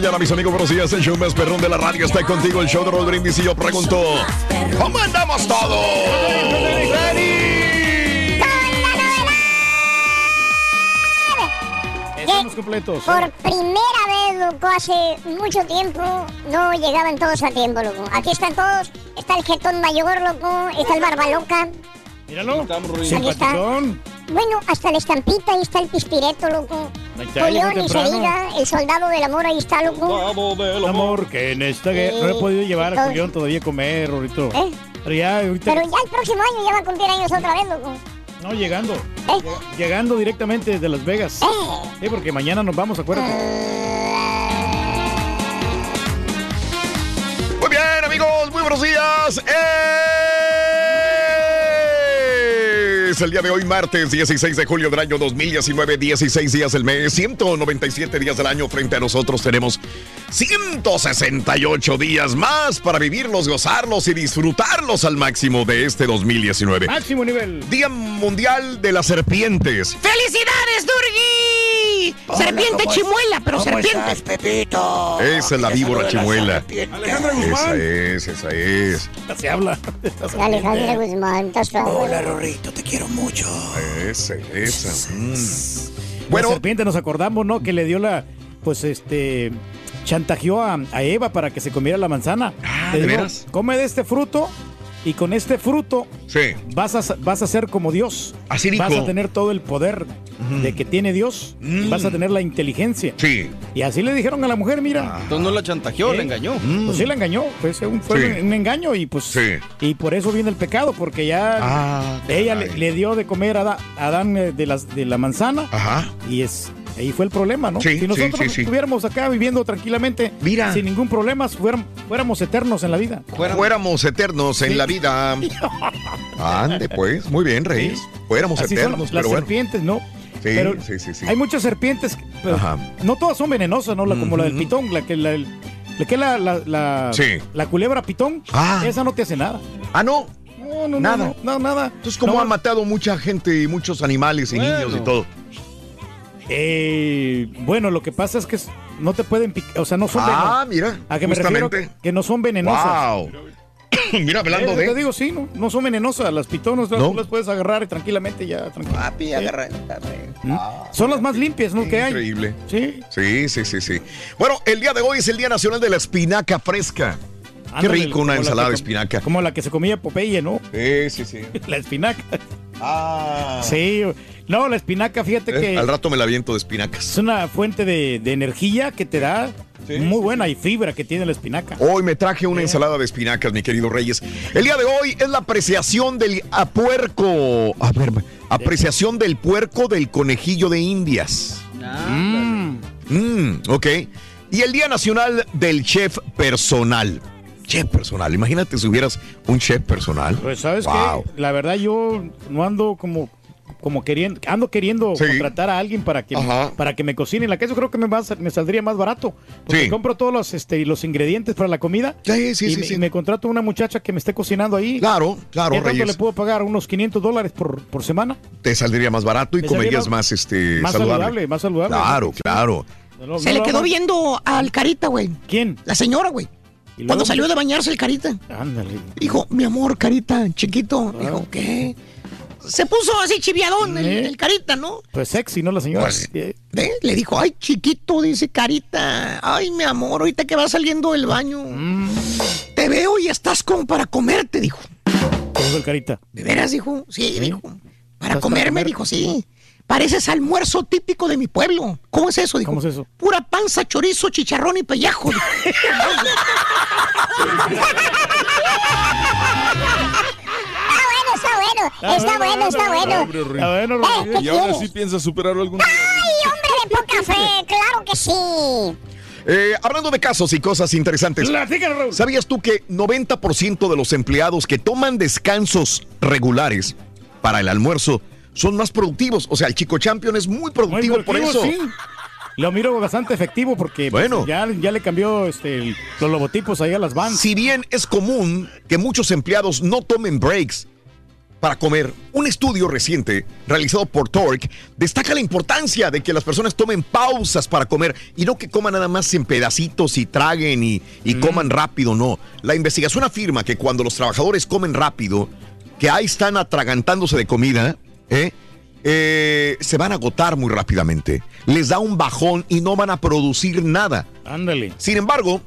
Mañana, mis amigos. Buenos días. El show más perrón de la radio está contigo. El show de Raúl Brindis. Y yo pregunto: ¿Cómo andamos todos? Estamos completos. Por primera vez, loco, hace mucho tiempo no llegaban todos a tiempo, loco. Aquí están todos. Está el jetón mayor, loco. Está el barba loca. Míralo. Aquí está. Bueno, hasta la estampita, ahí está el pispireto, loco. Polión y se temprano. diga, el soldado del amor, ahí está, loco. El amor que en esta guerra no he podido llevar a. Julián todavía a comer, Rorito. ¿Eh? Pero ya, ahorita, Pero ya el próximo año ya va a cumplir años otra vez, loco. no, llegando. ¿Eh? Llegando directamente desde Las Vegas. Eh. Sí, porque mañana nos vamos, acuérdate. Muy bien, amigos, muy buenos días. Es el día de hoy, martes 16 de julio del año 2019, 16 días del mes, 197 días del año. Frente a nosotros tenemos 168 días más para vivirlos, gozarlos y disfrutarlos al máximo de este 2019. Máximo nivel. Día Mundial de las Serpientes. ¡Felicidades, Durgi! Serpiente chimuela, pero serpiente. Pepito? Esa es la víbora chimuela. Alejandra Esa Guzmán. es, esa es. Se habla. Alejandra Guzmán, estás. Hola, Rorrito, te quiero mucho. Esa, esa. mm. Bueno, serpiente nos acordamos, ¿no? Que le dio la, pues este, chantajeó a, a Eva para que se comiera la manzana. Ah, Le ¿de dijo, veras? Come de este fruto y con este fruto sí. vas a, vas a ser como Dios. Así dijo. Vas a tener todo el poder de que tiene Dios. Mm. Vas a tener la inteligencia. Sí. Y así le dijeron a la mujer, mira. Entonces no la chantajeó, ¿Eh? la engañó. Pues sí la engañó, pues un, fue Sí. un engaño y pues Sí. y por eso viene el pecado, porque ya Ah, ella le, le dio de comer a, Da- a Adán eh, de, las, de la manzana Ajá. y es ahí fue el problema, ¿no? Sí, si nosotros sí, sí, sí. estuviéramos acá viviendo tranquilamente, Mira. sin ningún problema, fuéramos, fuéramos eternos en la vida. Fuéramos eternos en la vida. Ande, pues. Muy bien, Rey. Fuéramos Así son eternos, las pero bueno. serpientes, ¿no? Sí, pero sí, sí, sí. Hay muchas serpientes, pero Ajá. no todas son venenosas, ¿no? La- como la del pitón, la que la, la que la, la, la, Sí. la culebra pitón, Ah. esa no te hace nada. Ah, no. No, no, Nada. no, no, no, nada. Entonces, como No, ha matado mucha gente y muchos animales y Bueno. niños y todo. Eh, bueno, lo que pasa es que no te pueden picar, o sea, no son Ah, venenosas. mira. A que me refiero justamente. que no son venenosas. Wow. mira, hablando Eh, Te de. digo, sí, no, no son venenosas. Las pitonas tú las puedes agarrar tranquilamente ya. tranquilo. Papi, agarra. ¿Mm? Son las más limpias, ¿no? Que hay. Increíble. Sí. Sí, sí, sí, sí. Bueno, el día de hoy es el Día Nacional de la Espinaca Fresca. Qué rico una la ensalada que de espinaca. Como la que se comía Popeye, ¿no? Sí, sí, sí. La espinaca. Ah. Sí. No, la espinaca, fíjate Eh, que Al rato me la viento de espinacas. es una fuente de, de energía que te da. Muy buena y fibra que tiene la espinaca. Hoy me traje una ensalada de espinacas, mi querido Reyes. El día de hoy es la apreciación del a puerco. A ver, apreciación del puerco del conejillo de Indias. Mm. Mm, ok. Y el Día Nacional del Chef Personal. Chef personal. Imagínate si hubieras un chef personal. Pues sabes Wow. que la verdad yo no ando como como queriendo ando queriendo Sí. contratar a alguien para que Ajá. para que me cocine en la casa. Yo creo que me, va me saldría más barato porque Sí. compro todos los este los ingredientes para la comida. Sí, sí, y, sí, me, sí. y me contrato una muchacha que me esté cocinando ahí. Claro, claro, ¿Qué tanto le puedo pagar? ¿Unos 500 dólares por, por semana? Te saldría más barato y comerías más- más, este, más saludable. saludable, más saludable. Claro, claro. No, Se le quedó viendo al Carita, güey. ¿Quién? La señora, güey. Cuando salió de bañarse el Carita. Ándale. Dijo, mi amor, Carita, chiquito. Ah. Dijo, ¿qué? Se puso así chiviadón el, ¿Eh? el Carita, ¿no? Pues sexy, ¿no? La señora. Pues, Eh. Le dijo, ay, chiquito, dice Carita. Ay, mi amor, ahorita que va saliendo del baño. Mm. Te veo y estás como para comerte, dijo. ¿qué dijo el carita? ¿De veras, dijo? Sí, dijo. Para ¿Estás para comerme, comer? dijo, sí. Pareces almuerzo típico de mi pueblo. ¿Cómo es eso? Dijo. ¿Cómo es eso? Pura panza, chorizo, chicharrón y pellejo. Está bueno, está bueno, está bueno, está Eh, ¿qué ¿Y ahora sí piensas superarlo algún día? ¡Ay, hombre de poca fe! ¡Claro que sí! Eh, hablando de casos y cosas interesantes. ¿Sabías tú que 90% de los empleados que toman descansos regulares para el almuerzo son más productivos? O sea, el Chico Champion es muy Muy productivo, por eso. sí. Lo miro bastante efectivo porque pues, Bueno. ya, ya le cambió este, el- los logotipos ahí a las vans. Si bien es común que muchos empleados no tomen breaks para comer, un estudio reciente realizado por Torque destaca la importancia de que las personas tomen pausas para comer y no que coman nada más en pedacitos y traguen y, y coman rápido, no. La investigación afirma que cuando los trabajadores comen rápido, que ahí están atragantándose de comida, ¿eh? Eh, se van a agotar muy rápidamente. Les da un bajón y no van a producir nada. Ándale. Sin embargo,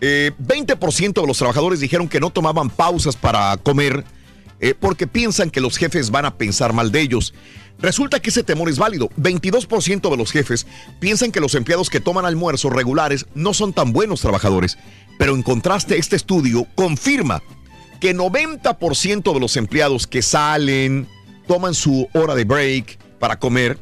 eh, 20% de los trabajadores dijeron que no tomaban pausas para comer eh, porque piensan que los jefes van a pensar mal de ellos. Resulta que ese temor es válido. 22% de los jefes piensan que los empleados que toman almuerzos regulares no son tan buenos trabajadores. Pero en contraste, este estudio confirma que 90% de los empleados que salen, toman su hora de break para comer,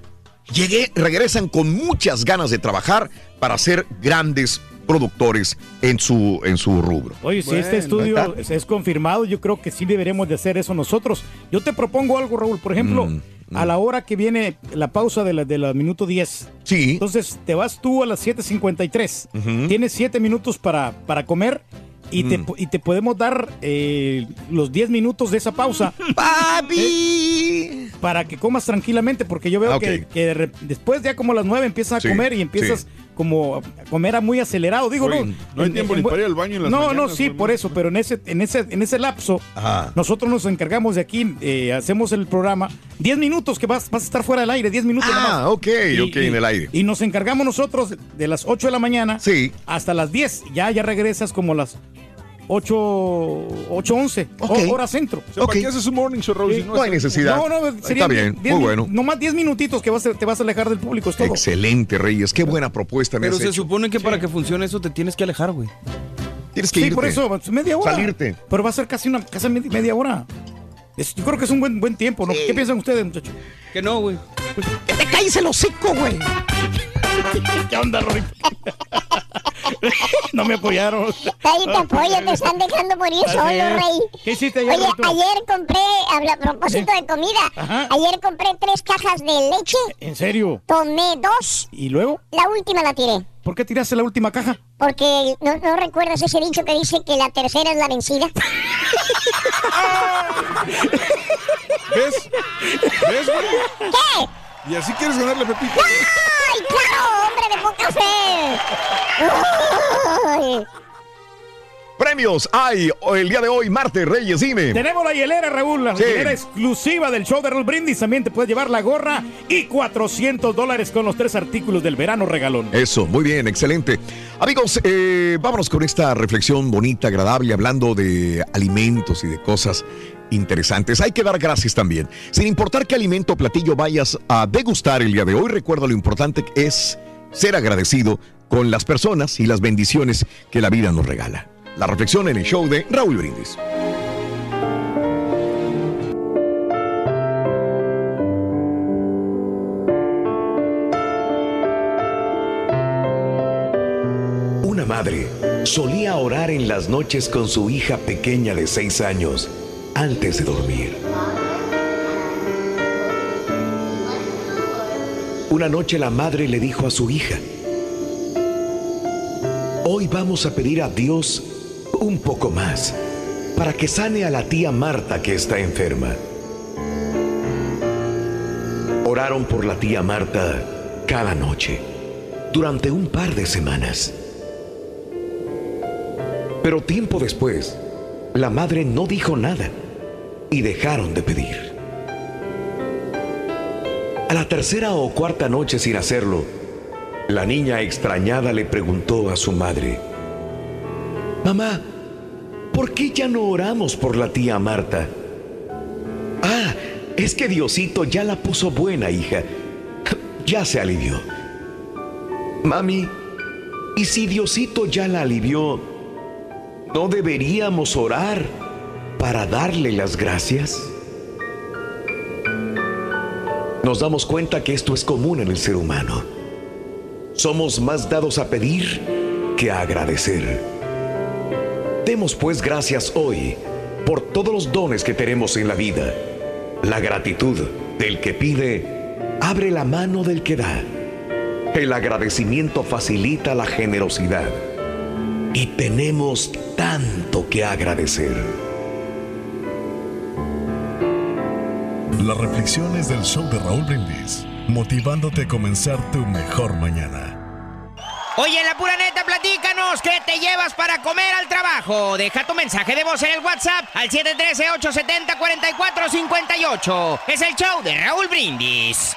llegué, regresan con muchas ganas de trabajar para ser grandes productores en su, en su rubro. Oye, si Bueno, este estudio ¿verdad? es, confirmado, yo creo que sí deberemos de hacer eso nosotros. Yo te propongo algo, Raúl. Por ejemplo, Mm, a la hora que viene la pausa de la, de la minuto 10. Sí. Entonces, te vas tú a las 7.53. Ujú. Tienes 7 minutos para, para comer y, te, Mm. y te podemos dar eh, los 10 minutos de esa pausa Papi. para que comas tranquilamente, porque yo veo Ah, ok. que, después ya como a las 9 empiezas a Sí, comer y empiezas sí. como a comer a muy acelerado. Digo, Oye, no. no hay en- tiempo en- ni para ir al baño en las No, mañanas, no, sí, por eso, pero en ese, en ese, en ese lapso, Ajá. nosotros nos encargamos de aquí, eh, hacemos el programa, 10 minutos que vas, vas a estar fuera del aire, 10 minutos Ah, nada más. ok, ok, en el aire. Y nos encargamos nosotros de las 8 de la mañana Sí. hasta las 10. Ya, ya regresas como las 8, 8 11, Ok. hora centro. O sea, ¿para Ok. qué haces un morning show, Raúl? Sí, si No hay es- necesidad. No, no, sería Está bien, muy bueno. Nomás 10 minutitos que vas a- te vas a alejar del público, es todo. Excelente, Reyes. Qué buena propuesta me Pero has se hecho. supone que para que funcione eso te tienes que alejar, güey. Tienes que Sí, irte. por eso, pues, media hora. Salirte. Pero va a ser casi una casi media, hora. Es- yo creo que es un buen, buen tiempo, ¿no? ¿Qué piensan ustedes, muchachos? Que no, güey. Que te caes el hocico, güey. ¿Qué onda, Rorito? no me apoyaron. Ahí te apoyo, te están dejando morir solo, rey. ¿Qué hiciste ayer, Oye, ayer compré, a propósito de comida, Ajá. ayer compré tres cajas de leche, ¿En serio? tomé dos, ¿Y luego? la última la tiré. ¿Por qué tiraste la última caja? Porque no, no recuerdas ese dicho que dice que la tercera es la vencida. ¿Ves? ¿Ves, güey? ¿Qué? ¿Y así quieres ganarle a Pepito? ¡Ay, claro, hombre de poca fe! Ay. Premios hay el día de hoy, martes, Reyes, dime. Tenemos la hielera, Raúl, la Sí. hielera exclusiva del show de Raúl Brindis. También te puedes llevar la gorra y 400 dólares con los tres artículos del verano regalón. Eso, muy bien, excelente. Amigos, eh, vámonos con esta reflexión bonita, agradable, hablando de alimentos y de cosas interesantes. Hay que dar gracias también. Sin importar qué alimento o platillo vayas a degustar el día de hoy, recuerda lo importante que es ser agradecido con las personas y las bendiciones que la vida nos regala. La reflexión en el show de Raúl Brindis. Una madre solía orar en las noches con su hija pequeña de seis años antes de dormir. Una noche la madre le dijo a su hija, hoy vamos a pedir a Dios un poco más para que sane a la tía Marta que está enferma. Oraron por la tía Marta cada noche durante un par de semanas. Pero tiempo después, la madre no dijo nada y dejaron de pedir. A la tercera o cuarta noche sin hacerlo, la niña extrañada le preguntó a su madre, Mamá, ¿por qué ya no oramos por la tía Marta? Ah, es que Diosito ya la puso buena, hija. Ya se alivió. Mami, ¿y si Diosito ya la alivió, no deberíamos orar para darle las gracias? Nos damos cuenta que esto es común en el ser humano. Somos más dados a pedir que a agradecer. Demos pues gracias hoy por todos los dones que tenemos en la vida. La gratitud del que pide abre la mano del que da. El agradecimiento facilita la generosidad. Y tenemos tanto que agradecer. Las reflexiones del show de Raúl Brindis, motivándote a comenzar tu mejor mañana. Oye, la pura neta, platícanos qué te llevas para comer al trabajo. Deja tu mensaje de voz en el WhatsApp al 713-870-4458. Es el show de Raúl Brindis.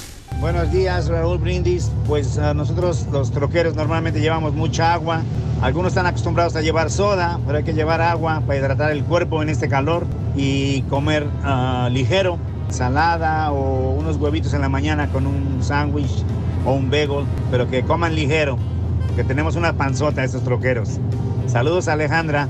Buenos días, Raúl Brindis. Pues ah, nosotros los troqueros normalmente llevamos mucha agua. Algunos están acostumbrados a llevar soda, pero hay que llevar agua para hidratar el cuerpo en este calor y comer ah, ligero, salada o unos huevitos en la mañana con un sándwich o un bagel, pero que coman ligero, porque tenemos una panzota estos troqueros. Saludos, Alejandra.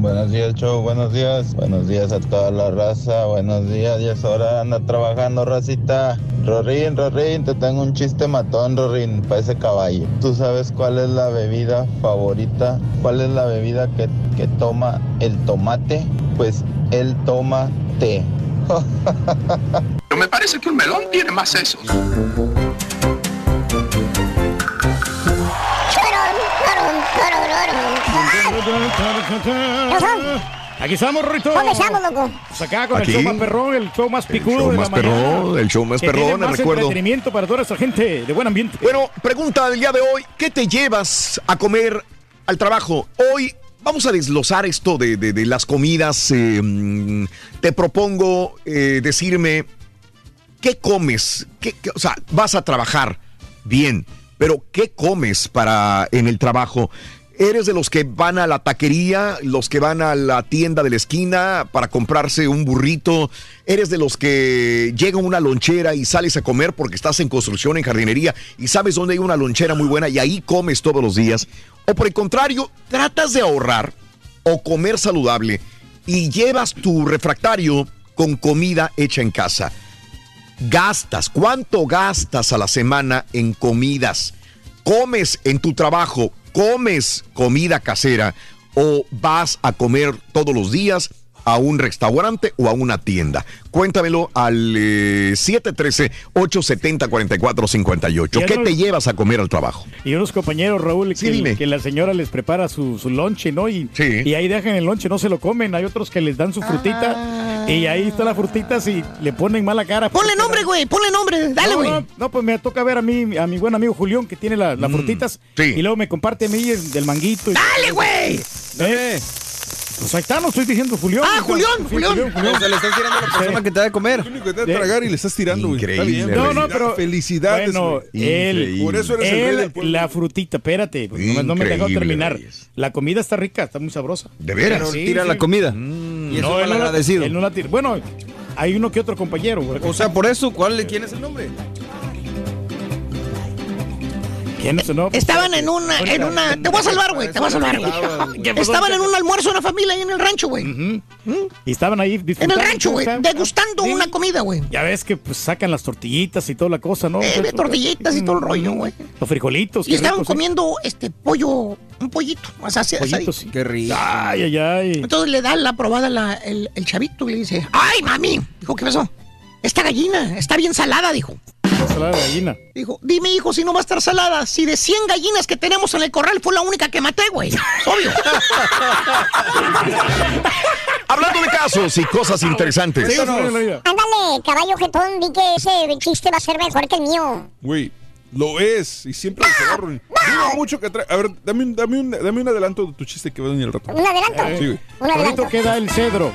Buenos días, show. Buenos días. Buenos días a toda la raza. Buenos días. Ya es hora. Anda trabajando, racita. Rorín, Rorín, te tengo un chiste matón, Rorín, para ese caballo. ¿Tú sabes cuál es la bebida favorita? ¿Cuál es la bebida que, que toma el tomate? Pues él toma té. Pero me parece que un melón tiene más sesos. Aquí estamos, Rito. ¿Dónde estamos, loco? Pues acá con Aquí. el show más perrón, el show más picudo show de más la mañana. perrón, el show más Que perrón, más recuerdo. entretenimiento para toda esta gente de buen ambiente. Bueno, pregunta del día de hoy, ¿qué te llevas a comer al trabajo? Hoy vamos a desglosar esto de, de- de las comidas. eh, mm, te propongo eh, decirme, ¿qué comes? ¿Qué- qué- o sea, vas a trabajar bien, pero ¿qué comes para en el trabajo? ¿Eres de los que van a la taquería, los que van a la tienda de la esquina para comprarse un burrito? ¿Eres de los que llega una lonchera y sales a comer porque estás en construcción, en jardinería y sabes dónde hay una lonchera muy buena y ahí comes todos los días? ¿O por el contrario, tratas de ahorrar o comer saludable y llevas tu refractario con comida hecha en casa? gastas? ¿Cuánto gastas a la semana en comidas? ¿Comes en tu trabajo? ¿Comes comida casera? ¿O vas a comer todos los días a un restaurante o a una tienda? Cuéntamelo al eh, 713-870-4458. Ya ¿Qué te llevas a comer al trabajo? Y unos compañeros, Raúl, Sí, que, dime. que la señora les prepara su, su lonche, ¿no? Y, y ahí dejan el lonche, no se lo comen. Hay otros que les dan su frutita y ahí está la frutita si le ponen mala cara. Ponle nombre, güey, ponle nombre, dale, güey. No, no, pues me toca ver a mí, a mi buen amigo Julián, que tiene la- las frutitas. Y luego me comparte a mí el- del manguito. y- ¡Dale, güey! ¿Eh? Pues ahí está, no estoy diciendo Julián. Ah, Julián, Sí, Julián. O sea, le estás tirando a la persona que te da de comer. Lo único que te da de tragar y le estás tirando, güey. Está bien, No, no, pero. Felicidades, Bueno, güey. él. Por eso eres el rey él, del pueblo. La frutita, espérate. pues, no, me- no me dejó Increíble, terminar. La comida está rica, está muy sabrosa. ¿De veras? Pero Sí, tira sí. la comida. Mm. Y eso No, es él no la- agradecido. él no la tira. Bueno, hay uno que otro compañero. güey. O sea, por eso, ¿cuál, ¿quién es el nombre? ¿Quién es? No, pues, Estaban en una, en una. Te voy a salvar, güey. Te voy a salvar, güey. Estaban en un almuerzo de una familia ahí en el rancho, güey. Y estaban ahí En el disfrutando. rancho, güey. Degustando Sí. una comida, güey. Ya ves que pues sacan las tortillitas y toda la cosa, ¿no? Eh, de tortillitas y todo el rollo, güey. Los frijolitos. Y estaban rico, sí. comiendo este pollo, un pollito. O sea, asadito. sí. Qué rico. Ay, ay, ay. Entonces le da la probada la- el, el chavito y le dice, ¡ay, mami! Dijo, ¿qué pasó? Esta gallina está bien salada, dijo. Ensalada de gallina. Dijo, dime, hijo, si no va a estar salada. Si de 100 gallinas que tenemos en el corral fue la única que maté, güey. Obvio. Hablando de casos y cosas interesantes. Ándale, caballo jetón, vi que ese chiste va a ser mejor que el mío. Güey, lo es. Y siempre se va a Dudo mucho que trae. A ver, dame un, dame, un, dame un adelanto de tu chiste que va a venir al rato. ¿Un adelanto? Sí, güey. Un adelanto. Queda el cedro.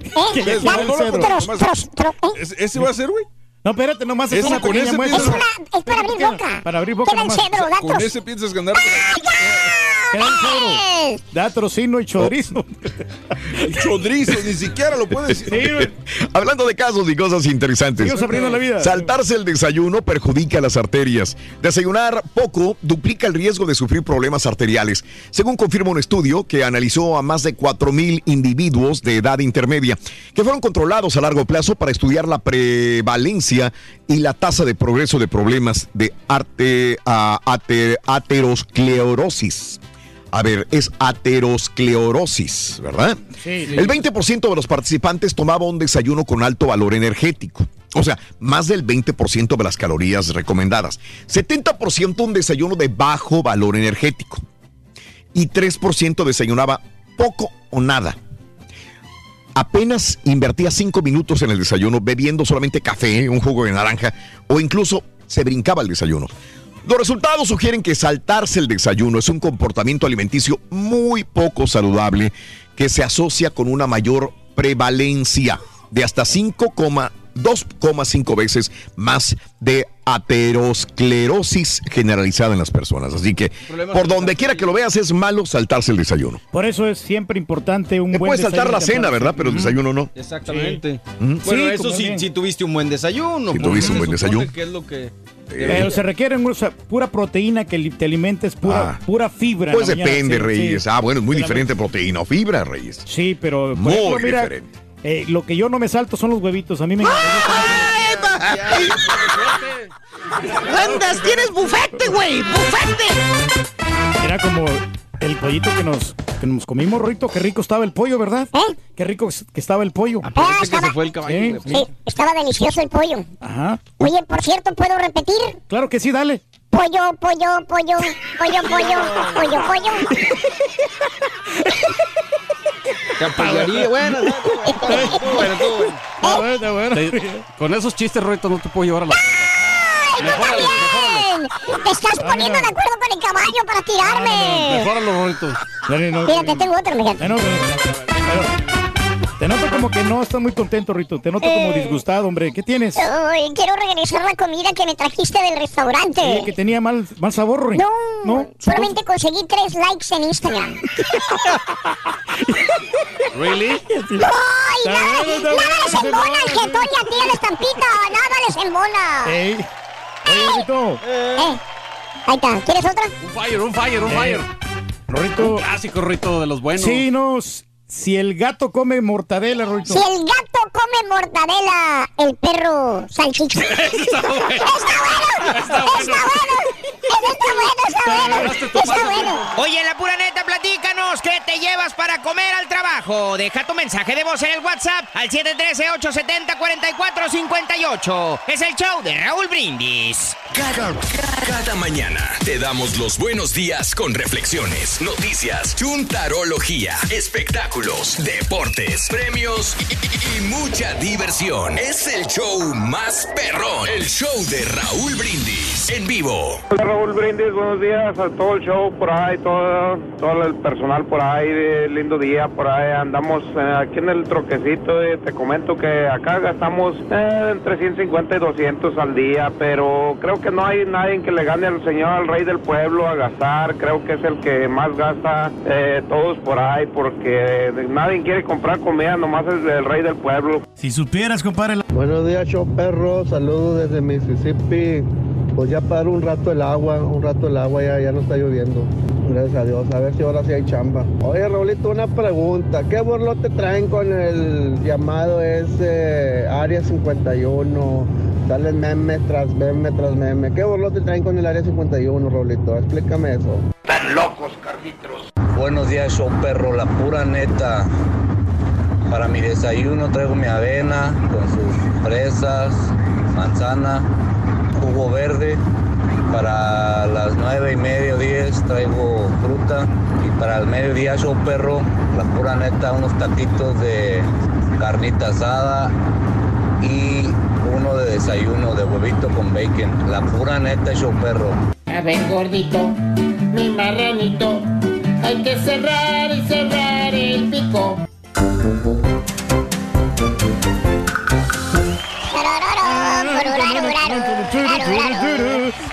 ¿Eh? Nomás- tros, tros, ¿eh? ¿Ese, ese va a ser, güey? No, espérate, nomás es una con ese muestra. Es, una, es para abrir boca. Para abrir boca el nomás. Con ese piensas ganar. Queda cedro. Da trocino y chorizo. Chodrizo, ni siquiera lo puedes decir. Hablando de casos y cosas interesantes. La vida. Saltarse el desayuno perjudica las arterias. Desayunar poco duplica el riesgo de sufrir problemas arteriales, según confirma un estudio que analizó a más de 4.000 individuos de edad intermedia, que fueron controlados a largo plazo para estudiar la prevalencia y la tasa de progreso de problemas de arte, aterosclerosis. A ver, es aterosclerosis, ¿verdad? Sí, sí. El 20% de los participantes tomaba un desayuno con alto valor energético. O sea, más del 20% de las calorías recomendadas. 70% un desayuno de bajo valor energético. Y 3% desayunaba poco o nada. Apenas invertía 5 minutos en el desayuno bebiendo solamente café, un jugo de naranja o incluso se brincaba el desayuno. Los resultados sugieren que saltarse el desayuno es un comportamiento alimenticio muy poco saludable que se asocia con una mayor prevalencia de hasta 5,2,5 veces más de aterosclerosis generalizada en las personas. Así que por de donde quiera que lo veas es malo saltarse el desayuno. Por eso es siempre importante un Te buen puedes saltar desayuno la cena, temprano. ¿verdad? Pero el desayuno no. Exactamente. Mm. Bueno, Sí, eso sí, si tuviste un buen desayuno. Si tuviste un buen desayuno. que es lo que... Pero se requiere o sea, pura proteína que te alimentes, pura, Ah. pura fibra. Pues depende, sí, Reyes. sí. Ah, bueno, es muy diferente proteína o fibra, Reyes. Sí, pero Muy ejemplo, mira, diferente. eh, lo que yo no me salto son los huevitos. A mí me ¡Ay! Andas, tienes bufete, güey. Bufete. era como el pollito que nos, que nos comimos, Rito. Qué rico estaba el pollo, ¿verdad? ¿Eh? Qué rico que estaba el pollo. Ah, Parece que estaba, se fue el caballo. Sí, güey. sí. estaba delicioso el pollo. Ajá. Oye, por cierto, ¿puedo repetir? Claro que sí, dale. Pollo, pollo, pollo, pollo, pollo, pollo, pollo. Te apoyaría. Bueno, no, no, no, bueno, tú, bueno. Está bueno, está bueno. Te- con esos chistes, Roito, no te puedo llevar a la... ¡Ay, Te estás poniendo de acuerdo con el caballo para tirarme. Mejóralo, Roito. Dale, no, Fíjate, tengo otro, fíjate. Te noto, te como que no estás muy contento, Rito. Te noto como Eh. disgustado, hombre. ¿Qué tienes? Ay, quiero regresar la comida que me trajiste del restaurante. Sí, que tenía mal, mal sabor, Rito. No, solamente conseguí tres likes en Instagram. ¿Really? ¡Ay, nada, nada les embona al jetón y a ti a la estampita! ¡Nada les embona! Oye, Rito. Eh, ahí está. ¿Quieres otra? Un fire, un fire, un fire. Rito. Clásico, Roito, de los buenos. Sí, no. s- Si el gato come mortadela, Rito. Si el gato come mortadela, el perro salchicha. Está bueno. ¡Está bueno! ¡Está bueno! ¡Está bueno! ¡Está bueno! ¡Está bueno! Oye, en la pura neta, platícanos qué te llevas para comer al trabajo. Deja tu mensaje de voz en el WhatsApp al 713-870-4458. Es el show de Raúl Brindis. Cada, cada mañana te damos los buenos días con reflexiones, noticias, chuntarología, espectáculos, deportes, premios y, y- y mucha diversión. Es el show más perrón, el show de Raúl Brindis en vivo. Hola Raúl Brindis, buenos días a todo el show por ahí, todo, todo el personal por ahí, lindo día por ahí. Andamos eh, aquí en el troquecito y te comento que acá gastamos eh, entre 150 y 200 al día, pero creo que no hay nadie que le gane al señor, al rey del pueblo a gastar. Creo que es el que más gasta eh, todos por ahí porque nadie quiere comprar comida, nomás es el rey del pueblo. Si supieras, compadre. Buenos días, show perro. Saludos desde Mississippi. Pues ya para un rato el agua, un rato el agua, ya, ya no está lloviendo. Gracias a Dios. A ver si ahora sí hay chamba. Oye, Raulito, una pregunta. ¿Qué borlote traen con el llamado ese Área 51? Salen memes tras meme tras meme. ¿Qué borlote traen con el Área 51, Raulito? Explícame eso. Están locos, Carlitos. Buenos días, show perro, la pura neta. Para mi desayuno traigo mi avena con sus fresas, manzana, jugo verde. Para las nueve y media, diez traigo fruta. Y para el mediodía, show perro, la pura neta, unos taquitos de carnita asada y uno de desayuno de huevito con bacon. La pura neta, show perro. A ver, gordito, mi marranito, hay que cerrar y cerrar el pico.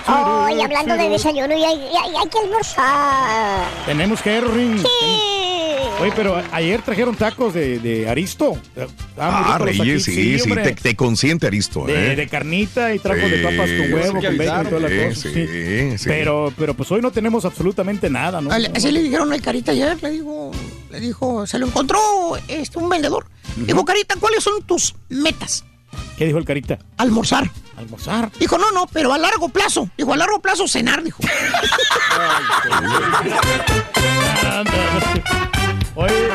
Ay, hablando de desayuno, y hay, y hay- hay que almorzar. Tenemos que ir, Ring. Sí. Oye, pero a- ayer trajeron tacos de, de Aristo. Ah, los Reyes, sí, sí, te, te consiente Aristo, De, ¿eh? de carnita y trajo de papas con huevo, con bacon y avisar. todas las Sí, cosas. sí, sí. sí. Pero, pero pues hoy no tenemos absolutamente nada, ¿no? Así le dijeron al Carita ayer, le dijo, le dijo, se lo encontró este, un vendedor. Dijo, Carita, ¿cuáles son tus metas? ¿Qué dijo el Carita? Almorzar. Almorzar. Dijo, no, no, pero a largo plazo. Dijo, a largo plazo cenar, dijo. Oye, Rito,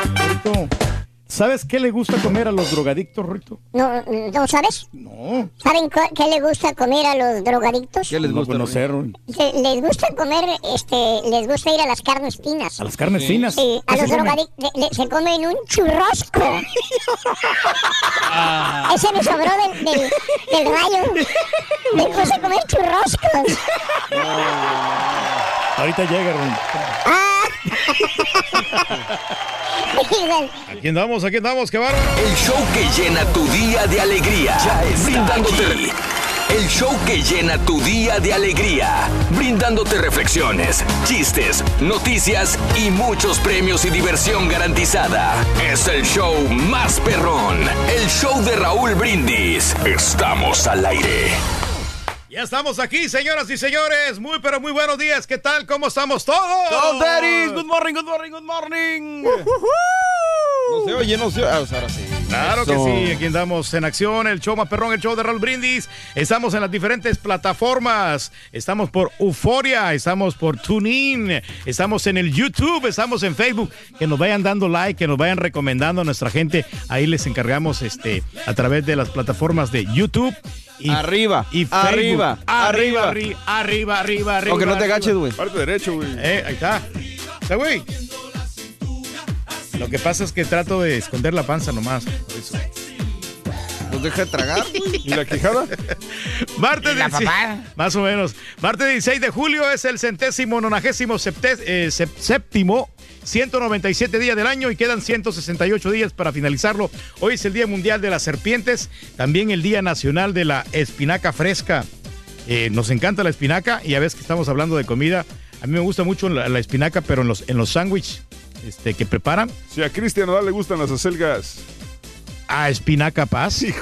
¿sabes qué le gusta comer a los drogadictos, Rito? ¿No, ¿no sabes? No. ¿Saben qué le gusta comer a los drogadictos? ¿Qué les gusta conocer? Ring? Se- les gusta comer, este, les gusta ir a las carnes finas. ¿A las carnes finas? Sí, a ¿Qué los drogadictos se comen un churrosco. Ah. Ese me sobró del, del, del rayo. Me puse a comer churroscos. Ahorita llega, Ring. Aquí andamos, aquí andamos, qué bárbaro. El show que llena tu día de alegría. Ya está brindándote. El show que llena tu día de alegría, brindándote reflexiones, chistes, noticias y muchos premios y diversión garantizada. Es el show más perrón, el show de Raúl Brindis. Estamos al aire. Ya estamos aquí, señoras y señores. Muy, pero muy buenos días. ¿Qué tal? ¿Cómo estamos todos? Todos, daddies. Good morning, good morning, good morning. No se oye, no se oye. Ah, sea, ahora sí. Claro Eso. que sí, aquí andamos en acción, el show más perrón, el show de Raúl Brindis. Estamos en las diferentes plataformas. Estamos por Euforia, estamos por TuneIn, estamos en el YouTube, estamos en Facebook. Que nos vayan dando like, que nos vayan recomendando a nuestra gente. Ahí les encargamos este a través de las plataformas de YouTube. Y, Arriba, y Facebook. arriba, arriba, arriba. arri- arriba, arriba, arriba. Aunque no te agaches, güey. Parte derecho, güey. Eh, ahí está. Está, güey. Lo que pasa es que trato de esconder la panza nomás. Por eso. ¿Nos deja de tragar? ¿Y la quijada? Martes ¿Y la 16 papada? Más o menos. Martes 16 de julio es el centésimo nonagésimo eh, sep- séptimo 197 días del año y quedan 168 días para finalizarlo. Hoy es el Día Mundial de las Serpientes, también el Día Nacional de la Espinaca Fresca. Eh, nos encanta la espinaca y a veces que estamos hablando de comida, a mí me gusta mucho la, la espinaca, pero en los, en los sándwiches este, que preparan. Si a Cristian Nodal le gustan las acelgas. A espinaca paz.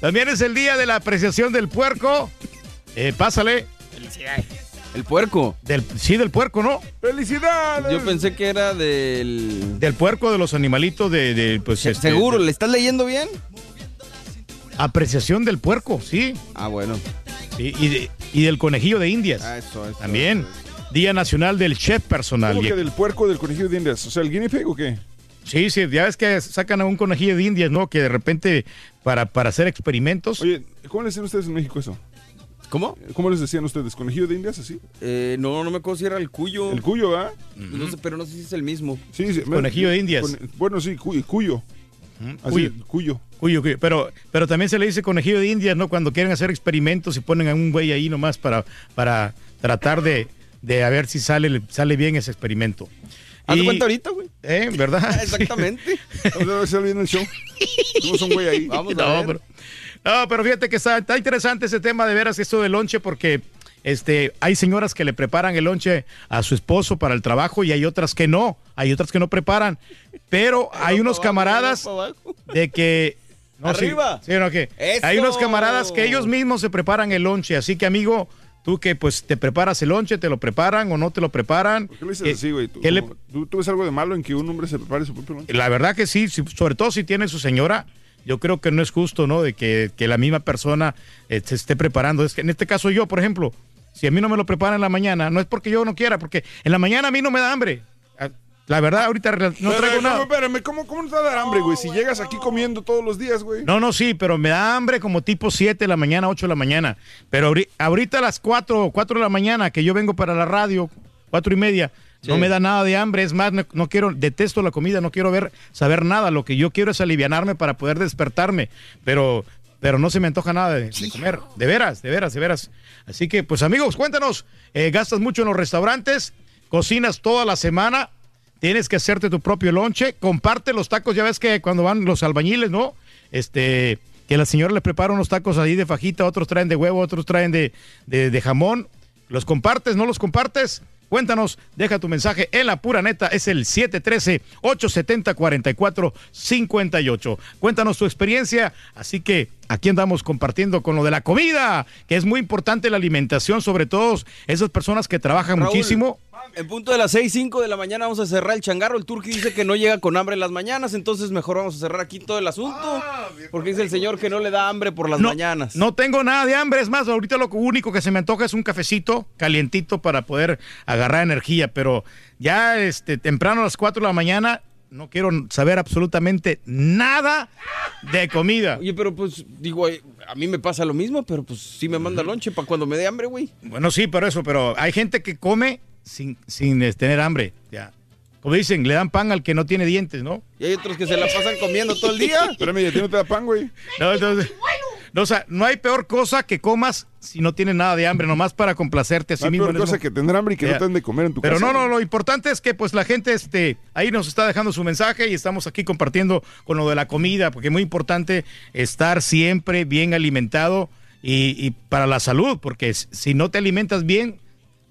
También es el día de la apreciación del puerco. Eh, pásale. Felicidades. ¿El puerco? Del, sí, del puerco, ¿no? ¡Felicidades! Yo pensé que era del... Del puerco, de los animalitos, de... de, pues, este, ¿Seguro? de- ¿Le estás leyendo bien? apreciación del puerco, sí. Ah, bueno. Sí, y, de- y del conejillo de indias. Ah, eso, eso. También. Día Nacional del Chef Personal. ¿Cómo que del puerco del conejillo de indias? O sea, ¿el guinea pig o qué? Sí, sí, ya ves que sacan a un conejillo de indias, ¿no? Que de repente para, para hacer experimentos. Oye, ¿cómo les decían ustedes en México eso? ¿Cómo? ¿Cómo les decían ustedes? ¿Conejillo de indias así? Eh, no, no me acuerdo si era el cuyo. El cuyo, ¿verdad? No sé, pero no sé si es el mismo. Sí, sí. Conejillo de indias. Con- bueno, sí, cuyo. cuyo. Así, Cuyo. cuyo. Cuyo, cuyo. Pero, pero también se le dice conejillo de indias, ¿no? Cuando quieren hacer experimentos y ponen a un güey ahí nomás para, para tratar de, de a ver si sale, sale bien ese experimento. Haz Y- cuenta ahorita, güey. ¿Eh? ¿Verdad? Exactamente. Ahora se viene el show. Tuvimos un güey ahí. Vamos a no, ver. pero, no, pero fíjate que está, está interesante ese tema de veras, esto del lonche, porque este, hay señoras que le preparan el lonche a su esposo para el trabajo y hay otras que no, hay otras que no preparan. Pero hay unos camaradas de que... no, sí, Arriba. sí, no, que. Hay unos camaradas que ellos mismos se preparan el lonche, así que amigo, tú que pues te preparas el lonche, te lo preparan o no te lo preparan. ¿Qué le dices Eh, así, güey? ¿Tú, ¿qué le- como- ¿tú, tú ves algo de malo en que un hombre se prepare su propio lonche? la verdad que sí, sobre todo si tiene su señora, yo creo que no es justo, ¿no? De que, que la misma persona eh, se esté preparando. Es que en este caso yo, por ejemplo, si a mí no me lo preparan en la mañana, no es porque yo no quiera, porque en la mañana a mí no me da hambre. Ah, La verdad, ahorita no Pero, traigo ¿cómo, nada. espérame, ¿cómo, ¿cómo no te va a dar hambre, güey? Si llegas aquí comiendo todos los días, güey. No, no, sí, pero me da hambre como tipo 7 de la mañana, 8 de la mañana. Pero ahori- ahorita a las 4, 4 de la mañana que yo vengo para la radio, 4 y media, no me da nada de hambre. Es más, no, no quiero, detesto la comida, no quiero ver, saber nada. Lo que yo quiero es alivianarme para poder despertarme. Pero, pero no se me antoja nada de, de comer. De veras, de veras, de veras. Así que, pues amigos, cuéntanos, eh, ¿gastas mucho en los restaurantes? ¿Cocinas toda la semana? Tienes que hacerte tu propio lonche. Comparte los tacos. Ya ves que cuando van los albañiles, ¿no? Este, que la señora le prepara unos tacos ahí de fajita, otros traen de huevo, otros traen de, de, de jamón. ¿Los compartes? ¿No los compartes? Cuéntanos, deja tu mensaje en la pura neta, es el 713-870-4458. Cuéntanos tu experiencia, así que aquí andamos compartiendo con lo de la comida, que es muy importante la alimentación, sobre todo esas personas que trabajan Raúl, muchísimo. En punto de las 6, 5 de la mañana vamos a cerrar el changarro. El turqui dice que no llega con hambre en las mañanas, entonces mejor vamos a cerrar aquí todo el asunto. Porque dice el señor que no le da hambre por las No, mañanas. No tengo nada de hambre, es más, ahorita lo único que se me antoja es un cafecito calientito para poder agarrar energía, pero ya este temprano a las 4 de la mañana no quiero saber absolutamente nada de comida. Oye, pero pues, digo, a mí me pasa lo mismo, pero pues sí me manda lonche para cuando me dé hambre, güey. Bueno, sí, pero eso, pero hay gente que come sin, sin eh, tener hambre, ya. Como dicen, le dan pan al que no tiene dientes, ¿no? Y hay otros que se la pasan comiendo todo el día. Espérame, ¿y a ti no te da pan, güey? No, entonces, no, o sea, no hay peor cosa que comas si no tienes nada de hambre, nomás para complacerte a sí No hay mismo. peor cosa que tener hambre y que no te den de comer en tu Pero casa. no, no, lo importante es que pues la gente este, ahí nos está dejando su mensaje y estamos aquí compartiendo con lo de la comida, porque es muy importante estar siempre bien alimentado y, y para la salud, porque si no te alimentas bien,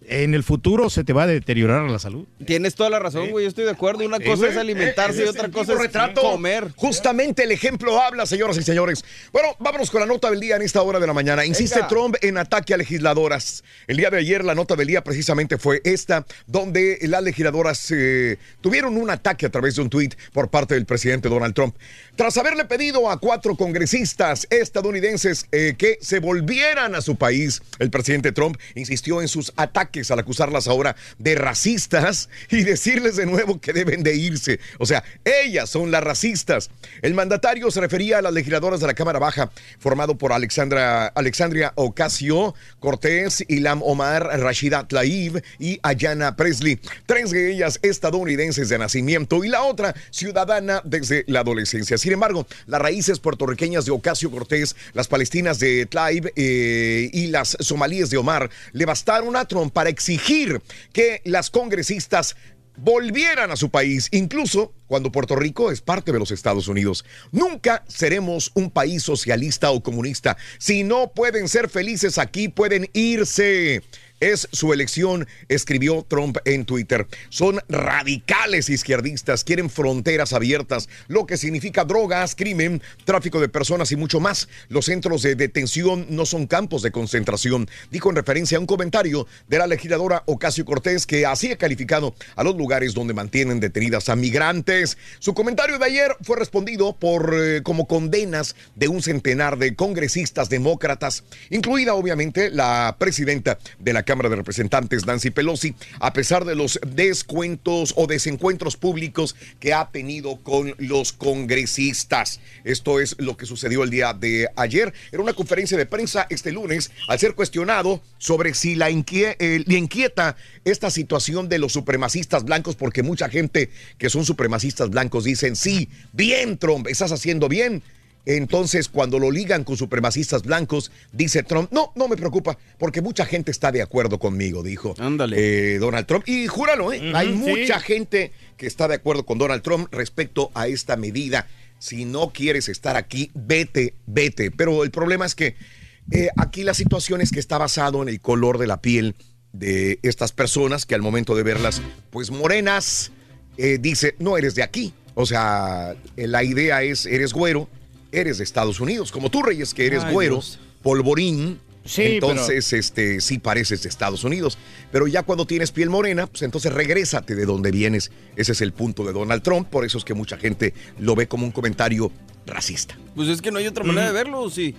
en el futuro se te va a deteriorar la salud. Tienes toda la razón, güey. Yo estoy de acuerdo. Una cosa es alimentarse Eh, y otra cosa es retrato. comer. Justamente el ejemplo habla, señoras y señores. Bueno, vámonos con la nota del día en esta hora de la mañana. Insiste Venga. Trump en ataque a legisladoras. El día de ayer la nota del día precisamente fue esta, donde las legisladoras eh, tuvieron un ataque a través de un tuit por parte del presidente Donald Trump. Tras haberle pedido a cuatro congresistas estadounidenses eh, que se volvieran a su país, el presidente Trump insistió en sus ataques al acusarlas ahora de racistas y decirles de nuevo que deben de irse. O sea, ellas son las racistas. El mandatario se refería a las legisladoras de la Cámara Baja, formado por Alexandra, Alexandria Ocasio Cortés, Ilham Omar, Rashida Tlaib y Ayana Presley. Tres de ellas estadounidenses de nacimiento y la otra ciudadana desde la adolescencia. Sin embargo, las raíces puertorriqueñas de Ocasio Cortés, las palestinas de Tlaib eh, y las somalíes de Omar le bastaron a Trump para exigir que las congresistas volvieran a su país, incluso cuando Puerto Rico es parte de los Estados Unidos. Nunca seremos un país socialista o comunista. Si no pueden ser felices aquí, pueden irse. Es su elección, escribió Trump en Twitter. Son radicales izquierdistas, quieren fronteras abiertas, lo que significa drogas, crimen, tráfico de personas y mucho más. Los centros de detención no son campos de concentración, dijo en referencia a un comentario de la legisladora Ocasio Cortés que así ha calificado a los lugares donde mantienen detenidas a migrantes. Su comentario de ayer fue respondido por eh, como condenas de un centenar de congresistas demócratas, incluida obviamente la presidenta de la Cámara de Representantes, Nancy Pelosi, a pesar de los descuentos o desencuentros públicos que ha tenido con los congresistas. Esto es lo que sucedió el día de ayer. Era una conferencia de prensa este lunes al ser cuestionado sobre si la inquie- eh, le inquieta esta situación de los supremacistas blancos, porque mucha gente que son supremacistas blancos dicen, sí, bien Trump, estás haciendo bien. Entonces, cuando lo ligan con supremacistas blancos, dice Trump, no, no me preocupa, porque mucha gente está de acuerdo conmigo, dijo eh, Donald Trump. Y júralo, ¿eh? Hay sí. mucha gente que está de acuerdo con Donald Trump respecto a esta medida. Si no quieres estar aquí, vete, vete. Pero el problema es que eh, aquí la situación es que está basado en el color de la piel de estas personas que al momento de verlas, pues morenas, dice, no eres de aquí. O sea, la idea es, eres güero, eres de Estados Unidos. Como tú, Reyes, que eres Ay, güero, Dios. polvorín. Sí, entonces, este, sí pareces de Estados Unidos. Pero ya cuando tienes piel morena, pues entonces regrésate de donde vienes. Ese es el punto de Donald Trump. Por eso es que mucha gente lo ve como un comentario racista. Pues es que no hay otra manera de verlo, ¿o sí?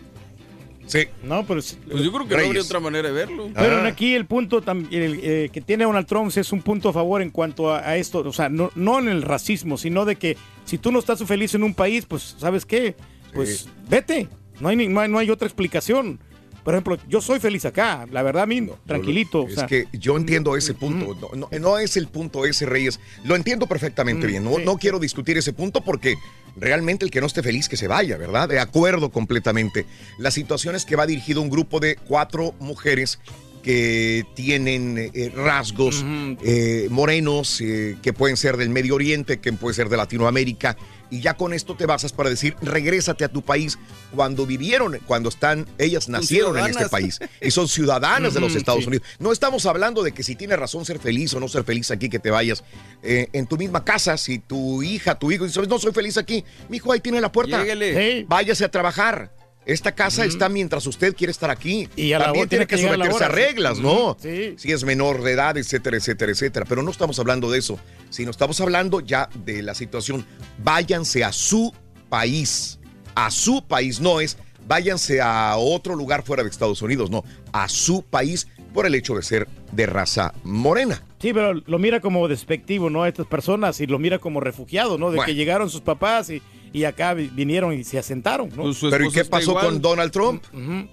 Sí. No, pero... Pues yo creo que no habría otra manera de verlo. Pero Ah. aquí el punto el, eh, que tiene Donald Trump es un punto a favor en cuanto a, a esto, o sea, no, no en el racismo, sino de que si tú no estás feliz en un país, pues, ¿sabes qué? Pues vete, no hay, ni- no hay, no hay otra explicación. Por ejemplo, yo soy feliz acá, la verdad mí, tranquilito. o Es sea, que yo entiendo ese punto. No, no- no es el punto ese, Reyes. Lo entiendo perfectamente bien. No, no quiero discutir ese punto porque realmente el que no esté feliz que se vaya, ¿verdad? De acuerdo completamente. La situación es que va dirigido un grupo de cuatro mujeres que tienen eh, rasgos eh, morenos, eh, que pueden ser del Medio Oriente, que pueden ser de Latinoamérica, y ya con esto te basas para decir, regrésate a tu país cuando vivieron, cuando están, ellas nacieron en este país y son ciudadanas de los Estados sí. Unidos. No estamos hablando de que si tienes razón ser feliz o no ser feliz aquí, que te vayas eh, en tu misma casa. Si tu hija, tu hijo dice, no soy feliz aquí, mi hijo ahí tiene la puerta. Lléguele. Váyase a trabajar. Esta casa está mientras usted quiere estar aquí. Y a la También tiene que someterse a hora, reglas, ¿no? Sí. Si es menor de edad, etcétera, etcétera, etcétera. Pero no estamos hablando de eso, sino estamos hablando ya de la situación. Váyanse a su país. A su país, no es váyanse a otro lugar fuera de Estados Unidos, no, a su país por el hecho de ser de raza morena. Sí, pero lo mira como despectivo, ¿no? A estas personas y lo mira como refugiado, ¿no? De Bueno. que llegaron sus papás y, y acá vi- vinieron y se asentaron, Pero ¿y qué pasó con Donald Trump? Tam-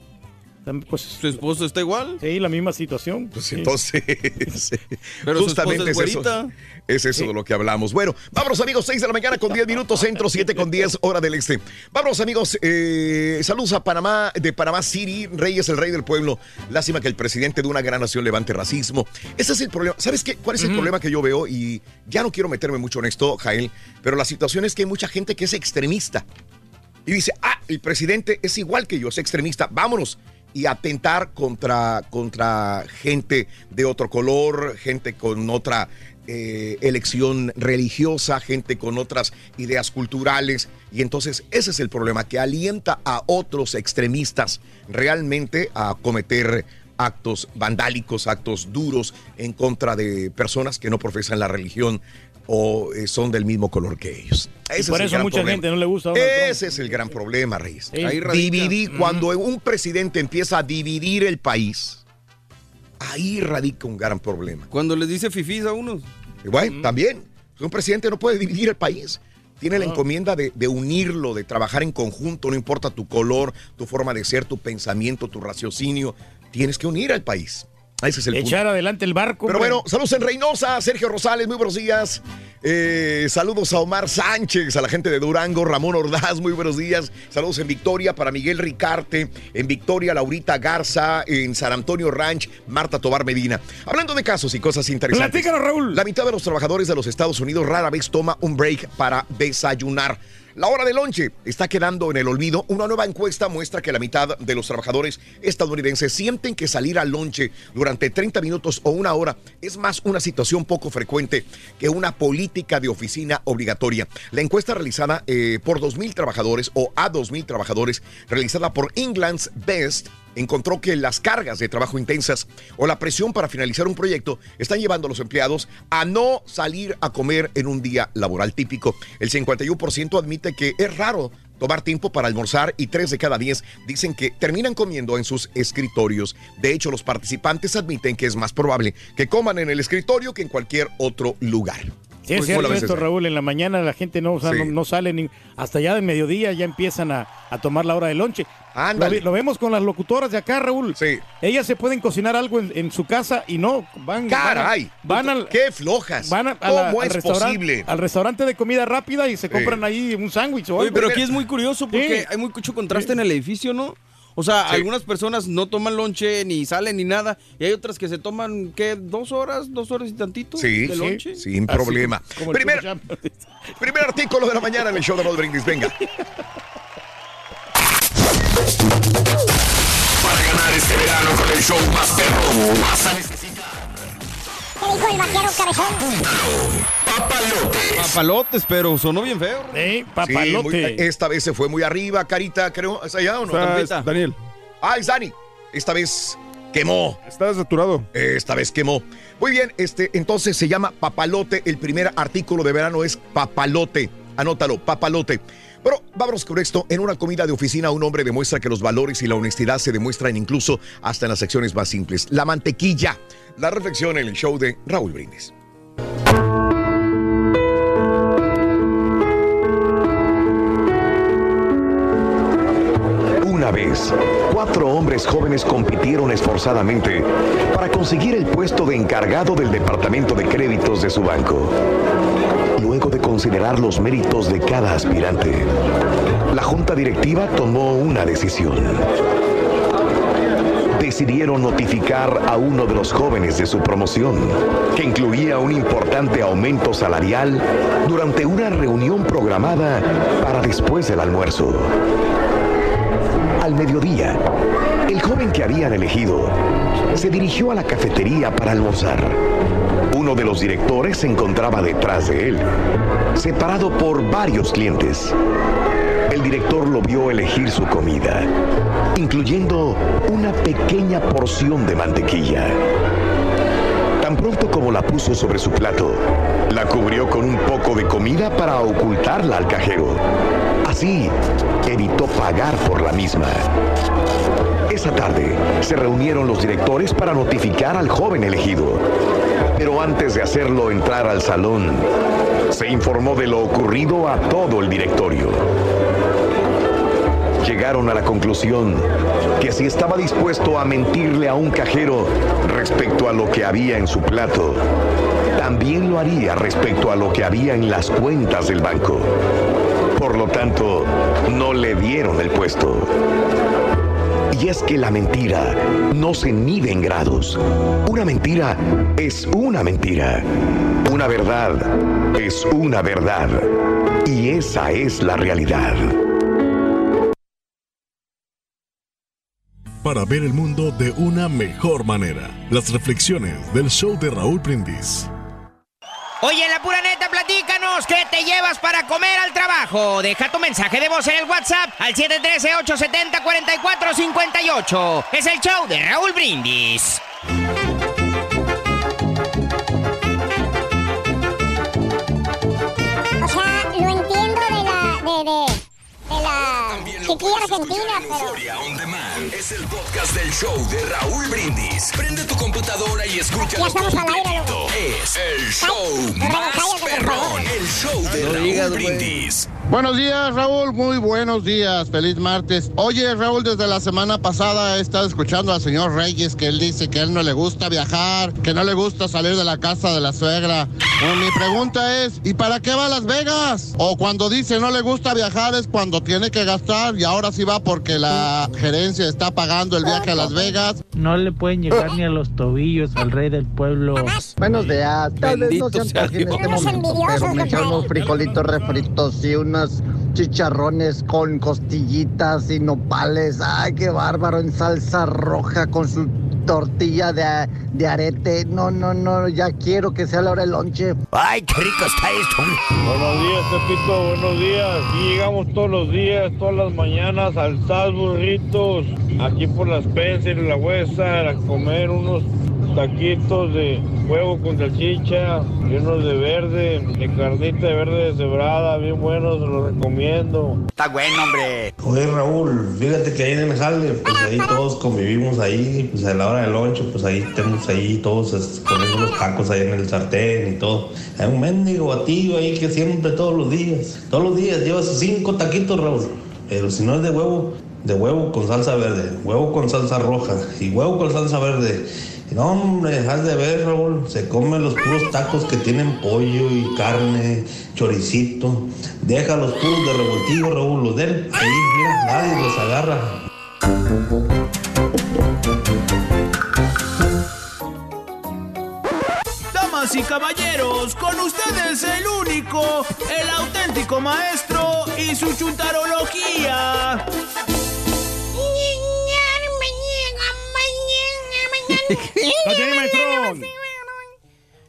Pues, ¿Su esposo está igual? sí, la misma situación. Pues Sí. entonces, Pero justamente es es eso, es eso de lo que hablamos. Bueno, vámonos amigos, 6 de la mañana con 10 minutos, centro 7 con 10, hora del este. Vámonos amigos, eh, saludos a Panamá, de Panamá City, Reyes, el rey del pueblo. Lástima que el presidente de una gran nación levante racismo. Ese es el problema. ¿Sabes qué? ¿Cuál es el problema que yo veo? Y ya no quiero meterme mucho en esto, Jael, pero la situación es que hay mucha gente que es extremista. Y dice, ah, el presidente es igual que yo, es extremista, vámonos. Y atentar contra, contra gente de otro color, gente con otra eh, elección religiosa, gente con otras ideas culturales. Y entonces ese es el problema, que alienta a otros extremistas realmente a cometer actos vandálicos, actos duros en contra de personas que no profesan la religión o eh, son del mismo color que ellos. Y Ese por es el eso gran mucha problema. gente no le gusta Trump. Ese es el gran problema, Reyes. Sí. Ahí radica. Dividir, cuando un presidente empieza a dividir el país, ahí radica un gran problema. Cuando les dice fifís a unos. Bueno, también, un presidente no puede dividir el país. Tiene la encomienda de, de unirlo, de trabajar en conjunto, no importa tu color, tu forma de ser, tu pensamiento, tu raciocinio. Tienes que unir al país. Ese es el punto. Echar adelante el barco. Pero hombre. bueno, saludos en Reynosa, Sergio Rosales, muy buenos días. Eh, saludos a Omar Sánchez, a la gente de Durango, Ramón Ordaz, muy buenos días. Saludos en Victoria para Miguel Ricarte, en Victoria, Laurita Garza, en San Antonio Ranch, Marta Tobar Medina. Hablando de casos y cosas interesantes. Platícanos, Raúl. La mitad de los trabajadores de los Estados Unidos rara vez toma un break para desayunar. La hora de lonche está quedando en el olvido. Una nueva encuesta muestra que la mitad de los trabajadores estadounidenses sienten que salir al lonche durante 30 minutos o una hora es más una situación poco frecuente que una política de oficina obligatoria. La encuesta realizada eh, por 2.000 trabajadores o a 2.000 trabajadores, realizada por England's Best, encontró que las cargas de trabajo intensas o la presión para finalizar un proyecto están llevando a los empleados a no salir a comer en un día laboral típico. El 51% admite que es raro tomar tiempo para almorzar y 3 de cada 10 dicen que terminan comiendo en sus escritorios. De hecho, los participantes admiten que es más probable que coman en el escritorio que en cualquier otro lugar. Sí, es ¿Cómo cierto esto? Raúl. En la mañana la gente no, o sea, Sí. no, no sale ni hasta ya de mediodía ya empiezan a, a tomar la hora de lonche. Lo, lo vemos con las locutoras de acá, Raúl. Sí. Ellas se pueden cocinar algo en, en su casa y no van. Caray, Van, van al, qué flojas. van a- a ¿Cómo la- al es restaurante- posible? Al restaurante de comida rápida y se compran ahí un sándwich o Oye, pero aquí es muy curioso porque Sí. hay mucho contraste en el edificio, ¿no? O sea, Sí. algunas personas no toman lonche ni salen ni nada. Y hay otras que se toman, ¿qué? ¿Dos horas? ¿Dos horas y tantito? Sí, de sí, lonche. sin Así problema. como Primer, artículo de la mañana en el show de Brindis. Venga. Para ganar este verano con el show más perro, vas a necesitar ¿Qué dijo el vaquero cabezón? papalotes. Papalotes, pero sonó bien feo. Eh, Sí, muy- esta vez se fue muy arriba, Carita, creo. ¿Es allá o no? Está-. Daniel, Ah, es Dani. Esta vez quemó. está saturado. Esta vez quemó. Muy bien, este, entonces se llama papalote. El primer artículo de verano es papalote. Anótalo, papalote. Pero vámonos con esto. En una comida de oficina, un hombre demuestra que los valores y la honestidad se demuestran incluso hasta en las secciones más simples. La mantequilla. La reflexión en el show de Raúl Brindis. Una vez, cuatro hombres jóvenes compitieron esforzadamente para conseguir el puesto de encargado del departamento de créditos de su banco. Luego de considerar los méritos de cada aspirante, la junta directiva tomó una decisión. Decidieron notificar a uno de los jóvenes de su promoción, que incluía un importante aumento salarial durante una reunión programada para después del almuerzo. Al mediodía, el joven que habían elegido se dirigió a la cafetería para almorzar. Uno de los directores se encontraba detrás de él, separado por varios clientes. El director lo vio elegir su comida, incluyendo una pequeña porción de mantequilla. Tan pronto como la puso sobre su plato, la cubrió con un poco de comida para ocultarla al cajero. Así, evitó pagar por la misma. Esa tarde, se reunieron los directores para notificar al joven elegido. Pero antes de hacerlo entrar al salón, se informó de lo ocurrido a todo el directorio. Llegaron a la conclusión que si estaba dispuesto a mentirle a un cajero respecto a lo que había en su plato, también lo haría respecto a lo que había en las cuentas del banco. Por lo tanto, no le dieron el puesto. Y es que la mentira no se mide en grados. Una mentira es una mentira. Una verdad es una verdad. Y esa es la realidad. Para ver el mundo de una mejor manera. Las reflexiones del show de Raúl Brindis. Oye, la pura neta, platícanos qué te llevas para comer al trabajo. Deja tu mensaje de voz en el WhatsApp al 713-870-4458. Es el show de Raúl Brindis. O sea, lo entiendo de la. de, de, de la chiquilla argentina, pero. Es el podcast del show de Raúl Brindis. Prende tu computadora y escúchalo Ya estamos al aire. Es el show Ay, más cállate, perrón. El show de No Raúl digas. Brindis. Buenos días, Raúl. Muy buenos días. Feliz martes. Oye, Raúl, desde la semana pasada he estado escuchando al señor Reyes que él dice que a él no le gusta viajar, que no le gusta salir de la casa de la suegra. Bueno, mi pregunta es, ¿y para qué va a Las Vegas? O cuando dice no le gusta viajar es cuando tiene que gastar y ahora sí va porque la gerencia está pagando el viaje a Las Vegas. No le pueden llegar ni a los tobillos al rey del pueblo. Buenos días. Tal vez no sea en este momento, pero me echan compadre. unos frijolitos refritos y unos chicharrones con costillitas y nopales. Ay, qué bárbaro, en salsa roja con su tortilla de, de arete. No, no, no, ya quiero que sea la hora del lonche. Ay, qué rico está esto. Buenos días, Pepito, buenos días. Aquí llegamos todos los días, todas las mañanas, al sal burritos, aquí por las Spencer y la Huesa, a comer unos taquitos de huevo con salchicha y unos de verde, de carnita de verde deshebrada, bien buenos, los recomiendo. Está bueno, hombre. Oye Raúl, fíjate que ahí en el jale, pues ahí todos convivimos ahí, pues a la hora del loncho, pues ahí tenemos ahí todos comiendo los tacos ahí en el sartén y todo. Hay un mendigo batido ahí que siempre todos los días, todos los días lleva sus cinco taquitos Raúl, pero si no es de huevo, de huevo con salsa verde, huevo con salsa roja y huevo con salsa verde. No, hombre, dejas de ver, Raúl. Se comen los puros tacos que tienen pollo y carne, choricito. Deja los puros de revoltijo, Raúl. Los de él, ahí, mira, nadie los agarra. Damas y caballeros, con ustedes el único, el auténtico maestro y su chuntarología. ¡Cállate, maestro!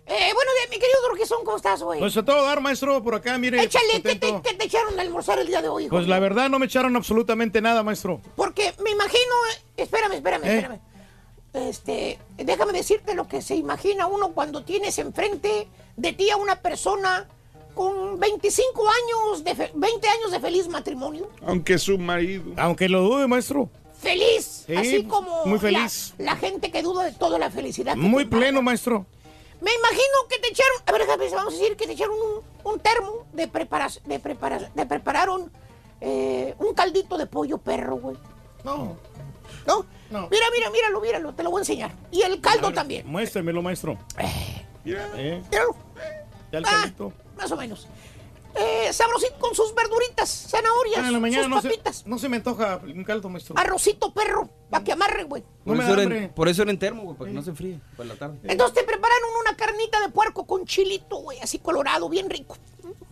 Eh, bueno, mi querido Dorquezón, ¿cómo estás, güey? Pues a todo dar, maestro, por acá, mire. Échale, ¿qué te, contento. qué te echaron a almorzar el día de hoy, hijo? Pues la verdad no me echaron absolutamente nada, maestro. Porque me imagino... Espérame, espérame, ¿Eh? espérame. Este, déjame decirte lo que se imagina uno cuando tienes enfrente de ti a una persona con 25 años, de fe- 20 años de feliz matrimonio. Aunque su marido. Aunque lo dude, maestro. Feliz, Sí, así como muy la- feliz. La, gente que duda de toda la felicidad. Muy pleno, maestro. Me imagino que te echaron, a ver, vamos a decir que te echaron un, un termo de preparación, de prepara- de prepararon eh, un caldito de pollo perro, güey. No. ¿No? Mira, mira, míralo, míralo, te lo voy a enseñar. Y el caldo ver, también. Muéstremelo, maestro. Eh, Míralo. ya el Ah, caldito. más o menos. Eh, sabrosito con sus verduritas, zanahorias, Ah, en la mañana sus no se, papitas. no se me antoja un caldo, maestro. Arrocito perro, para que amarre, güey. No Por, por eso era en termo, güey, para que no se enfríe por la tarde. Entonces te prepararon una carnita de puerco con chilito, güey, así colorado, bien rico.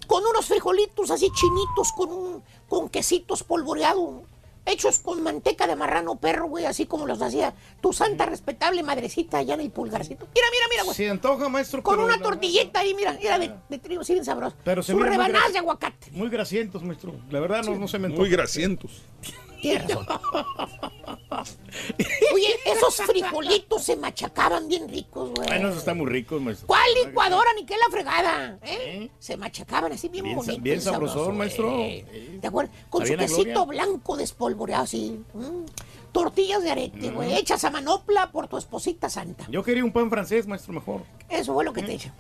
Con unos frijolitos así chinitos, con un, con quesitos polvoreados, hechos con manteca de marrano perro, güey, así como los hacía tu santa respetable madrecita allá en el pulgarcito. Mira, mira, mira, güey. Se antoja, maestro. Con una tortilleta ahí, mira, mira de, de trigo, así bien sabroso. Pero se Sus rebanadas de aguacate. Muy grasientos, maestro. La verdad no, no se me antoja. Muy grasientos. Tienes razón. Oye, esos frijolitos se machacaban bien ricos, güey. Bueno, esos están muy ricos, maestro. ¿Cuál licuadora ni qué la fregada? ¿eh? Se machacaban así bien, Bien, sa- bonito. bien sabroso, sabrosón, güey. maestro. ¿De acuerdo? Con su quesito blanco despolvoreado así. mm. Tortillas de arete, güey. Hechas a manopla por tu esposita santa. Yo quería un pan francés, maestro, mejor. Eso fue lo que te eché.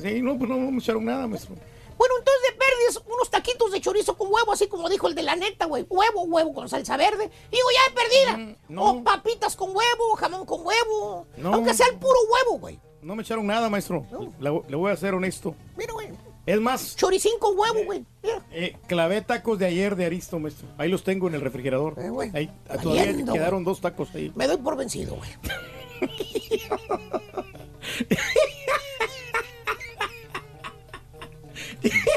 Sí, no, pues no, no me echaron nada, maestro. Bueno, entonces de pérdidas, unos taquitos de chorizo con huevo, así como dijo el de la neta, güey. Huevo, huevo con salsa verde. Digo, ya de perdida. O papitas con huevo, jamón con huevo. No. Aunque sea el puro huevo, güey. No me echaron nada, maestro. Le, le voy a ser honesto. Mira, güey. Es más. Choricín con huevo, güey. Mira. Eh, clavé tacos de ayer de Aristo, maestro. Ahí los tengo en el refrigerador. ahí ah, todavía valiendo, quedaron dos tacos ahí. Me doy por vencido, güey.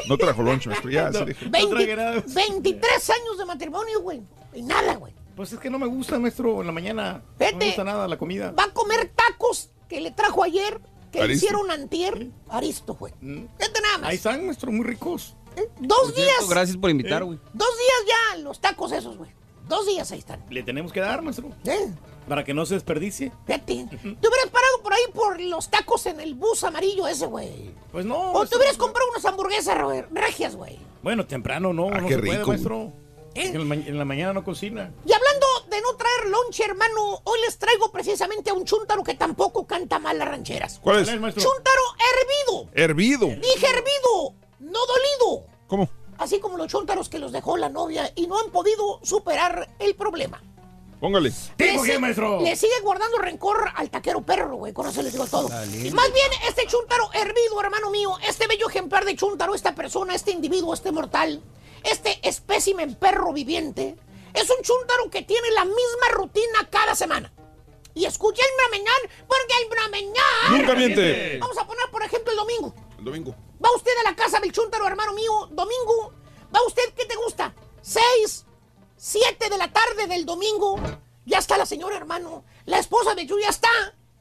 No trajo lonche, maestro. Ya, se dije. 20 23 años de matrimonio, güey. Y nada, güey. Pues es que no me gusta, maestro, en la mañana. No Vete. me gusta nada la comida. Va a comer tacos que le trajo ayer, que le Aristo. hicieron antier. Aristo, güey. Vete nada más. Ahí están, maestro, muy ricos. Dos Por cierto, días. gracias por invitar, güey. Dos días ya, los tacos esos, güey. Dos días ahí están. Le tenemos que dar, maestro. ¿Eh? Para que no se desperdicie. Fíjate. Te hubieras parado por ahí por los tacos en el bus amarillo ese, güey. Pues no. O te hubieras comprado unas hamburguesas re- regias, güey. Bueno, temprano no, no qué se puede, rico, maestro. En, el ma- en la mañana no cocina. Y hablando de no traer lonche, hermano, hoy les traigo precisamente a un chúntaro que tampoco canta mal las rancheras. ¿Cuál es? Chúntaro hervido. Hervido. Dije hervido, no dolido. ¿Cómo? Así como los chúntaros que los dejó la novia y no han podido superar el problema. Póngale. ¿Tipo Le qué, maestro? Le sigue guardando rencor al taquero perro, güey. Con eso les digo todo. Y más bien, este chúntaro hervido, hermano mío, este bello ejemplar de chúntaro, esta persona, este individuo, este mortal, este espécimen perro viviente, es un chúntaro que tiene la misma rutina cada semana. Y escucha el bramenán, porque el bramenán... Nunca miente. Vamos a poner, por ejemplo, el domingo. El domingo. Va usted a la casa del chúntaro, hermano mío, domingo. Va usted, ¿qué te gusta? Seis, siete de la tarde del domingo. Ya está la señora, hermano. La esposa de Yu ya está.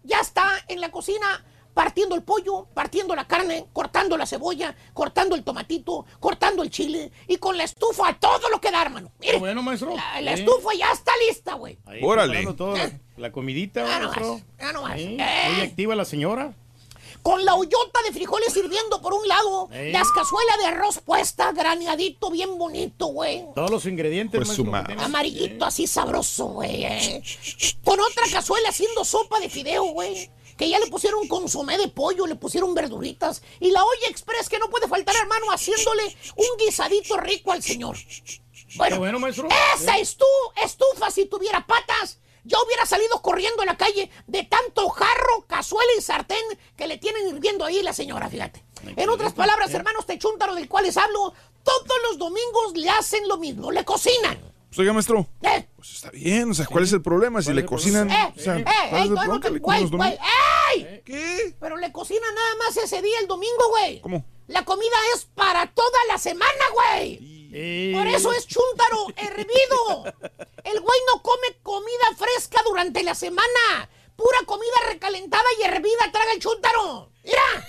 Ya está en la cocina partiendo el pollo, partiendo la carne, cortando la cebolla, cortando el tomatito, cortando el chile y con la estufa a todo lo que da, hermano. Mire, Bueno, maestro. la, estufa ya está lista, güey. Órale. todo, la, la comidita, Ya no maestro. más, ya no más. Eh. Muy activa la señora. Con la hoyota de frijoles sirviendo por un lado, las cazuelas de arroz puesta, graneadito, bien bonito, güey. Todos los ingredientes, Pues su maestro. Amarillito, así sabroso, güey. eh. Con otra cazuela haciendo sopa de fideo, güey. Que ya le pusieron consomé de pollo, le pusieron verduritas. Y la olla express que no puede faltar, hermano, haciéndole un guisadito rico al señor. Bueno, bueno, maestro. esa es tu estufa si tuviera patas. Yo hubiera salido corriendo a la calle de tanto jarro, cazuela y sartén que le tienen hirviendo ahí la señora, fíjate. En otras palabras, hermanos techúntaro del cual les hablo, todos los domingos le hacen lo mismo, le cocinan. Pues, oiga, maestro. ¿Eh? Pues está bien, o sea, ¿cuál es el problema? Si le cocinan. Eh, o sea, eh, ¿cuál eh, no, te- güey, güey. ¡ey! ¿Qué? Pero le cocinan nada más ese día, el domingo, güey. ¿Cómo? La comida es para toda la semana, güey. Por eso es chúntaro hervido. El güey no come comida fresca durante la semana. Pura comida recalentada y hervida traga el chúntaro. Mira,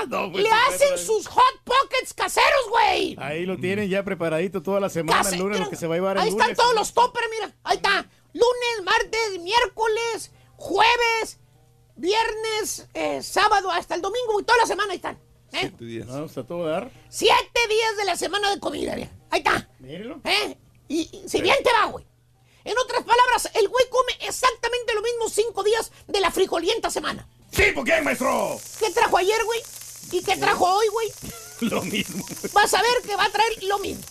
No, pues, le hacen maestro. sus hot pockets caseros, güey. Ahí lo tienen ya preparadito toda la semana, Case- el lunes, lo que se va a llevar el Ahí están todos los toppers, mira. Ahí está. Lunes, martes, miércoles, jueves, viernes, eh, sábado, hasta el domingo y toda la semana ahí están. ¿Eh? Siete días. Está todo a dar. Siete días de la semana de comida, mira. Ahí está. Mírelo. ¿eh? Y, y si bien te va, güey. En otras palabras, el güey come exactamente lo mismo cinco días de la frijolienta semana. Sí, ¿por qué, maestro? ¿Qué trajo ayer, güey? ¿Y qué trajo hoy, güey? Lo mismo. Vas a ver que va a traer lo mismo.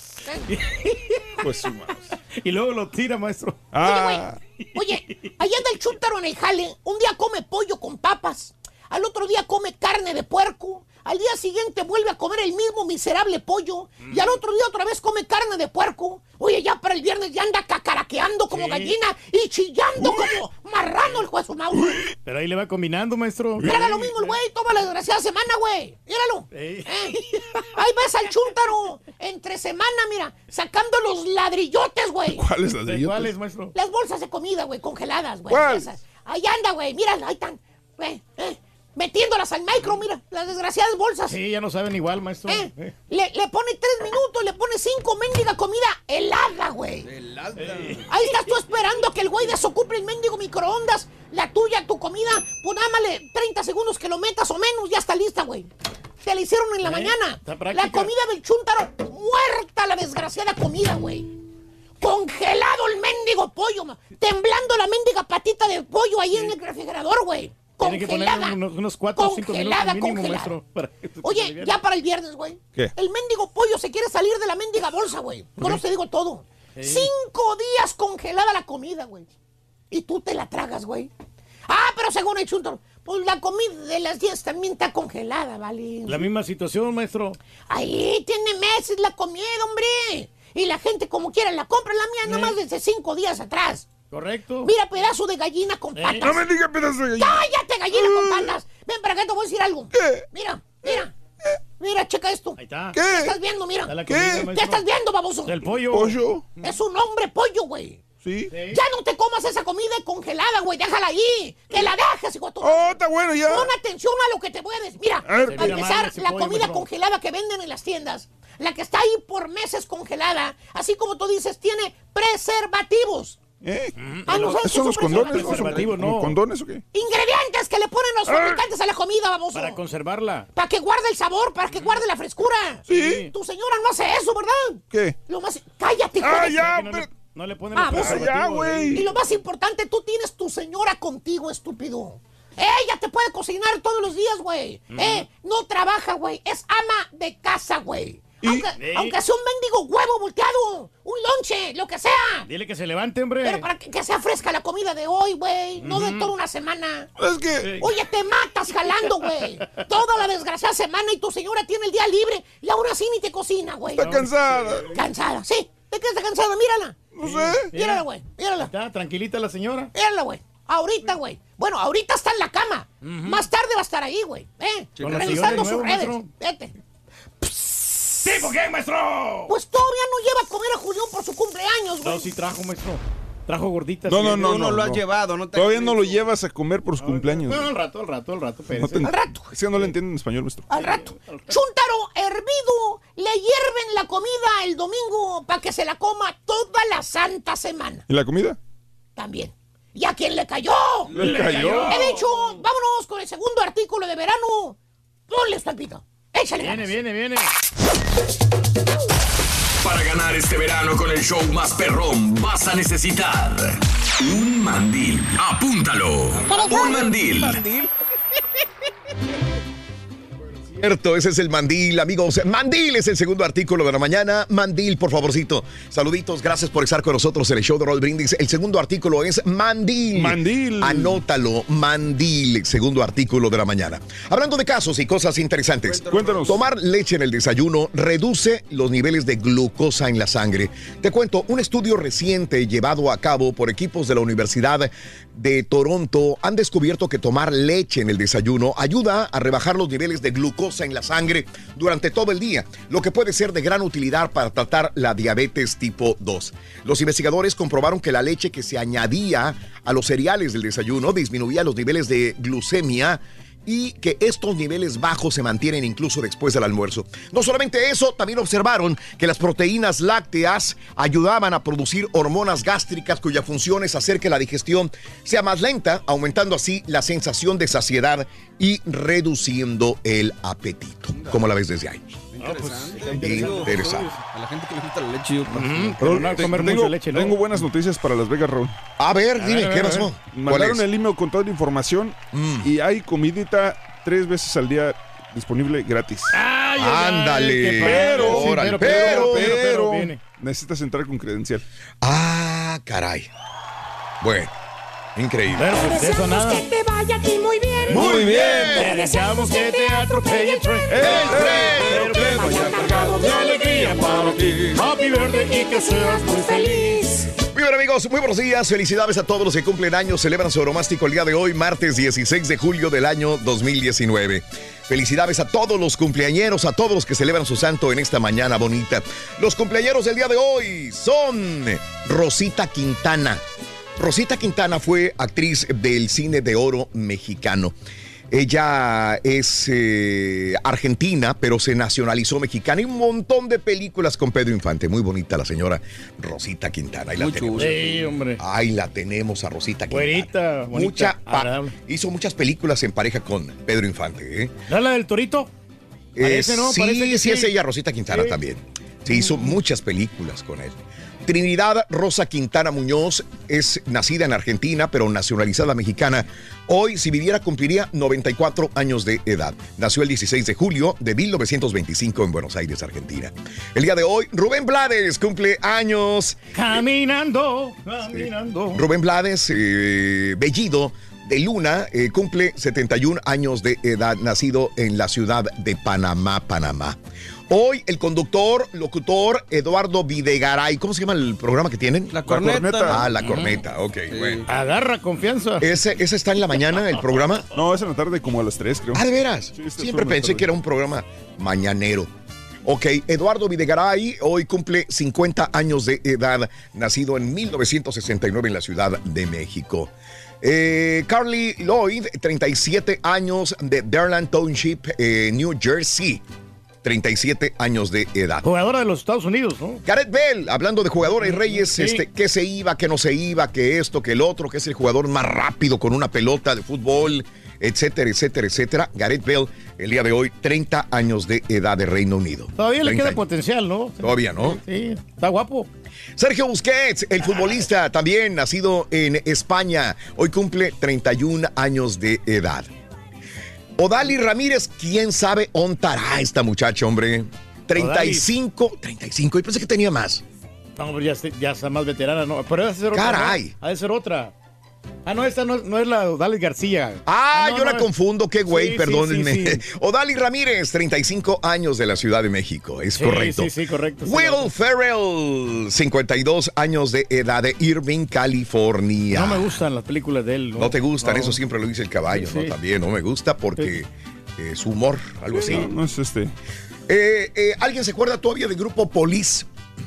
¿eh? Pues madre. Y luego lo tira, maestro. Ah, Oye, allá anda el chúntaro en el jale. Un día come pollo con papas. Al otro día come carne de puerco. Al día siguiente vuelve a comer el mismo miserable pollo. Y al otro día otra vez come carne de puerco. Oye, ya para el viernes ya anda cacaraqueando como Sí. gallina y chillando como marrano el juez mouse. Pero ahí le va combinando, maestro. Traga lo mismo el güey, toma la desgraciada semana, güey. Míralo. Ey. Eh, Ahí ves al chúntaro entre semana, mira, sacando los ladrillotes, güey. ¿cuáles ¿De ladrillos? cuáles, maestro? Las bolsas de comida, güey, congeladas, güey. Ahí anda, güey, mira, ahí están. güey, eh, metiéndolas al micro, mira, las desgraciadas bolsas. Sí, ya no saben igual, maestro. Eh, Eh. Le, le pone tres minutos, le pone cinco mendiga comida helada, güey. Ahí estás tú esperando a que el güey desocupe el mendigo microondas. La tuya, tu comida, pues nada más le 30 segundos que lo metas o menos, ya está lista, güey. Te la hicieron en la Eh, mañana. La comida del chúntaro, muerta la desgraciada comida, güey. Congelado el mendigo pollo, ma- temblando la mendiga patita de pollo ahí en el refrigerador, güey. Tiene que Congelada. ponerle unos, unos cuatro o cinco minutos Congelada, mínimo, congelada. maestro. para que se Oye, aliviane. ya para el viernes, güey. ¿Qué? El mendigo pollo se quiere salir de la mendiga bolsa, güey. No no te digo todo. Cinco días congelada la comida, güey. Y tú te la tragas, güey. Ah, pero según el chunto, pues la comida de las 10 también está congelada, ¿vale? La misma situación, maestro. Ahí tiene meses la comida, hombre. Y la gente como quiera la compra, la mía nomás desde cinco días atrás. Correcto. Mira, pedazo de gallina con Eh. patas. No me diga pedazo de gallina. ¡Cállate, gallina con patas! Ven para acá, te voy a decir algo. ¿Qué? Mira, mira. Mira, checa esto. Ahí está. ¿Qué? ¿Qué estás viendo? Mira. ¿Qué? comida, ¿Qué ¿Qué maestro. estás viendo, baboso? Del pollo. ¿Pollo? Es un hombre pollo, güey. Sí. Sí. Ya no te comas esa comida congelada, güey. Déjala ahí. Que la dejes, hijo de tu- Oh, está bueno ya. Pon atención a lo que te voy a decir. Mira, A ver. para empezar, la pollo, comida maestro. congelada que venden en las tiendas, la que está ahí por meses congelada, así como tú dices, tiene preservativos. ¿Eh? Ah, no ¿Esos son los son condones? ¿no? ¿Son preservativos, no. ¿Condones o qué? Ingredientes que le ponen los Ah. fabricantes a la comida, baboso. Para conservarla. Para que guarde el sabor, para que guarde la frescura. Sí. Tu señora no hace eso, ¿verdad? ¿Qué? Lo más... Cállate, Ah, ya, no, le, pero- no le ponen Ah, los vos- preservativos ya, güey. ahí. Y lo más importante, tú tienes tu señora contigo, estúpido. Ella te puede cocinar todos los días, güey. Eh, no trabaja, güey. Es ama de casa, güey. ¿Y? Aunque, sea un mendigo huevo volteado, un lonche, lo que sea. Dile que se levante, hombre. Pero para que, que sea fresca la comida de hoy, güey. No de toda una semana. Es que. Oye, te matas jalando, güey. Toda la desgraciada semana y tu señora tiene el día libre y ahora sí ni te cocina, güey. Está cansada. Cansada, sí. ¿De qué está cansada? Mírala. No sé. Mírala, güey. Mírala. Está tranquilita la señora. Mírala, güey. Ahorita, güey. Bueno, ahorita está en la cama. Más tarde va a estar ahí, güey. ¿Eh? Revisando sus nuevo, redes. maestro. Vete. ¿Sí, por qué, maestro? Pues todavía no lleva a comer a Julián por su cumpleaños, No, güey. sí trajo, maestro. Trajo gorditas. No, no, no. Tú no no, lo has no. llevado, no te Todavía no lo llevas a comer por su cumpleaños. No, al rato, al rato, al rato. No te- Al rato. Es que no le entienden en español, maestro. Al rato. Chuntaro hervido, le hierven la comida el domingo para que se la coma toda la santa semana. ¿Y la comida? También. ¿Y a quién le cayó? Le cayó. He dicho, vámonos con el segundo artículo de verano. Ponle estampito. Échale Viene, ganas. viene, viene. Para ganar este verano con el show más perrón vas a necesitar un mandil. Apúntalo. Un mandil. Cierto, ese es el mandil, amigos. Mandil es el segundo artículo de la mañana. Mandil, por favorcito. Saluditos, gracias por estar con nosotros en el show de Roll Brindis. El segundo artículo es mandil. Mandil. Anótalo, mandil, segundo artículo de la mañana. Hablando de casos y cosas interesantes. Cuéntanos. Tomar leche en el desayuno reduce los niveles de glucosa en la sangre. Te cuento, un estudio reciente llevado a cabo por equipos de la Universidad de Toronto han descubierto que tomar leche en el desayuno ayuda a rebajar los niveles de glucosa en la sangre durante todo el día, lo que puede ser de gran utilidad para tratar la diabetes tipo 2. Los investigadores comprobaron que la leche que se añadía a los cereales del desayuno disminuía los niveles de glucemia y que estos niveles bajos se mantienen incluso después del almuerzo. No solamente eso, también observaron que las proteínas lácteas ayudaban a producir hormonas gástricas cuya función es hacer que la digestión sea más lenta, aumentando así la sensación de saciedad y reduciendo el apetito. ¿Cómo la ves desde ahí? Interesante. A la gente que le gusta la leche, yo. Raúl, no te- comer tengo, mucha leche, ¿no? tengo buenas noticias para Las Vegas, Raúl. A ver, dime, ver, a ¿qué ver, a pasó? ver. ¿Cuál Mandaron el email con toda la información y hay comidita tres veces al día disponible gratis. Ay, Ándale. qué. Pero, Sí, pero, pero, pero, pero, pero necesitas entrar con credencial. Ah, caray. Bueno, increíble. Pero pues de eso nada. que te vaya a ti muy bien. Muy bien. Te deseamos que te atropelle el tren. Pero que vaya cargado de alegría para ti. Happy birthday y que seas muy feliz. Muy bien amigos, muy buenos días. Felicidades a todos los que cumplen años, celebran su oromástico el día de hoy, martes 16 de julio del año 2019. Felicidades a todos los cumpleañeros, a todos los que celebran su santo en esta mañana bonita. Los cumpleañeros del día de hoy son Rosita Quintana. Rosita Quintana fue actriz del cine de oro mexicano. Ella es eh, argentina, pero se nacionalizó mexicana y un montón de películas con Pedro Infante. Muy bonita la señora Rosita Quintana. Ahí la tenemos. Sí, hombre. Ahí la tenemos a Rosita Quintana. Güerita, bonita, Mucha hizo muchas películas en pareja con Pedro Infante. ¿eh? ¿No es la del torito? Eh, Parece, ¿no? sí, Parece que sí, sí. es ella, Rosita Quintana Sí. también. Se hizo muchas películas con él. Trinidad Rosa Quintana Muñoz es nacida en Argentina, pero nacionalizada mexicana. Hoy, si viviera, cumpliría 94 años de edad. Nació el 16 de julio de 1925 en Buenos Aires, Argentina. El día de hoy, Rubén Blades cumple años. Caminando, caminando. Rubén Blades, eh, Bellido de Luna, eh, cumple 71 años de edad, nacido en la ciudad de Panamá, Panamá. Hoy el conductor, locutor Eduardo Videgaray, ¿cómo se llama el programa que tienen? La corneta. corneta. Ah, la corneta, ok, bueno. Agarra confianza. ¿Ese, ¿Ese está en la mañana, el programa? No, es en la tarde como a las 3, creo. Ah, de veras. Sí, está Siempre pensé que era un programa mañanero. Ok, Eduardo Videgaray hoy cumple 50 años de edad, nacido en 1969 en la Ciudad de México. Eh, Carly Lloyd, 37 años de Darland Township, eh, New Jersey. 37 años de edad. Jugadora de los Estados Unidos, ¿no? Gareth Bell, hablando de jugadores reyes, Sí. este, que se iba, que no se iba, que esto, que el otro, que es el jugador más rápido con una pelota de fútbol, etcétera, etcétera, etcétera. Gareth Bell, el día de hoy, 30 años de edad de Reino Unido. Todavía le 30 queda años. potencial, ¿no? Todavía, ¿no? Sí, está guapo. Sergio Busquets, el futbolista, también nacido en España, hoy cumple 31 años de edad. Odali Ramírez, quién sabe ontará esta muchacha, hombre. 35, 35, y pensé que tenía más. No, pero ya, ya está más veterana, ¿no? Pero debe ser otra. Caray. ¿no? Ha de ser otra. Ah, no, esta no, es- no es la Dales García. Ah, no, yo no, la confundo, qué güey, Sí, perdónenme. sí, sí. Odali Ramírez, 35 años de la Ciudad de México, es correcto. Sí, sí, correcto. Will Ferrell, 52 años de edad de Irving, California. No me gustan las películas de él. No, te gustan, eso siempre lo dice el caballo, ¿no? También no me gusta porque eh, su humor, algo así. No, no es este. Eh, eh, ¿Alguien se acuerda todavía del grupo Police?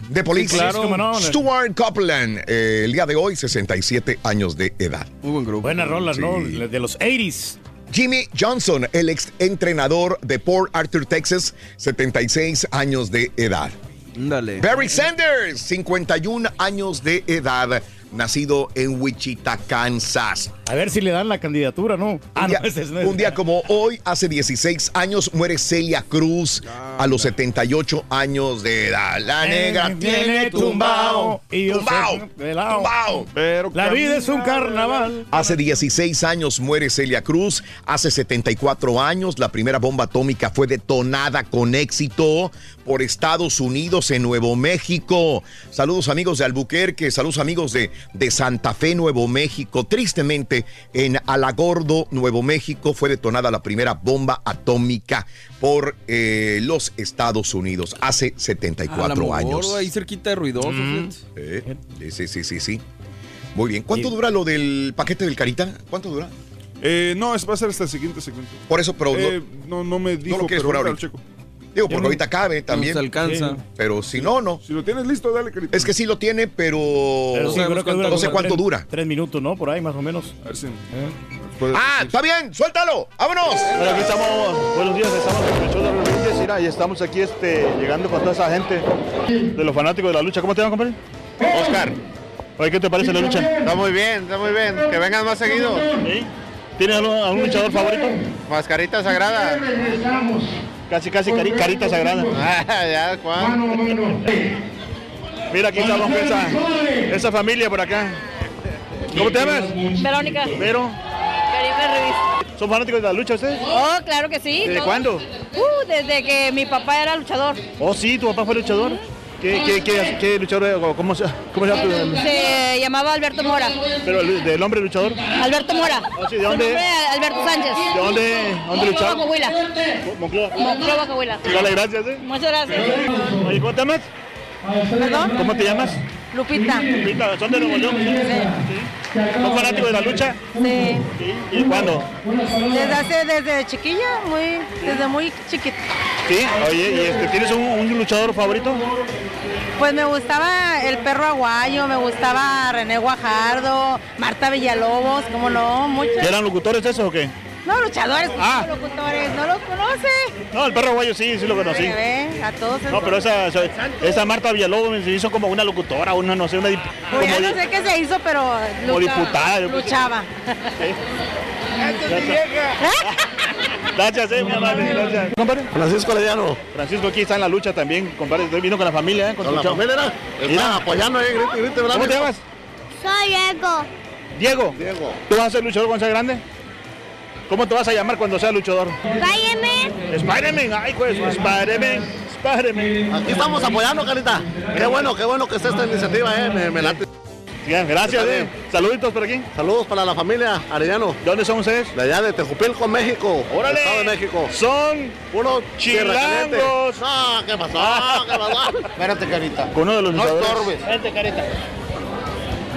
De Police. Sí, claro. no. Stuart Copeland, eh, el día de hoy, 67 años de edad. Muy buen grupo. Buenas rolas, ¿no? De los 80s. Jimmy Johnson, el ex entrenador de Port Arthur, Texas, 76 años de edad. Dale. Barry Sanders, 51 años de edad, nacido en Wichita, Kansas. A ver si le dan la candidatura, ¿no? Ah, un, día, no, ese es- un día como hoy, hace 16 años, muere Celia Cruz a los 78 años de edad. La negra tiene tumbao. Y Tumbao. sé de lado. Tumbao. Pero La vida es un carnaval. Hace 16 años muere Celia Cruz. Hace 74 años la primera bomba atómica fue detonada con éxito por Estados Unidos en Nuevo México. Saludos amigos de Albuquerque, saludos amigos de, de Santa Fe, Nuevo México. Tristemente, en Alagordo, Nuevo México, fue detonada la primera bomba atómica por eh, los Estados Unidos hace 74 años. Gordo, ahí cerquita de ruidoso. Mm. Eh, sí, sí, sí, sí. Muy bien. ¿Cuánto dura lo del paquete del Carita? ¿Cuánto dura? Eh, no, es, va a ser hasta el siguiente segmento. Por eso, pero Eh, no, no me dijo, lo quieres pero por ahorita lo checo. Digo, porque ahorita cabe también. se alcanza. Pero si no, no. Si lo tienes listo, dale, carita. Es que sí lo tiene, pero, Pero sí, creo que dura no sé cuánto tres- dura. Tres minutos, ¿no? Por ahí más o menos. A ver si- Ah, está bien, suéltalo. Vámonos. Bueno, aquí estamos, buenos días, estamos en el y estamos aquí este, llegando con toda esa gente de los fanáticos de la lucha. ¿Cómo te llamas, compadre? Oscar. Oye, ¿qué te parece la lucha? Está muy bien, está muy bien. Que vengan más seguido. ¿Sí? ¿Tienes algún, algún luchador favorito? Mascarita sagrada. Casi, casi cari- carita sagrada. Ah, ya, Juan. Mira, aquí estamos con esa, esa familia por acá. ¿Cómo te llamas? Verónica. Vero. ¿Son fanáticos de la lucha ustedes? Oh, claro que sí. ¿Desde todos. cuándo? Uh, desde que mi papá era luchador. Oh, sí, tu papá fue luchador. ¿Qué, qué, qué, qué luchador? o ¿Cómo se, cómo se llama Se llamaba Alberto Mora. Pero el- del hombre luchador. Alberto Mora. sí, ¿de Su dónde? nombre, Alberto Sánchez. ¿De dónde, dónde Monclova, luchaba? Coahuila. Monclova. Monclova, Coahuila. Dale, gracias, ¿eh? Muchas gracias. ¿cómo te llamas? ¿Perdón? ¿Cómo te llamas? Lupita. Lupita, ¿son de Nuevo León? Sí. ¿Son fanáticos de la lucha? Sí. ¿Y cuándo? Desde hace, desde chiquilla, muy, desde muy chiquita. Sí, oye, ¿y este, tienes un, un luchador favorito? Pues me gustaba el perro aguayo, me gustaba René Guajardo, Marta Villalobos, ¿cómo no? Muchos. ¿Ya eran locutores esos o qué? No, luchadores, Ah. no locutores, no los conoce. No, el perro guayo sí, sí lo conocí. Ve, ve, a todos No, pero esa, esa, esa Marta Villalobos se hizo como una locutora, una, no sé, una... dip- Pues ya como no di- sé qué se hizo, pero Como lucha- diputada, yo pensé. luchaba. Gracias, eh, muy amable, gracias. Compadre. Francisco Lediano. Francisco aquí está en la lucha también, compadre. Estoy vino con la familia, ¿eh? Con tu la chavo. familia, ¿no? Mira. Apoyando ahí, grite, grite, ¿verdad? ¿Cómo te llamas? Soy Diego. Diego. Diego. ¿Tú vas a ser luchador cuando seas grande? ¿Cómo te vas a llamar cuando seas luchador? Váyame. Spider-Man, ay pues, Spider-Man, Spider-Man. Aquí estamos apoyando, Carita. Qué bueno, qué bueno que esté esta iniciativa, eh. Me, me late. Bien, gracias, eh. bien. Saluditos por aquí. Saludos para la familia Arellano. ¿De dónde son ustedes? De allá de Tejupilco, México. ¡Órale! Estado de México. Son unos chilangos. No, ¿qué pasó? ¿Qué pasó? Espérate, carita. Con uno de los No estorbes. Vente, carita.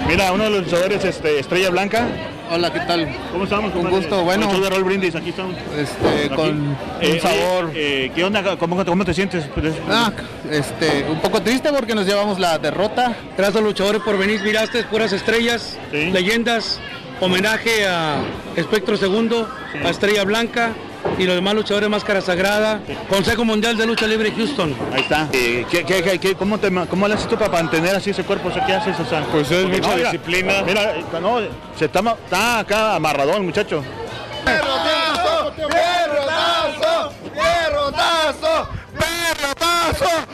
Mira, uno de los luchadores, este, Estrella Blanca. Hola, ¿qué tal? ¿Cómo estamos? Un compadre? gusto, bueno. Con de Brindis, aquí estamos. Este, Aquí. con Eh, un sabor. eh, ¿Qué onda? ¿Cómo, cómo te sientes? Pues, Ah, este, un poco triste porque nos llevamos la derrota. Gracias a los luchadores por venir, miraste puras estrellas, Sí. leyendas, homenaje a Espectro Segundo, a Estrella Blanca y los demás luchadores Máscara Sagrada, Consejo Mundial de Lucha Libre Houston. Ahí está. Eh, ¿qué, qué, qué- qué- cómo, te, ¿Cómo le haces tú para mantener así ese cuerpo? O sea, ¿Qué haces? O sea, Pues es porque mucha mira, disciplina. Mira, eh, no, se está, está acá amarradón, muchacho. ¡Perrotazo! ¡Perrotazo! ¡Perrotazo! ¡Perrotazo!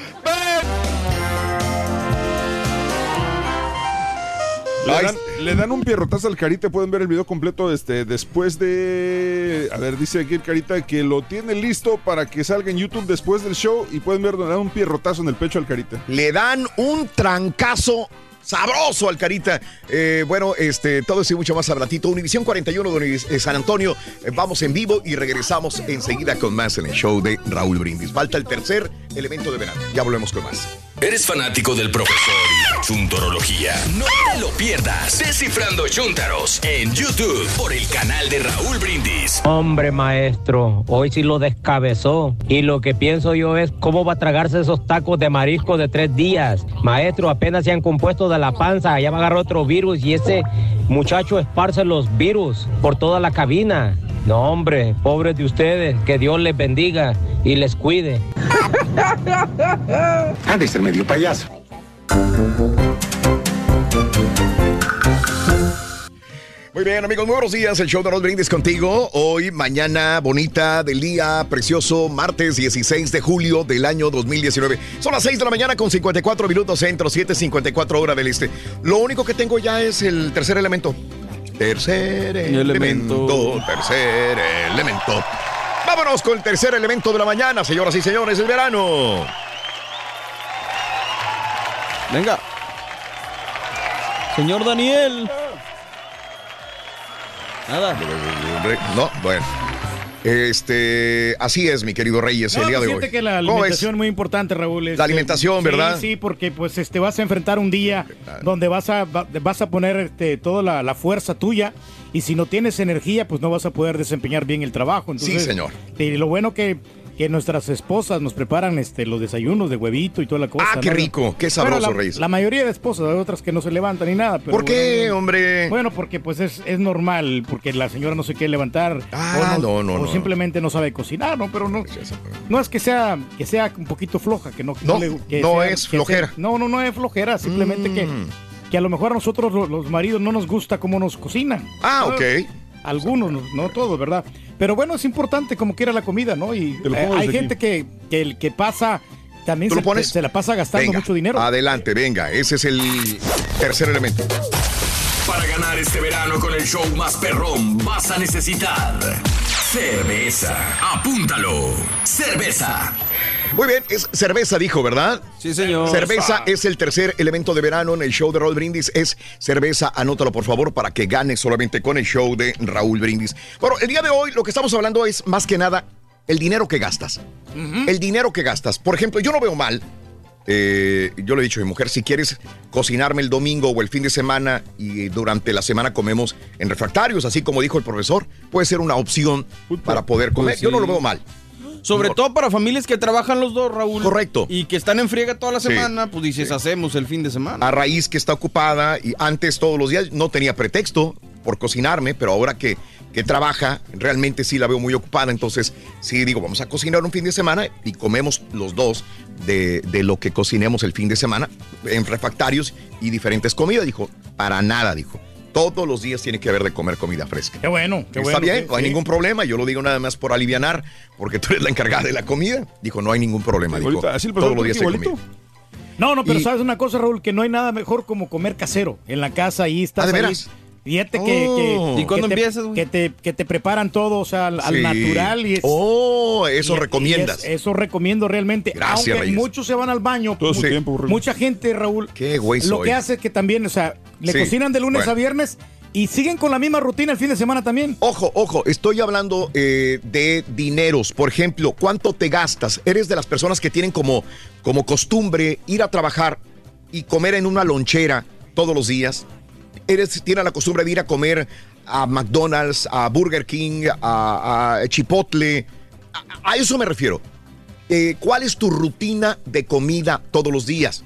Le dan, le dan un pierrotazo al Carita, pueden ver el video completo este, después de... A ver, dice aquí el Carita que lo tiene listo para que salga en YouTube después del show y pueden ver, le dan un pierrotazo en el pecho al Carita. Le dan un trancazo sabroso al Carita. Eh, bueno, este, todo eso y mucho más al ratito. Univisión 41 de eh, San Antonio. Eh, vamos en vivo y regresamos enseguida con más en el show de Raúl Brindis. Falta el tercer elemento de verano. Ya volvemos con más. ¿Eres fanático del profesor y chuntorología. No te lo pierdas. Descifrando Chuntaros en YouTube por el canal de Raúl Brindis. Hombre, maestro, hoy sí lo descabezó. Y lo que pienso yo es cómo va a tragarse esos tacos de marisco de tres días. Maestro, apenas se han compuesto de la panza, allá va a agarrar otro virus y ese muchacho esparce los virus por toda la cabina. No, hombre, pobres de ustedes, que Dios les bendiga y les cuide. Medio payaso. Muy bien, amigos, muy buenos días. El show de Raúl Brindis contigo. Hoy, mañana bonita del día precioso, martes 16 de julio del año 2019. Son las 6 de la mañana con 54 minutos centro, 7.54 hora del este. Lo único que tengo ya es el tercer elemento. Tercer elemento. Elemento. Tercer elemento. Vámonos con el tercer elemento de la mañana, señoras y señores, el verano. Venga. Señor Daniel. Nada. No, bueno. Este, así es, mi querido Reyes, el No, día pues de hoy. que la alimentación es muy importante, Raúl. Este, alimentación, ¿verdad? Sí, porque pues este vas a enfrentar un día donde vas a va- vas a poner este, toda la, la fuerza tuya y si no tienes energía, pues no vas a poder desempeñar bien el trabajo. Entonces, Sí, señor. Y lo bueno que que nuestras esposas nos preparan este los desayunos de huevito y toda la cosa. Ah, qué ¿no? rico, qué sabroso, Bueno, la, Reyes. La mayoría de esposas, hay otras que no se levantan ni nada. Pero ¿Por qué, bueno, hombre? Bueno, porque pues es, es normal, porque la señora no se quiere levantar. Ah, o no, no, o no. simplemente no sabe cocinar, ¿no? Pero no, no es que sea, que sea un poquito floja, que no, que No, le- que no sea- es flojera. sea- no, no, no es flojera, simplemente que, Mm. que a lo mejor a nosotros lo- los maridos no nos gusta cómo nos cocinan. Ah, ¿no? ok. Algunos, no, no todos, ¿verdad? Pero bueno, es importante como quiera la comida, ¿no? Y eh, hay gente que, que el que pasa también ¿Tú se, lo pones? se la pasa gastando Venga, mucho dinero. Adelante, venga. Ese es el tercer elemento. Para ganar este verano con el show más perrón, vas a necesitar cerveza. Apúntalo. Cerveza. Muy bien, es cerveza, dijo, ¿verdad? Sí, señor. Cerveza es el tercer elemento de verano en el show de Raúl Brindis. Es cerveza, anótalo por favor para que ganes solamente con el show de Raúl Brindis. Bueno, el día de hoy lo que estamos hablando es más que nada el dinero que gastas. El dinero que gastas. Por ejemplo, yo no veo mal. eh, yo le he dicho a mi mujer, si quieres cocinarme el domingo o el fin de semana y durante la semana comemos en refractarios, así como dijo el profesor, puede ser una opción para poder comer. Pues Yo no lo veo mal. Sobre todo para familias que trabajan los dos, Raúl. Correcto. Y que están en friega toda la Sí. semana, pues dices, hacemos el fin de semana. a raíz que está ocupada y antes todos los días no tenía pretexto por cocinarme, pero ahora que, que trabaja, realmente sí la veo muy ocupada, entonces sí digo, vamos a cocinar un fin de semana y comemos los dos de, de lo que cocinemos el fin de semana en refractarios y diferentes comidas. Dijo, para nada, dijo. Todos los días tiene que haber de comer comida fresca. Qué bueno, qué Está bueno. bien, sí, no hay sí. ningún problema. Yo lo digo nada más por alivianar, porque tú eres la encargada de la comida. Dijo, no hay ningún problema. Dijo, Igualito, así todos los días hay comida. No, no, pero Y- sabes una cosa, Raúl, que no hay nada mejor como comer casero en la casa ahí estás Ah, ¿de ahí. veras? Fíjate que, que- Oh. que ¿Y cuándo te- empiezas, güey? que te, que te preparan todo, o sea, al, natural y es, Oh, eso y- y recomiendas. es- eso recomiendo realmente. Gracias, Aunque Reyes. muchos se van al baño. Todo tiempo, Raúl. Mucha gente, Raúl, Qué güey lo soy. que hace es que también, o sea, le Sí, cocinan de lunes bueno. a viernes y siguen con la misma rutina el fin de semana también. Ojo, ojo, estoy hablando eh, de dineros. Por ejemplo, ¿cuánto te gastas? ¿Eres de las personas que tienen como, como costumbre ir a trabajar y comer en una lonchera todos los días? ¿Eres, tienes la costumbre de ir a comer a McDonald's, a Burger King, a, Chipotle? A, eso me refiero. Eh, ¿Cuál es tu rutina de comida todos los días?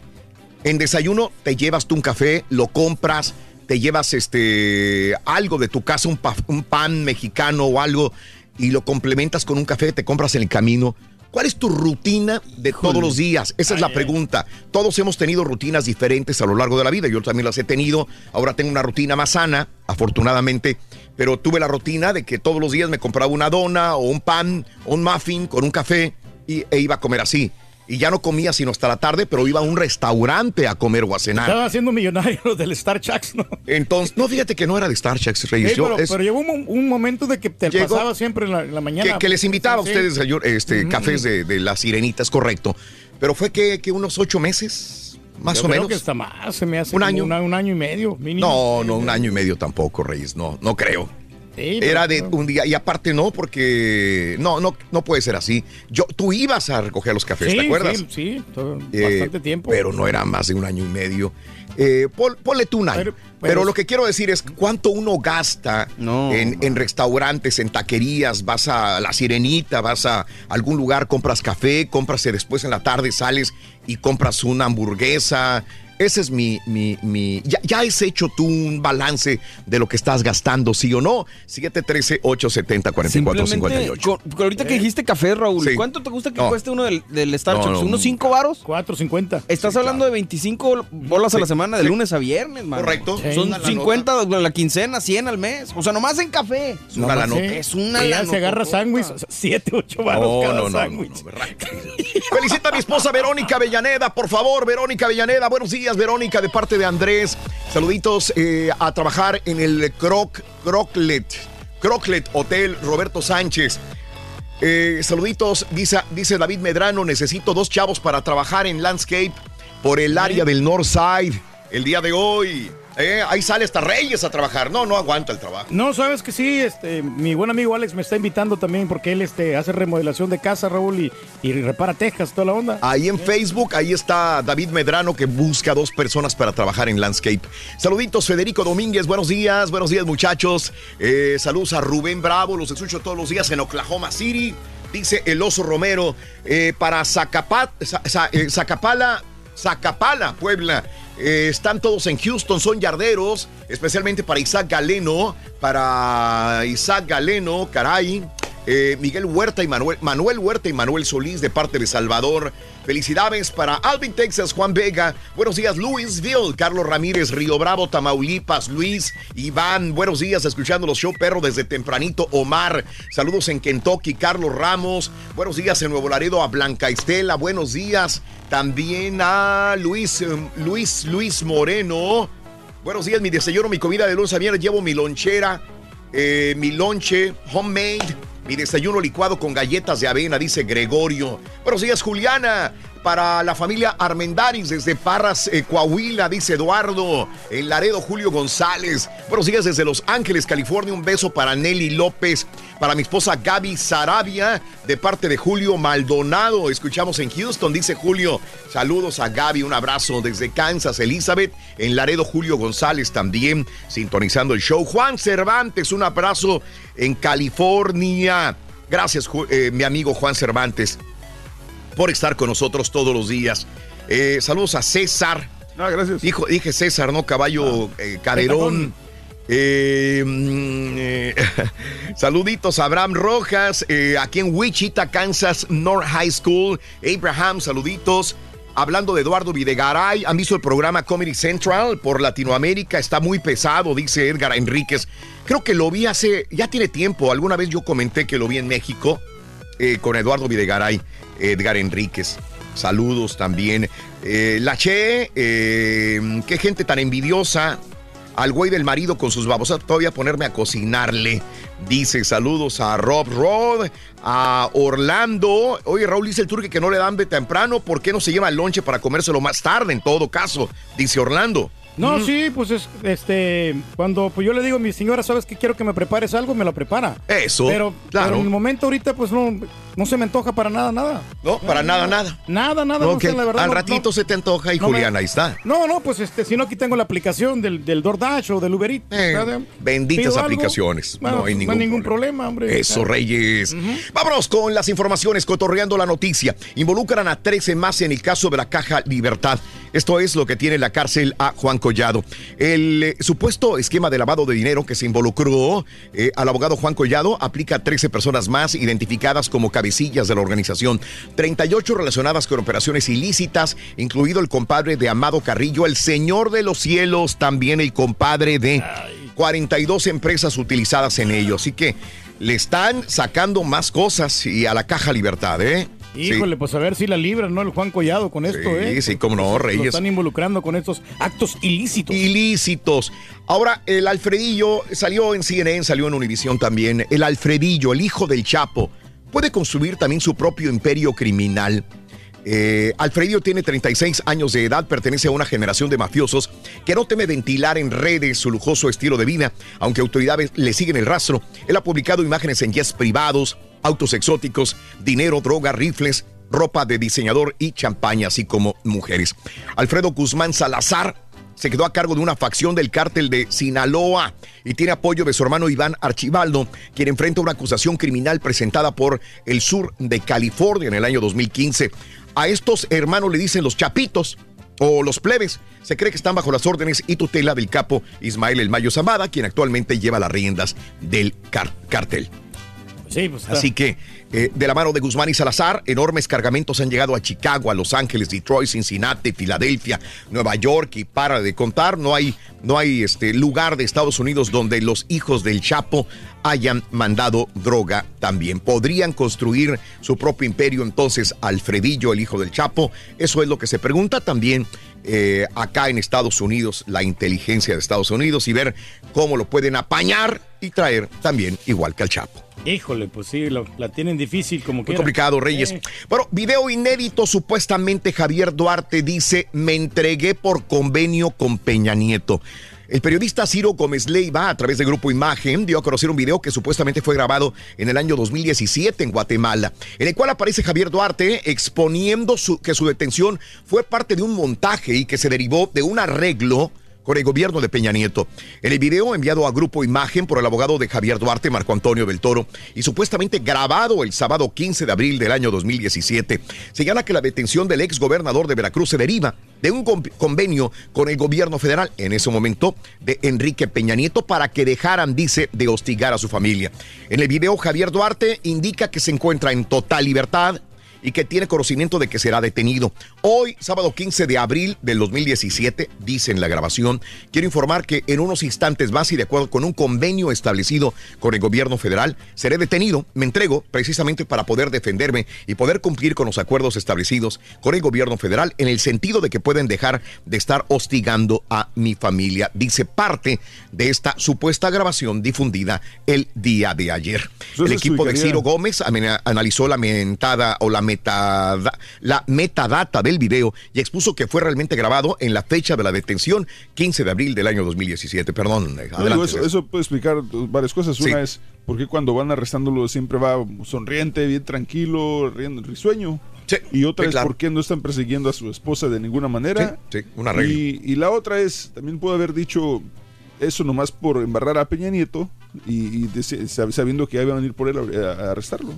En desayuno te llevas tú un café, lo compras, te llevas este algo de tu casa, un, un pan mexicano o algo, y lo complementas con un café, te compras en el camino. ¿Cuál es tu rutina de todos los días? Esa es la pregunta. Todos hemos tenido rutinas diferentes a lo largo de la vida. Yo también las he tenido. Ahora tengo una rutina más sana, afortunadamente. Pero tuve la rutina de que todos los días me compraba una dona o un pan o un muffin con un café y, e iba a comer así. Y ya no comía sino hasta la tarde, pero iba a un restaurante a comer o a cenar. Estaba haciendo millonario los del Star Chucks, ¿no? Entonces, no, fíjate que no era de Star Trek, Reyes. Sí, pero, es- pero llegó un, mo- un momento de que te Llegó- pasaba siempre en la, en la mañana. que, que les invitaba a Sí. ustedes señor, este, cafés de, de las sirenitas, correcto. Pero fue que, que unos ocho meses, más Yo o creo menos. que hasta más, se me hace ¿Un año? una- un año y medio, mínimo. No, no, un año y medio tampoco, Reyes. No, no creo. Sí, Era de un día, y aparte no, porque no, no, no puede ser así. Yo, tú ibas a recoger los cafés, Sí, ¿te acuerdas? Sí, sí, todo- Eh, bastante tiempo. Pero no era más de un año y medio. eh, pon- ponle tú un año. Pero, pero- lo que quiero decir es cuánto uno gasta en, en restaurantes, en taquerías, vas a la sirenita, vas a algún lugar, compras café, compras y después en la tarde sales y compras una hamburguesa. Ese es mi, mi, mi. Ya, ya has hecho tú un balance de lo que estás gastando, sí o no. 713-870-4458. Simplemente, con- con ahorita que dijiste café, Raúl, Sí. ¿cuánto te gusta que No. cueste uno del, del Starbucks? No, no, ¿Unos 5 varos? 4.50. Estás hablando de 25 bolas a la semana, de lunes a viernes, man. Correcto. Sí. Son Una la 50 a la quincena, 100 al mes. O sea, nomás en café. Es una lanota. Es una ya se agarra sándwich, 7, 8 baros No, cada no, no, no, sándwich. Felicita a mi esposa Verónica Avellaneda, por favor, Verónica Avellaneda. Buenos días, Verónica, de parte de Andrés. Saluditos eh, a trabajar en el Croc, Croclet, Croclet Hotel Roberto Sánchez. Eh, saluditos, dice, dice David Medrano, necesito dos chavos para trabajar en landscape por el área del Northside el día de hoy. Eh, ahí sale hasta Reyes a trabajar. No, no aguanta el trabajo. No, sabes que sí, este, mi buen amigo Alex me está invitando también porque él este, hace remodelación de casa, Raúl, y, y repara tejas, toda la onda. Ahí en Facebook, ahí está David Medrano que busca dos personas para trabajar en Landscape. Saluditos, Federico Domínguez, buenos días, buenos días muchachos. Eh, saludos a Rubén Bravo, los escucho todos los días en Oklahoma City. Dice el oso Romero, eh, para Zacapa- Za- Za- eh, Zacapala, Zacapala, Puebla. Eh, están todos en Houston, son yarderos, especialmente para Isaac Galeno, para Isaac Galeno, caray. eh, Miguel Huerta y Manuel, Manuel Huerta y Manuel Solís de parte de Salvador. Felicidades para Alvin, Texas, Juan Vega. Buenos días, Louisville, Carlos Ramírez, Río Bravo, Tamaulipas, Luis, Iván. Buenos días, escuchando los show perro desde tempranito. Omar, saludos en Kentucky, Carlos Ramos. Buenos días en Nuevo Laredo a Blanca Estela. Buenos días también a Luis, em, Luis, Luis Moreno. Buenos días, mi desayuno, mi comida de lunes a viernes. Llevo mi lonchera, eh, mi lonche, homemade, mi desayuno licuado con galletas de avena, dice Gregorio. Buenos días, Juliana. Para la familia Armendaris desde Parras, eh, Coahuila, dice Eduardo. En Laredo, Julio González. Buenos días desde Los Ángeles, California. Un beso para Nelly López. Para mi esposa Gaby Sarabia, de parte de Julio Maldonado. Escuchamos en Houston, dice Julio. Saludos a Gaby, un abrazo desde Kansas, Elizabeth. En Laredo, Julio González también, sintonizando el show. Juan Cervantes, un abrazo en California. Gracias, eh, mi amigo Juan Cervantes, por estar con nosotros todos los días. Eh, saludos a César. Ah, gracias. Dijo, dije César, ¿no? Caballo eh, Caderón. Eh, mm, eh, saluditos a Abraham Rojas, eh, aquí en Wichita, Kansas, North High School. Abraham, saluditos. Hablando de Eduardo Videgaray, ¿han visto el programa Comedy Central por Latinoamérica? Está muy pesado, dice Edgar Enríquez. Creo que lo vi hace, ya tiene tiempo. Alguna vez yo comenté que lo vi en México eh, con Eduardo Videgaray, Edgar Enríquez. Saludos también. Eh, la Che, eh, qué gente tan envidiosa. Al güey del marido con sus babosas, todavía ponerme a cocinarle. Dice saludos a Rob Rod, a Orlando. Oye, Raúl dice el turque que no le dan de temprano. ¿Por qué no se lleva el lonche para comérselo más tarde? En todo caso, dice Orlando. No, sí, pues es, este, cuando pues yo le digo a mi señora, ¿sabes que quiero que me prepares algo? Me lo prepara. Eso, Pero, claro. pero en el momento ahorita, pues no, no se me antoja para nada, nada. No, para nada, nada. Nada, nada, no Ok, sé, la verdad. Al no- ratito no- se te antoja y me- Julián, ahí está. No, no, pues este, si no aquí tengo la aplicación del, del DoorDash o del Uber Eats. ¿verdad? Benditas aplicaciones. bueno, no hay ningún, problema, hombre. Eso, Reyes. Vámonos con las informaciones, cotorreando la noticia. Involucran a 13 más en el caso de la Caja Libertad. Esto es lo que tiene en la cárcel a Juan El eh, supuesto esquema de lavado de dinero que se involucró eh, al abogado Juan Collado aplica a 13 personas más identificadas como cabecillas de la organización. 38 relacionadas con operaciones ilícitas, incluido el compadre de Amado Carrillo, el señor de los cielos, también el compadre de 42 empresas utilizadas en ello. Así que le están sacando más cosas y a la Caja Libertad, ¿eh? Híjole, pues a ver si la libran, ¿no? El Juan Collado con esto, Sí, ¿eh? sí, cómo no, Lo Reyes. están involucrando con estos actos ilícitos. Ilícitos. Ahora, el Alfredillo salió en CNN, salió en Univisión también. El Alfredillo, el hijo del Chapo, puede construir también su propio imperio criminal. Eh, Alfredillo tiene 36 años de edad, pertenece a una generación de mafiosos que no teme ventilar en redes su lujoso estilo de vida, aunque autoridades le siguen el rastro. Él ha publicado imágenes en jets privados, autos exóticos, dinero, droga, rifles, ropa de diseñador y champaña, así como mujeres. Alfredo Guzmán Salazar se quedó a cargo de una facción del cártel de Sinaloa y tiene apoyo de su hermano Iván Archibaldo, quien enfrenta una acusación criminal presentada por el sur de California en el año 2015. A estos hermanos le dicen los chapitos o los plebes. Se cree que están bajo las órdenes y tutela del capo Ismael El Mayo Zambada, quien actualmente lleva las riendas del cártel. Pues. Así que, eh, de la mano de Guzmán y Salazar, enormes cargamentos han llegado a Chicago, a Los Ángeles, Detroit, Cincinnati, Filadelfia, Nueva York y para de contar, no hay, no hay este lugar de Estados Unidos donde los hijos del Chapo hayan mandado droga también. Podrían construir su propio imperio entonces Alfredillo, el hijo del Chapo. Eso es lo que se pregunta también eh, acá en Estados Unidos, la inteligencia de Estados Unidos y ver cómo lo pueden apañar y traer también igual que al Chapo. Híjole, pues sí, lo- la tienen difícil como que. Muy complicado, Reyes. Bueno, video inédito. Supuestamente Javier Duarte dice: Me entregué por convenio con Peña Nieto. El periodista Ciro Gómez Leiva, a través de Grupo Imagen, dio a conocer un video que supuestamente fue grabado en el año 2017 en Guatemala, en el cual aparece Javier Duarte exponiendo su- que su detención fue parte de un montaje y que se derivó de un arreglo con el gobierno de Peña Nieto. En el video enviado a Grupo Imagen por el abogado de Javier Duarte, Marco Antonio del Toro, y supuestamente grabado el sábado 15 de abril del año 2017, señala que la detención del ex gobernador de Veracruz se deriva de un con- convenio con el gobierno federal, en ese momento, de Enrique Peña Nieto, para que dejaran, dice, de hostigar a su familia. En el video, Javier Duarte indica que se encuentra en total libertad, y que tiene conocimiento de que será detenido. Hoy, sábado 15 de abril del 2017, dice en la grabación, quiero informar que en unos instantes más y de acuerdo con un convenio establecido con el gobierno federal, seré detenido, me entrego precisamente para poder defenderme y poder cumplir con los acuerdos establecidos con el gobierno federal en el sentido de que pueden dejar de estar hostigando a mi familia, dice parte de esta supuesta grabación difundida el día de ayer. El equipo de Ciro Gómez analizó la mentada o la, la metadata del video y expuso que fue realmente grabado en la fecha de la detención, 15 de abril del año 2017. Perdón, eh, No, adelante. digo, eso, eso puede explicar varias cosas. Sí. Una es por qué cuando van arrestándolo siempre va sonriente, bien tranquilo, riendo, risueño. Y otra sí, es claro. por qué no están persiguiendo a su esposa de ninguna manera. Sí, sí, un arreglo. Y, y la otra es, también puede haber dicho eso nomás por embarrar a Peña Nieto y, sabiendo que iban a ir por él a, a arrestarlo.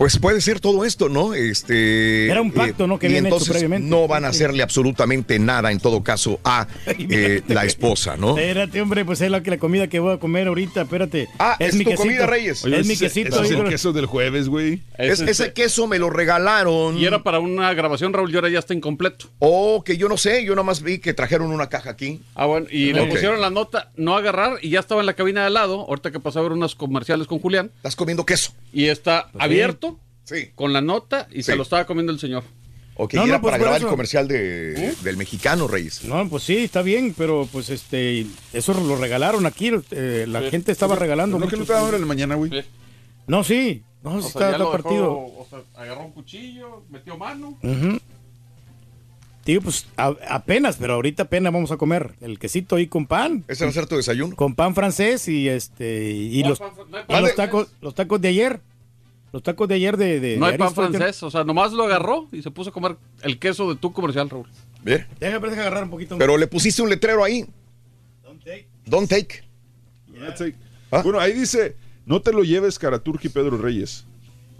Pues puede ser todo esto, ¿no? Este Era un pacto, ¿no? Que y hecho entonces previamente. No van a hacerle absolutamente nada, en todo caso, a eh, la esposa, ¿no? Espérate, hombre, pues es la, que la comida que voy a comer ahorita, espérate. Ah, es tu comida, Reyes. es mi quesito. ese es el queso del jueves, güey. Es- ese queso me lo regalaron. Y era para una grabación, Raúl, y ahora ya está incompleto. Oh, que yo no sé, yo nomás vi que trajeron una caja aquí. Ah, bueno, y le Ok. pusieron la nota no agarrar y ya estaba en la cabina de al lado, ahorita que pasó a ver unas comerciales con Julián. Estás comiendo queso. Y está Pues abierto Sí. Con la nota y se Sí. lo estaba comiendo el señor. Ok, No, y no, era pues para grabar eso. el comercial de, del mexicano, Reyes. No, pues sí, está bien, pero pues este, eso lo regalaron aquí, eh, la gente estaba regalando. ¿No que no te daban en la mañana, güey? No, sí, no, O sí sea, está, dejó, partido. o sea, agarró un cuchillo, metió mano. Ujú. Tío, pues a- apenas, pero ahorita apenas vamos a comer el quesito ahí con pan. ¿Ese va a ser tu desayuno? Con pan francés y este y No, los, pan no y los tacos, los tacos de ayer. Los tacos de ayer de, de No de hay pan francés, o sea, nomás lo agarró y se puso a comer el queso de tu comercial, Raúl. Ve. Déjame, déjame agarrar un poquito. Pero le pusiste un letrero ahí. Don't take. That's it. Ah. Bueno, ahí dice, no te lo lleves Caraturki Pedro Reyes.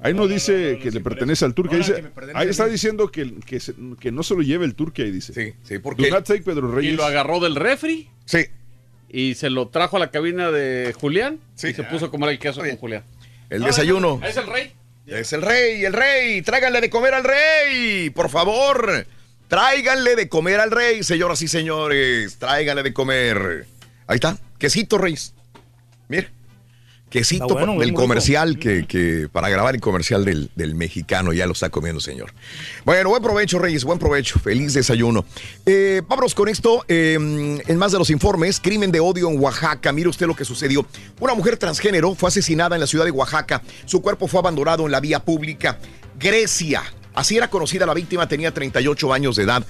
Ahí no, dice que le pertenece al Turque. Dice- ahí está diciendo que, que, se- que no se lo lleve el Turque, ahí dice. Sí, sí, Do porque. not take Pedro Y Reyes. lo agarró del refri Sí. y se lo trajo a la cabina de Julián Sí. y se puso a comer el queso con Julián. El desayuno. Es el rey. Es el rey, el rey. Tráiganle de comer al rey, por favor. Tráiganle de comer al rey, señoras y señores. Tráiganle de comer. Ahí está. Quesito, Reyes. Mira. Quesito bueno, del comercial que, que para grabar el comercial del, del mexicano ya lo está comiendo, señor. Bueno, buen provecho, Reyes, buen provecho. Feliz desayuno. Eh, vámonos con esto. eh, en más de los informes, crimen de odio en Oaxaca. Mire usted lo que sucedió. Una mujer transgénero fue asesinada en la ciudad de Oaxaca. Su cuerpo fue abandonado en la vía pública. Grecia. Así era conocida la víctima, tenía 38 años de edad.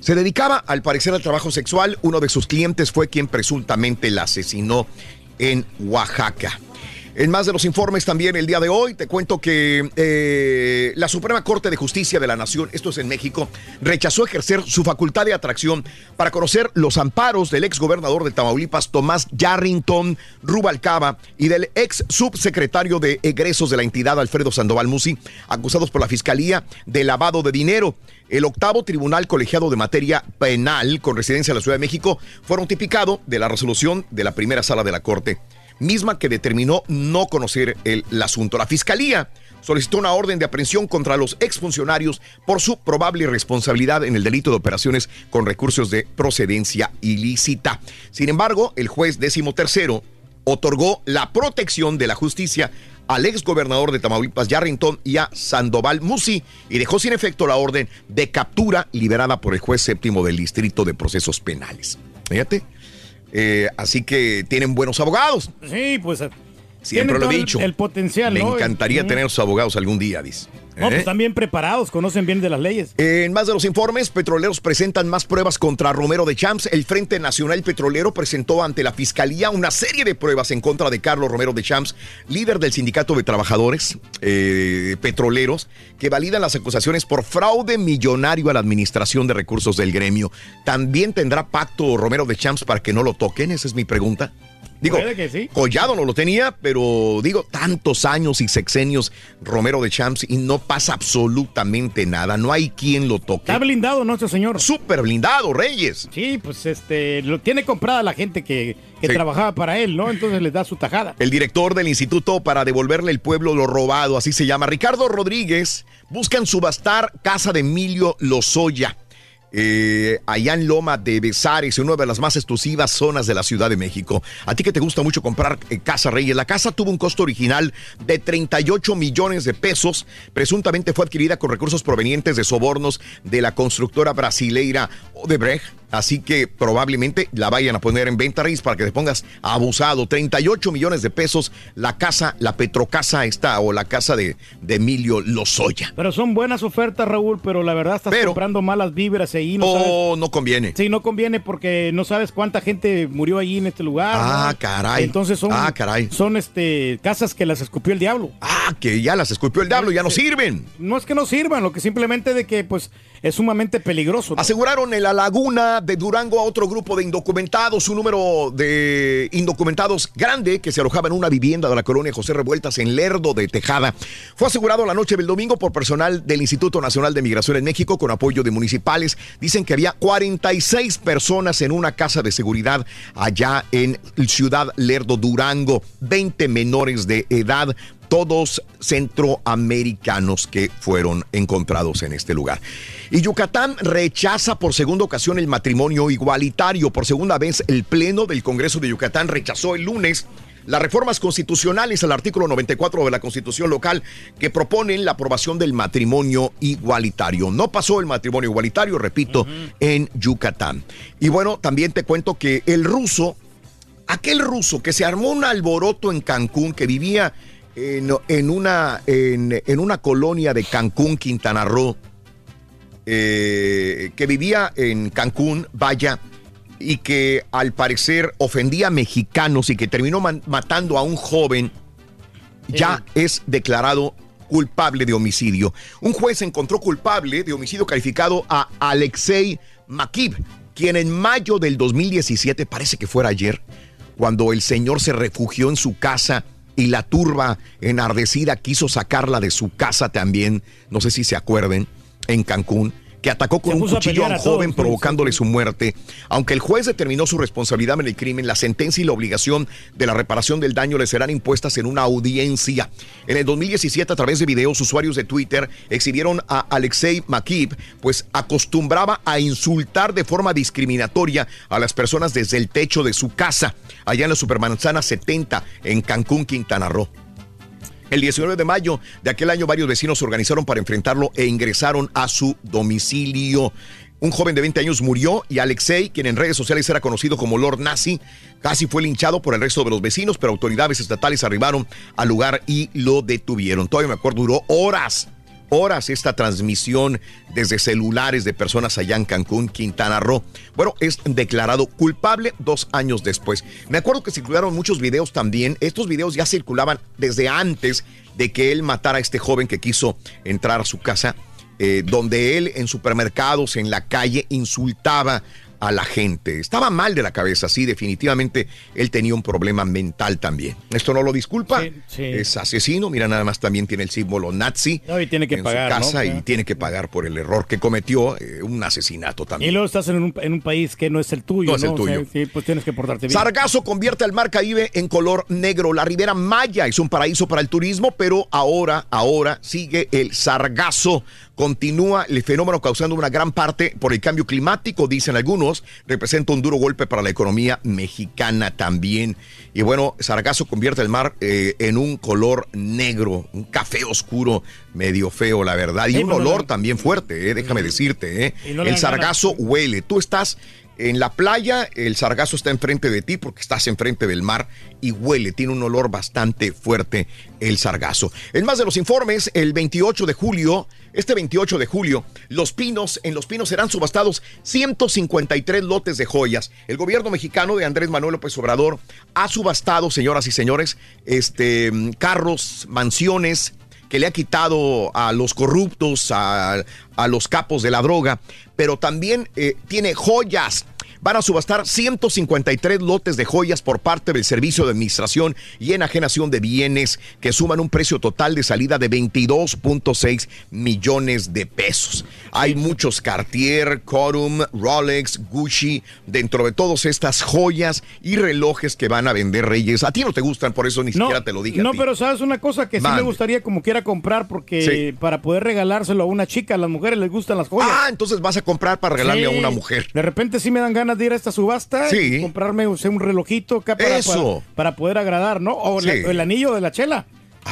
Se dedicaba, al parecer, al trabajo sexual. Uno de sus clientes fue quien presuntamente la asesinó en Oaxaca. En más de los informes también el día de hoy, te cuento que eh, la Suprema Corte de Justicia de la Nación, esto es en México, rechazó ejercer su facultad de atracción para conocer los amparos del ex gobernador de Tamaulipas, Tomás Yarrington Rubalcaba, y del ex subsecretario de egresos de la entidad, Alfredo Sandoval Musi, acusados por la Fiscalía de lavado de dinero. El octavo Tribunal Colegiado de Materia Penal con residencia en la Ciudad de México fue notificado de la resolución de la primera sala de la Corte misma que determinó no conocer el, asunto. La Fiscalía solicitó una orden de aprehensión contra los exfuncionarios por su probable responsabilidad en el delito de operaciones con recursos de procedencia ilícita. Sin embargo, el juez décimo tercero otorgó la protección de la justicia al ex gobernador de Tamaulipas, Yarrington, y a Sandoval Musi, y dejó sin efecto la orden de captura liberada por el juez séptimo del Distrito de Procesos Penales. Fíjate. Eh, así que tienen buenos abogados. Sí, pues. Siempre lo he dicho. El, potencial, Me ¿no? encantaría tener sus abogados algún día, dice. No, ¿Eh? pues están bien preparados, conocen bien de las leyes. En más de los informes, petroleros presentan más pruebas contra Romero de Champs. El Frente Nacional Petrolero presentó ante la Fiscalía una serie de pruebas en contra de Carlos Romero de Champs, líder del Sindicato de Trabajadores eh, Petroleros, que validan las acusaciones por fraude millonario a la Administración de Recursos del gremio. ¿También tendrá pacto Romero de Champs para que no lo toquen? Esa es mi pregunta. Digo, sí. Collado no lo tenía, pero digo, tantos años y sexenios Romero de Champs y no pasa absolutamente nada. No hay quien lo toque. Está blindado, ¿no, este señor? Súper blindado, Reyes. Sí, pues este, lo tiene comprada la gente que, que Sí. trabajaba para él, ¿no? Entonces les da su tajada. El director del Instituto para devolverle al pueblo lo robado, así se llama, Ricardo Rodríguez, buscan subastar casa de Emilio Lozoya. Eh, allá en Loma de Besares, una de las más exclusivas zonas de la Ciudad de México. A ti que te gusta mucho comprar eh, casa Reyes, la casa tuvo un costo original de 38 millones de pesos. Presuntamente fue adquirida con recursos provenientes de sobornos de la constructora brasileira Odebrecht. Así que probablemente la vayan a poner en venta, Reyes, para que te pongas abusado. 38 millones de pesos la casa, la Petrocasa esta o la casa de, de Emilio Lozoya. Pero son buenas ofertas, Raúl, pero la verdad estás comprando malas vibras ahí. No Oh, sabes- no conviene. Sí, no conviene porque no sabes cuánta gente murió ahí en este lugar. Ah, ¿no? caray. Entonces son, Ah, caray. son este, casas que las escupió el diablo. Ah, que ya las escupió el diablo, ya no sirven. No es que no sirvan, lo que simplemente de que pues es sumamente peligroso. Aseguraron en la laguna de Durango a otro grupo de indocumentados, un número de indocumentados grande que se alojaba en una vivienda de la colonia José Revueltas en Lerdo de Tejada. Fue asegurado la noche del domingo por personal del Instituto Nacional de Migración en México con apoyo de municipales. Dicen que había 46 personas en una casa de seguridad allá en Ciudad Lerdo, Durango, 20 menores de edad todos centroamericanos que fueron encontrados en este lugar. Y Yucatán rechaza por segunda ocasión el matrimonio igualitario. Por segunda vez, el Pleno del Congreso de Yucatán rechazó el lunes las reformas constitucionales al artículo 94 de la Constitución local que proponen la aprobación del matrimonio igualitario. No pasó el matrimonio igualitario, repito, en Yucatán. Y bueno, también te cuento que el ruso, aquel ruso que se armó un alboroto en Cancún, que vivía en, en una, en, en una colonia de Cancún, Quintana Roo, eh, que vivía en Cancún, vaya, y que al parecer ofendía a mexicanos y que terminó matando a un joven, ya es declarado culpable de homicidio. Un juez encontró culpable de homicidio calificado a Alexei Makib, quien en mayo del 2017, parece que fuera ayer, cuando el señor se refugió en su casa y la turba enardecida quiso sacarla de su casa también, no sé si se acuerden, en Cancún, que atacó con un cuchillo a un todos, joven sí, provocándole su muerte. Aunque el juez determinó su responsabilidad en el crimen, la sentencia y la obligación de la reparación del daño le serán impuestas en una audiencia. En el 2017, a través de videos, usuarios de Twitter exhibieron a Alexei Makib, pues acostumbraba a insultar de forma discriminatoria a las personas desde el techo de su casa, allá en la Supermanzana 70, en Cancún, Quintana Roo. El 19 de mayo de aquel año varios vecinos se organizaron para enfrentarlo e ingresaron a su domicilio. Un joven de 20 años murió y Alexei, quien en redes sociales era conocido como Lord Nazi, casi fue linchado por el resto de los vecinos, pero autoridades estatales arribaron al lugar y lo detuvieron. Todavía me acuerdo, duró horas, horas esta transmisión desde celulares de personas allá en Cancún, Quintana Roo. Bueno, es declarado culpable dos años después. Me acuerdo que circularon muchos videos también. Estos videos ya circulaban desde antes de que él matara a este joven que quiso entrar a su casa, eh, donde él en supermercados, en la calle, insultaba a la gente. Estaba mal de la cabeza, sí, definitivamente él tenía un problema mental también. Esto no lo disculpa, es asesino, mira, nada más también tiene el símbolo nazi No, y tiene que en pagar, su ¿no? casa y tiene que pagar por el error que cometió, eh, un asesinato Y también. luego estás en un, en un país que no es el tuyo, No es el O sea, tuyo. sí, pues tienes que portarte bien. Sargazo convierte al mar Caribe en color negro. La Ribera Maya es un paraíso para el turismo, pero ahora, ahora sigue el sargazo. Continúa el fenómeno causando una gran parte por el cambio climático, dicen algunos. Representa un duro golpe para la economía mexicana también. Y bueno, sargazo convierte el mar eh, en un color negro, un café oscuro, medio feo, la verdad. Y Sí, un olor no- también fuerte, eh, déjame decirte. eh. No El sargazo huele. Tú estás en la playa, el sargazo está enfrente de ti porque estás enfrente del mar y huele, tiene un olor bastante fuerte el sargazo. En más de los informes, el 28 de julio, este 28 de julio, los pinos, en los pinos serán subastados 153 lotes de joyas. El gobierno mexicano de Andrés Manuel López Obrador ha subastado, señoras y señores, este, carros, mansiones, que le ha quitado a los corruptos, a, a los capos de la droga, pero también eh, tiene joyas. Van a subastar 153 lotes de joyas por parte del Servicio de Administración y Enajenación de Bienes que suman un precio total de salida de 22.6 millones de pesos. Hay muchos Cartier, Corum, Rolex, Gucci, dentro de todas estas joyas y relojes que van a vender Reyes. A ti no te gustan, por eso ni siquiera te lo dije. a No, ti. pero sabes una cosa que sí me gustaría como quiera comprar porque Sí. para poder regalárselo a una chica, a las mujeres les gustan las joyas. Ah, entonces vas a comprar para regalarle Sí. a una mujer. De repente sí me dan ganas de ir a esta subasta Sí. y comprarme o sea, un relojito acá para, Eso. para, para poder agradar, ¿no? O la- el anillo de la chela.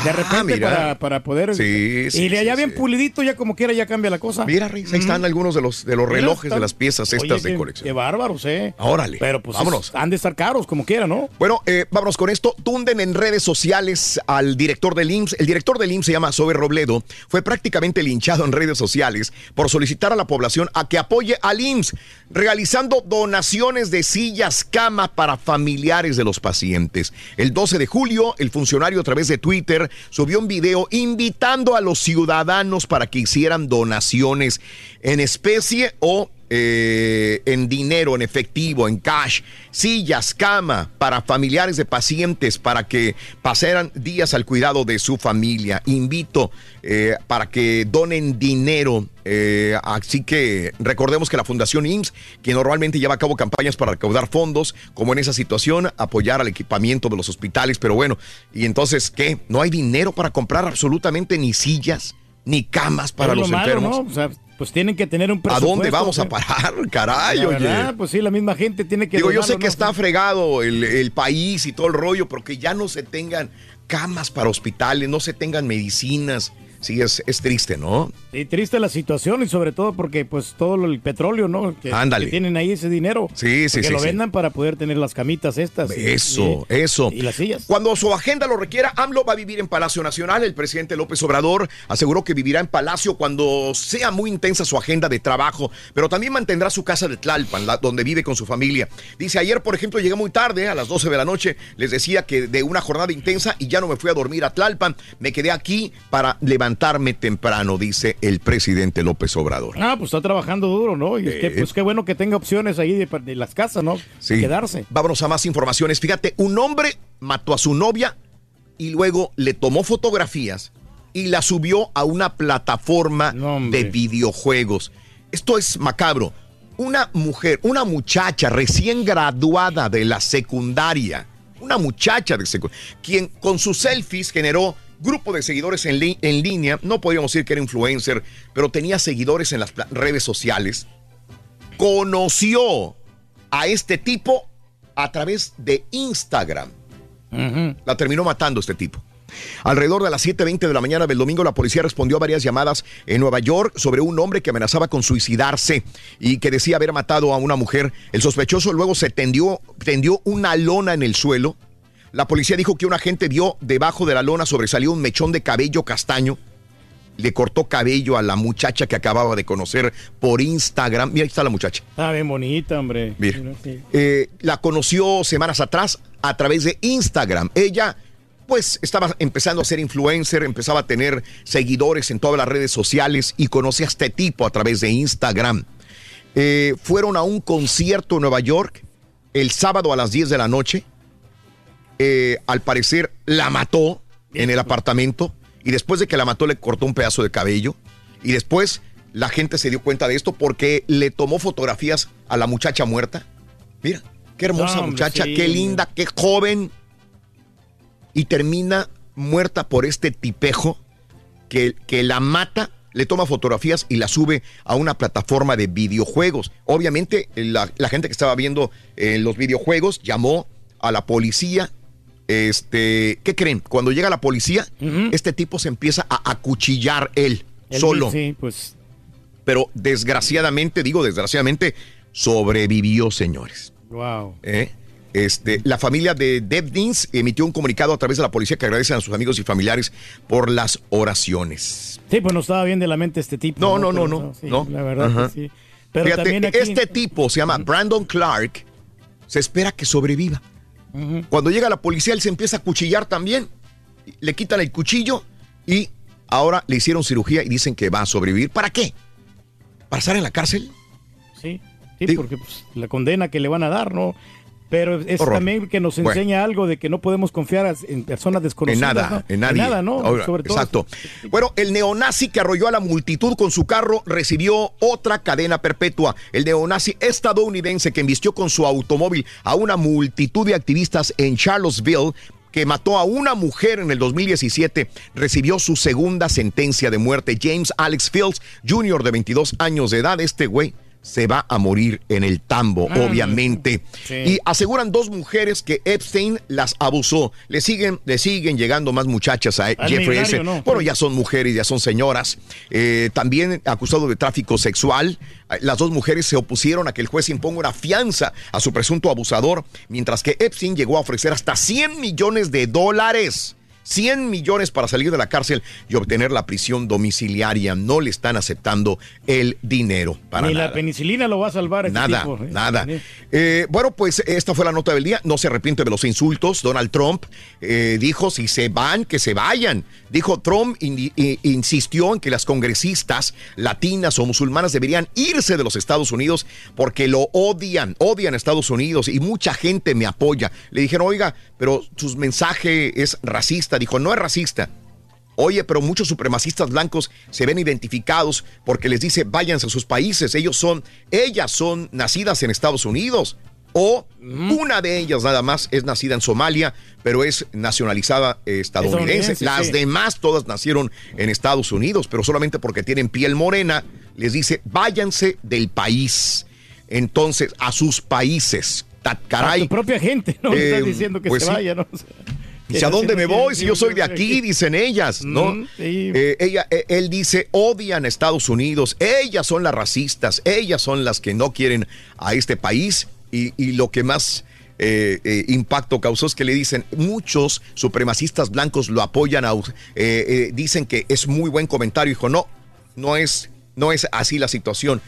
De Ah, repente para, para poder... Sí, sí, y de allá sí, bien pulidito, ya como quiera ya cambia la cosa. Mira, Reyes, ahí están algunos de los, de los relojes, de las piezas Oye, estas de colección. Qué bárbaros, ¿eh? Órale, Pero pues vámonos. es- han de estar caros como quiera, ¿no? Bueno, eh, vámonos con esto. Tunden en redes sociales al director del IMSS. El director del IMSS se llama Sober Robledo. Fue prácticamente linchado en redes sociales por solicitar a la población a que apoye al IMSS, realizando donaciones de sillas cama para familiares de los pacientes. El 12 de julio, el funcionario a través de Twitter subió un video invitando a los ciudadanos para que hicieran donaciones en especie o eh, en dinero, en efectivo, en cash, sillas, cama para familiares de pacientes para que pasaran días al cuidado de su familia. Invito eh, para que donen dinero. eh, así que recordemos que la Fundación IMSS, que normalmente lleva a cabo campañas para recaudar fondos, como en esa situación, apoyar al equipamiento de los hospitales, pero bueno, y entonces, ¿qué? ¿No hay dinero para comprar absolutamente ni sillas? Ni camas para los malo, enfermos. ¿no? O sea, pues tienen que tener un ¿A presupuesto. dónde vamos a parar, caray? La Oye. verdad, pues sí, la misma gente tiene que... Digo, yo sé que ¿no? está fregado el, el país y todo el rollo, pero que ya no se tengan camas para hospitales, no se tengan medicinas. Sí, es, es triste, ¿no? Sí, triste la situación y sobre todo porque pues todo lo- el petróleo, ¿no? Que, Ándale. que tienen ahí ese dinero. Sí, sí, que sí, lo sí. vendan para poder tener las camitas estas. Eso, y- eso. Y las sillas. Cuando su agenda lo requiera, AMLO va a vivir en Palacio Nacional. El presidente López Obrador aseguró que vivirá en Palacio cuando sea muy intensa su agenda de trabajo, pero también mantendrá su casa de Tlalpan, la- donde vive con su familia. Dice, ayer, por ejemplo, llegué muy tarde, a las 12 de la noche, les decía que de una jornada intensa y ya no me fui a dormir a Tlalpan, me quedé aquí para levantarme temprano, dice el presidente López Obrador. Ah, pues está trabajando duro, ¿no? Y es que, pues qué bueno que tenga opciones ahí de, de las casas, ¿no? Sí. Quedarse. Vámonos a más informaciones. Fíjate, un hombre mató a su novia y luego le tomó fotografías y la subió a una plataforma de videojuegos. Esto es macabro. Una mujer, una muchacha recién graduada de la secundaria, una muchacha de secundaria, quien con sus selfies generó grupo de seguidores en, li- en línea, no podríamos decir que era influencer, pero tenía seguidores en las redes sociales, conoció a este tipo a través de Instagram. La terminó matando este tipo. Alrededor de las 7.20 de la mañana del domingo, la policía respondió a varias llamadas en Nueva York sobre un hombre que amenazaba con suicidarse y que decía haber matado a una mujer. El sospechoso luego se tendió, tendió una lona en el suelo. La policía dijo que un agente vio debajo de la lona sobresalió un mechón de cabello castaño. le cortó cabello a la muchacha que acababa de conocer por Instagram. Mira, ahí está la muchacha. Está bien bonita, hombre. Mira. Sí. Eh, la conoció semanas atrás a través de Instagram. Ella, pues, estaba empezando a ser influencer, empezaba a tener seguidores en todas las redes sociales y conoce a este tipo a través de Instagram. Eh, fueron a un concierto en Nueva York el sábado a las 10 de la noche. Eh, al parecer la mató en el apartamento y después de que la mató le cortó un pedazo de cabello y después la gente se dio cuenta de esto porque le tomó fotografías a la muchacha muerta. Mira, qué hermosa No, muchacha, sí, qué linda, qué joven. Y termina muerta por este tipejo que, que la mata, le toma fotografías y la sube a una plataforma de videojuegos. Obviamente, la, la gente que estaba viendo eh, los videojuegos llamó a la policía. Este, ¿qué creen? Cuando llega la policía, este tipo se empieza a acuchillar él, Él solo. Sí, pues. Pero desgraciadamente, digo desgraciadamente, sobrevivió, señores. Wow. ¿eh? Este, la familia de Devdins emitió un comunicado a través de la policía que agradecen a sus amigos y familiares por las oraciones. Sí, pues no estaba bien de la mente este tipo. No, no, no, no. sí, no. La verdad Ajá. que sí. Pero Fíjate, también aquí. este tipo se llama Brandon Clark. Se espera que sobreviva. Cuando llega la policía, él se empieza a cuchillar también. Le quitan el cuchillo y ahora le hicieron cirugía y dicen que va a sobrevivir. ¿Para qué? ¿Para estar en la cárcel? Sí, sí, porque pues, la condena que le van a dar, ¿no? Pero es Horror. también que nos Bueno. enseña algo de que no podemos confiar en personas En desconocidas. nada, ¿no? en nadie. nada, ¿no? Ahora, Sobre todo. Exacto. Bueno, el neonazi que arrolló a la multitud con su carro recibió otra cadena perpetua. El neonazi estadounidense que embistió con su automóvil a una multitud de activistas en Charlottesville que mató a una mujer en el 2017, recibió su segunda sentencia de muerte. James Alex Fields Jr. de 22 años de edad, este güey se va a morir en el tambo, Ah, obviamente. sí. Y aseguran dos mujeres que Epstein las abusó. Le siguen, le siguen llegando más muchachas a Al Jeffrey. ¿no? Bueno, ya son mujeres, ya son señoras. Eh, también acusado de tráfico sexual. Las dos mujeres se opusieron a que el juez imponga una fianza a su presunto abusador, mientras que Epstein llegó a ofrecer hasta 100 millones de dólares. 100 millones para salir de la cárcel y obtener la prisión domiciliaria. No le están aceptando el dinero para Ni nada. la penicilina lo va a salvar. este Nada, tipo, ¿eh? nada. Eh, bueno, pues esta fue la nota del día. No se arrepiente de los insultos. Donald Trump eh, dijo, si se van, que se vayan. Dijo Trump, in- insistió en que las congresistas latinas o musulmanas deberían irse de los Estados Unidos porque lo odian, odian a Estados Unidos y mucha gente me apoya. Le dijeron, oiga, pero su mensaje es racista. Dijo, no es racista. Oye, pero muchos supremacistas blancos se ven identificados porque les dice váyanse a sus países. Ellos son, ellas son nacidas en Estados Unidos. O una de ellas nada más es nacida en Somalia, pero es nacionalizada eh, estadounidense. Las sí. demás todas nacieron en Estados Unidos, pero solamente porque tienen piel morena, les dice váyanse del país. Entonces, a sus países. Ta- Caray. A tu propia gente, ¿no? Eh, estás diciendo que pues se sí. vaya, ¿no? Dice, ¿a dónde me voy si yo soy de aquí? Dicen ellas, ¿no? Mm. Eh, ella, eh, él dice, odian a Estados Unidos, ellas son las racistas, ellas son las que no quieren a este país y, y lo que más eh, eh, impacto causó es que le dicen, muchos supremacistas blancos lo apoyan, a, eh, dicen que es muy buen comentario, dijo, no, no es, no es así la situación,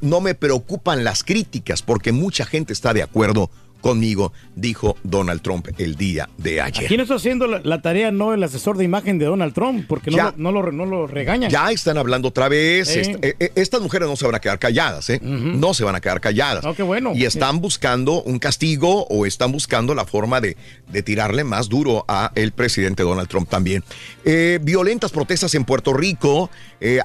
no me preocupan las críticas porque mucha gente está de acuerdo conmigo, dijo Donald Trump el día de ayer. No está haciendo la, la tarea, no el asesor de imagen de Donald Trump, porque no, Ya. lo, no, lo, no lo regañan. Ya están hablando otra vez. Eh. Est- eh, estas mujeres no se van a quedar calladas, ¿eh? No se van a quedar calladas. Oh, qué bueno. Y están buscando un castigo o están buscando la forma de, de tirarle más duro a el presidente Donald Trump también. Eh, violentas protestas en Puerto Rico.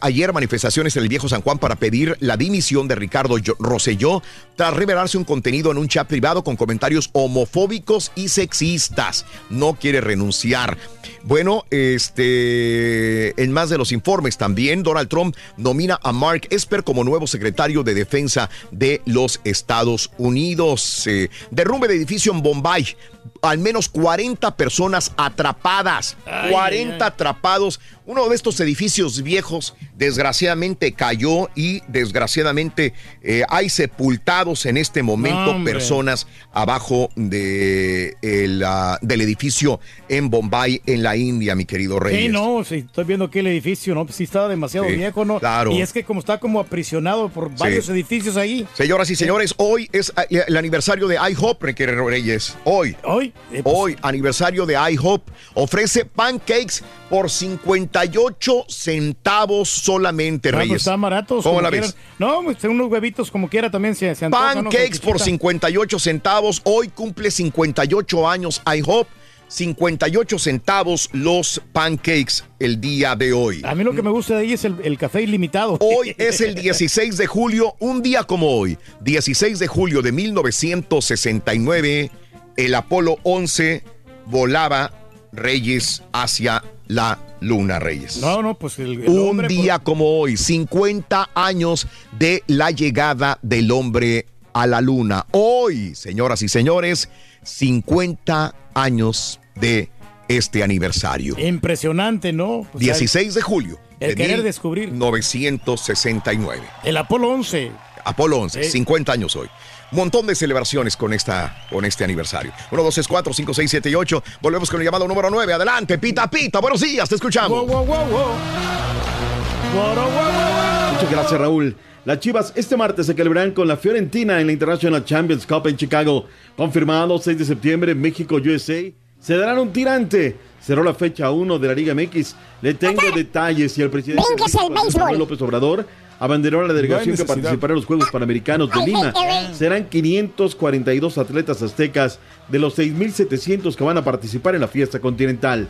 Ayer manifestaciones en el viejo San Juan para pedir la dimisión de Ricardo Rosselló tras revelarse un contenido en un chat privado con comentarios homofóbicos y sexistas. No quiere renunciar. Bueno, este, en más de los informes también, Donald Trump nomina a Mark Esper como nuevo secretario de Defensa de los Estados Unidos. Eh, derrumbe de edificio en Bombay. Al menos 40 personas atrapadas. Ay, 40 ay. atrapados. Uno de estos edificios viejos desgraciadamente cayó y desgraciadamente eh, hay sepultados en este momento hombre. personas abajo de el, ah, del edificio en Bombay, en la India, mi querido Reyes. Sí, no, sí, estoy viendo aquí el edificio, ¿no? Sí estaba demasiado Sí, viejo, ¿no? claro. Y es que como está como aprisionado por varios edificios ahí. Señoras y señores, hoy es eh, el aniversario de IHOP, Reyes. Hoy. Hoy. eh, Hoy, aniversario de IHOP. Ofrece pancakes por 58 centavos solamente, Ah, pues Reyes. están baratos. ¿Cómo la ves? No, pues unos huevitos como quiera también se, se antoja, ¿no? Pancakes por Salchichita. 58 centavos. Hoy cumple 58 años IHOP. 58 centavos los pancakes el día de hoy. A mí lo que me gusta de ahí es el, el café ilimitado. Hoy es el 16 de julio, un día como hoy, 16 de julio de 1969, el Apolo 11 volaba Reyes hacia la Luna Reyes. No, no, pues el, el un hombre, día como hoy, 50 años de la llegada del hombre a la Luna. Hoy, señoras y señores, 50 años de este aniversario. Impresionante, ¿no? Pues, 16 de julio. El de querer descubrir. 969. El Apolo 11. Apolo 11, Sí. 50 años hoy. Montón de celebraciones con, esta, con este aniversario. 1, 2, 3, 4, 5, 6, 7 y 8. Volvemos con el llamado número 9. Adelante, pita, pita. Buenos días, te escuchamos. Muchas gracias, Raúl. Las Chivas este martes se celebrarán con la Fiorentina en la International Champions Cup en Chicago. Confirmado 6 de septiembre, México, USA. Se darán un tirante. Cerró la fecha 1 de la Liga MX. Le tengo detalles y el presidente López Obrador abanderó a la delegación que participará en los Juegos Panamericanos de Lima. Serán 542 atletas aztecas de los 6.700 que van a participar en la fiesta continental.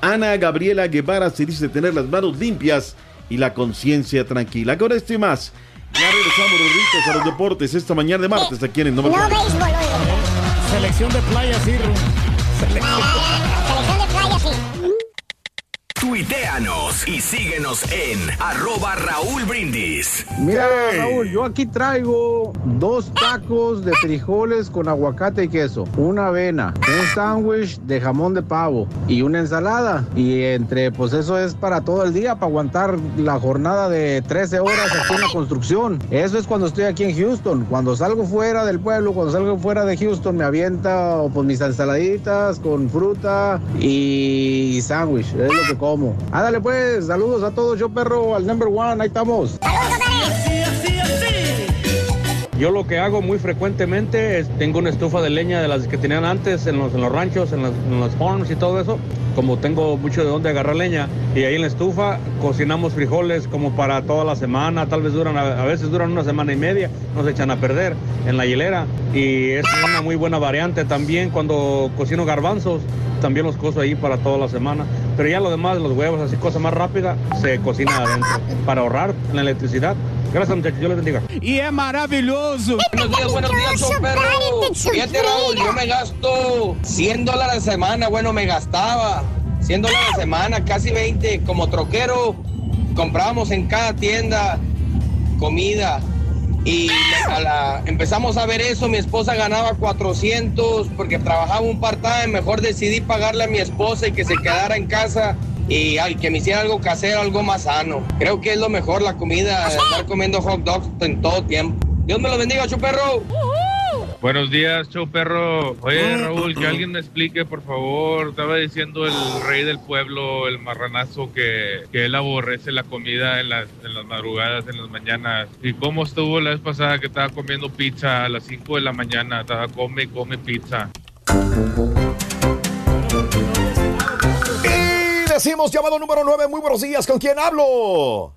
Ana Gabriela Guevara se dice tener las manos limpias y la conciencia tranquila. Con esto y más, ya regresamos, Rorritos, a los deportes esta mañana de martes aquí en el No béisbol. Selección de playa, sí. Ru. Selección. Tuiteanos y síguenos en arroba Raúl Brindis. Mira, Raúl, yo aquí traigo dos tacos de frijoles con aguacate y queso, una avena, un sándwich de jamón de pavo y una ensalada. Y entre, pues eso es para todo el día, para aguantar la jornada de 13 horas aquí en la construcción. Eso es cuando estoy aquí en Houston. Cuando salgo fuera del pueblo, cuando salgo fuera de Houston, me avienta pues, mis ensaladitas con fruta y sándwich. Es lo que como. Ándale pues, saludos a todos, yo perro, al number one, ahí estamos. Yo lo que hago muy frecuentemente es tengo una estufa de leña de las que tenían antes en los, en los ranchos, en, las- en los farms y todo eso. Como tengo mucho de dónde agarrar leña y ahí en la estufa cocinamos frijoles como para toda la semana, tal vez duran, a, veces duran una semana y media, no se echan a perder en la hielera. Y es una muy buena variante también cuando cocino garbanzos, también los cozo ahí para toda la semana. Pero ya lo demás, los huevos, así cosa más rápida, se cocina adentro para ahorrar la electricidad. Gracias muchachos, Dios les bendiga. Y es maravilloso. Buenos días, buenos días, show perro. Fíjate, Raúl, yo me gasto 100 dólares a la semana. Bueno, me gastaba 100 dólares a la semana, casi 20. Como troquero, comprábamos en cada tienda comida. Y a la- empezamos a ver eso. Mi esposa ganaba 400 porque trabajaba un part-time. Mejor decidí pagarle a mi esposa y que se quedara en casa. Y ay, que me hiciera algo casero, algo más sano. Creo que es lo mejor la comida, estar comiendo hot dogs en todo tiempo. Dios me lo bendiga, chuperro. Buenos días, show perro. Oye, Raúl, que alguien me explique, por favor. Estaba diciendo el rey del pueblo, el marranazo, que, que él aborrece la comida en las, en las madrugadas, en las mañanas. ¿Y cómo estuvo la vez pasada que estaba comiendo pizza a las 5 de la mañana? Estaba come y come pizza. Y decimos llamado número 9. Muy buenos días. ¿Con quién hablo?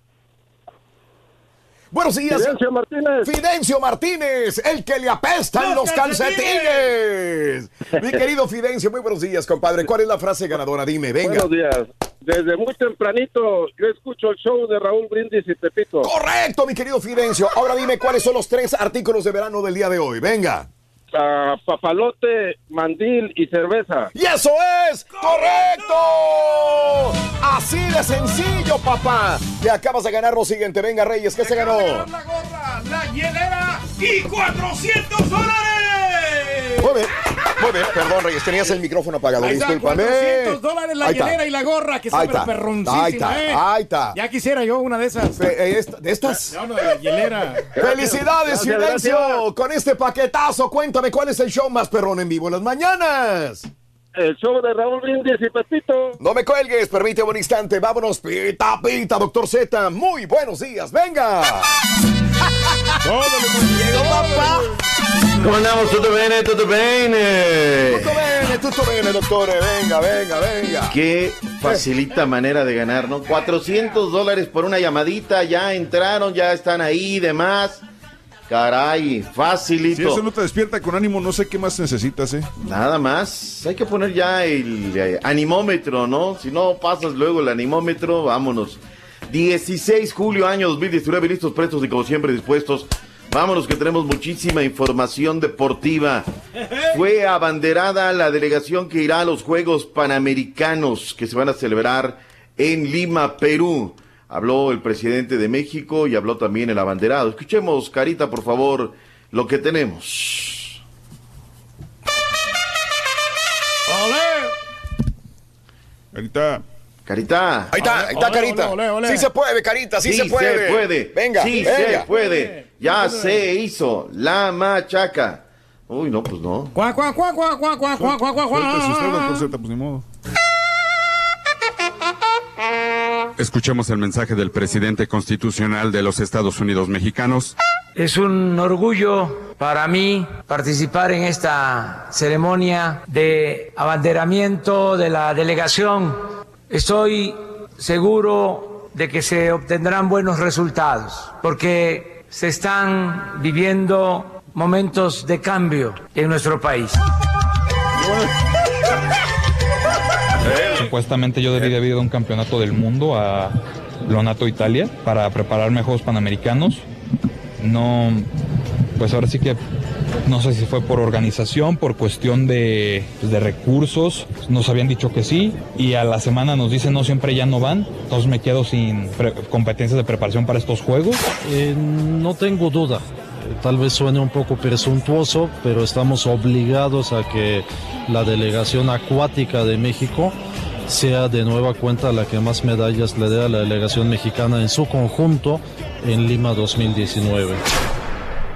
Buenos días. Fidencio Martínez. Fidencio Martínez, el que le apestan los, ¡Los calcetines. Mi querido Fidencio, muy buenos días, compadre. ¿Cuál es la frase ganadora? Dime, venga. Buenos días. Desde muy tempranito yo escucho el show de Raúl Brindis y Pepito. Correcto, mi querido Fidencio. Ahora dime cuáles son los tres artículos de verano del día de hoy. Venga. Ah, papalote, mandil y cerveza. ¡Y eso es correcto! Así de sencillo, papá. Te acabas de ganar lo siguiente. Venga, Reyes, ¿qué se ganó? La hielera y 400 dólares. Muy bien. Muy bien, perdón, Reyes, tenías el micrófono apagado, Ahí está, discúlpame. 400 dólares la hielera y la gorra, que Ahí sabe está. perroncísima, Ahí está, ¿eh? ahí está. Ya quisiera yo una de esas. Eh, esta- ¿De estas? No, no, de la hielera. ¡Felicidades, Gracias, Silencio! Con este paquetazo, cuéntame cuál es el show más perrón en vivo en las mañanas. El show de Raúl Brindis y Pepito. No me cuelgues, permíteme un instante. Vámonos, pita, pita, doctor Z. Muy buenos días, venga. Llegó papá. ¿Cómo andamos? ¿Tutto bene? ¿Tutto bene? Tutto bene, tutto bene, doctore. Venga, venga, venga. Qué facilita manera de ganar, ¿no? 400 dólares por una llamadita, ya entraron, ya están ahí y demás. Caray, facilito. Si eso no te despierta con ánimo, no sé qué más necesitas, ¿eh? Nada más. Hay que poner ya el eh, animómetro, ¿no? Si no pasas luego el animómetro, vámonos. 16 julio año 2019, listos, prestos y como siempre dispuestos. Vámonos que tenemos muchísima información deportiva. Fue abanderada la delegación que irá a los Juegos Panamericanos que se van a celebrar en Lima, Perú. Habló el presidente de México y habló también el abanderado. Escuchemos, Carita, por favor, lo que tenemos. Carita. Carita. Ahí está, ahí está, Carita. Sí se puede, Carita, sí, se puede. puede. Venga, sí venga. se puede. Ya se hizo. La machaca. Uy, no, pues no. Cuá, cuá, cuá, cuá, cuá, cuá, cuá, cuá, cuá, cuá. Escuchemos el mensaje del presidente constitucional de los Estados Unidos mexicanos. Es un orgullo para mí participar en esta ceremonia de abanderamiento de la delegación. Estoy seguro de que se obtendrán buenos resultados porque se están viviendo momentos de cambio en nuestro país. Supuestamente yo debí de haber ido a un campeonato del mundo a Lonato, Italia, para prepararme a Juegos Panamericanos. No, pues ahora sí que no sé si fue por organización, por cuestión de, pues, de recursos. Nos habían dicho que sí y a la semana nos dicen no, siempre ya no van. Entonces me quedo sin competencias de preparación para estos Juegos. Eh, no tengo duda. Tal vez suene un poco presuntuoso, pero estamos obligados a que la delegación acuática de México sea de nueva cuenta la que más medallas le dé a la delegación mexicana en su conjunto en Lima 2019.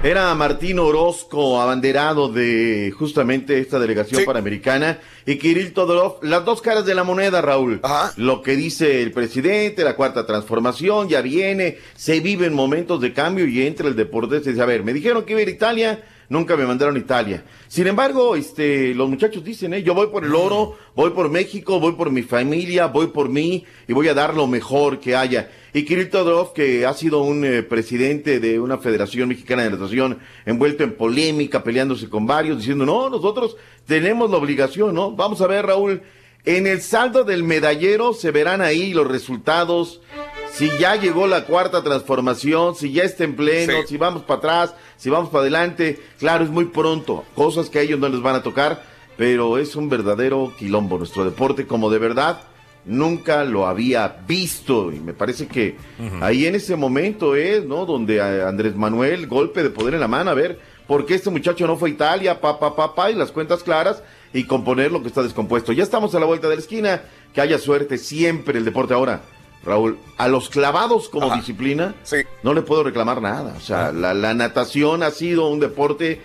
Era Martín Orozco, abanderado de justamente esta delegación panamericana, y Kirill Todorov, las dos caras de la moneda, Raúl. Lo que dice el presidente, la cuarta transformación, ya viene, se viven momentos de cambio y entra el deporte y dice, a ver, me dijeron que iba a ir a Italia, nunca me mandaron a Italia. Sin embargo, este, los muchachos dicen, eh, yo voy por el oro, voy por México, voy por mi familia, voy por mí y voy a dar lo mejor que haya. Y Kirill Todorov, que ha sido un eh, presidente de una Federación Mexicana de Natación, envuelto en polémica, peleándose con varios, diciendo, no, nosotros tenemos la obligación, ¿no? Vamos a ver, Raúl, en el saldo del medallero se verán ahí los resultados, si ya llegó la cuarta transformación, si ya está en pleno, si vamos para atrás, si vamos para adelante. Claro, es muy pronto, cosas que a ellos no les van a tocar, pero es un verdadero quilombo nuestro deporte, como de verdad nunca lo había visto. Y me parece que ahí en ese momento es, ¿no? Donde a Andrés Manuel, golpe de poder en la mano, a ver, ¿por qué este muchacho no fue a Italia? Pa, pa, pa, pa, y las cuentas claras y componer lo que está descompuesto. Ya estamos a la vuelta de la esquina, que haya suerte siempre el deporte ahora. Raúl, a los clavados como disciplina, no le puedo reclamar nada. O sea, la, la natación ha sido un deporte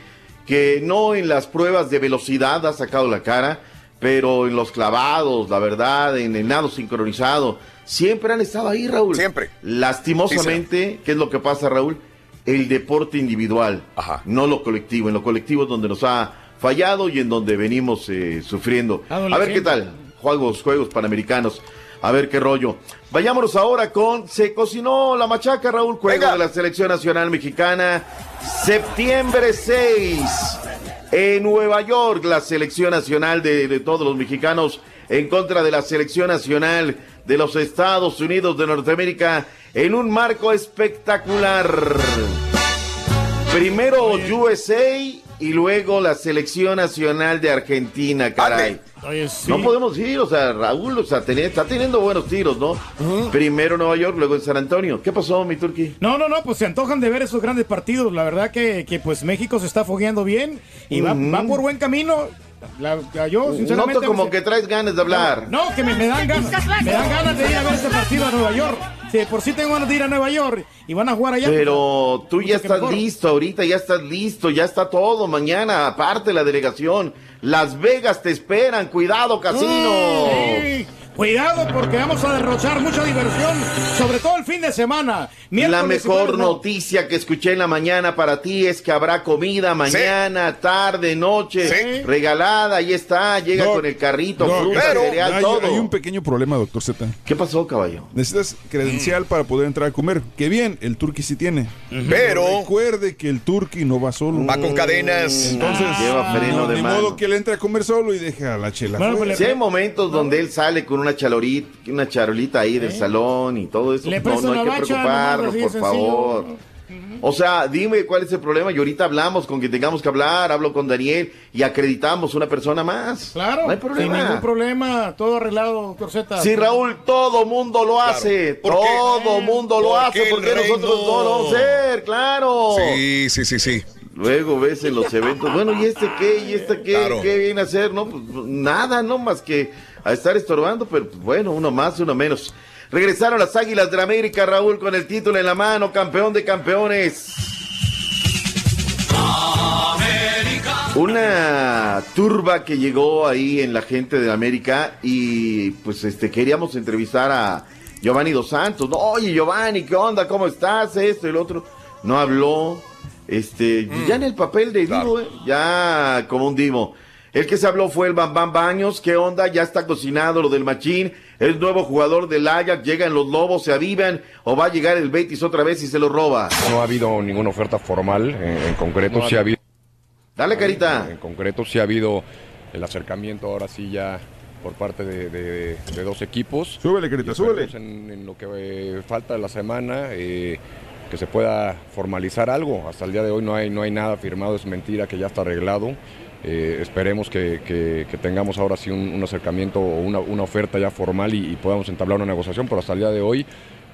que no en las pruebas de velocidad ha sacado la cara, pero en los clavados, la verdad, en el nado sincronizado, siempre han estado ahí, Raúl. Siempre. Lastimosamente, ¿qué es lo que pasa, Raúl? El deporte individual, no lo colectivo. En lo colectivo es donde nos ha fallado y en donde venimos eh, sufriendo. A ver qué tal, Juegos, Juegos Panamericanos. A ver qué rollo. Vayámonos ahora con Se cocinó la machaca, Raúl. Juego de la Selección Nacional Mexicana. Septiembre 6. En Nueva York, la selección nacional de, de todos los mexicanos en contra de la selección nacional de los Estados Unidos de Norteamérica en un marco espectacular. Primero USA y luego la selección nacional de Argentina, caray. No podemos ir, o sea, Raúl, o sea, tenía- está teniendo buenos tiros, ¿no? Primero Nueva York, luego en San Antonio. ¿Qué pasó, mi turqui? No, no, no, pues se antojan de ver esos grandes partidos. La verdad que, que, pues México se está fogueando bien y va, Ujú. va por buen camino. La- la- yo, sinceramente. Noto como me- que traes ganas de hablar. No, que me, me dan ganas. Me dan ganas de ir a ver este partido a Nueva York. Si de por sí tengo ganas de ir a Nueva York y van a jugar allá. Pero tú ya estás listo, ahorita ya estás listo, ya está todo. Mañana, aparte la delegación, Las Vegas te esperan. Cuidado, casino. Sí, Cuidado porque vamos a derrochar mucha diversión, sobre todo el fin de semana. La Miércoles mejor noticia que escuché en la mañana para ti es que habrá comida mañana, tarde, noche, Sí. regalada. Ahí está, llega No, con el carrito, no, fruta, pero cereal, hay, todo. hay un pequeño problema, doctor Z. ¿Qué pasó, caballo? Necesitas credencial para poder entrar a comer. Que bien, el turqui sí tiene. Pero- recuerde que el turqui no va solo. Va con cadenas. Entonces, Lleva freno no, de ni mano. modo que él entre a comer solo y deje a la chela. Bueno, pues Si hay momentos donde él sale con una chalorita, una charolita ahí del salón y todo eso, Le no, hay que preocuparnos, por favor. sencillo. O sea, dime cuál es el problema y ahorita hablamos con quien tengamos que hablar, hablo con Daniel y acreditamos una persona más. Claro, no hay sin problema. ningún problema, todo arreglado, doctor Z. Sí, Raúl, todo mundo lo hace. Todo mundo lo Porque hace. el ¿Por qué nosotros no lo vamos a hacer? Claro. Sí, sí, sí, sí. Luego ves en los eventos, bueno, ¿y este qué? ¿Y este qué? Claro. ¿Qué viene a hacer? No, pues nada, no más que a estar estorbando, pero pues, bueno, uno más, uno menos. Regresaron las Águilas de la América, Raúl, con el título en la mano, campeón de campeones. Una turba que llegó ahí en la gente de América y pues este queríamos entrevistar a Giovanni Dos Santos. No, oye Giovanni, ¿qué onda? ¿Cómo estás? Esto y lo otro. No habló. Este, ya en el papel de divo, eh, ya como un divo. El que se habló fue el Bam Bam Baños. ¿Qué onda? Ya está cocinado lo del Machín. Es nuevo jugador del Ajax. Llegan los Lobos, se avivan. O va a llegar el Betis otra vez y se lo roba. No ha habido ninguna oferta formal, en, en concreto No ha sí ha habido. Dale, carita. En concreto sí ha habido el acercamiento ahora sí ya por parte de, de- de dos equipos. Súbele, carita, súbele. En, en lo que eh, falta de la semana, eh, que se pueda formalizar algo. Hasta el día de hoy no hay, no hay nada firmado, es mentira que ya está arreglado. Eh, esperemos que, tengamos ahora sí un, acercamiento o una, oferta ya formal y, podamos entablar una negociación, pero hasta el día de hoy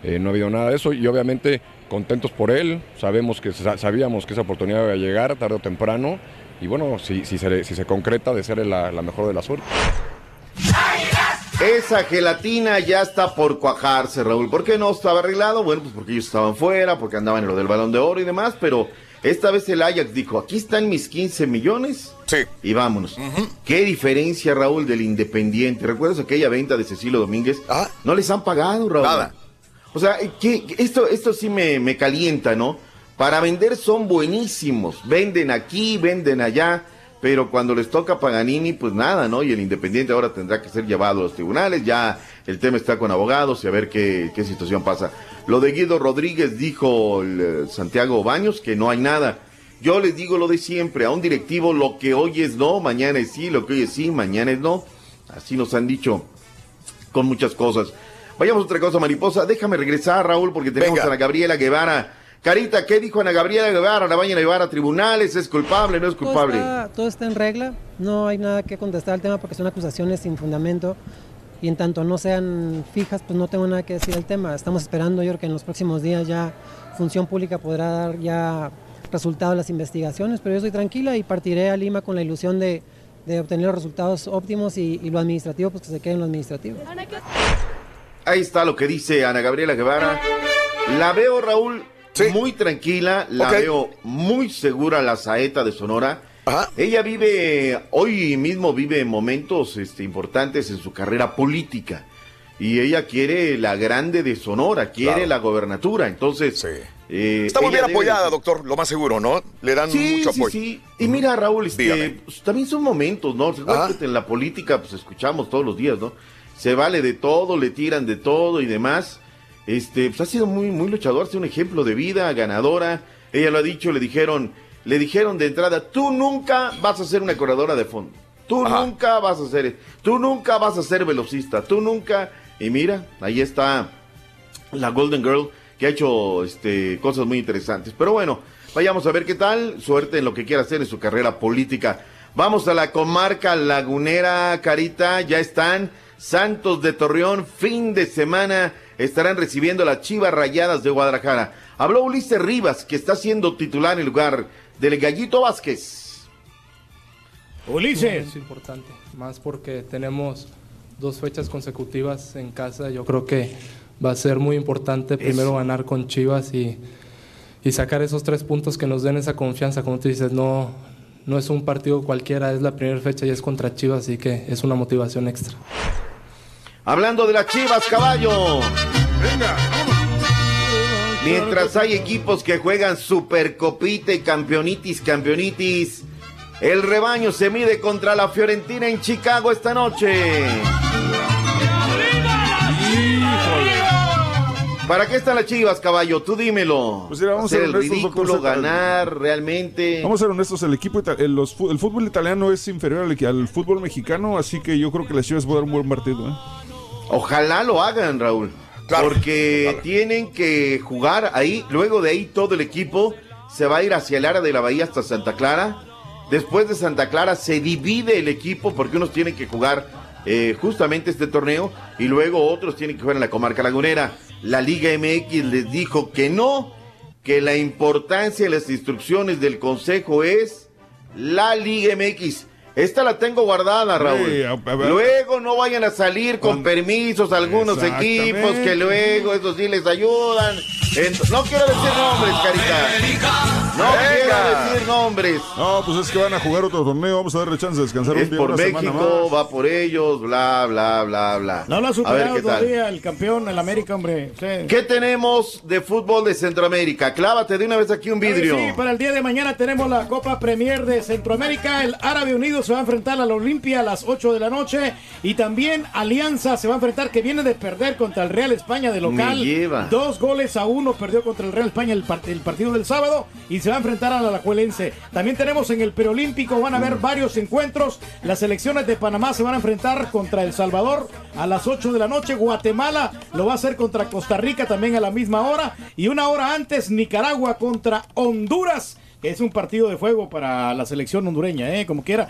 eh, no ha habido nada de eso y obviamente contentos por él, sabemos que sa- sabíamos que esa oportunidad iba a llegar tarde o temprano y bueno, si, si, se, si se concreta de ser la, la mejor de la suerte. Esa gelatina ya está por cuajarse, Raúl. ¿Por qué no estaba arreglado? Bueno, pues porque ellos estaban fuera, porque andaban en lo del balón de oro y demás, pero esta vez el Ajax dijo, aquí están mis 15 millones Sí. y vámonos. ¿Qué diferencia, Raúl, del Independiente? ¿Recuerdas aquella venta de Cecilio Domínguez? Ah. No les han pagado, Raúl. Nada. O sea, ¿qué- qué- esto, esto sí me, me calienta, ¿no? Para vender son buenísimos. Venden aquí, venden allá. Pero cuando les toca Paganini, pues nada, ¿no? Y el Independiente ahora tendrá que ser llevado a los tribunales. Ya el tema está con abogados y a ver qué, qué situación pasa. Lo de Guido Rodríguez dijo el, eh, Santiago Baños que no hay nada. Yo les digo lo de siempre, a un directivo lo que hoy es no, mañana es sí, lo que hoy es sí, mañana es no. Así nos han dicho con muchas cosas. Vayamos a otra cosa, mariposa. Déjame regresar, Raúl, porque tenemos Venga. a Ana Gabriela Guevara. Carita, ¿qué dijo Ana Gabriela Guevara? ¿La vayan a llevar a tribunales? ¿Es culpable? ¿No es culpable? Todo está, todo está en regla, no hay nada que contestar al tema porque son acusaciones sin fundamento y en tanto no sean fijas, pues no tengo nada que decir al tema. Estamos esperando, yo creo que en los próximos días ya Función Pública podrá dar ya resultados de las investigaciones, pero yo estoy tranquila y partiré a Lima con la ilusión de, de obtener los resultados óptimos y, y lo administrativo, pues que se quede en lo administrativo. Ahí está lo que dice Ana Gabriela Guevara. La veo, Raúl, muy tranquila, la veo muy segura la saeta de Sonora. Ella vive, hoy mismo vive momentos este, importantes en su carrera política. Y ella quiere la grande de Sonora, quiere Claro. la gobernatura. Entonces, eh, Está muy bien debe- apoyada, doctor, lo más seguro, ¿no? Le dan Sí, mucho sí, apoyo. sí. Y mira, Raúl, este, pues, también son momentos, ¿no? En la política, pues escuchamos todos los días, ¿no? Se vale de todo, le tiran de todo y demás. Este, pues ha sido muy, muy luchador, ha sido un ejemplo de vida, ganadora. Ella lo ha dicho, le dijeron, le dijeron de entrada, tú nunca vas a ser una corredora de fondo. Tú nunca vas a ser, tú nunca vas a ser velocista, tú nunca. Y mira, ahí está la Golden Girl que ha hecho este, cosas muy interesantes. Pero bueno, vayamos a ver qué tal. Suerte en lo que quiera hacer en su carrera política. Vamos a la comarca lagunera, Carita. Ya están Santos de Torreón. Fin de semana estarán recibiendo las Chivas Rayadas de Guadalajara. Habló Ulises Rivas, que está siendo titular en lugar del Gallito Vázquez. Ulises. Es importante, más porque tenemos dos fechas consecutivas en casa. Yo creo que va a ser muy importante primero ganar con Chivas y, y sacar esos tres puntos que nos den esa confianza. Como tú dices, no, no es un partido cualquiera, es la primera fecha y es contra Chivas, así que es una motivación extra. Hablando de las Chivas, caballo. Mientras hay equipos que juegan Supercopita y Campeonitis, Campeonitis, el rebaño se mide contra la Fiorentina en Chicago esta noche. ¿Para qué están las Chivas, caballo? Tú dímelo. Pues mira, vamos a ser el honestos, ridículo, doctor ganar realmente. Vamos a ser honestos, el equipo el, los el fútbol italiano es inferior al, al fútbol mexicano, así que yo creo que las Chivas pueden dar un buen partido. ¿eh? Ojalá lo hagan, Raúl. porque tienen que jugar ahí. Luego de ahí todo el equipo se va a ir hacia el área de la bahía hasta Santa Clara. Después de Santa Clara se divide el equipo porque unos tienen que jugar eh, justamente este torneo y luego otros tienen que jugar en la comarca lagunera. La Liga MX les dijo que no, que la importancia de las instrucciones del consejo es la Liga MX. Esta la tengo guardada, Raúl. Sí, a- a ver. Luego no vayan a salir con permisos algunos equipos que luego esos sí les ayudan. No quiero decir nombres, Carita. No quiero decir nombres. No, pues es que van a jugar otro torneo, vamos a darle chance de descansar Es un día, por una semana México, más. va por ellos, bla, bla, bla, bla. No lo ha superado qué tal. todavía el campeón, el América, hombre. Sí. ¿Qué tenemos de fútbol de Centroamérica? Clávate de una vez aquí un vidrio. Sí, para el día de mañana tenemos la Copa Premier de Centroamérica. El Árabe Unido se va a enfrentar a la Olimpia a las 8 de la noche. Y también Alianza se va a enfrentar, que viene de perder contra el Real España de local. Lleva. Dos goles a uno perdió contra el Real España el, part- el partido del sábado. Y se va a enfrentar a la Alajuelense. También tenemos en el Preolímpico, van a haber varios encuentros. Las selecciones de Panamá se van a enfrentar contra El Salvador a las 8 de la noche. Guatemala lo va a hacer contra Costa Rica también a la misma hora. Y una hora antes, Nicaragua contra Honduras. Que Es un partido de fuego para la selección hondureña, ¿eh? Como quiera.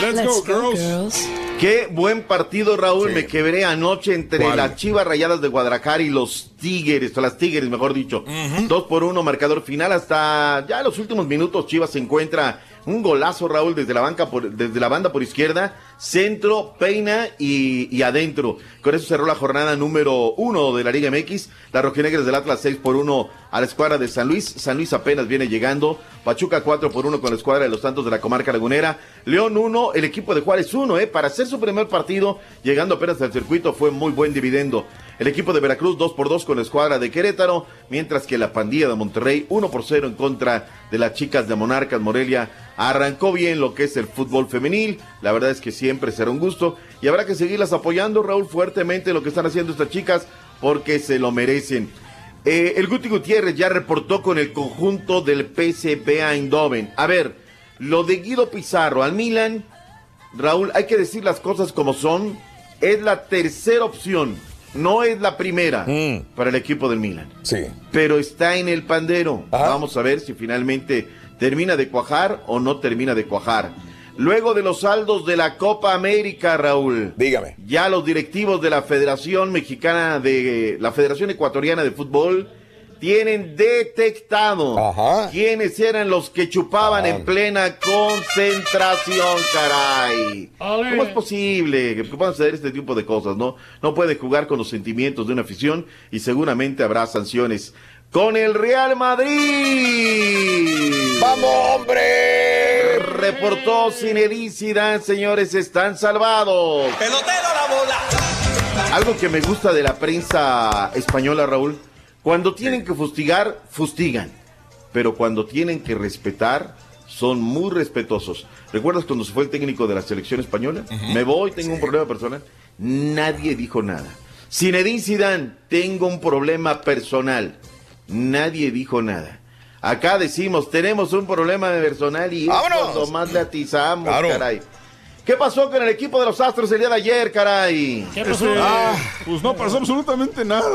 Let's, go, girls. Qué buen partido, Raúl. Sí. Me quebré anoche entre ¿Cuál? las Chivas Rayadas de Guadalajara y los Tigres, o las Tigres, mejor dicho. Dos por uno, marcador final. Hasta ya los últimos minutos, Chivas se encuentra un golazo, Raúl, desde la, banca por, desde la banda por izquierda, centro, peina y, y adentro. Con eso cerró la jornada número uno de la Liga MX. Las rojinegras del Atlas 6 por 1 a la escuadra de San Luis. San Luis apenas viene llegando. Pachuca 4 por 1 con la escuadra de los Santos de la comarca lagunera. León 1, el equipo de Juárez 1, ¿eh? Para hacer su primer partido, llegando apenas al circuito, fue muy buen dividendo. El equipo de Veracruz 2 por 2 con la escuadra de Querétaro, mientras que la pandilla de Monterrey 1 por 0 en contra de las chicas de Monarcas Morelia. Arrancó bien lo que es el fútbol femenil, la verdad es que siempre será un gusto y habrá que seguirlas apoyando, Raúl, fuertemente lo que están haciendo estas chicas porque se lo merecen. Eh, el Guti Gutiérrez ya reportó con el conjunto del PSV Eindhoven. A ver, lo de Guido Pizarro al Milan, Raúl, hay que decir las cosas como son. Es la tercera opción, no es la primera para el equipo del Milan. Sí. Pero está en el pandero. Vamos a ver si finalmente termina de cuajar o no termina de cuajar. Luego de los saldos de la Copa América, Raúl. Dígame. Ya los directivos de la Federación Mexicana de la Federación Ecuatoriana de Fútbol tienen detectado quiénes eran los que chupaban en plena concentración, caray. ¿Cómo es posible que puedan suceder este tipo de cosas, no? No puede jugar con los sentimientos de una afición y seguramente habrá sanciones. Con el Real Madrid. ¡Vamos, hombre! Reportó Zinedine Zidane, señores, están salvados. Pelotero la bola. Algo que me gusta de la prensa española, Raúl, cuando tienen que fustigar, fustigan. Pero cuando tienen que respetar, son muy respetuosos. ¿Recuerdas cuando se fue el técnico de la selección española? Me voy, tengo un problema personal. Nadie dijo nada. Zinedine Zidane, tengo un problema personal. Nadie dijo nada. Acá decimos, tenemos un problema personal y es ¡Vámonos! cuando más le atizamos, Claro. caray. ¿Qué pasó con el equipo de los Astros el día de ayer, caray? Este, ah, pues no pasó absolutamente nada.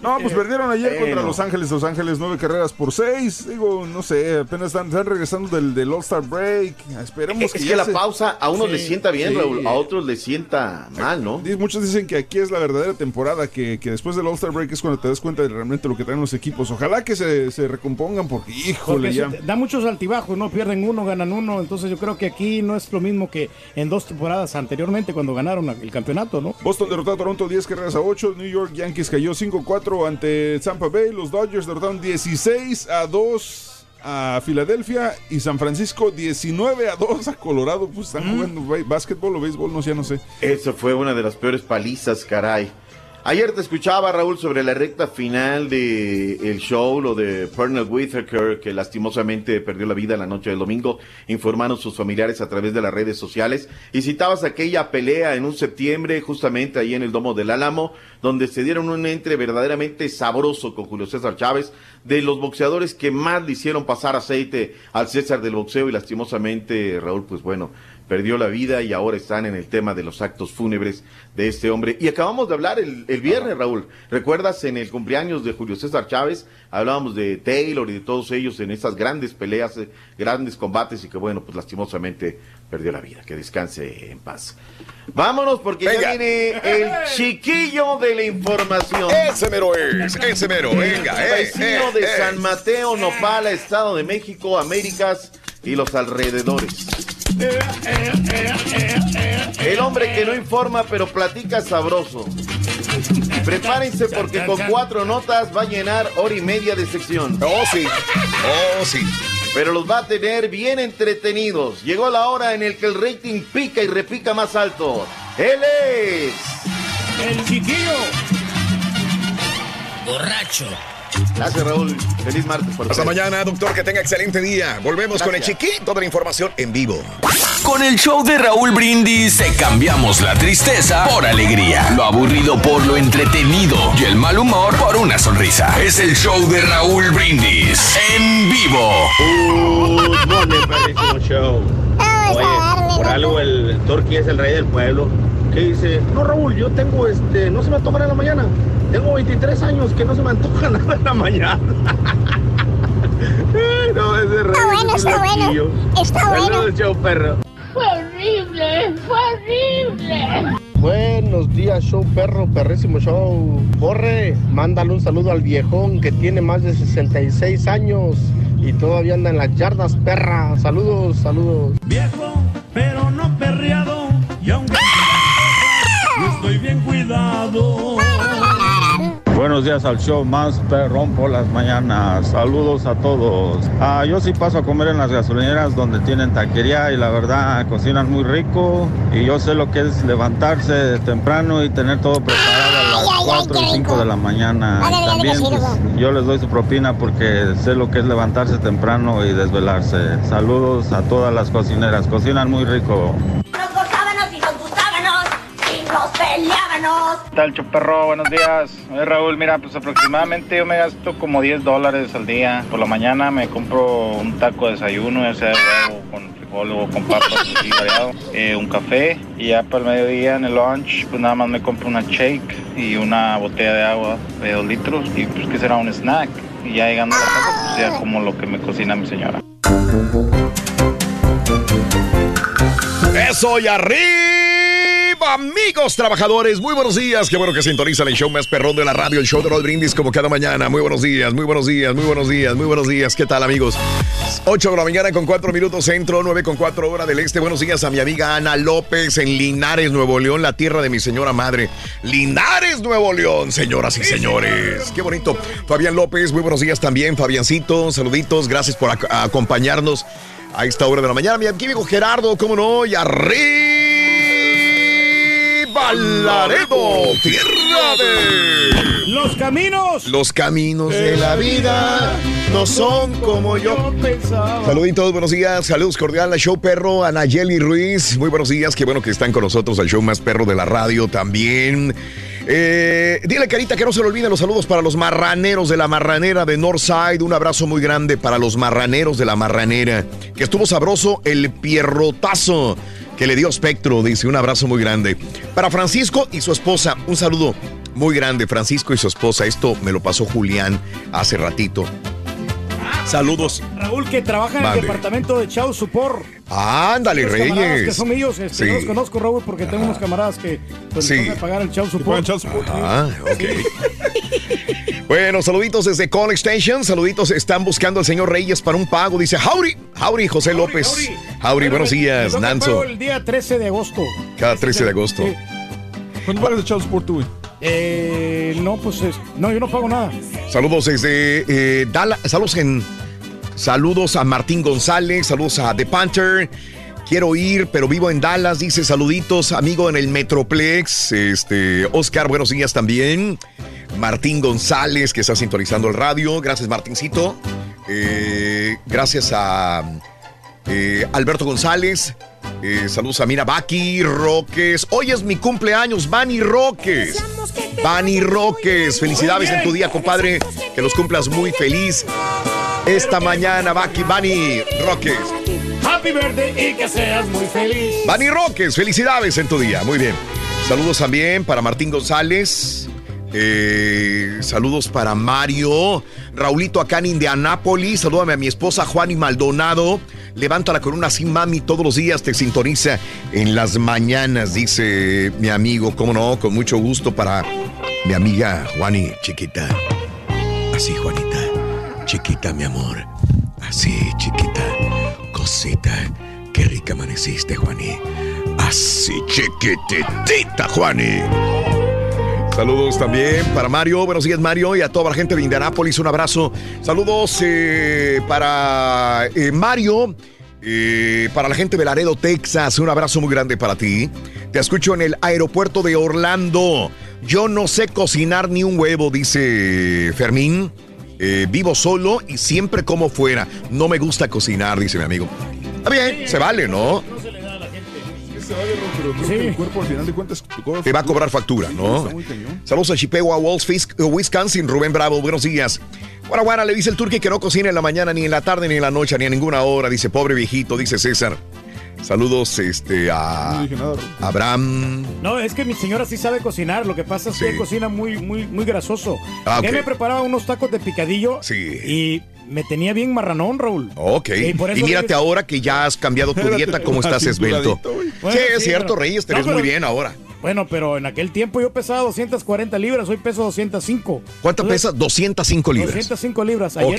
No, pues perdieron ayer contra. Los Ángeles. Los Ángeles, nueve carreras por seis. Digo, no sé, apenas están, están regresando del, del All-Star Break. Esperemos Es que que, ya la se- pausa a unos Sí, les sienta bien, sí. Raúl, a otros les sienta mal, ¿no? Muchos dicen que aquí es la verdadera temporada, que, que después del All-Star Break es cuando te das cuenta de realmente lo que traen los equipos. Ojalá que se, se recompongan porque, híjole, Porque ya. da muchos altibajos, ¿no? Pierden uno, ganan uno. Entonces yo creo que aquí no es lo mismo que en dos temporadas anteriormente cuando ganaron el campeonato, ¿no? Boston derrotó a Toronto 10 carreras a 8. New York Yankees cayó 5-4 ante Tampa Bay. Los Dodgers derrotaron 16 a 2 a Filadelfia. Y San Francisco 19 a 2 a Colorado. Pues están jugando básquetbol o béisbol, no sé, ya no sé. Eso fue una de las peores palizas, caray. Ayer te escuchaba, Raúl, sobre la recta final de el show, lo de Pernell Whitaker, que lastimosamente perdió la vida la noche del domingo, informaron sus familiares a través de las redes sociales, y citabas aquella pelea en un septiembre, justamente ahí en el Domo del Álamo, donde se dieron un entre verdaderamente sabroso con Julio César Chávez, de los boxeadores que más le hicieron pasar aceite al César del boxeo, y lastimosamente, Raúl, pues bueno, perdió la vida y ahora están en el tema de los actos fúnebres de este hombre. Y acabamos de hablar el, el viernes, Raúl. ¿Recuerdas en el cumpleaños de Julio César Chávez? Hablábamos de Taylor y de todos ellos en esas grandes peleas, eh, grandes combates y que bueno, pues lastimosamente perdió la vida. Que descanse en paz. Vámonos porque ya viene el chiquillo de la información. Ese mero es, ese mero, venga, eh, Vecino eh, de eh. San Mateo, Nopala, Estado de México, Américas y los alrededores. El hombre que no informa pero platica sabroso. Prepárense porque con cuatro notas va a llenar hora y media de sección. Oh, sí. Oh, sí. Pero los va a tener bien entretenidos. Llegó la hora en el que el rating pica y repica más alto. Él es... El chiquillo. Borracho. Gracias, Raúl. Feliz martes. por Hasta mañana, doctor, que tenga excelente día. Volvemos con el chiquito de la información en vivo. Con el show de Raúl Brindis te cambiamos la tristeza por alegría, lo aburrido por lo entretenido y el mal humor por una sonrisa. Es el show de Raúl Brindis en vivo. Morning, perrísimo show. Oye, por algo el Turkey es el rey del pueblo. Que dice, no Raúl, yo tengo este, no se me antoja en la mañana. Tengo 23 años que no se me antoja nada en la mañana. No, ese rey Está bueno, es está bueno. Está bueno. Saludos, show perro. Fue horrible, fue horrible. Buenos días, show perro, perrísimo show. Corre, mándale un saludo al viejón que tiene más de 66 años y todavía anda en las yardas, perra. Saludos, saludos. Viejo, pero no perreado. Cuidado. Buenos días al show más perrón por las mañanas. Saludos a todos. Ah, yo sí paso a comer en las gasolineras donde tienen taquería y la verdad cocinan muy rico. Y yo sé lo que es levantarse temprano y tener todo preparado a las 4 o 5 de la mañana. También pues, yo les doy su propina porque sé lo que es levantarse temprano y desvelarse. Saludos a todas las cocineras. Cocinan muy rico. Y. ¿Qué tal, Choperro? Buenos días. Oye, Raúl, mira, pues aproximadamente yo me gasto como 10 dólares al día. Por la mañana me compro un taco de desayuno, ya sea de huevo con frijol o con papas, así variado, eh, un café. Y ya para el mediodía en el lunch, pues nada más me compro una shake y una botella de agua de 2 litros. Y pues que será un snack. Y ya llegando a la casa, pues ya como lo que me cocina mi señora. Eso y arriba, amigos trabajadores. Muy buenos días. Qué bueno que sintonizan el show más perrón de la radio, el show de Rod Brindis, como cada mañana. Muy buenos días, muy buenos días, muy buenos días, muy buenos días. ¿Qué tal, amigos? 8 de la mañana con 4 minutos centro, 9 con 4 hora del este. Buenos días a mi amiga Ana López en Linares, Nuevo León, la tierra de mi señora madre. Linares, Nuevo León, señoras y señores. Qué bonito. Fabián López, muy buenos días también. Fabiancito, saluditos. Gracias por ac- acompañarnos a esta hora de la mañana. Mi amigo Gerardo, cómo no, y arriba Laredo, tierra de... Los caminos. Los caminos de la vida no son como yo pensaba. Saluditos, buenos días, saludos cordiales al show perro, a Nayeli Ruiz, muy buenos días, qué bueno que están con nosotros al show más perro de la radio también. Eh, dile Carita que no se le olviden los saludos para los marraneros de la marranera de Northside, un abrazo muy grande para los marraneros de la marranera, que estuvo sabroso el pierrotazo. Que le dio espectro, dice, un abrazo muy grande. Para Francisco y su esposa, un saludo muy grande, Francisco y su esposa. Esto me lo pasó Julián hace ratito. Saludos. Raúl, que trabaja en el departamento de Chau Supor. Ándale, Reyes. Que son ellos, este, Sí. no los conozco, Raúl, porque tengo unos camaradas que pues, Sí. pagar el Chau Support. Ah, ok. Bueno, saluditos desde Call Extension. Saluditos, están buscando al señor Reyes para un pago. Dice Jauri. Jauri José López. Jauri, buenos Me días, Nanzo. el día 13 de agosto. Cada 13 de agosto. Sí. ¿Cuánto pagas de Child Support tú, güey? Eh, no, pues es- no, yo no pago nada. Saludos desde eh, Dallas. Saludos en. Saludos a Martín González. Saludos a The Panther. Quiero ir, pero vivo en Dallas. Dice saluditos, amigo en el Metroplex. Este, Oscar, buenos días también. Martín González, que está sintonizando el radio. Gracias, Martincito. Eh, gracias a eh, Alberto González. Eh, saludos a Mira Baki, Roques. Hoy es mi cumpleaños, Bani Roques. Bani Roques, felicidades en tu día, compadre. Que los cumplas muy feliz. Esta mañana, Baki, Bani Roques. Happy birthday y que seas muy feliz. Bani Roques, felicidades en tu día. Muy bien. Saludos también para Martín González. Eh, saludos para Mario. Raulito acá en Indianápolis. Salúdame a mi esposa Juani Maldonado. Levanta la corona sin mami todos los días. Te sintoniza en las mañanas, dice mi amigo. Cómo no, con mucho gusto para mi amiga Juani, chiquita. Así, Juanita. Chiquita, mi amor. Así, chiquita. Cosita. Qué rica amaneciste, Juani. Así, chiquitita, Juani. Saludos también para Mario. Buenos días, Mario, y a toda la gente de Indianápolis. Un abrazo. Saludos eh, para eh, Mario. eh, para la gente de Laredo, Texas, un abrazo muy grande para ti. Te escucho en el aeropuerto de Orlando. Yo no sé cocinar ni un huevo, dice Fermín. Vivo solo y siempre como fuera. No me gusta cocinar, dice mi amigo. Está bien, se vale, ¿no? Se vale, Ron, pero creo que el cuerpo al final de cuentas te va a cobrar factura, ¿no? Saludos a Chippewa, Walls, Fisk- Wisconsin, Rubén Bravo, buenos días. Guara, guara, le dice el turque que no cocina en la mañana, ni en la tarde, ni en la noche, ni a ninguna hora. Dice, pobre viejito, dice César. Saludos este, a Abraham. No, es que mi señora sí sabe cocinar. Lo que pasa es que Sí. ella cocina muy, muy, muy grasoso. Ah, Ella ok. me preparaba unos tacos de picadillo. Sí. Y me tenía bien marranón, Raúl. Ok. Y por eso Y mírate ahora que ya has cambiado tu dieta, cómo estás esbelto. sí, es sí, cierto, pero- Reyes, te No, ves muy bien ahora. Bueno, pero en aquel tiempo yo pesaba 240 libras, hoy peso 205. ¿Cuánto Entonces, pesas? 205 libras. 205 libras. Ayer,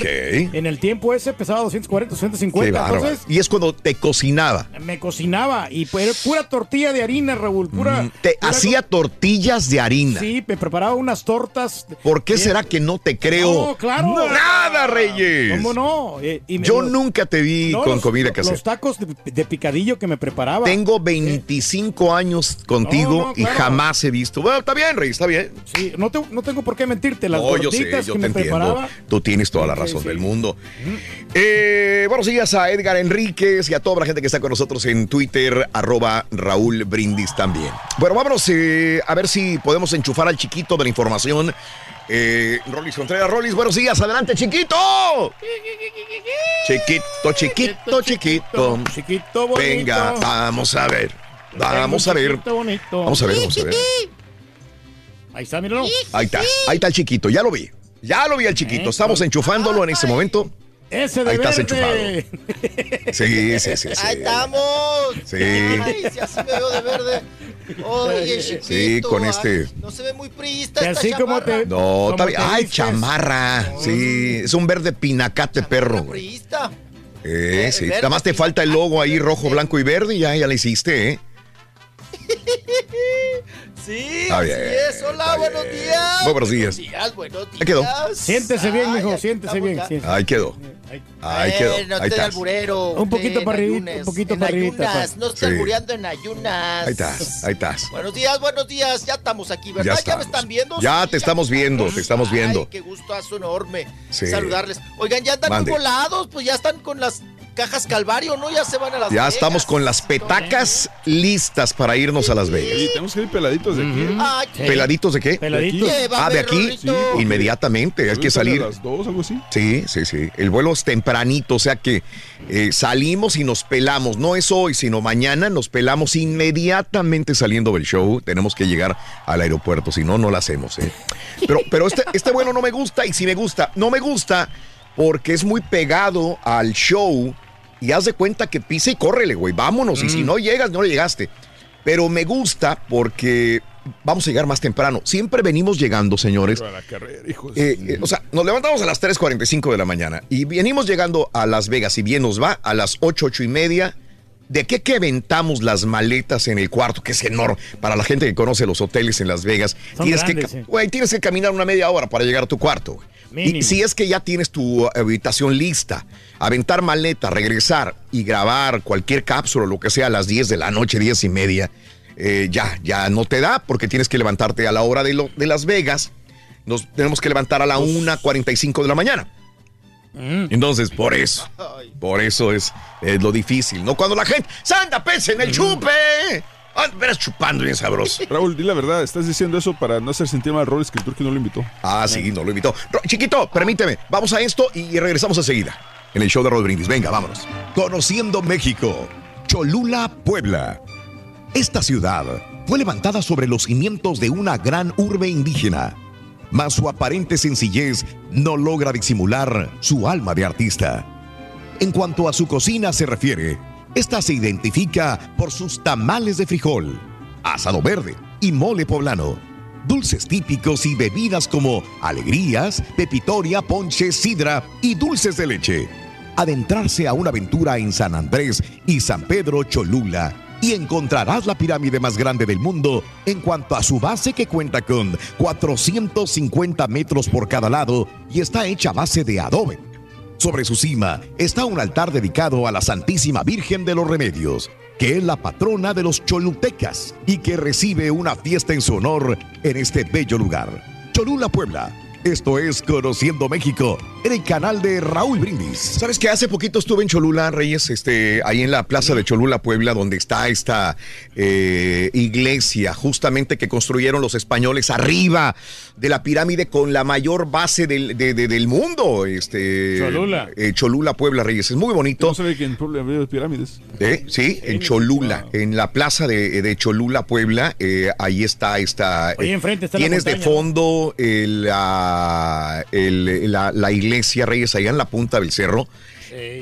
Ok. en el tiempo ese pesaba 240, Qué 250. bárbaro. Entonces, Y es cuando te cocinaba. me cocinaba y pues, era pura tortilla de harina, Raúl. Pura. Mm, Te pura hacía tortillas de harina. Sí, me preparaba unas tortas. ¿Por qué será que no te creo? No, claro. Nada, Reyes. ¿Cómo no? Eh, y me- Yo los- nunca te vi no, con los- comida casera. Los tacos de, de picadillo que me preparaba. Tengo 25 años contigo no, y claro. jamás he visto. Bueno, está bien, Rey, está bien. Sí, no, te- no tengo por qué mentirte. Las No, yo sé, yo que te entiendo. Tú tienes toda la razón sí. del mundo. Eh, buenos días a Edgar Enríquez y a toda la gente que está con nosotros en Twitter, arroba Raúl Brindis también. Bueno, vámonos eh, a ver si podemos enchufar al chiquito de la información. Eh, Rolis Contreras, Rolis, buenos días, adelante, chiquito. Chiquito, chiquito, chiquito. Chiquito, bonito. Venga, vamos a ver. Vamos a ver. Vamos a ver, vamos a ver. Ahí está, míralo. Ahí está, ahí está el chiquito, ya lo vi. Ya lo vi al chiquito. Estamos enchufándolo en este momento. Ese de Ahí estás verde. Sí, sí, sí, sí. Ahí estamos. Sí. Ay, si así me veo de verde. Oye, chiquito. Sí, con ay, este. no se ve muy priista esta así como te- No, está ¿Cómo bien. te Ay, chamarra. Sí, es un verde pinacate perro. Priista. Eh, sí. verde Nada más te falta el logo ahí rojo, blanco y verde y ya, ya le hiciste, ¿eh? Sí, así es. Hola, buenos días. Muy buenos días. Buenos días, buenos días. Ahí quedó. Siéntese bien, mijo, siéntese bien. siéntese. Ahí quedó. Ahí Eh, quedó. no Ahí alburero. Un poquito para ayunas, un poquito para arribita, ayunas, pa. No esté Sí. albureando en ayunas. Ahí estás, ahí estás. Buenos días, buenos días. Ya estamos aquí, ¿verdad? Ya ¿Ya, me están viendo? Ya Sí, te estamos viendo, te estamos viendo. Ay, qué gustazo enorme Sí. saludarles. Oigan, ya Mande. muy volados, pues ya están con las Cajas Calvario, ¿no? Ya se van a las Ya Vegas. estamos con las petacas listas para irnos a Las Vegas. Y tenemos que ir peladitos de aquí. Ay, ¿Peladitos de qué? Peladitos. Ah, de aquí. Sí, Inmediatamente, hay que salir. A las dos, algo así. Sí, sí, sí. El vuelo es tempranito, o sea que eh, salimos y nos pelamos. No es hoy, sino mañana nos pelamos inmediatamente saliendo del show. Tenemos que llegar al aeropuerto, si no, no lo hacemos. ¿eh? Pero, pero este, este vuelo no me gusta y si me gusta, no me gusta porque es muy pegado al show y haz de cuenta que pisa y córrele, güey. Vámonos. Y si Mm. no llegas, no le llegaste. Pero me gusta porque vamos a llegar más temprano. Siempre venimos llegando, señores. A la carrera, hijos. Eh, eh, o sea, nos levantamos a las 3.45 de la mañana y venimos llegando a Las Vegas y bien nos va a las 8, 8 y media. ¿De qué que aventamos las maletas en el cuarto? Que es enorme. Para la gente que conoce los hoteles en Las Vegas, Son tienes, grandes, que, sí. tienes que caminar una media hora para llegar a tu cuarto. Y si es que ya tienes tu habitación lista, aventar maleta, regresar y grabar cualquier cápsula o lo que sea a las 10 de la noche, 10 y media, eh, ya, ya no te da porque tienes que levantarte a la hora de, lo- de Las Vegas. Nos tenemos que levantar a la 1.45 de la mañana. Entonces, por eso, por eso es, es lo difícil, ¿no? Cuando la gente, ¡Santa, pez en el chupe! Ah, verás chupando bien sabroso. Raúl, di la verdad, estás diciendo eso para no hacer sentir mal a Roles que no lo invitó. Ah, sí, no lo invitó. Chiquito, permíteme, vamos a esto y regresamos enseguida. En el show de Rod Brindis. Venga, vámonos. Conociendo México, Cholula, Puebla. Esta ciudad fue levantada sobre los cimientos de una gran urbe indígena, mas su aparente sencillez no logra disimular su alma de artista. En cuanto a su cocina se refiere, esta se identifica por sus tamales de frijol, asado verde y mole poblano, dulces típicos y bebidas como alegrías, pepitoria, ponche, sidra y dulces de leche. Adentrarse a una aventura en San Andrés y San Pedro Cholula y encontrarás la pirámide más grande del mundo en cuanto a su base que cuenta con 450 metros por cada lado y está hecha a base de adobe. Sobre su cima está un altar dedicado a la Santísima Virgen de los Remedios, que es la patrona de los cholutecas y que recibe una fiesta en su honor en este bello lugar. Cholula, Puebla. Esto es Conociendo México en el canal de Raúl Brindis. ¿Sabes que hace poquito estuve en Cholula, Reyes? Este, ahí en la plaza de Cholula, Puebla, donde está esta eh, iglesia, justamente que construyeron los españoles arriba de la pirámide con la mayor base del, de- de- del mundo. Este, Cholula. eh, Cholula, Puebla, Reyes. Es muy bonito. No sabía que en Puebla había pirámides. ¿Eh? Sí, en Cholula, en la plaza de, de Cholula, Puebla, eh, ahí está esta. Eh, enfrente está la Tienes de fondo el, el- la, la iglesia Reyes, allá en la punta del cerro.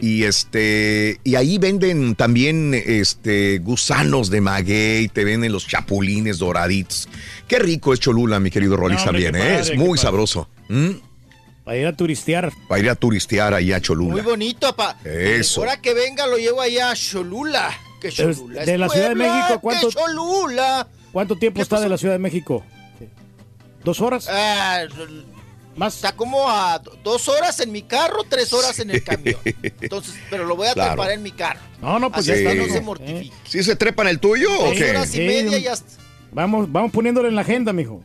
Y este y ahí venden también este gusanos de maguey, te venden los chapulines doraditos. Qué rico es Cholula, mi querido Rolis No, también, ¿eh? padre, es muy sabroso. ¿Mm? Para ir a turistear. Para ir a turistear ahí a Muy Cholula. bonito, papá. Eso. Ahora que venga lo llevo allá a Cholula. Que Cholula de es la Ciudad de México, ¿cuánto- Cholula. ¿Cuánto tiempo está de la Ciudad de México? ¿Dos horas? Ah, Más. Está como a do- dos horas en mi carro, tres horas en el camión. Entonces, pero lo voy a Claro. trepar en mi carro. No, no, pues Así ya está. no se mijo. mortifique. ¿Sí se trepa en el tuyo o Dos qué? horas y media ya está. Vamos, vamos poniéndolo en la agenda, mijo.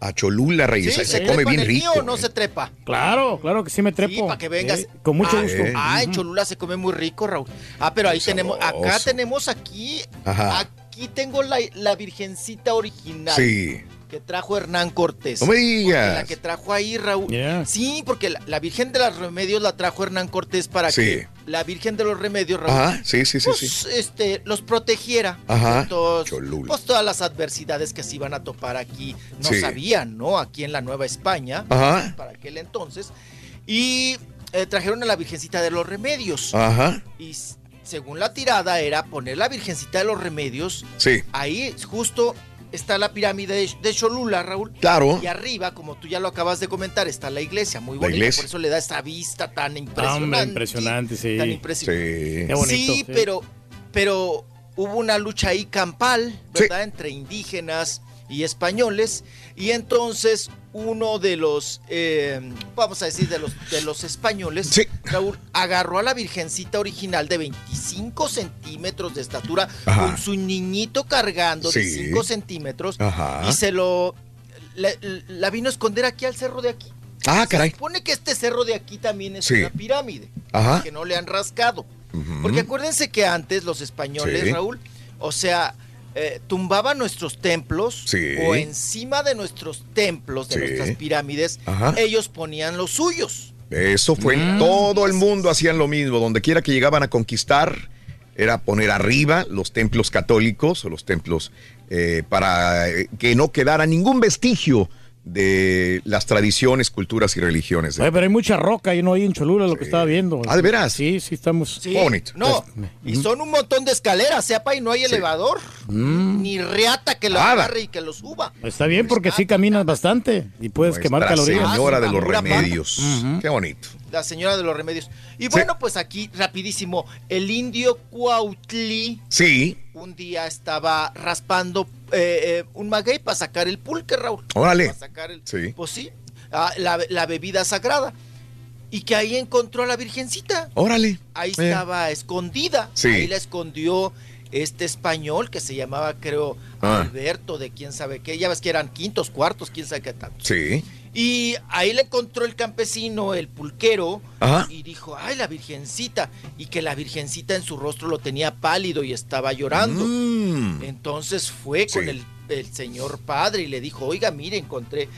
A Cholula, Reyes, Sí, ¿se se come bien el rico. mío o no ¿eh? se trepa? Claro, claro que sí me trepo. Sí, para que vengas. Eh, con mucho ah, gusto. Ah, en Cholula se come muy rico, Raúl. Ah, pero ahí tenemos, acá tenemos aquí, Ajá. aquí tengo la, la virgencita original. Sí. Que trajo Hernán Cortés. No me digas. La que trajo ahí, Raúl. Yeah. Sí, porque la, la Virgen de los Remedios la trajo Hernán Cortés para Sí. que la Virgen de los Remedios, Raúl, Ajá, sí, sí, sí, pues, sí. este, los protegiera. Ajá. todos- Cholula. pues todas las adversidades que se iban a topar aquí. No Sí. sabían, ¿no? Aquí en la Nueva España. Ajá. Para aquel entonces. Y eh, trajeron a la Virgencita de los Remedios. Ajá. Y según la tirada era poner la Virgencita de los Remedios. Sí. Ahí justo está la pirámide de, Cholula, Raúl. Claro. Y arriba, como tú ya lo acabas de comentar, está la iglesia, muy La bonita. iglesia. Por eso le da esta vista tan Ah, impresionante. hombre, impresionante, sí. Tan impresionante. Sí. Qué bonito. Sí, pero, pero hubo una lucha ahí campal, Sí. ¿verdad? Entre indígenas y españoles. Y entonces uno de los, eh, vamos a decir, de los, de los españoles, Sí. Raúl, agarró a la virgencita original de 25 centímetros de estatura Ajá. con su niñito cargando de Sí. 5 centímetros Ajá. y se lo... la vino a esconder aquí al cerro de aquí. Ah, caray. Se supone que este cerro de aquí también es Sí. una pirámide. Ajá. Que no le han rascado. Porque acuérdense que antes los españoles. Raúl, o sea, eh, tumbaban nuestros templos Sí. o encima de nuestros templos, de Sí. nuestras pirámides, Ajá. ellos ponían los suyos. Eso fue en Mm. todo el mundo hacían lo mismo, donde quiera que llegaban a conquistar era poner arriba los templos católicos o los templos eh, para eh, que no quedara ningún vestigio de las tradiciones, culturas y religiones. pero hay mucha roca y no hay en Cholula lo que estaba viendo. Ah, ¿de veras? Sí, sí, estamos. Sí, No, y son un montón de escaleras, sepa, y no hay elevador. Mm. Ni reata que lo Nada. agarre y que lo suba. Está bien porque sí caminas bastante y puedes quemar Nuestra calorías. Señora de los Pura Remedios. Qué bonito. La señora de los remedios. Y bueno, pues aquí, rapidísimo, el indio Cuautli Sí, un día estaba raspando eh, eh, un maguey para sacar el pulque, Raúl. Órale. Para sacar el, Sí. Pues sí, ah, la, la bebida sagrada. Y que ahí encontró a la virgencita. órale. Ahí Eh. estaba escondida. Sí. Ahí la escondió este español que se llamaba, creo, Ah. Alberto, de quién sabe qué. Ya ves que eran quintos, cuartos, quién sabe qué tanto. Sí. Y ahí le encontró el campesino, el pulquero, Ajá. y dijo, ay, la virgencita. Y que la virgencita en su rostro lo tenía pálido y estaba llorando. Mm. Entonces fue con el, el señor padre y le dijo, oiga, mire, encontré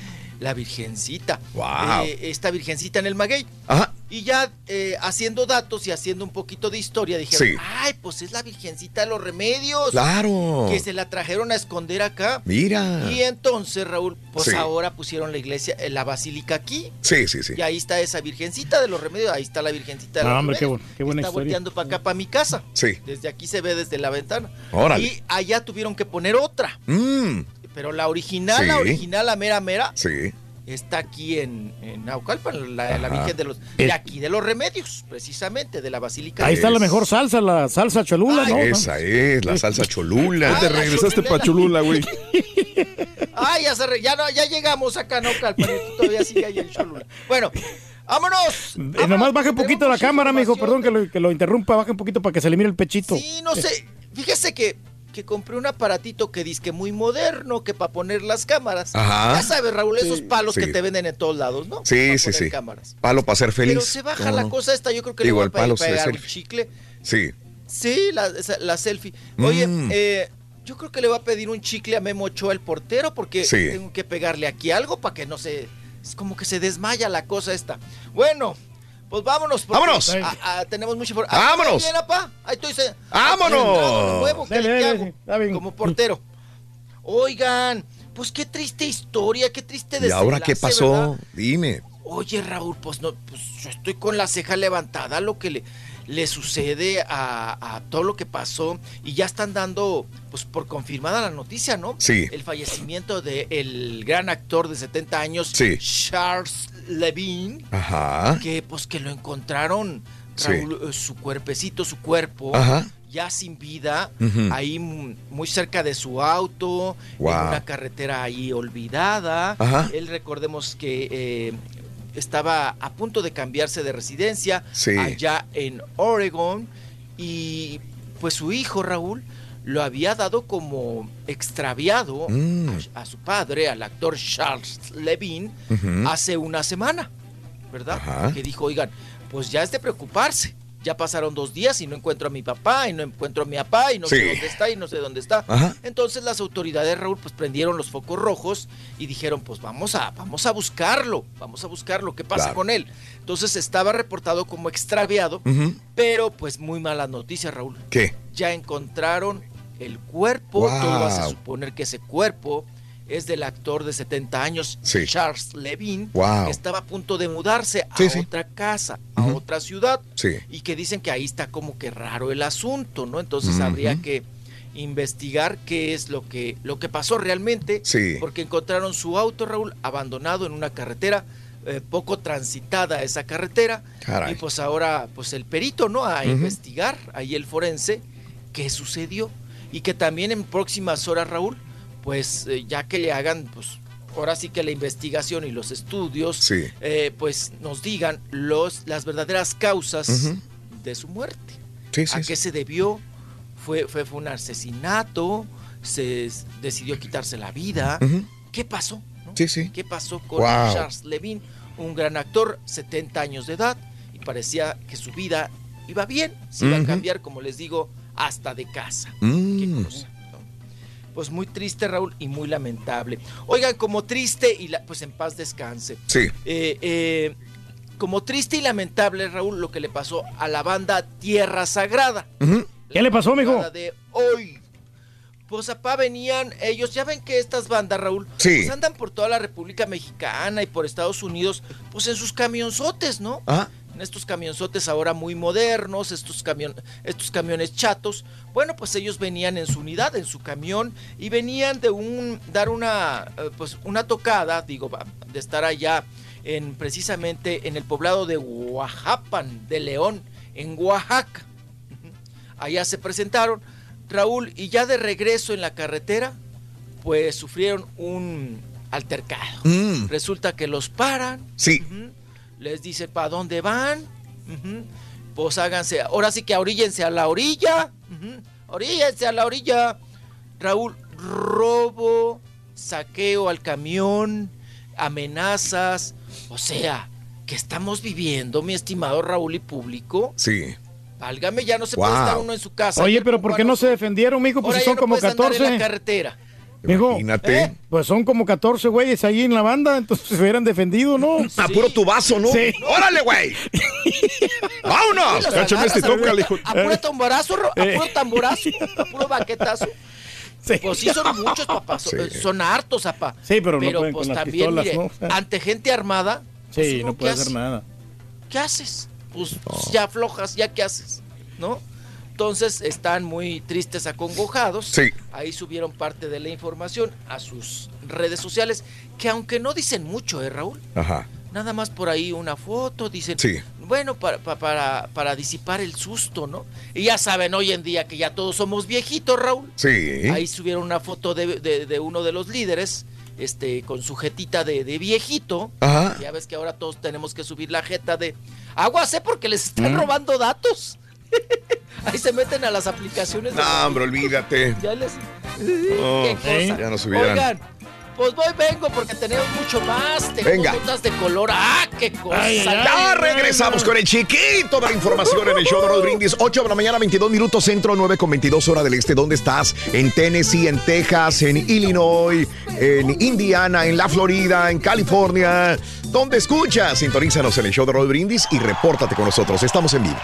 la virgencita. Wow. Eh, esta virgencita en el maguey. Ajá. Y ya eh, haciendo datos y haciendo un poquito de historia, dijeron, Sí. ay, pues es la virgencita de los remedios. Claro. Que se la trajeron a esconder acá. Mira. Y entonces, Raúl, pues Sí. ahora pusieron la iglesia, eh, la basílica aquí. Sí, sí, sí. Y ahí está esa virgencita de los remedios, ahí está la virgencita de No, los hombre, qué remedios. bu- qué buena está historia. volteando para acá, para mi casa. Sí. Desde aquí se ve desde la ventana. Órale. Y allá tuvieron que poner otra. Mm. Pero la original, Sí. la original, la mera mera, Sí. está aquí en, en Naucalpan, la. Virgen de los... Es- De aquí de los remedios, precisamente, de la Basílica. Ahí de- está la mejor salsa, la salsa Cholula, ¿no? Esa es, la salsa cholula. Ah, Te regresaste pa' Cholula, güey. Ah, ya, se re- ya, no, ya llegamos acá a Naucalpan, todavía sigue ahí en Cholula. Bueno, vámonos. Eh, nomás baje un poquito la cámara, mijo, perdón que lo, que lo interrumpa, baje un poquito para que se le mire el pechito. Sí, no sé. Fíjese que, que compré un aparatito que dice que muy moderno, que para poner las cámaras. Ajá. Ya sabes, Raúl, esos palos Sí. que te venden en todos lados, ¿no? Sí, Pa' sí, poner sí. cámaras. Palo para ser feliz. Pero se baja ¿Cómo la no? cosa esta, yo creo que Digo, le voy a pegar un chicle. Sí. Sí, la, selfie. Oye, Mm. eh, yo creo que le voy a pedir un chicle a Memo Ochoa, el portero, porque Sí. tengo que pegarle aquí algo para que no se... Es como que se desmaya la cosa esta. Bueno, pues vámonos. ¡Vámonos! tenemos mucha información. ¡Vámonos! bien, apá. Ahí estoy. se- ¡Vámonos! De. Como portero. Oigan, pues qué triste historia, qué triste ¿Y ahora qué pasó? ¿verdad? Dime. Oye, Raúl, pues no, pues yo estoy con la ceja levantada lo que le, le sucede a, a todo lo que pasó y ya están dando, pues por confirmada la noticia, ¿no? Sí. El fallecimiento del gran actor de 70 años, Sí. Charles Levine, Ajá. que pues que lo encontraron. Raúl, eh, su cuerpecito, su cuerpo, Ajá. ya sin vida, ahí muy cerca de su auto, en una carretera ahí olvidada. Ajá. Él recordemos que eh, estaba a punto de cambiarse de residencia Sí. allá en Oregon y pues su hijo Raúl lo había dado como extraviado Mm. a, a su padre, al actor Charles Levine, Ujú. hace una semana, ¿verdad? Ajá. Que dijo, oigan, pues ya es de preocuparse. Ya pasaron dos días y no encuentro a mi papá y no encuentro a mi papá y no sé dónde está y no sé dónde está. Ajá. Entonces las autoridades, Raúl, pues prendieron los focos rojos y dijeron, pues vamos a, vamos a buscarlo, vamos a buscarlo, ¿qué pasa Claro. con él? Entonces estaba reportado como extraviado, pero pues muy malas noticias, Raúl. ¿Qué? Ya encontraron el cuerpo, Wow. todo hace suponer que ese cuerpo es del actor de 70 años, Sí. Charles Levine, Wow. que estaba a punto de mudarse a Sí, sí. otra casa, a otra ciudad, y que dicen que ahí está como que raro el asunto, ¿no? Entonces habría que investigar qué es lo que, lo que pasó realmente, Sí. porque encontraron su auto, Raúl, abandonado en una carretera eh, poco transitada esa carretera, Caray. y pues ahora, pues el perito, ¿no? A investigar, ahí el forense, qué sucedió, y que también en próximas horas, Raúl, pues eh, ya que le hagan, pues ahora sí que la investigación y los estudios, Sí. eh, pues nos digan los, las verdaderas causas Ujú. de su muerte. Sí, sí, ¿A qué se debió? ¿Fue, fue, fue un asesinato? ¿Se decidió quitarse la vida? Ujú. ¿Qué pasó? no? ¿Qué pasó con Wow. Charles Levine? Un gran actor, 70 años de edad, y parecía que su vida iba bien, se iba a Ujú. cambiar, como les digo, hasta de casa. Mm. Pues muy triste, Raúl, y muy lamentable. Oigan, como triste y la- pues en paz descanse. Sí. Eh, eh, como triste y lamentable, Raúl, lo que le pasó a la banda Tierra Sagrada. ¿Qué le pasó, mijo? De hoy. Pues apá venían ellos, ya ven que estas bandas, Raúl, Sí. pues andan por toda la República Mexicana y por Estados Unidos, pues en sus camionzotes, ¿no? Ah. Estos camionzotes ahora muy modernos, estos, camion, estos camiones chatos. Bueno, pues ellos venían en su unidad, en su camión, y venían de un dar una eh, pues una tocada, digo, va, de estar allá en precisamente en el poblado de Oaxapan, de León, en Oaxaca. Allá se presentaron Raúl y ya de regreso en la carretera, pues sufrieron un altercado. Mm. Resulta que los paran, Sí. Les dicen para dónde van, pues háganse, ahora sí que oríllense a la orilla, oríllense a la orilla. Raúl, robo, saqueo al camión, amenazas, o sea, que estamos viviendo, mi estimado Raúl y público. Sí. Válgame, ya no se Wow. puede estar uno en su casa. Oye, pero ¿por qué no se defendieron, mijo? Pues si son no como puedes andar en 14. la carretera. Mijo, Imagínate. Pues son como 14 güeyes ahí en la banda, entonces se hubieran defendido, ¿no? A puro tubazo, ¿no? Sí. ¡Órale, güey! ¡Vámonos! Los Cáchame este toca, a- le dijo. A puro tamborazo, Ro- a Eh. puro tamborazo, a puro baquetazo. Pues sí son muchos, papá. Son, Sí. son hartos, papá. Sí, pero no pueden pues con las también, pistolas, mire, ¿no? ante gente armada, pues Sí, no ¿qué puede hace? hacer nada. ¿qué haces? Pues ya aflojas, ya qué haces, ¿no? Entonces están muy tristes, acongojados. Sí. Ahí subieron parte de la información a sus redes sociales, que aunque no dicen mucho, ¿eh, Raúl? Ajá. Nada más por ahí una foto, dicen, Sí. bueno, para, pa- para, para disipar el susto, ¿no? Y ya saben hoy en día que ya todos somos viejitos, Raúl. Sí. Ahí subieron una foto de, de- de uno de los líderes, este, con su jetita de, de viejito. Ajá. Ya ves que ahora todos tenemos que subir la jeta de aguas, ¿eh? Porque les están Mm. robando datos. Ahí se meten a las aplicaciones. de- No, hombre, olvídate. Ya les... Oh, Qué cosa. ya nos subieran. Oigan, pues voy, vengo porque tenemos mucho más. Tengo Venga. notas de color. ¡Ah, qué cosa! Ya regresamos con el chiquito de la información en el show de Roll Brindis. 8 de la mañana, 22 minutos centro, 9 con 22 hora del este. ¿Dónde estás? En Tennessee, en Texas, en Illinois, en Indiana, en la Florida, en California. ¿Dónde escuchas? Sintonízanos en el show de Roll Brindis y repórtate con nosotros. Estamos en vivo.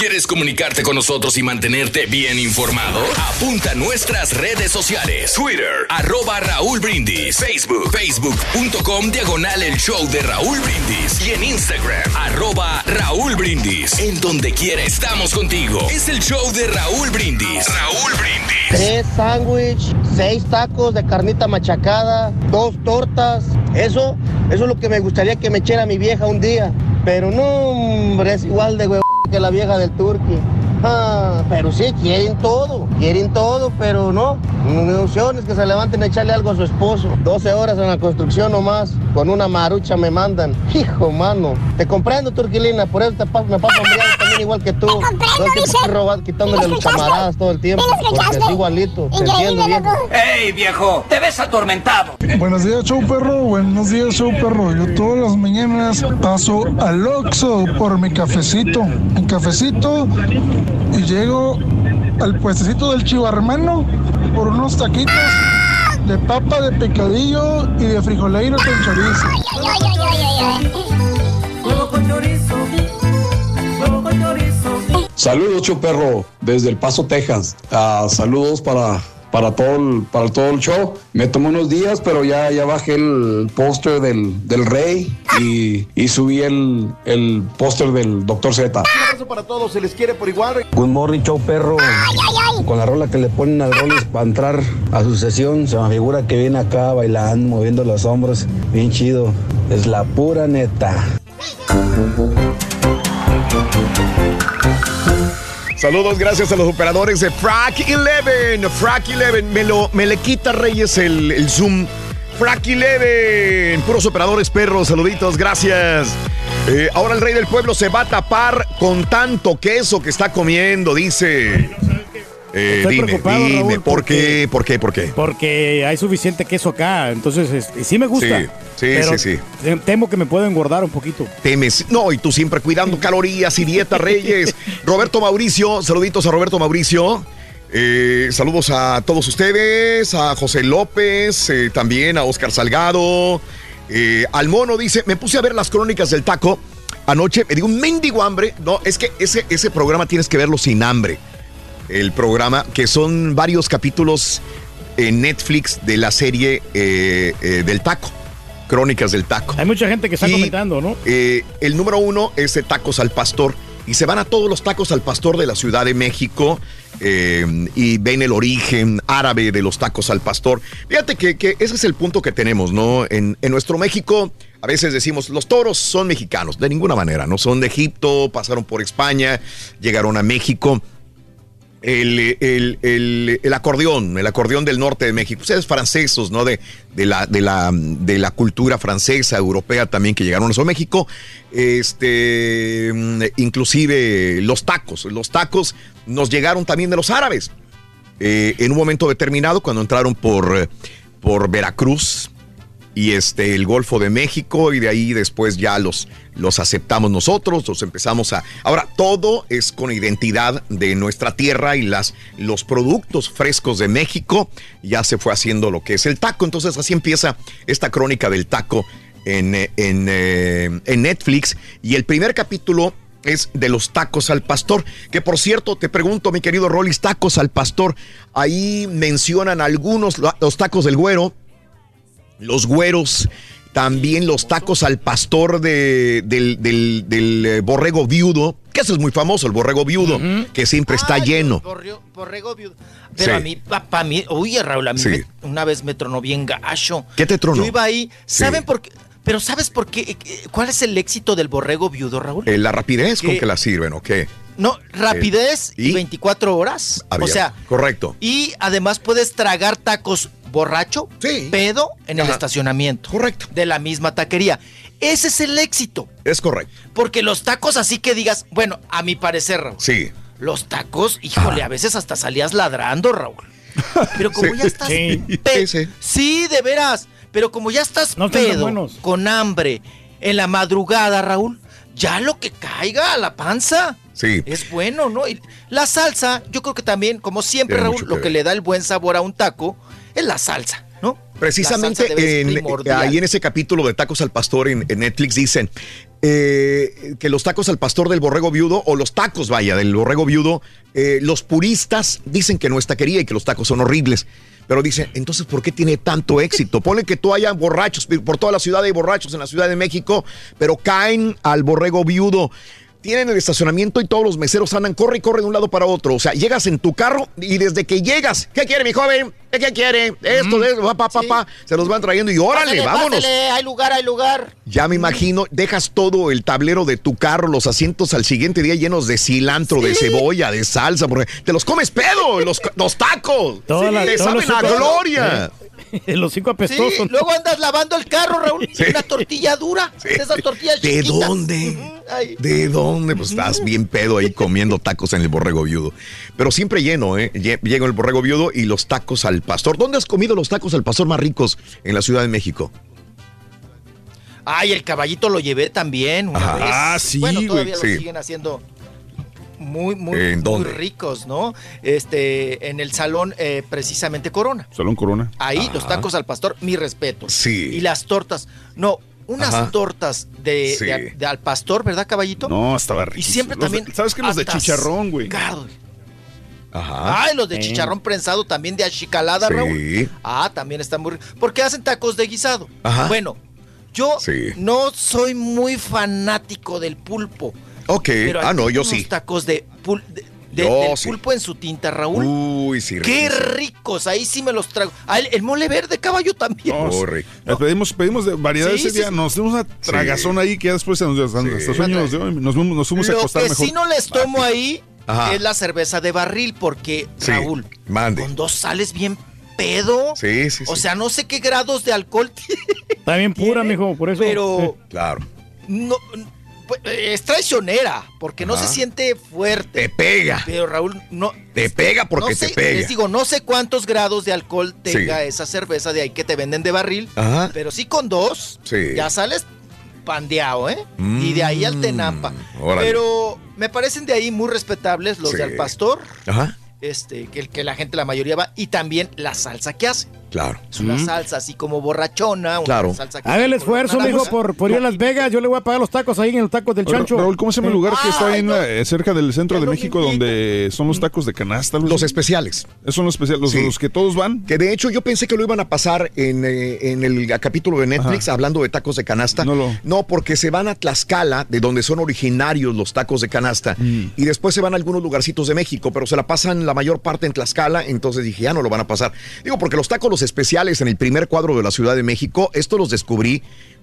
¿Quieres comunicarte con nosotros y mantenerte bien informado? Apunta a nuestras redes sociales. Twitter, arroba Raúl Brindis. Facebook, facebook.com, diagonal el show de Raúl Brindis. Y en Instagram, arroba Raúl Brindis. En donde quiera estamos contigo. Es el show de Raúl Brindis. Raúl Brindis. Tres sándwich, seis tacos de carnita machacada, dos tortas. Eso, eso es lo que me gustaría que me echara mi vieja un día. Pero no, hombre, es igual de huevo que la vieja del turqui. Ah, pero sí, quieren todo, quieren todo, pero no. No opciones que se levanten a echarle algo a su esposo. 12 horas en la construcción nomás, con una marucha me mandan. Hijo, mano. Te comprendo, turquilina, por eso te pas- me paso hambriado también igual que tú. Todo el tiempo estoy robando, quitándole los camaradas todo el tiempo. Porque es igualito, te entiendo, viejo. ¡Ey, viejo! ¡Te ves atormentado! Buenos días, show perro. Buenos días, show perro. Yo todas las mañanas paso al Oxxo por mi cafecito. Mi cafecito y llego al puestecito del chivarmano por unos taquitos de papa, de picadillo y de frijoleiro con chorizo. Saludos, Chuperro, desde El Paso, Texas. Ah, saludos para, para, todo el, para todo el show. Me tomó unos días, pero ya, ya bajé el póster del, del Rey y, y subí el, el póster del Doctor Z. Un abrazo para todos, se les quiere por igual. Good morning, show perro. Con la rola que le ponen al Rolis para entrar a su sesión, se me figura que viene acá bailando, moviendo los hombros. Bien chido. Es la pura neta. Saludos, gracias a los operadores de Frac 11. Frac 11, me, lo, me le quita Reyes el, el Zoom. Frac 11, puros operadores perros, saluditos, gracias. Eh, ahora el rey del pueblo se va a tapar con tanto queso que está comiendo, dice. Eh, Estoy dime, preocupado, dime, Raúl, ¿por qué? ¿Por qué? ¿Por qué? Porque hay suficiente queso acá, entonces este, sí me gusta. Sí, sí, pero sí, sí. Temo que me pueda engordar un poquito. Temes. No, y tú siempre cuidando calorías y dieta, Reyes. Roberto Mauricio, saluditos a Roberto Mauricio. Eh, saludos a todos ustedes, a José López, eh, también a Oscar Salgado. Eh, al mono dice, me puse a ver las crónicas del taco anoche, me dio un mendigo hambre. No, es que ese, ese programa tienes que verlo sin hambre. El programa, que son varios capítulos en Netflix de la serie eh, eh, del taco, Crónicas del Taco. Hay mucha gente que está Y, comentando, ¿no? eh, el número uno es de Tacos al Pastor. Y se van a todos los tacos al pastor de la Ciudad de México eh, y ven el origen árabe de los tacos al pastor. Fíjate que, que ese es el punto que tenemos, ¿no? En, en nuestro México a veces decimos, los toros son mexicanos. De ninguna manera, no son de Egipto, pasaron por España, llegaron a México el, el- el- acordeón, el acordeón del norte de México. Ustedes francesos, ¿no? De, de la, de, la, de la cultura francesa, europea también que llegaron a México. Este, mm, inclusive los tacos. Los tacos nos llegaron también de los árabes. Eh, en un momento determinado, cuando entraron por, por Veracruz, y este el Golfo de México y de ahí después ya los los aceptamos nosotros, los empezamos a Ahora todo es con identidad de nuestra tierra y las los productos frescos de México ya se fue haciendo lo que es el taco, entonces así empieza esta crónica del taco en, en, eh, en Netflix y el primer capítulo es de los tacos al pastor. Que por cierto, te pregunto, mi querido Rollis, tacos al pastor. Ahí mencionan algunos, lo- los tacos del güero, los güeros, también los tacos al pastor de- del, del- del, eh, borrego viudo, que eso es muy famoso, el borrego viudo, que siempre está lleno. Borrego, borrego viudo. Pero Sí. a mí, para mí, uy, Raúl, a mí Sí. me- una vez me tronó bien gacho. ¿Qué te tronó? Yo iba ahí, Sí. ¿saben por qué? Pero ¿sabes por qué? Eh, ¿Cuál es el éxito del borrego viudo, Raúl? Eh, la rapidez con que la sirven, ¿o qué? No, rapidez y, ¿y? 24 horas. O sea, correcto. y además puedes tragar tacos borracho, pedo en el estacionamiento. Correcto. De la misma taquería. Ese es el éxito. Es correcto. Porque los tacos así que digas, bueno, a mi parecer, Raúl, Sí. los tacos, híjole, a veces hasta salías ladrando, Raúl. Pero como Sí. ya estás Sí. Sí, sí. sí, de veras, pero como ya estás No pedo, con hambre, en la madrugada, Raúl, ya lo que caiga a la panza. Sí. Es bueno, ¿no? Y la salsa, yo creo que también, como siempre, Tiene Raúl, que lo ver. que le da el buen sabor a un taco es la salsa, ¿no? Precisamente en- primordial. ahí en ese capítulo de Tacos al Pastor en, en Netflix dicen eh, que los tacos al pastor del borrego viudo, o los tacos, vaya, del borrego viudo, eh, los puristas dicen que no es taquería y que los tacos son horribles. Pero dicen, entonces, ¿por qué tiene tanto éxito? Ponle que tú haya borrachos, por toda la ciudad hay borrachos en la Ciudad de México, pero caen al borrego viudo. Tienen el estacionamiento y todos los meseros andan, corre y corre de un lado para otro. O sea, llegas en tu carro y desde que llegas, ¿qué quiere mi joven? ¿Qué, qué quiere? Esto, de eso, pa, pa, pa, pa. Se los van trayendo y órale, Pásale, vámonos. pásale, hay lugar, hay lugar. Ya me imagino, dejas todo el tablero de tu carro, los asientos al siguiente día llenos de cilantro, de cebolla, de salsa, porque te los comes pedo, los, los tacos. Toda la- te saben a cinco- gloria. Los cinco Sí, luego andas lavando el carro, Raúl. Sí. Una tortilla dura. Esas tortillas ¿De chiquitas. dónde? Ay. ¿De dónde? Pues estás bien pedo ahí comiendo tacos en el borrego viudo. Pero siempre lleno, ¿eh? Lle- Llego el borrego viudo y los tacos al pastor. ¿Dónde has comido los tacos al pastor más ricos en la Ciudad de México? Ay, el caballito lo llevé también una Ajá. vez. Ah, sí, Bueno, todavía güey, lo sí. siguen haciendo muy, muy, ¿En muy ricos, ¿no? Este, en el salón eh, precisamente Corona. Salón Corona. Ahí, los tacos al pastor, mi respeto. Sí. Y las tortas. No, unas Ajá. tortas de, Sí. de- de al pastor, ¿verdad, caballito? No, estaba rico. Y siempre también. ¿Sabes qué? Los de chicharrón, güey. Ajá. Ay, los de Eh. chicharrón prensado también de achicalada, Sí. Raúl. Ah, también están muy ricos. Porque hacen tacos de guisado. Ajá. Bueno, yo Sí. no soy muy fanático del pulpo. Ok. Pero Ah, no, yo unos sí. tacos de, pul- de- de- Yo del sí. pulpo en su tinta, Raúl. Uy, sí. Qué riquísimo. ricos, ahí sí me los traigo. Ah, el, el mole verde, caballo también. Oh, rico. Eh, Pedimos, pedimos de variedad Sí, ese sí, día. sí. Nos dimos una tragazón ahí que ya después se nos dio hasta hasta sueño nos nos, fuimos- nos fuimos a Lo acostar que mejor. sí no les tomo ahí Ajá. es la cerveza de barril, porque, Sí, Raúl, mande. con dos sales bien pedo. Sí, sí, O sí. sea, no sé qué grados de alcohol tiene, Está bien pura, mijo, por eso. pero Claro. no, Pues, es traicionera, porque no se siente fuerte. Te pega. Pero Raúl, no. Te pega porque no sé, te pega. Les digo, no sé cuántos grados de alcohol tenga Sí. esa cerveza de ahí que te venden de barril. Ajá. Pero sí con dos, Sí. ya sales pandeado, ¿eh? y de ahí al Tenampa. Mm, órale. Pero me parecen de ahí muy respetables los Sí. de Al Pastor, Ajá. este, que, el que la gente, la mayoría va, y también la salsa que hace. Claro. Es una salsa así como borrachona, una Claro. salsa que Haga el esfuerzo, mijo, por, por ir a Las Vegas. Yo le voy a pagar los tacos ahí en el tacos del Ra- chancho. Raúl, ¿cómo se llama el lugar que está ahí Ay, en la- eh, cerca del centro de México donde son los tacos de canasta? Los especiales. Esos son los especiales, los, Sí. los que todos van. Que de hecho yo pensé que lo iban a pasar en, eh, en el capítulo de Netflix hablando de tacos de canasta. No, porque se van a Tlaxcala, de donde son originarios los tacos de canasta, Mm. y después se van a algunos lugarcitos de México, pero se la pasan la mayor parte en Tlaxcala, entonces dije, ya no lo van a pasar. Digo, porque los tacos los especiales en el primer cuadro de la Ciudad de México, esto los descubrí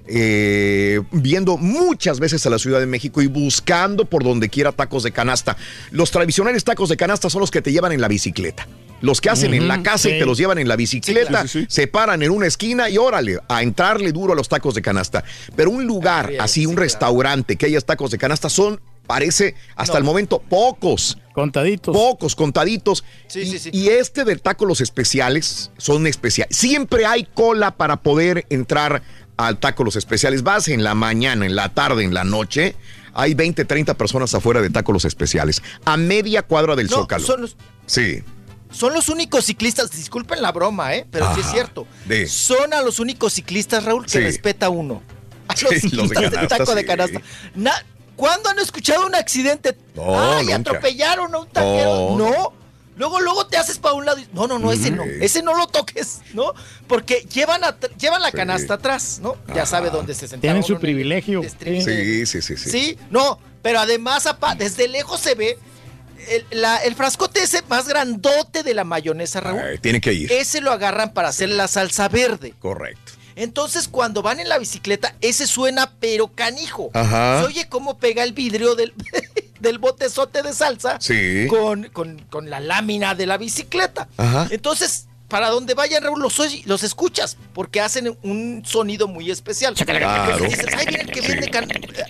eh, viendo muchas veces a la Ciudad de México y buscando por donde quiera tacos de canasta. Los tradicionales tacos de canasta son los que te llevan en la bicicleta. Los que hacen en la casa y te los llevan en la bicicleta, Sí, sí, sí. se paran en una esquina y órale, a entrarle duro a los tacos de canasta. Pero un lugar así, un restaurante que haya tacos de canasta son, parece, hasta No. el momento, pocos. Contaditos. Pocos, contaditos. Sí, y, sí, sí. y este del taco, los especiales, son especiales. Siempre hay cola para poder entrar al taco, los especiales. Vas en la mañana, en la tarde, en la noche. Hay 20, 30 personas afuera de taco, los especiales. A media cuadra del No, Zócalo. son los- Sí. Son los únicos ciclistas, disculpen la broma, ¿eh? pero sí es cierto. De- Son a los únicos ciclistas, Raúl, que Sí. respeta uno. A Sí, los los de ciclistas del canasta, taco de canasta. Na- ¿Cuándo han escuchado un accidente? No, ¡Ay, nunca. atropellaron a un taquero! No. No. Luego, luego te haces para un lado y no, no, no, ese no, ese no lo toques, ¿no? Porque llevan, at- llevan la canasta atrás, ¿no? Ya sabe dónde se sentaron. Tienen su privilegio. Sí, sí, sí, sí. Sí, no, pero además, apa, desde lejos se ve el, la- el frascote ese más grandote de la mayonesa, Raúl. Ay, tiene que ir. Ese lo agarran para hacer la salsa verde. Correcto. Entonces, cuando van en la bicicleta, ese suena pero canijo. Ajá. Se oye cómo pega el vidrio del, del botezote de salsa Sí. con, con- con la lámina de la bicicleta. Ajá. Entonces, para donde vayan, Raúl, los, los escuchas, porque hacen un sonido muy especial. Claro. Dices, ay, el que vende can-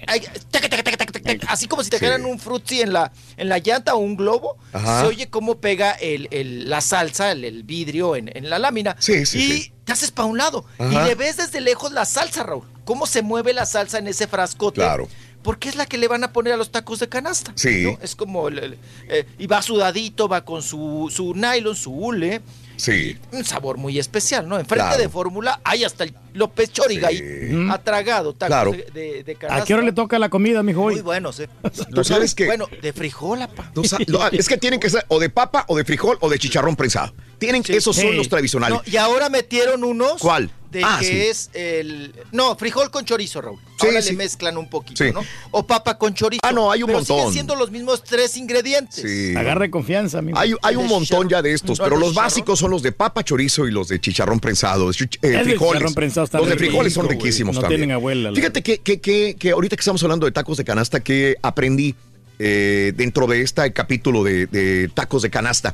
ay, taca, taca, taca, taca, taca", así como si te cayeran un frutzi en la, en la llanta o un globo. Ajá. Se oye cómo pega el, el- la salsa, el, el vidrio en, en la lámina. Sí, sí, y sí. Te haces para un lado. Ajá. Y le ves desde lejos la salsa, Raúl. Cómo se mueve la salsa en ese frascote. Claro. Porque es la que le van a poner a los tacos de canasta. Sí. ¿no? Es como, el- el- eh, y va sudadito, va con su, su nylon, su hule. Sí. Un sabor muy especial, ¿no? Enfrente Claro. de fórmula hay hasta el López Choriga ahí, Mm. atragado, tacos Claro. de, de-. ¿A qué hora le toca la comida, mijo? Muy buenos, ¿eh? Tú sabes que- Bueno, de frijol, apa. Tú sa- lo- es que tienen que ser o de papa o de frijol o de chicharrón prensado. Tienen, esos son Sí. los tradicionales. No, y ahora metieron unos. ¿Cuál? De Ah, que sí. es el. No, frijol con chorizo, Raúl. Sí, ahora sí. le mezclan un poquito, Sí. ¿no? O papa con chorizo. Ah, no, hay un pero montón. siguen siendo los mismos tres ingredientes. Sí. Agarre confianza, mijo. Hay, hay un montón ya de estos, No, pero los básicos son los de papa, chorizo y los de chicharrón prensado. eh, frijoles. chicharrón prensado está los de frijoles son rico, riquísimos No también. tienen abuela, la Fíjate que, que, que, que ahorita que estamos hablando de tacos de canasta, que aprendí eh, dentro de este capítulo de, de tacos de canasta.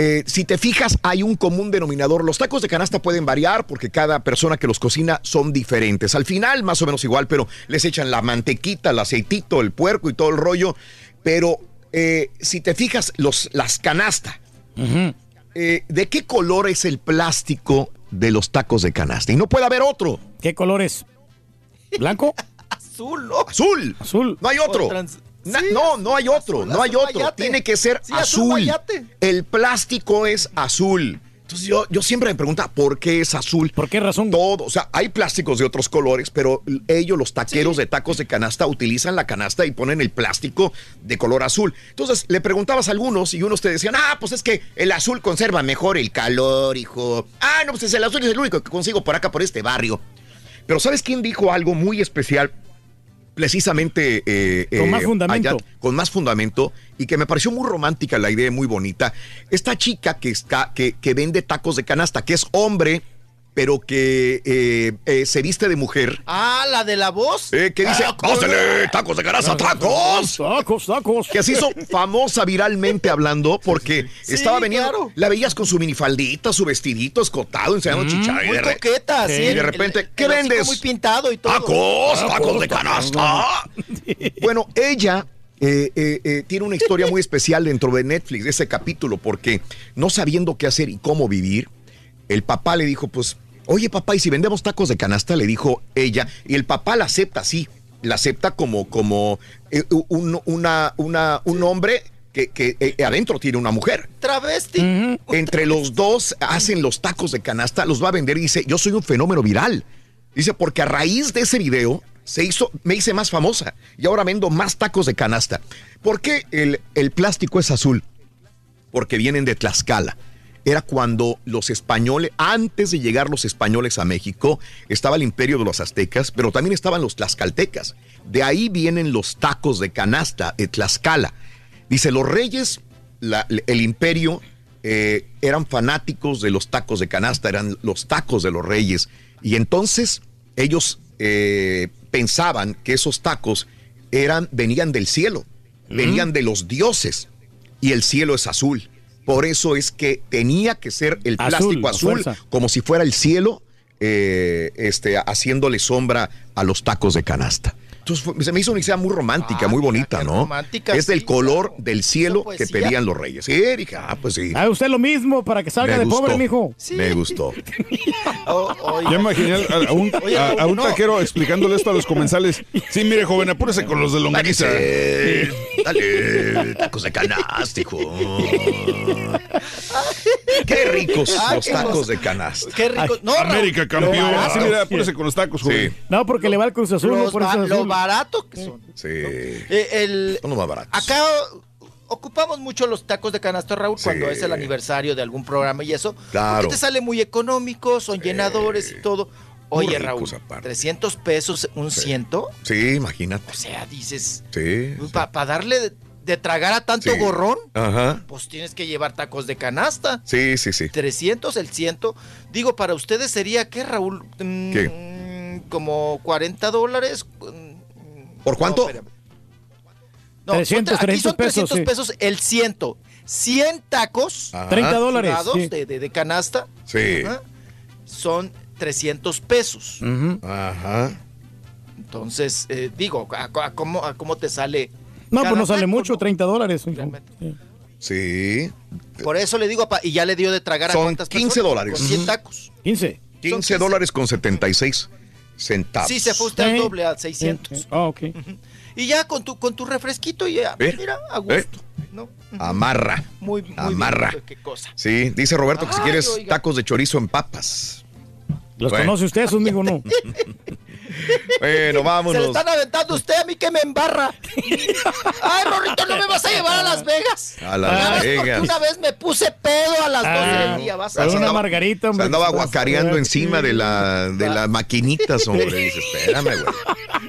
Eh, si te fijas, hay un común denominador. Los tacos de canasta pueden variar porque cada persona que los cocina son diferentes. Al final, más o menos igual, pero les echan la mantequita, el aceitito, el puerco y todo el rollo. Pero eh, si te fijas, los, las canastas, eh, ¿de qué color es el plástico de los tacos de canasta? Y no puede haber otro. ¿Qué color es? ¿Blanco? Azul, ¿no? Azul. Azul. No hay otro. Trans- Na- Sí, no, no hay otro, azul, no hay otro. mayate. Tiene que ser Sí, azul. El plástico es azul. Entonces yo, yo siempre me pregunto, ¿por qué es azul? ¿Por qué razón? Todo, o sea, hay plásticos de otros colores, pero ellos, los taqueros de tacos de canasta, utilizan la canasta y ponen el plástico de color azul. Entonces le preguntabas a algunos y unos te decían, ah, pues es que el azul conserva mejor el calor, hijo. Ah, no, pues es el azul es el único que consigo por acá, por este barrio. Pero ¿sabes quién dijo algo muy especial? Precisamente eh, Con eh, más fundamento. allá- con más fundamento y que me pareció muy romántica la idea, muy bonita. Esta chica que, está, que, que vende tacos de canasta, que es hombre, pero que eh, eh, se viste de mujer. Ah, la de la voz. eh, que dice, ¡Pásale, tacos de canasta, tacos! Tacos, tacos. Que se hizo famosa viralmente hablando porque Sí, estaba veniendo, claro. la veías con su minifaldita, su vestidito escotado, enseñando chicha. y Muy coqueta, Sí. Y de repente, el- ¿qué el vendes? Muy pintado y todo. ¡Tacos! ¡Tacos de canasta! Bueno, ella eh, eh, eh, tiene una historia muy especial dentro de Netflix, de ese capítulo, porque no sabiendo qué hacer y cómo vivir, el papá le dijo, pues, oye papá, ¿y si vendemos tacos de canasta? Le dijo ella, y el papá la acepta así, la acepta como, como eh, un, una, una, un hombre que, que, eh, adentro tiene una mujer. Travesti. Entre los dos hacen los tacos de canasta, los va a vender y dice, yo soy un fenómeno viral. Dice, porque a raíz de ese video se hizo, me hice más famosa y ahora vendo más tacos de canasta. ¿Por qué el, el plástico es azul? Porque vienen de Tlaxcala. Era cuando los españoles, antes de llegar los españoles a México, estaba el imperio de los aztecas, pero también estaban los tlaxcaltecas. De ahí vienen los tacos de canasta de Tlaxcala. Dice, los reyes, la- el imperio, eh, eran fanáticos de los tacos de canasta, eran los tacos de los reyes. Y entonces ellos eh, pensaban que esos tacos eran, venían del cielo, venían de los dioses. Y el cielo es azul. Por eso es que tenía que ser el plástico azul, como si fuera el cielo, eh, este, haciéndole sombra a los tacos de canasta. Entonces se me hizo una idea muy romántica, muy bonita, ¿no? romántica, es del sí, color del cielo que poesía. pedían los reyes. Sí, dije, ah, pues sí. Haga usted lo mismo para que salga Me de gustó. pobre, mijo. Me gustó. Ya imaginé a, a un, Oye, a- a un no. taquero explicándole esto a los comensales. Sí, mire, joven, apúrese con los de longaniza. Dale, dale, tacos de canasta, hijo. Qué ricos Ah, los tacos de canasta. Qué rico. No, América campeón. barato- mira, apúrese con los tacos, joven. No, porque le va al Cruz Azul, no los por eso lo azul. barato que son. Sí. Eh, el, Son los más baratos. acá ocupamos mucho los tacos de canasta, Raúl, Sí. cuando es el aniversario de algún programa y eso. Claro. Porque te sale muy económico, son llenadores y todo. Oye, Raúl, aparte. 300 pesos un ciento. Sí, imagínate. O sea, dices, Sí. para darle de, de tragar a tanto Sí. gorrón, Ajá. pues tienes que llevar tacos de canasta. Sí, sí, sí. 300 el ciento. Digo, para ustedes sería, ¿qué, Raúl? Mm, ¿Qué? Como 40 dólares. ¿Por cuánto? No, espérame. No, 300, son, tre- aquí 300 son 300 pesos, pesos, el ciento. 100 tacos. Ajá. 30 dólares. sí. de, de- de canasta. Sí. Ajá, Son 300 pesos. Ujú. Ajá. Entonces, eh, digo, ¿a, a cómo, a cómo te sale? No, pues no sale taco, mucho, no? 30 dólares. Realmente. Sí. Por eso le digo, a pa- y ya le dio de tragar a Son cuántas 15 personas? dólares. Con 100 Ujú. tacos. 15. 15 dólares con 76 centavos. Sí, se fue usted al Sí. doble, a 600. Ah, ok. Y ya con tu, con tu refresquito, y ya, ¿Eh? mira, a gusto. ¿Eh? ¿no? Amarra. Muy, muy Amarra. bien, qué cosa. Sí, dice Roberto que si Ay, quieres oiga. tacos de chorizo en papas. ¿Los Bueno. conoce usted, amigo? No. Bueno, Se le vámonos. están aventando usted a mí que me embarra. Ay, Rorrito, no me vas a llevar a Las Vegas. A Las Vegas. Una vez me puse pedo a las 12 Ah, del día, vas a una margarita, Se andaba guacareando encima de la de las maquinitas, hombre. Dice, espérame, güey.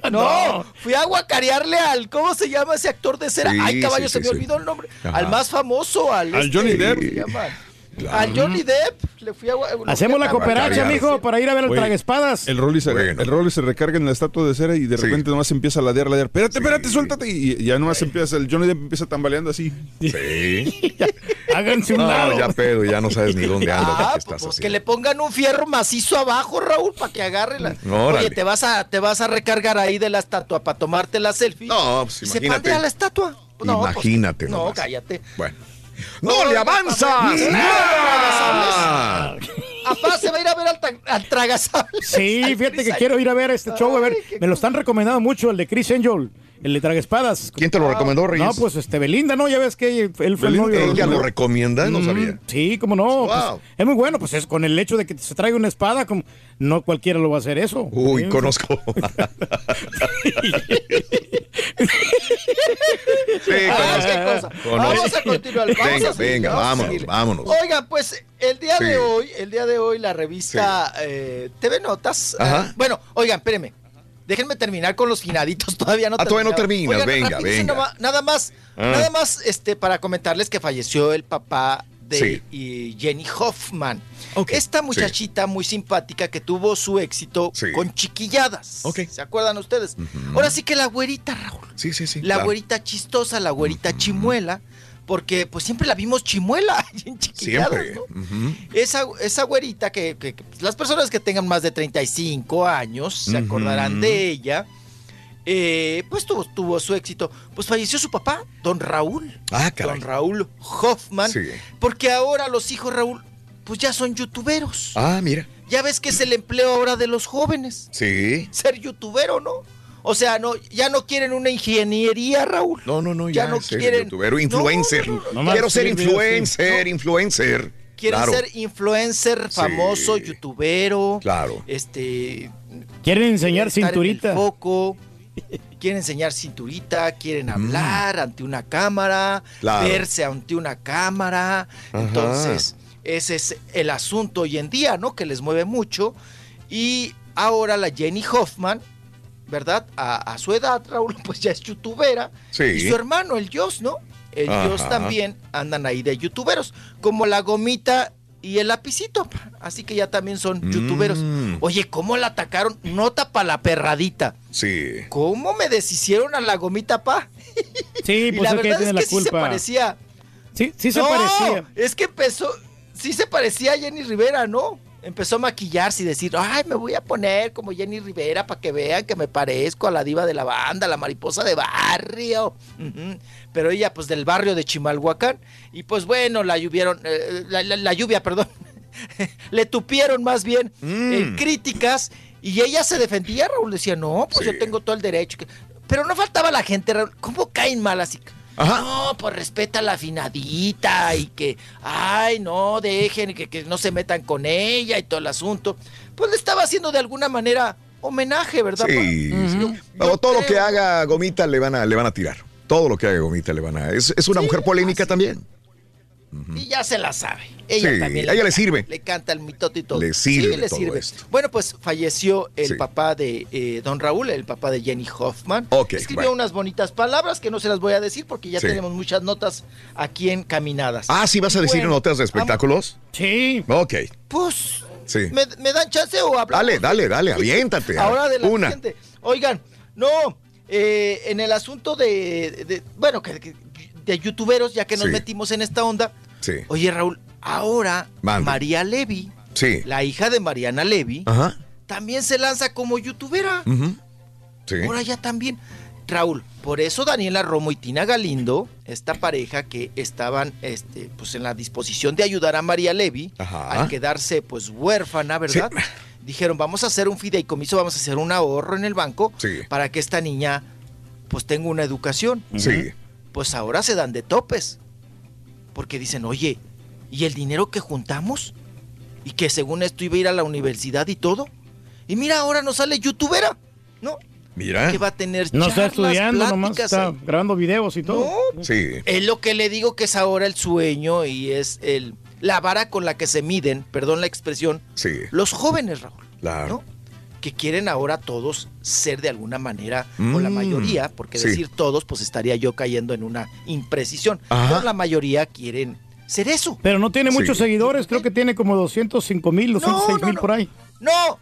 No, fui a guacarearle al, ¿cómo se llama ese actor de cera? Sí, Ay, caballo, sí, se sí, me sí. olvidó el nombre. Ajá. Al más famoso, al, Al Johnny Depp. Al Johnny Depp. Le fui a Hacemos fui a la cooperacha, mijo, para ir a ver el traguespadas. El Rolly, se, Bueno. el Rolly se recarga en la estatua de cera y de Sí. repente nomás empieza a ladear, ladear. Espérate, Sí. espérate, suéltate. Y y ya nomás empieza, el Johnny Depp empieza tambaleando así. Sí. Háganse un No, lado. ya pedo, ya no sabes ni dónde andas. Ah, ¿qué pues, estás pues que haciendo? le pongan un fierro macizo abajo, Raúl, para que agarre la. Oye, te vas a te vas a recargar ahí de la estatua para tomarte la selfie. No, pues y se imagínate. pandea la estatua. No, pues, Imagínate no, cállate. Bueno. ¡No le avanzas! ¡Nada! Apá se va a ir a ver al, al tragasable. Sí, fíjate que quiero ir a ver este show, a ver, me lo están recomendando mucho, el de Chris Angel, el de Traguespadas. ¿Quién te lo recomendó, Reyes? No, pues este Belinda, ¿no? Ya ves que él fue el Belinda, novio. ¿Ella lo recomienda? No Mm, sabía. Sí, como no. pues, Wow. es muy bueno, pues es con el hecho de que se traiga una espada, como no cualquiera lo va a hacer eso. Uy, Sí, conozco. Sí, Ah, qué cosa. Vamos a continuar. Vamos Venga, a seguir, venga, vamos vámonos, vámonos. Oigan, pues el día Sí. de hoy, el día de hoy la revista eh, TV Notas. Ajá. eh, bueno, oigan, espérenme. Déjenme terminar con los finaditos, todavía no Ah, todavía no terminas, venga, rapidísimo, venga. nada- Nada más, Ah. nada más este, para comentarles que falleció el papá de Sí. Jenny Hoffman. Ok, Esta muchachita muy simpática que tuvo su éxito Sí. con chiquilladas. Ok. ¿Se acuerdan ustedes? Ahora sí que la güerita, Raúl. Sí, sí, sí. La claro. güerita chistosa, la güerita chimuela, porque pues siempre la vimos chimuela en chiquilladas, Siempre. ¿no? Esa, esa güerita que, que- que, pues, las personas que tengan más de 35 años se acordarán de ella. Eh, pues tuvo, tuvo su éxito. Pues falleció su papá, don Raúl. Ah, caray. Don Raúl Hoffman. Sí. Porque ahora los hijos Raúl, pues ya son youtuberos. Ah, mira. Ya ves que es el empleo ahora de los jóvenes. Sí. Ser youtubero, ¿no? O sea, no, ya no quieren una ingeniería, Raúl. No, no, no, Ya ya, no ser quieren- youtubero, influencer. No, no, no. Quiero ser Sí, sí, influencer, influencer. Quieren Claro. ser influencer famoso, youtubero. Claro. Este. Quieren enseñar estar en cinturita. foco, quieren enseñar cinturita, quieren hablar ante una cámara, Mm. Claro. verse ante una cámara. Ajá. Entonces, ese es el asunto hoy en día, ¿no? Que les mueve mucho. Y ahora la Jenny Hoffman, ¿verdad? A, a su edad, Raúl, pues ya es youtubera. Sí. Y su hermano, el Joss, ¿no? El Ajá. también andan ahí de youtuberos, como la gomita y el lapicito. Así que ya también son youtuberos. Mm. Oye, ¿cómo la atacaron? Nota para la perradita. Sí. ¿Cómo me deshicieron a la gomita, pa? Sí, y pues la es que verdad tiene es la que sí se parecía. Sí, sí se No, parecía. Es que empezó, sí se parecía a Jenny Rivera, ¿no? Empezó a maquillarse y decir, ay, me voy a poner como Jenny Rivera para que vean que me parezco a la diva de la banda, la mariposa de barrio. Pero ella, pues, del barrio de Chimalhuacán. Y pues bueno, la lluvieron, eh, la, la- la lluvia, perdón. Le tupieron más bien Mm. en críticas. Y ella se defendía, Raúl decía, no, pues yo tengo todo el derecho. Pero no faltaba la gente, Raúl. ¿Cómo caen mal así? No, pues respeta la afinadita y que, ay, no, dejen que, que no se metan con ella y todo el asunto. Pues le estaba haciendo de alguna manera homenaje, ¿verdad? Sí. O todo lo que haga Gomita le van a, le van a tirar. Todo lo que haga Gomita le van a. Es, es una mujer polémica también. Y ya se la sabe. Ella Sí, también a ella le sirve. Le canta el mitote y todo. Le sirve Sí, le todo sirve. esto. Bueno, pues falleció el Sí. papá de eh, Don Raúl, el papá de Jenny Hoffman. Ok, Escribió unas bonitas palabras que no se las voy a decir porque ya Sí. tenemos muchas notas aquí encaminadas. Ah, ¿sí vas a decir Bueno, notas de espectáculos? Sí. Ok. Pues, Sí. ¿me, me dan chance o hablamos? Dale, dale, dale, aviéntate. Ahora de la Una. siguiente. Oigan, no, eh, en el asunto de, de- bueno, que, que- de youtuberos, ya que nos Sí. metimos en esta onda. Sí. Oye, Raúl, ahora. María Levy, Sí. la hija de Mariana Levy, Ajá. también se lanza como youtubera. Ujú. Sí. Ahora ya también. Raúl, por eso Daniela Romo y Tina Galindo, esta pareja que estaban este, pues en la disposición de ayudar a María Levy Ajá. al quedarse pues huérfana, ¿verdad? Dijeron, vamos a hacer un fideicomiso, vamos a hacer un ahorro en el banco Sí. para que esta niña pues tenga una educación. Sí. Pues ahora se dan de topes. Porque dicen, oye, ¿y el dinero que juntamos? Y que según esto iba a ir a la universidad y todo. Y mira, ahora nos sale youtubera, ¿no? Mira. Que va a tener No está charlas, estudiando, nomás está grabando videos y todo. Sí. Es lo que le digo que es ahora el sueño y es el la vara con la que se miden, perdón la expresión, Sí. los jóvenes, Raúl, Claro. Que quieren ahora todos ser de alguna manera, o la Mm, mayoría, porque sí. decir todos, pues estaría yo cayendo en una imprecisión. Ajá. Pero la mayoría quieren ser eso. Pero no tiene muchos Sí. seguidores, creo que tiene como 205 mil, 206 mil por ahí. No,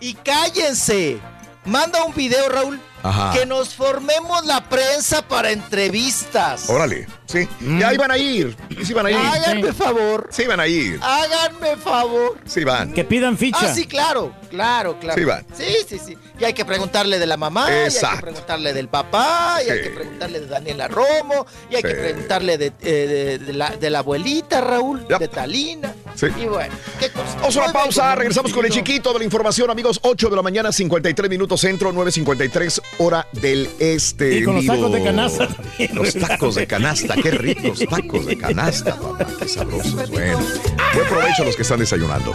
y cállense. Manda un video, Raúl, Ajá. que nos formemos la prensa para entrevistas. Órale. Sí. Y ahí van a ir. Sí van a ir. Háganme favor. Sí van a ir. Háganme favor. Sí van. Que pidan ficha. Ah, sí, claro, claro, claro. Sí, van. Sí, sí, sí. Y hay que preguntarle de la mamá, y hay que Exacto. preguntarle del papá, y hay Sí. que preguntarle de Daniela Romo, y hay que Sí. preguntarle de, eh, de- de la, de la abuelita, Raúl, de Talina. Sí. Y bueno, qué cosa. Vamos a una pausa, regresamos con el chiquito de la información, amigos. 8 de la mañana, 53 minutos centro, 9.53 hora del este. Y con los vivo. tacos de canasta también, Los ¿verdad? tacos de canasta, qué ricos tacos de canasta, papá, qué sabrosos. Bueno, buen provecho a los que están desayunando.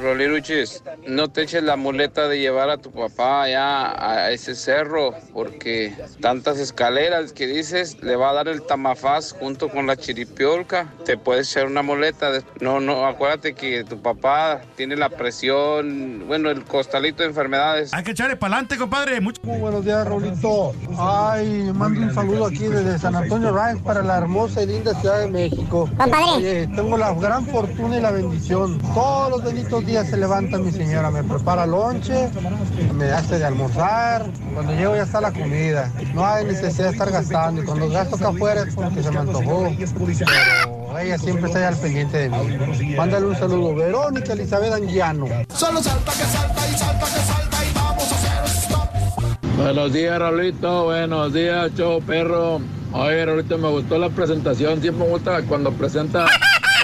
Roliruchis, no te eches la muleta de llevar a tu papá allá a ese cerro, porque tantas escaleras que dices, le va a dar el tamafaz junto con la chiripiolca. Te puedes echar una muleta. de- No, no, acuérdate que tu papá tiene la presión, bueno, el costalito de enfermedades. Hay que echarle para adelante, compadre. Mucho... Muy buenos días, Raulito. Ay, mando un saludo aquí desde San Antonio Ranch para la hermosa y linda Ciudad de México. Oye, tengo la gran fortuna y la bendición. Todos los benditos días se levanta mi señora, me prepara lonche, me hace de almorzar. Cuando llego ya está la comida. No hay necesidad de estar gastando. Y cuando gasto acá afuera es porque se me antojó. Pero ella siempre está ahí al pendiente de mí. Mándale un saludo. Verónica Elizabeth Anguiano. Solo salta que salta y salta que salta y vamos a hacer stop. Buenos días, Raulito. Buenos días, show perro. Oye, Raulito, me gustó la presentación. Siempre me gusta cuando presenta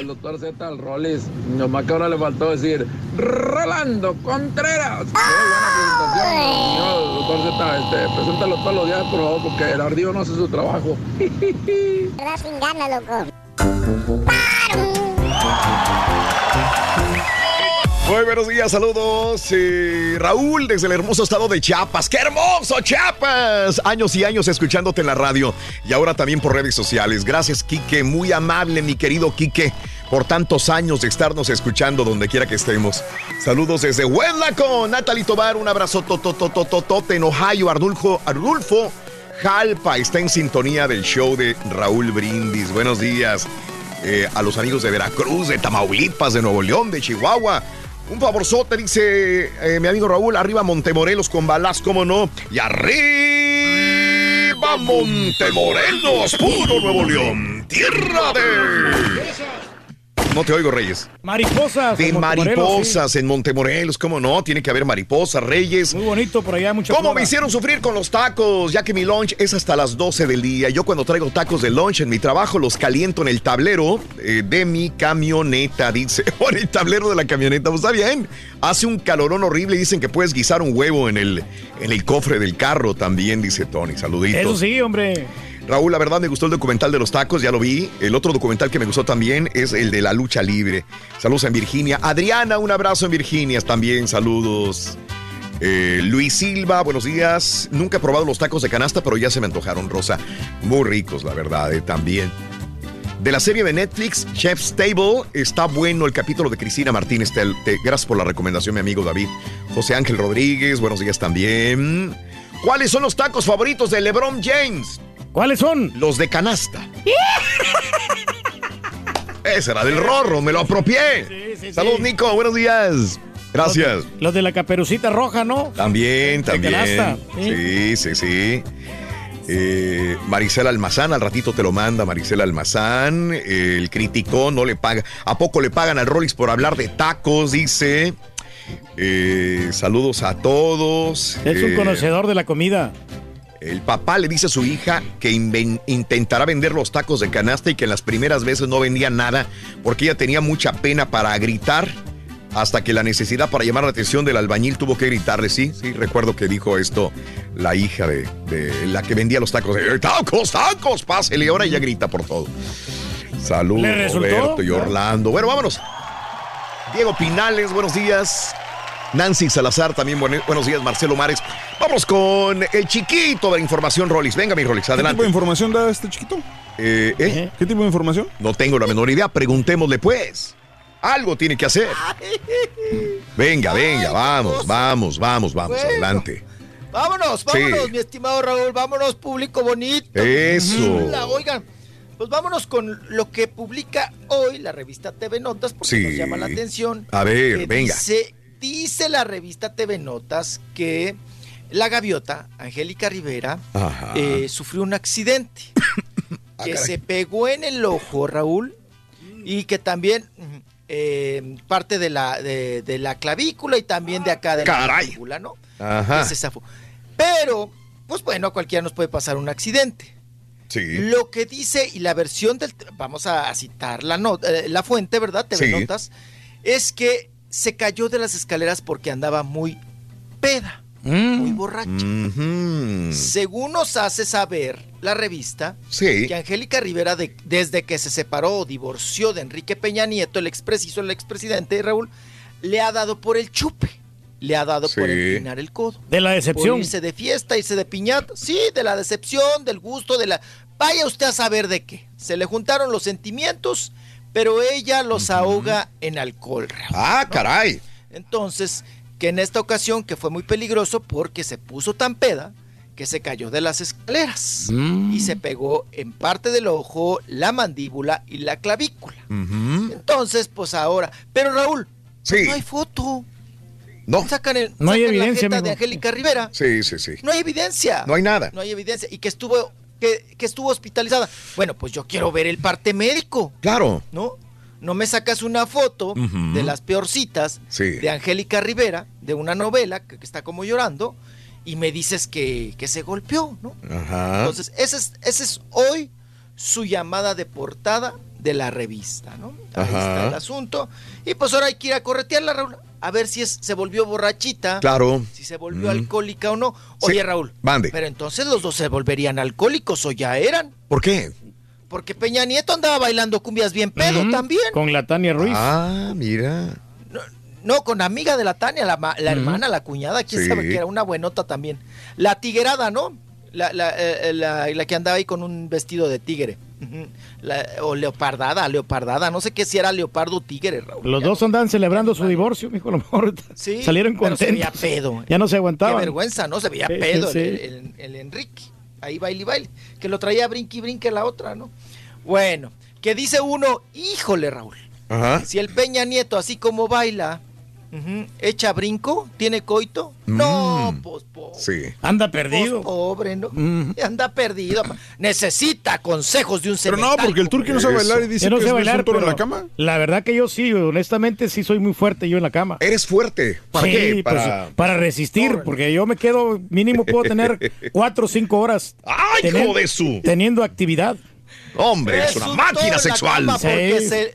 el doctor Z al Rollis. Nomás que ahora le faltó decir Rolando Contreras. Muy buena presentación, señor doctor Z. Este, preséntalo todos los días, por favor, porque el ardido no hace su trabajo. ¿Verdad? Sin ganas, loco. Muy buenos días, saludos. eh, Raúl, desde el hermoso estado de Chiapas. ¡Qué hermoso, Chiapas! Años y años escuchándote en la radio y ahora también por redes sociales. Gracias, Quique. Muy amable, mi querido Quique, por tantos años de estarnos escuchando donde quiera que estemos. Saludos desde Huenlaco. Natalie Tobar, un abrazo tototototote en Ohio. Arnulfo, Arnulfo Jalpa está en sintonía del show de Raúl Brindis. Buenos días. eh, a los amigos de Veracruz, de Tamaulipas, de Nuevo León, de Chihuahua. Un favorzote, dice eh, mi amigo Raúl, arriba Montemorelos con balas, cómo no. Y arriba Montemorelos, puro Nuevo León, tierra de... No te oigo, Reyes. Mariposas. De en mariposas en Montemorelos, ¿cómo no? Tiene que haber mariposas, Reyes. Muy bonito por allá, mucha ¿Cómo flora. me hicieron sufrir con los tacos? Ya que mi lunch es hasta las 12 del día. Yo cuando traigo tacos de lunch en mi trabajo los caliento en el tablero eh, de mi camioneta, dice. O en el tablero de la camioneta, pues está bien. Hace un calorón horrible y dicen que puedes guisar un huevo en el, en el cofre del carro también, dice Tony. Saluditos. Eso sí, hombre. Raúl, la verdad me gustó el documental de los tacos, ya lo vi. El otro documental que me gustó también es el de la lucha libre. Saludos en Virginia. Adriana, un abrazo en Virginia también, saludos. Eh, Luis Silva, buenos días. Nunca he probado los tacos de canasta, pero ya se me antojaron, Rosa. Muy ricos, la verdad, eh, también. De la serie de Netflix, Chef's Table, está bueno el capítulo de Cristina Martínez. Te- gracias por la recomendación, mi amigo David. José Ángel Rodríguez, buenos días también. ¿Cuáles son los tacos favoritos de LeBron James? ¿Cuáles son? Los de canasta. Ese era del rorro, me lo apropié. Saludos, Nico, buenos días. Gracias. Los de la caperucita roja, ¿no? También, también. canasta, Sí, sí, sí. Eh, Maricela Almazán, al ratito te lo manda Maricela Almazán. El criticó, no le paga. ¿A poco le pagan al Rollins por hablar de tacos? Dice. Eh, saludos a todos. Es un Eh, conocedor de la comida. El papá le dice a su hija que intentará vender los tacos de canasta y que en las primeras veces no vendía nada porque ella tenía mucha pena para gritar hasta que la necesidad para llamar la atención del albañil tuvo que gritarle. Sí, sí, recuerdo que dijo esto la hija de, de la que vendía los tacos. Eh, tacos, tacos, pásele. Ahora ella grita por todo. Saludos. Roberto y Orlando. Bueno, vámonos. Diego Pinales, buenos días. Nancy Salazar, también buen- buenos días. Marcelo Mares. Vamos con el chiquito de la información, Rolis. Venga, mi Rolis, ¿Qué adelante. tipo de información da este chiquito? Eh, ¿eh? ¿Qué tipo de información? No tengo la menor idea. Preguntémosle, pues. Algo tiene que hacer. Venga, venga, vamos, vamos, vamos, vamos, Bueno. adelante. Vámonos, Sí. vámonos, mi estimado Raúl, vámonos, público bonito. Eso. Oigan, pues vámonos con lo que publica hoy la revista TV Notas, porque Sí. nos llama la atención. A ver, venga. Dice, dice la revista TV Notas que la gaviota, Angélica Rivera, eh, sufrió un accidente Ah, que se pegó en el ojo, Raúl, y que también eh, parte de la, de, de la clavícula y también de acá de la clavícula, ¿no? Ajá. Se zafó. Pero, pues bueno, a cualquiera nos puede pasar un accidente. Sí. Lo que dice y la versión del, vamos a citar la, no- eh, la fuente, ¿verdad? TV Sí. Notas, es que se cayó de las escaleras porque andaba muy peda, muy borracha. Ujú. Según nos hace saber la revista, Sí. que Angélica Rivera, de- desde que se separó o divorció de Enrique Peña Nieto, el expresiso, el expresidente Raúl, le ha dado por el chupe. Le ha dado por empinar el codo. De la decepción. Por irse de fiesta, irse de piñata. Sí, de la decepción, del gusto, de la... Vaya usted a saber de qué. Se le juntaron los sentimientos, pero ella los ahoga en alcohol. Raúl, Ah, ¿no? caray. Entonces, que en esta ocasión, que fue muy peligroso porque se puso tan peda que se cayó de las escaleras y se pegó en parte del ojo, la mandíbula y la clavícula. Entonces, pues ahora, pero Raúl, no hay foto. No. Sacan el, No hay la evidencia, jeta de. Angélica Rivera. Sí, sí, sí. No hay evidencia. No hay nada. No hay evidencia. Y que estuvo, que, que estuvo hospitalizada. Bueno, pues yo quiero ver el parte médico. Claro. ¿No? No me sacas una foto de las peorcitas Sí. de Angélica Rivera, de una novela que, que está como llorando, y me dices que, que se golpeó, ¿no? Ajá. Entonces, ese es, ese es hoy su llamada de portada de la revista, ¿no? Ahí Ajá. está el asunto. Y pues ahora hay que ir a corretearla, Raúl, a ver si es, se volvió borrachita. Claro. Si se volvió Mm. alcohólica o no. Oye, Raúl. mande. Pero entonces los dos se volverían alcohólicos o ya eran. ¿Por qué? Porque Peña Nieto andaba bailando cumbias bien pedo también. Con la Tania Ruiz. Ah, mira. No, con amiga de la Tania, la, ma- la hermana, la cuñada, quién Sí. sabe que era una buenota también. La tiguerada, ¿no? La, la, eh, la- la que andaba ahí con un vestido de tigre. La- o leopardada, leopardada, no sé qué si era leopardo o tigre, Raúl. Los dos andaban celebrando su divorcio, mijo. A lo mejor Sí, salieron pero se contentos. veía pedo. Ya no se Qué aguantaban. vergüenza, ¿no? Se veía Sí, pedo sí. El, el- el Enrique. Ahí baile y baile. Que lo traía brinque y brinque la otra, ¿no? Bueno, que dice uno, híjole, Raúl. Ajá. Si el Peña Nieto, así como baila, echa brinco, tiene coito. No, pues pobre. Sí. Anda Pues, perdido. pobre, ¿no? Anda perdido. Necesita consejos de un Pero no, porque el turqui no sabe bailar y dice no que es bailar, un toro en la cama. La verdad que yo sí, honestamente sí soy muy fuerte yo en la cama. Eres fuerte. ¿Para sí, qué? pues, Para... resistir, porque yo me quedo, mínimo puedo tener cuatro o cinco horas ¡Ay, teniendo- hijo de su! teniendo actividad. Hombre, es una un máquina sexual. porque Sí. se-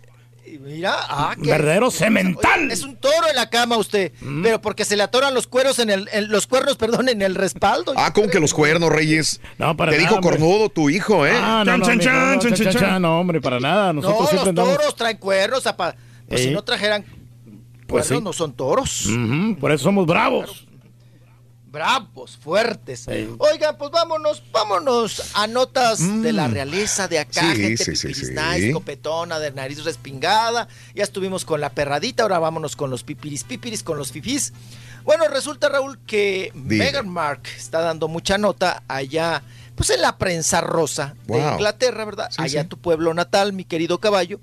Mira, ah, qué- Verdadero cemental. Oye, Es un toro en la cama usted, Mm. pero porque se le atoran los cueros en el, en los cuernos, perdón, en el respaldo. Ah, ¿cómo que los cuernos, Reyes? No, para Te nada, dijo hombre. cornudo tu hijo, ¿eh? Ah, no, no, Chan, mijo, chan, no, chan, chan, chan, chan, chan. no, hombre, para nada. no, Nosotros los siempre andamos. toros traen cuernos, apa. Pues si no trajeran Pues cuernos, sí. no son toros. Por eso somos bravos. Bravos, fuertes. Sí. Oigan, pues vámonos, vámonos a notas de la realeza de acá, Mm. Sí, gente sí, nice, copetona, de nariz respingada. Ya estuvimos con la perradita, ahora vámonos con los pipiris pipiris, con los fifís. Bueno, resulta, Raúl, que Dime. Meghan Mark está dando mucha nota allá, pues en la prensa rosa de. Inglaterra, ¿verdad? Allá tu pueblo natal, mi querido caballo.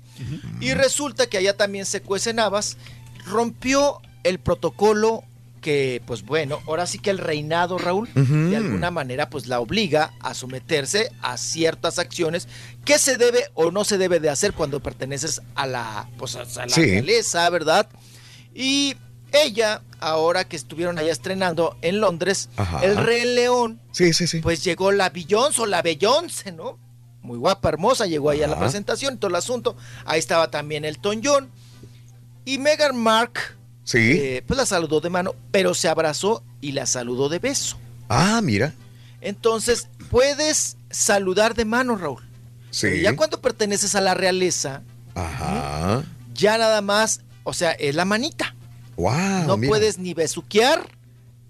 Y resulta que allá también se cuecen habas. Rompió el protocolo que, pues bueno, ahora sí que el reinado, Raúl, de alguna manera, pues la obliga a someterse a ciertas acciones que se debe o no se debe de hacer cuando perteneces a la, pues, a la Sí. realeza, ¿verdad? Y ella, ahora que estuvieron allá estrenando en Londres, Ajá. el Rey León, Sí, sí, sí. pues llegó la Beyoncé o la Beyoncé, ¿no? Muy guapa, hermosa, llegó ahí a la presentación, todo el asunto. Ahí estaba también el John. Y Meghan Mark, Sí. eh, pues la saludó de mano, pero se abrazó y la saludó de beso. Ah, mira. Entonces, puedes saludar de mano, Raúl. Sí. Pero ya cuando perteneces a la realeza, Ajá. ya nada más, o sea, es la manita. Wow. no mira. puedes ni besuquear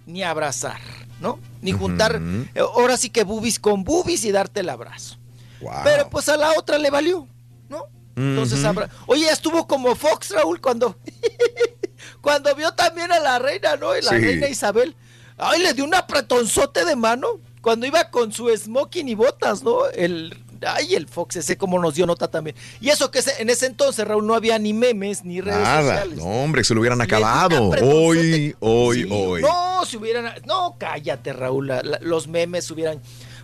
ni abrazar, ¿no? Ni juntar, eh, ahora sí que bubis con bubis y darte el abrazo. Wow. Pero pues a la otra le valió, ¿no? Entonces, Ujú. abra- oye, ya estuvo como Fox, Raúl, cuando, cuando vio también a la reina, ¿no? Y la Sí. reina Isabel, ay, le dio un apretonzote de mano cuando iba con su smoking y botas, ¿no? El, ay, el Fox ese como nos dio nota también. Y eso que en ese entonces, Raúl, no había ni memes ni redes Nada. sociales. No, hombre, se lo hubieran acabado. Hoy, hoy, Sí, hoy. No, si hubieran. No, cállate, Raúl. la- la- los memes hubieran.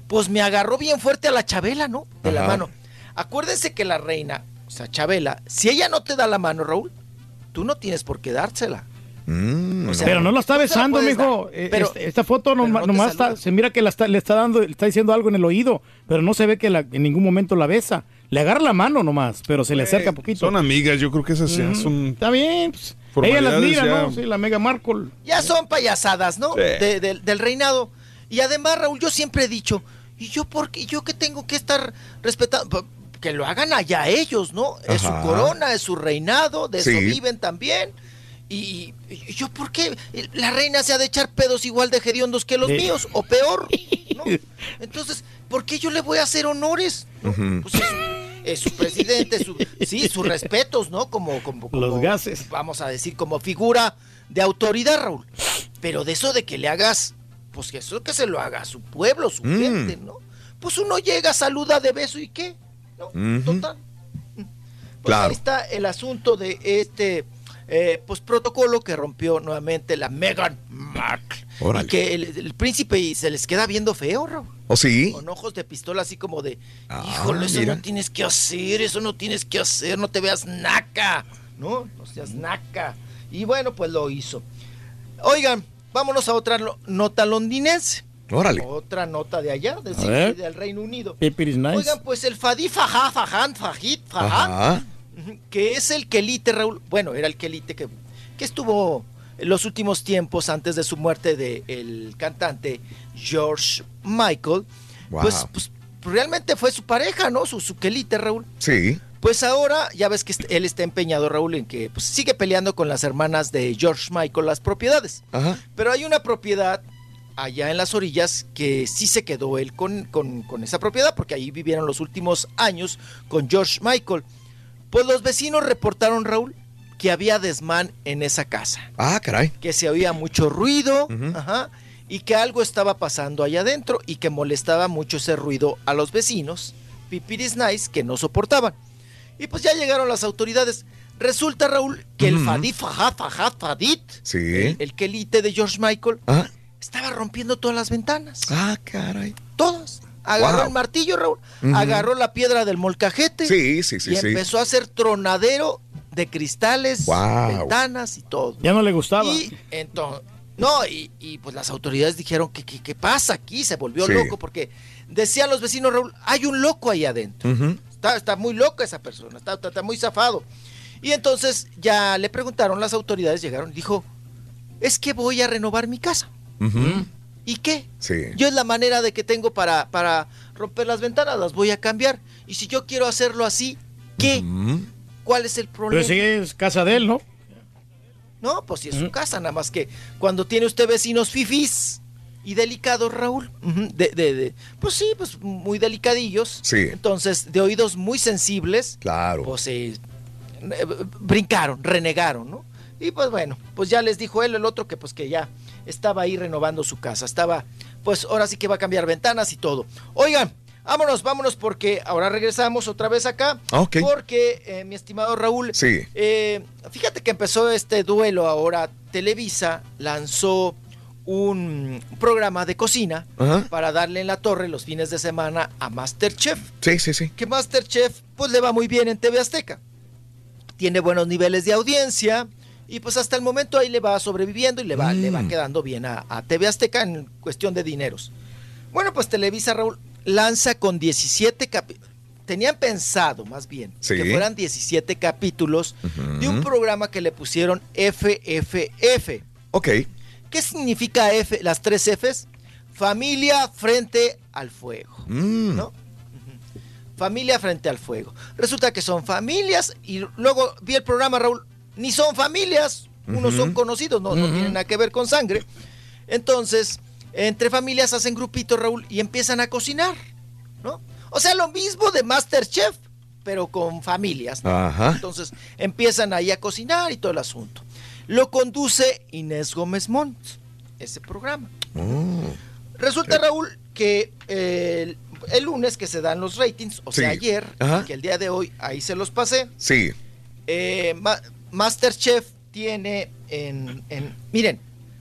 Pues me agarró bien fuerte a la Chabela, ¿no? De la mano. Acuérdense que la reina, o sea, Chabela, si ella no te da la mano, Raúl, tú no tienes por qué dársela. Mm, O sea, pero no la está besando, mijo. Eh, pero- este- esta foto no te nomás está, se mira que la está, le está dando, le está diciendo algo en el oído, pero no se ve que la- en ningún momento la besa. Le agarra la mano nomás, pero se le acerca poquito. Son amigas, yo creo que esas Ujú. son. Está bien. pues, ella las mira, ya. ¿no? Sí, la Mega Markle. Ya son payasadas, ¿no? Sí. De- de- del reinado. Y además, Raúl, yo siempre he dicho, ¿y yo por qué? ¿Yo que tengo que estar respetando? Que lo hagan allá ellos, ¿no? Es su corona, es su reinado, de eso viven también. Y, y yo, ¿por qué? La reina se ha de echar pedos igual de hediondos que los Sí. míos, o peor. ¿no? Entonces, ¿por qué yo le voy a hacer honores? Pues es, es su presidente, su- sí, sus respetos, ¿no? Como, como, como- Los gases. Vamos a decir, como figura de autoridad, Raúl. Pero de eso de que le hagas, pues que eso que se lo haga a su pueblo, su Mm. gente, ¿no? Pues uno llega, saluda de beso y qué. Ujú. Total. Pues Claro. ahí está el asunto de este eh, pues protocolo que rompió nuevamente la Meghan Markle. Órale. Y que el, el príncipe y se les queda viendo feo, Raúl. ¿O sí? Con ojos de pistola así como de, Ah, híjole, eso mira. no tienes que hacer, eso no tienes que hacer, no te veas naca, ¿no? No seas naca. Y bueno, pues lo hizo. Oigan, vámonos a otra nota londinense. Órale. Otra nota de allá, de, ver. del Reino Unido. Nice. Oigan, pues el Fadi Fajá, Faján, Fajit, Fajá, Ajá. Ujú, que es el quelite, Raúl. Bueno, era el quelite que, que estuvo en los últimos tiempos antes de su muerte del cantante George Michael. Wow. Pues, pues realmente fue su pareja, ¿no? Su, su quelite, Raúl. Sí. Pues ahora ya ves que él está empeñado, Raúl, en que pues, sigue peleando con las hermanas de George Michael las propiedades. Ajá. Pero hay una propiedad allá en las orillas que sí se quedó él con, con- con esa propiedad, porque ahí vivieron los últimos años con George Michael. Pues los vecinos reportaron, Raúl, que había desmán en esa casa, Ah, caray. que se oía mucho ruido, ajá, y que algo estaba pasando allá adentro y que molestaba mucho ese ruido a los vecinos, pipiris nice, que no soportaban. Y pues ya llegaron las autoridades. Resulta, Raúl, que el. Fadid Fajad Fajad Fadid, Sí. el, el quelite de George Michael, Ah, estaba rompiendo todas las ventanas. ah, caray. Todas. Agarró Wow. el martillo, Raúl. Agarró la piedra del molcajete. Sí, sí, sí, y sí. empezó a hacer tronadero de cristales, Wow. ventanas y todo. Ya no le gustaba. Y entonces, no, y, y, pues las autoridades dijeron que qué qué pasa aquí, se volvió Sí. loco porque decían los vecinos, Raúl, hay un loco ahí adentro. Está, está muy loca esa persona, está, está- está muy zafado. Y entonces ya le preguntaron, las autoridades llegaron y dijo, es que voy a renovar mi casa. ¿Y qué? Sí. Yo es la manera de que tengo para, para romper las ventanas, las voy a cambiar. Y si yo quiero hacerlo así, ¿qué? ¿Cuál es el problema? Pero sí es casa de él, ¿no? No, pues si es su casa, nada más que cuando tiene usted vecinos fifís y delicados, Raúl, ujú, de, de- de- pues sí, pues muy delicadillos. Sí. Entonces, de oídos muy sensibles, Claro. pues eh, brincaron, renegaron, ¿no? Y pues bueno, pues ya les dijo él, el otro, que pues que ya estaba ahí renovando su casa, estaba, pues ahora sí que va a cambiar ventanas y todo. Oigan, vámonos, vámonos, porque ahora regresamos otra vez acá. Porque, eh, mi estimado Raúl, Sí. eh, fíjate que empezó este duelo ahora. Televisa lanzó un programa de cocina para darle en la torre los fines de semana a Masterchef. Sí, sí, sí. Que Masterchef pues le va muy bien en TV Azteca. Tiene buenos niveles de audiencia y pues hasta el momento ahí le va sobreviviendo y le va, le va Mm. quedando bien a, a TV Azteca en cuestión de dineros. Bueno, pues Televisa, Raúl, lanza con 17 capítulos. Tenían pensado, más bien, Sí. que fueran 17 capítulos de un programa que le pusieron FFF. Ok. ¿Qué significa F, las tres Fs? Familia frente al fuego. Mm. ¿No? Familia frente al fuego. Resulta que son familias y luego vi el programa, Raúl, ni son familias, unos son conocidos, no, no tienen nada que ver con sangre. Entonces, entre familias hacen grupitos, Raúl, y empiezan a cocinar, ¿no? O sea, lo mismo de Masterchef, pero con familias. ¿no? Ajá. Entonces, empiezan ahí a cocinar y todo el asunto. Lo conduce Inés Gómez Montt, ese programa. Oh. Resulta, Raúl, que el, el lunes que se dan los ratings, o sea, ayer, Ajá. que el día de hoy, ahí se los pasé. Sí. eh, Masterchef tiene en, en- Miren,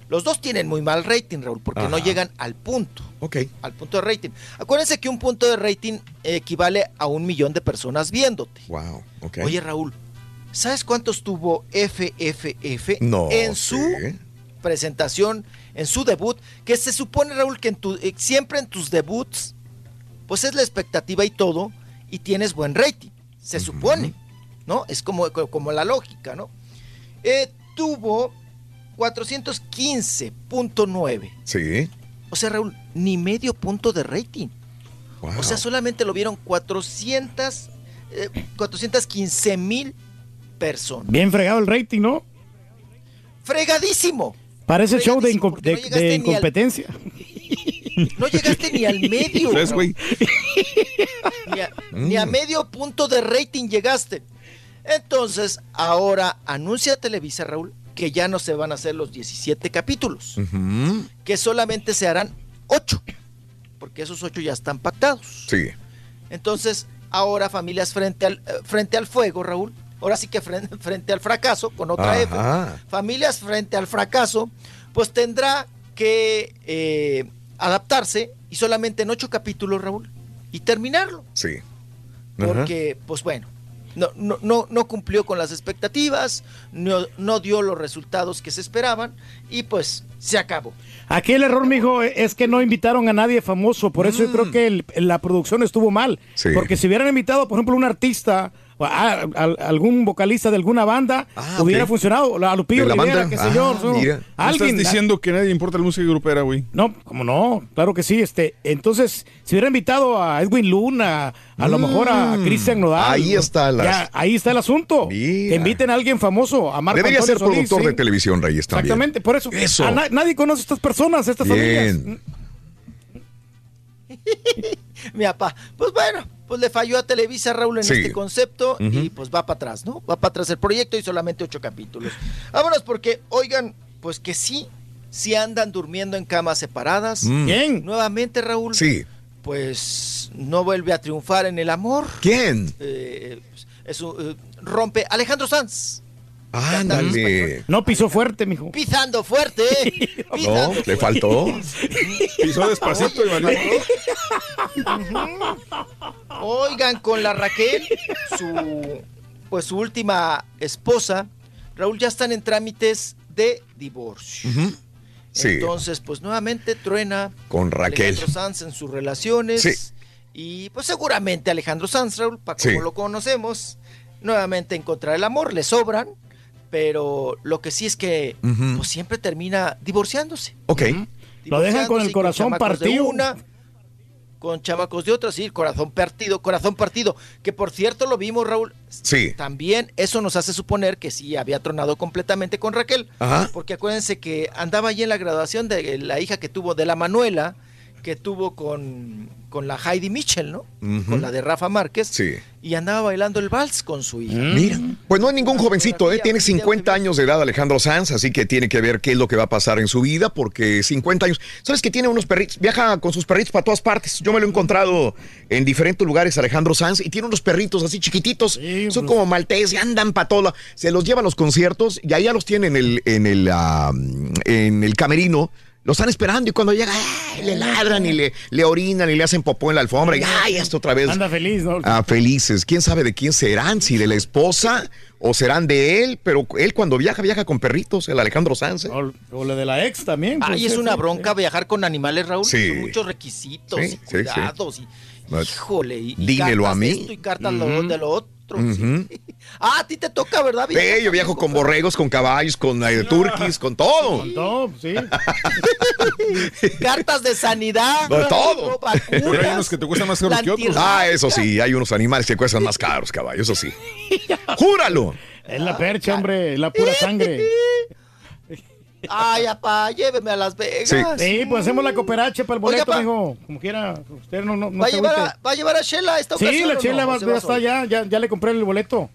los dos tienen muy mal rating, Raúl, porque no llegan al punto. Ok. Al punto de rating. Acuérdense que un punto de rating equivale a un millón de personas viéndote. Wow. Ok. Oye, Raúl, ¿sabes cuántos tuvo FFF No en su presentación, en su debut? Que se supone, Raúl, que en tu- eh, siempre en tus debuts, pues es la expectativa y todo, y tienes buen rating. Se supone, ¿no? Es como, co- como la lógica, ¿no? Eh, tuvo 415.9. Sí. O sea, Raúl, ni medio punto de rating. Wow. O sea, solamente lo vieron 400, eh, 415 mil personas. Bien fregado el rating, ¿no? fregadísimo. Parece show de, Fregadísimo, incom- de- no llegaste de ni al- incompetencia. No llegaste ni al medio. Ni a, ni a medio punto de rating llegaste. Entonces, ahora anuncia Televisa, Raúl, que ya no se van a hacer los 17 capítulos, que solamente se harán 8, porque esos 8 ya están pactados. Sí. Entonces, ahora familias frente al, eh, frente al fuego, Raúl, ahora sí que frente, frente al fracaso, con otra F, Ajá. familias frente al fracaso, pues tendrá que eh, adaptarse y solamente en ocho capítulos, Raúl, y terminarlo. Sí. Ajá. Porque, pues bueno, no, no, no, no cumplió con las expectativas, no, no dio los resultados que se esperaban y pues se acabó. Aquí el error, mijo, es que no invitaron a nadie famoso. Por eso yo creo que el- la producción estuvo mal. Mm. Sí. Porque si hubieran invitado, por ejemplo, un artista, a- a- algún vocalista de alguna banda, hubiera ok. funcionado. A Lupillo ¿De la Rivera, banda? qué sé yo. Ah, no. mira. ¿Me Alguien. Estás diciendo que nadie importa la música grupera, güey. No, como no, claro que sí. Este, entonces, si hubiera invitado a Edwin Luna, a lo mejor a Mm, Cristian Nodal. ahí está las- Ya, ahí está el asunto. Que inviten a alguien famoso, a Marco Debería Antonio ser Solís, productor sí. de televisión, Reyes, también. Exactamente, por eso. Eso. Na- nadie conoce a estas personas, a estas familias. Mi papá, pues bueno, pues le falló a Televisa Raúl en Sí. este concepto y pues va para atrás, ¿no? Va para atrás el proyecto y solamente ocho capítulos. Vámonos porque, oigan, pues que sí, sí andan durmiendo en camas separadas. Mm. ¿Quién? Nuevamente, Raúl. Sí. Pues no vuelve a triunfar en el amor. ¿Quién? Eh, es un, eh, rompe Alejandro Sanz. Ándale. No pisó fuerte, mijo. Pisando fuerte. No, le faltó. Pisó despacito valió. Oigan, con la Raquel, su pues su última esposa, Raúl ya están en trámites de divorcio. Sí. Entonces, pues nuevamente truena Con Raquel. Alejandro Sanz en sus relaciones. Sí. Y pues seguramente Alejandro Sanz, Raúl, para Sí. como lo conocemos, nuevamente encontrar el amor, le sobran, pero lo que sí es que pues siempre termina divorciándose. Ok. Lo dejan con el corazón de partido. una, con chamacos de otra, sí, corazón partido, corazón partido. Que por cierto lo vimos, Raúl. Sí. También eso nos hace suponer que sí había tronado completamente con Raquel. Ajá. Porque acuérdense que andaba allí en la graduación de la hija que tuvo, de la Manuela, que tuvo con, con la Heidi Mitchell, ¿no? Con la de Rafa Márquez. Sí. Y andaba bailando el vals con su hija. Mira, pues no es ningún jovencito, ¿eh? tiene 50 años de edad Alejandro Sanz, así que tiene que ver qué es lo que va a pasar en su vida, porque 50 años, ¿sabes que tiene unos perritos? Viaja con sus perritos para todas partes. Yo me lo he encontrado en diferentes lugares Alejandro Sanz y tiene unos perritos así chiquititos, son como maltés y andan para todo. Se los lleva a los conciertos y ahí ya los tiene en el, en el, ah, en el camerino. Lo están esperando y cuando llega, ¡ay! le ladran y le, le orinan y le hacen popó en la alfombra y ¡ay! Esto otra vez. Anda feliz, ¿no? Ah, felices. ¿Quién sabe de quién serán? Si de la esposa o serán de él. Pero él cuando viaja, viaja con perritos, el Alejandro Sanz. ¿eh? O, o la de la ex también. pues, Ay, es una sí, bronca viajar con animales, Raúl. Sí. Son muchos requisitos Sí, y sí, sí. cuidados. Y, híjole, y, dímelo a mí. esto y cartas de lo otro. Ah, a ti te toca, ¿verdad? Sí, yo viajo con borregos, con caballos, con eh, turquis, con todo. Con todo, sí. Cartas de sanidad. De todo. Pero hay unos que te cuestan más caros que otros. Ah, eso sí, hay unos animales que cuestan más caros, caballo, eso sí. ¡Júralo! Es la percha, hombre, es la pura sangre. Ay, apá, lléveme a Las Vegas. Sí, pues hacemos la cooperacha para el boleto, mijo. Como quiera, usted no, no, no ¿Va, a se llevar a, ¿Va a llevar a Shela esta ocasión? Sí, la no? va, ¿O se ya va está solo? ya, ya, ya le compré el boleto.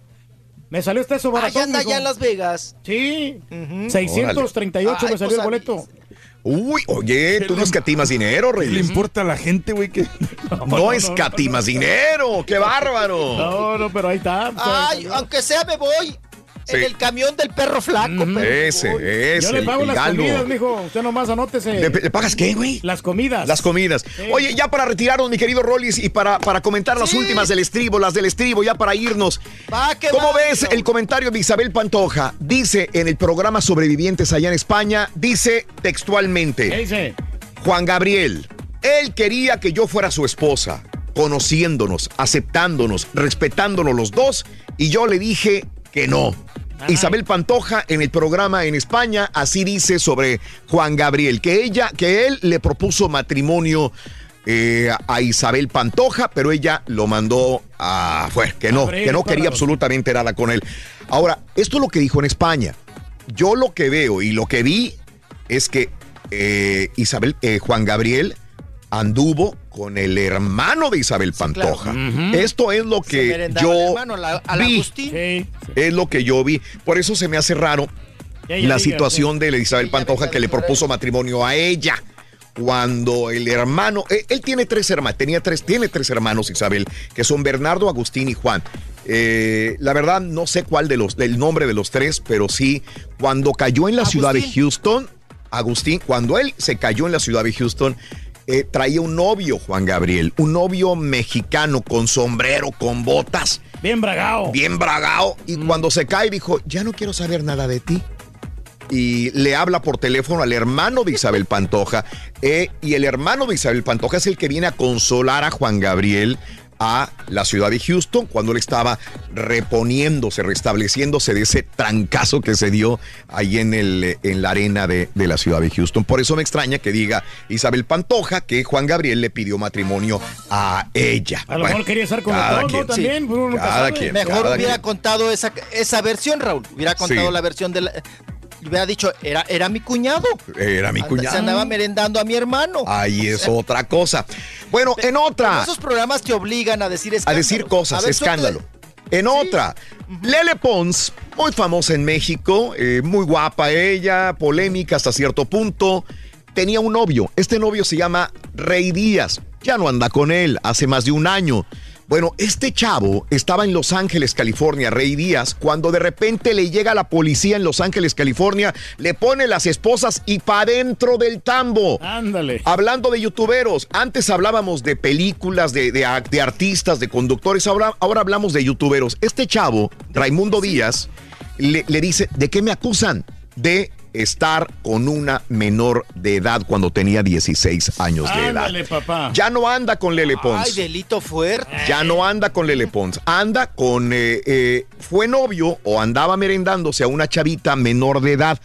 Me salió este eso Ah, baratón, ya anda mijo. allá en Las Vegas. Sí, Ujú. 638 Ay, me salió pues, el boleto. Uy, oye, tú no escatimas dinero, ¿Qué le importa a la gente, güey? Que... No escatimas dinero, qué bárbaro. No, no, pero ahí está. Ay, aunque sea me voy. Sí. En el camión del perro flaco. pero Ese, ese, Yo le pago el las galgo. comidas, mijo. Usted nomás anótese. ¿Le, le pagas qué, güey? Las comidas. Las comidas. Oye, ya para retirarnos, mi querido Rollis, y para, para comentar las últimas del estribo, las del estribo, ya para irnos. Va, que ¿Cómo va, ves el comentario de Isabel Pantoja? Dice en el programa Sobrevivientes allá en España, dice ¿Qué textualmente, dice? Juan Gabriel, él quería que yo fuera su esposa, conociéndonos, aceptándonos, respetándonos los dos, y yo le dije que no. Isabel Pantoja en el programa en España así dice sobre Juan Gabriel, que ella, que él le propuso matrimonio eh, a Isabel Pantoja, pero ella lo mandó a, fue, que no, que no quería absolutamente nada con él. Ahora, esto es lo que dijo en España. yo lo que veo y lo que vi es que eh, Isabel, eh, Juan Gabriel anduvo con el hermano de Isabel Pantoja. Esto es lo que yo hermano, a la- al vi. Agustín. Es lo que yo vi. Por eso se me hace raro Ya, ya la diga, situación de Isabel Pantoja que le propuso matrimonio a ella. Cuando el hermano, eh, él tiene tres hermanos, tenía tres, tiene tres hermanos Isabel, que son Bernardo, Agustín y Juan. Eh, la verdad no sé cuál de los, el nombre de los tres, pero sí, cuando cayó en la ciudad de Houston, Agustín, cuando él se cayó en la ciudad de Houston, eh, traía un novio, Juan Gabriel, un novio mexicano con sombrero, con botas. Bien bragao. Bien bragao. Y cuando se cae dijo, ya no quiero saber nada de ti. Y le habla por teléfono al hermano de Isabel Pantoja. eh, y el hermano de Isabel Pantoja es el que viene a consolar a Juan Gabriel a la ciudad de Houston cuando él estaba reponiéndose, restableciéndose de ese trancazo que se dio ahí en, el, en la arena de, de la ciudad de Houston. Por eso me extraña que diga Isabel Pantoja que Juan Gabriel le pidió matrimonio a ella. A lo Bueno, mejor quería estar con cada ¿no? quien. También, Sí, cada quien, Mejor cada hubiera quien. contado esa, esa versión, Raúl. Hubiera contado Sí. la versión de la. Hubiera dicho, era, era mi cuñado. Era mi cuñado. Se andaba merendando a mi hermano. Ahí es otra cosa. Bueno, en otra, esos programas te obligan a decir a escándalo. decir cosas, A ver, escándalo. En otra, Lele Pons, muy famosa en México, eh, muy guapa ella, polémica hasta cierto punto, tenía un novio. Este novio se llama Rey Díaz. Ya no anda con él, hace más de un año. Bueno, este chavo estaba en Los Ángeles, California, Rey Díaz, cuando de repente le llega la policía en Los Ángeles, California, le pone las esposas y pa' dentro del tambo. Ándale. Hablando de youtuberos, antes hablábamos de películas, de, de artistas, de conductores, ahora, ahora hablamos de youtuberos. Este chavo, Raimundo Díaz, le, le dice, ¿de qué me acusan? De estar con una menor de edad cuando tenía 16 años de edad. Papá. Ya no anda con Lele Pons. Ay, delito fuerte. Ya no anda con Lele Pons, anda con, eh, eh, fue novio o andaba merendándose a una chavita menor de edad.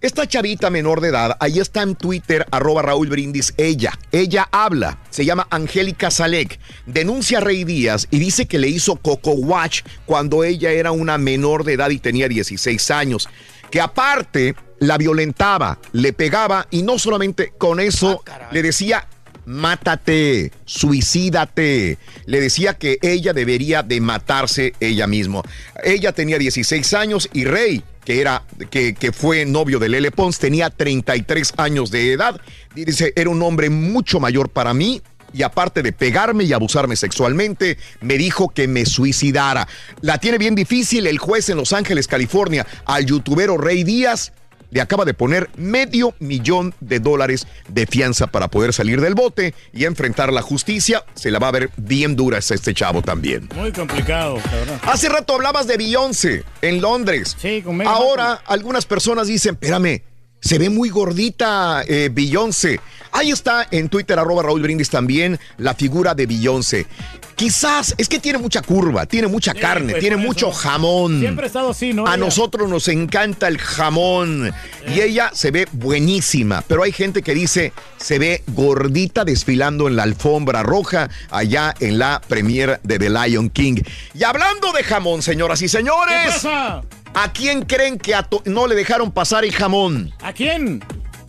Esta chavita menor de edad, ahí está en Twitter, arroba Raúl Brindis, ella, ella habla, se llama Angélica Salek, denuncia a Rey Díaz y dice que le hizo Coco Watch cuando ella era una menor de edad y tenía 16 años, que aparte la violentaba, le pegaba y no solamente con eso, le decía mátate, suicídate. Le decía que ella debería de matarse ella misma. Ella tenía 16 años y Rey, que era que, que fue novio de Lele Pons, tenía 33 años de edad. Y dice, era un hombre mucho mayor para mí. Y aparte de pegarme y abusarme sexualmente, me dijo que me suicidara. La tiene bien difícil el juez en Los Ángeles, California, al youtubero Rey Díaz le acaba de poner medio millón de dólares de fianza para poder salir del bote y enfrentar la justicia. Se la va a ver bien dura a este chavo también. Muy complicado, verdad. Hace rato hablabas de Beyoncé en Londres. Sí, con Ahora algunas personas dicen, espérame, se ve muy gordita eh, Beyoncé. Ahí está en Twitter, arroba Raúl Brindis también, la figura de Beyoncé. Quizás, es que tiene mucha curva, tiene mucha carne, pues, tiene por mucho eso. jamón. Siempre ha estado así, ¿no? A Ella. nosotros nos encanta el jamón y ella se ve buenísima, pero hay gente que dice se ve gordita desfilando en la alfombra roja allá en la premiere de The Lion King. Y hablando de jamón, señoras y señores, ¿Qué pasa? ¿A quién creen que a to- no le dejaron pasar el jamón? ¿A quién?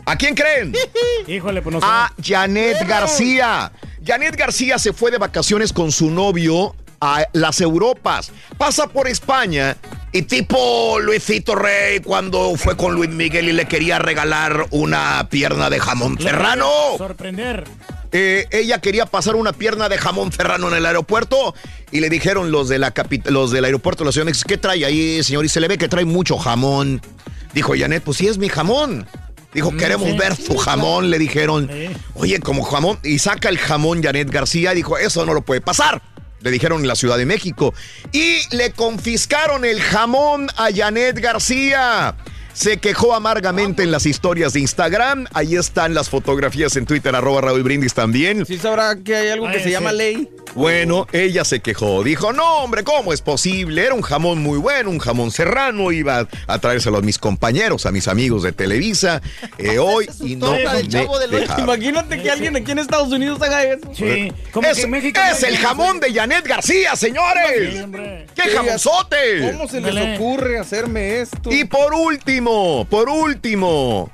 ¿A quién creen? Híjole, pues no sé. a Janet García. Janet García se fue de vacaciones con su novio a las Europas. Pasa por España y tipo Luisito Rey cuando fue con Luis Miguel y le quería regalar una pierna de jamón serrano. Sorprender. Eh, ella quería pasar una pierna de jamón ferrano en el aeropuerto y le dijeron los, de la los del aeropuerto de la Ciudad de México, ¿qué trae ahí, señor? Y se le ve que trae mucho jamón. Dijo Janet, pues sí es mi jamón. Dijo, queremos sí. ver tu jamón, le dijeron. Oye, como jamón. Y saca el jamón Janet García y dijo, eso no lo puede pasar. Le dijeron en la Ciudad de México. Y le confiscaron el jamón a Janet García. Se quejó amargamente en las historias de Instagram. Ahí están las fotografías en Twitter, arroba Raúl Brindis también. Sí sabrá que hay algo que Ay, se llama ley. Bueno, ella se quejó. Dijo, no, hombre, ¿cómo es posible? Era un jamón muy bueno, un jamón serrano. Iba a traérselo a mis compañeros, a mis amigos de Televisa eh, hoy y no me dejaron. Imagínate que alguien aquí en Estados Unidos haga eso. Sí. Como Es, que en México es no el jamón de Janet García, señores. ¡Qué jamonzote! ¿Cómo se les ocurre hacerme esto? Y por último, por último,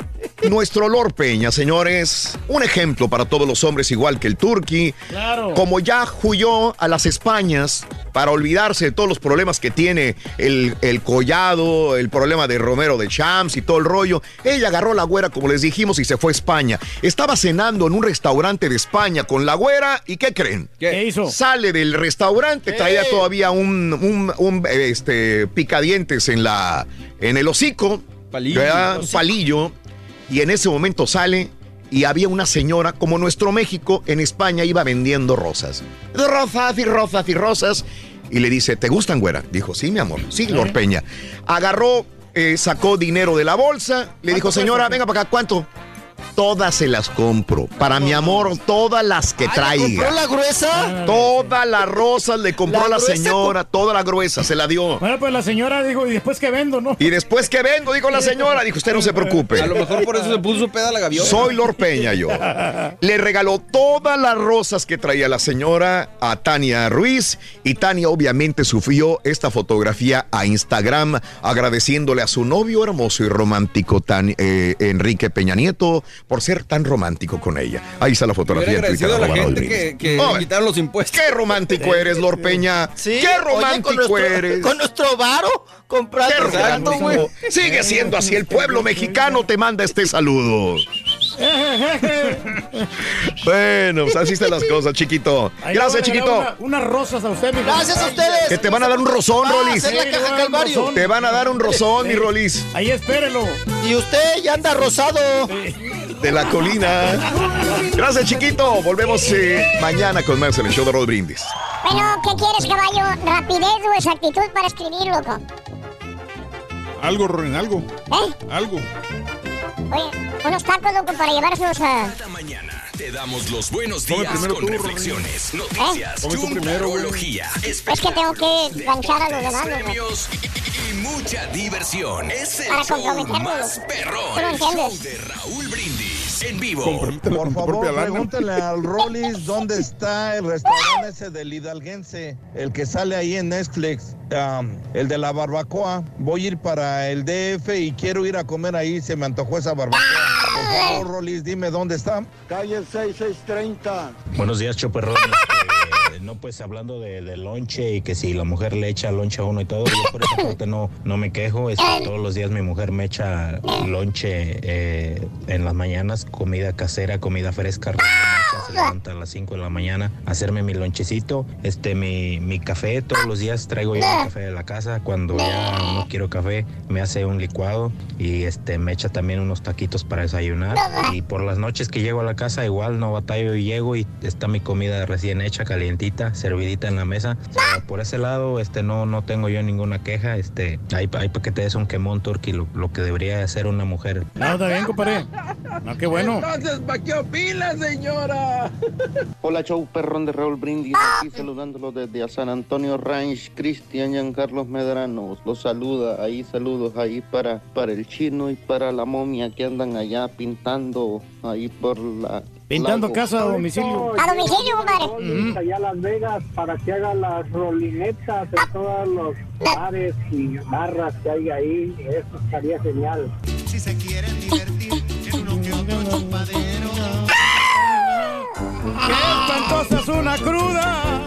nuestro Lord Peña, señores, un ejemplo para todos los hombres igual que el Turqui. Claro. Como ya huyó a las Españas para olvidarse de todos los problemas que tiene el, el collado, el problema de Romero de Champs y todo el rollo, ella agarró la güera, como les dijimos, y se fue a España. Estaba cenando en un restaurante de España con la güera, ¿y qué creen? ¿Qué hizo? Sale del restaurante, traía todavía un, un- un, este, picadientes en, la, en el hocico, Palillo. un palillo, y en ese momento sale y había una señora, como nuestro México, en España iba vendiendo rosas. Rosas y rosas y rosas. Y le dice, ¿te gustan, güera? Dijo, sí, mi amor, sí, Lord Peña. Agarró, eh, sacó dinero de la bolsa, le dijo, señora, venga para acá, ¿cuánto? Todas se las compro. Para mi amor, todas las que traiga. ¿Compró la gruesa? Todas las rosas le compró ¿La la, señora, toda la gruesa, se la dio. Bueno, pues la señora dijo, ¿y después qué vendo, no? Y después que vengo, dijo la señora, dijo, usted no se preocupe. A lo mejor por eso se puso peda la gaviota. Soy Lord Peña yo. Le regaló todas las rosas que traía la señora a Tania Ruiz y Tania obviamente sufrió esta fotografía a Instagram agradeciéndole a su novio hermoso y romántico tan, eh, Enrique Peña Nieto por ser tan romántico con ella. Ahí está la fotografía. Twitter, agradecido a la gente que, que Oh, quitaron los impuestos. Qué romántico eres, Lord Peña. Sí, Qué oye, romántico con nuestro, eres. Con nuestro varo comprando. Sigue siendo así. El pueblo mexicano te manda este saludo. Bueno, pues así están las cosas, chiquito. Gracias, chiquito. una- unas rosas a usted, mi Gracias a ustedes. Que te van a dar un rozón, Va a Rolis. la Sí, caja le voy a dar un Calvario. rozón. Te van a dar un rozón, mi Rolis. Ahí espérelo. Y usted ya anda rosado. De la colina. Gracias, chiquito. Volvemos eh, mañana con más en el show de Rod Brindis. Bueno, ¿qué quieres, caballo? ¿Rapidez o exactitud para escribir, loco? Algo, Ronin, algo. ¿Eh? Algo. Oye, unos tacos, loco, para llevárselos a... Cada mañana te damos los buenos días primero con tú, reflexiones, noticias, primero, güey. chuntarología, Es que tengo que ganchar a los demás, premios y, y mucha diversión. Es el Para show más perrón. Tú lo El show entiendes. de Raúl Brindis en vivo. Por favor, pregúntale al Rollis dónde está el restaurante ese del Hidalguense, el que sale ahí en Netflix, um, el de la barbacoa. Voy a ir para el DF y quiero ir a comer ahí, se me antojó esa barbacoa. Por favor, Rollis, dime dónde está. Calle 6630. Buenos días, Choperrón. Pues hablando de, lonche y que si la mujer le echa lonche a uno y todo, yo por esa parte no, no me quejo. Este, todos los días mi mujer me echa lonche eh, en las mañanas, comida casera, comida fresca. A las 5 de la mañana a hacerme mi lonchecito, este, mi, mi café. Todos los días traigo yo el café de la casa. Cuando ya no quiero café, me hace un licuado y este, me echa también unos taquitos para desayunar. Y por las noches que llego a la casa, igual no batallo y llego y está mi comida recién hecha, calientita, servidita en la mesa. O sea, por ese lado, este, no, no tengo yo ninguna queja. Este, hay, hay para que te des un quemón turkey, lo, lo que debería hacer una mujer. No, está bien, compadre. No, qué bueno. Entonces, ¿para qué opina, señora? Hola, show perrón de Raúl Brindis, aquí saludándolo desde a San Antonio Ranch, Cristian Giancarlos Medrano, los saluda, ahí saludos ahí para, para el chino y para la momia que andan allá pintando ahí por la... Pintando lago. casa a domicilio. A domicilio, compadre. allá a Las Vegas para que hagan las rolinetas en todos los bares y barras que hay ahí. Eso estaría genial. Si se quieren divertir en uno que otro chupadero. ¡Qué espantosa es una cruda!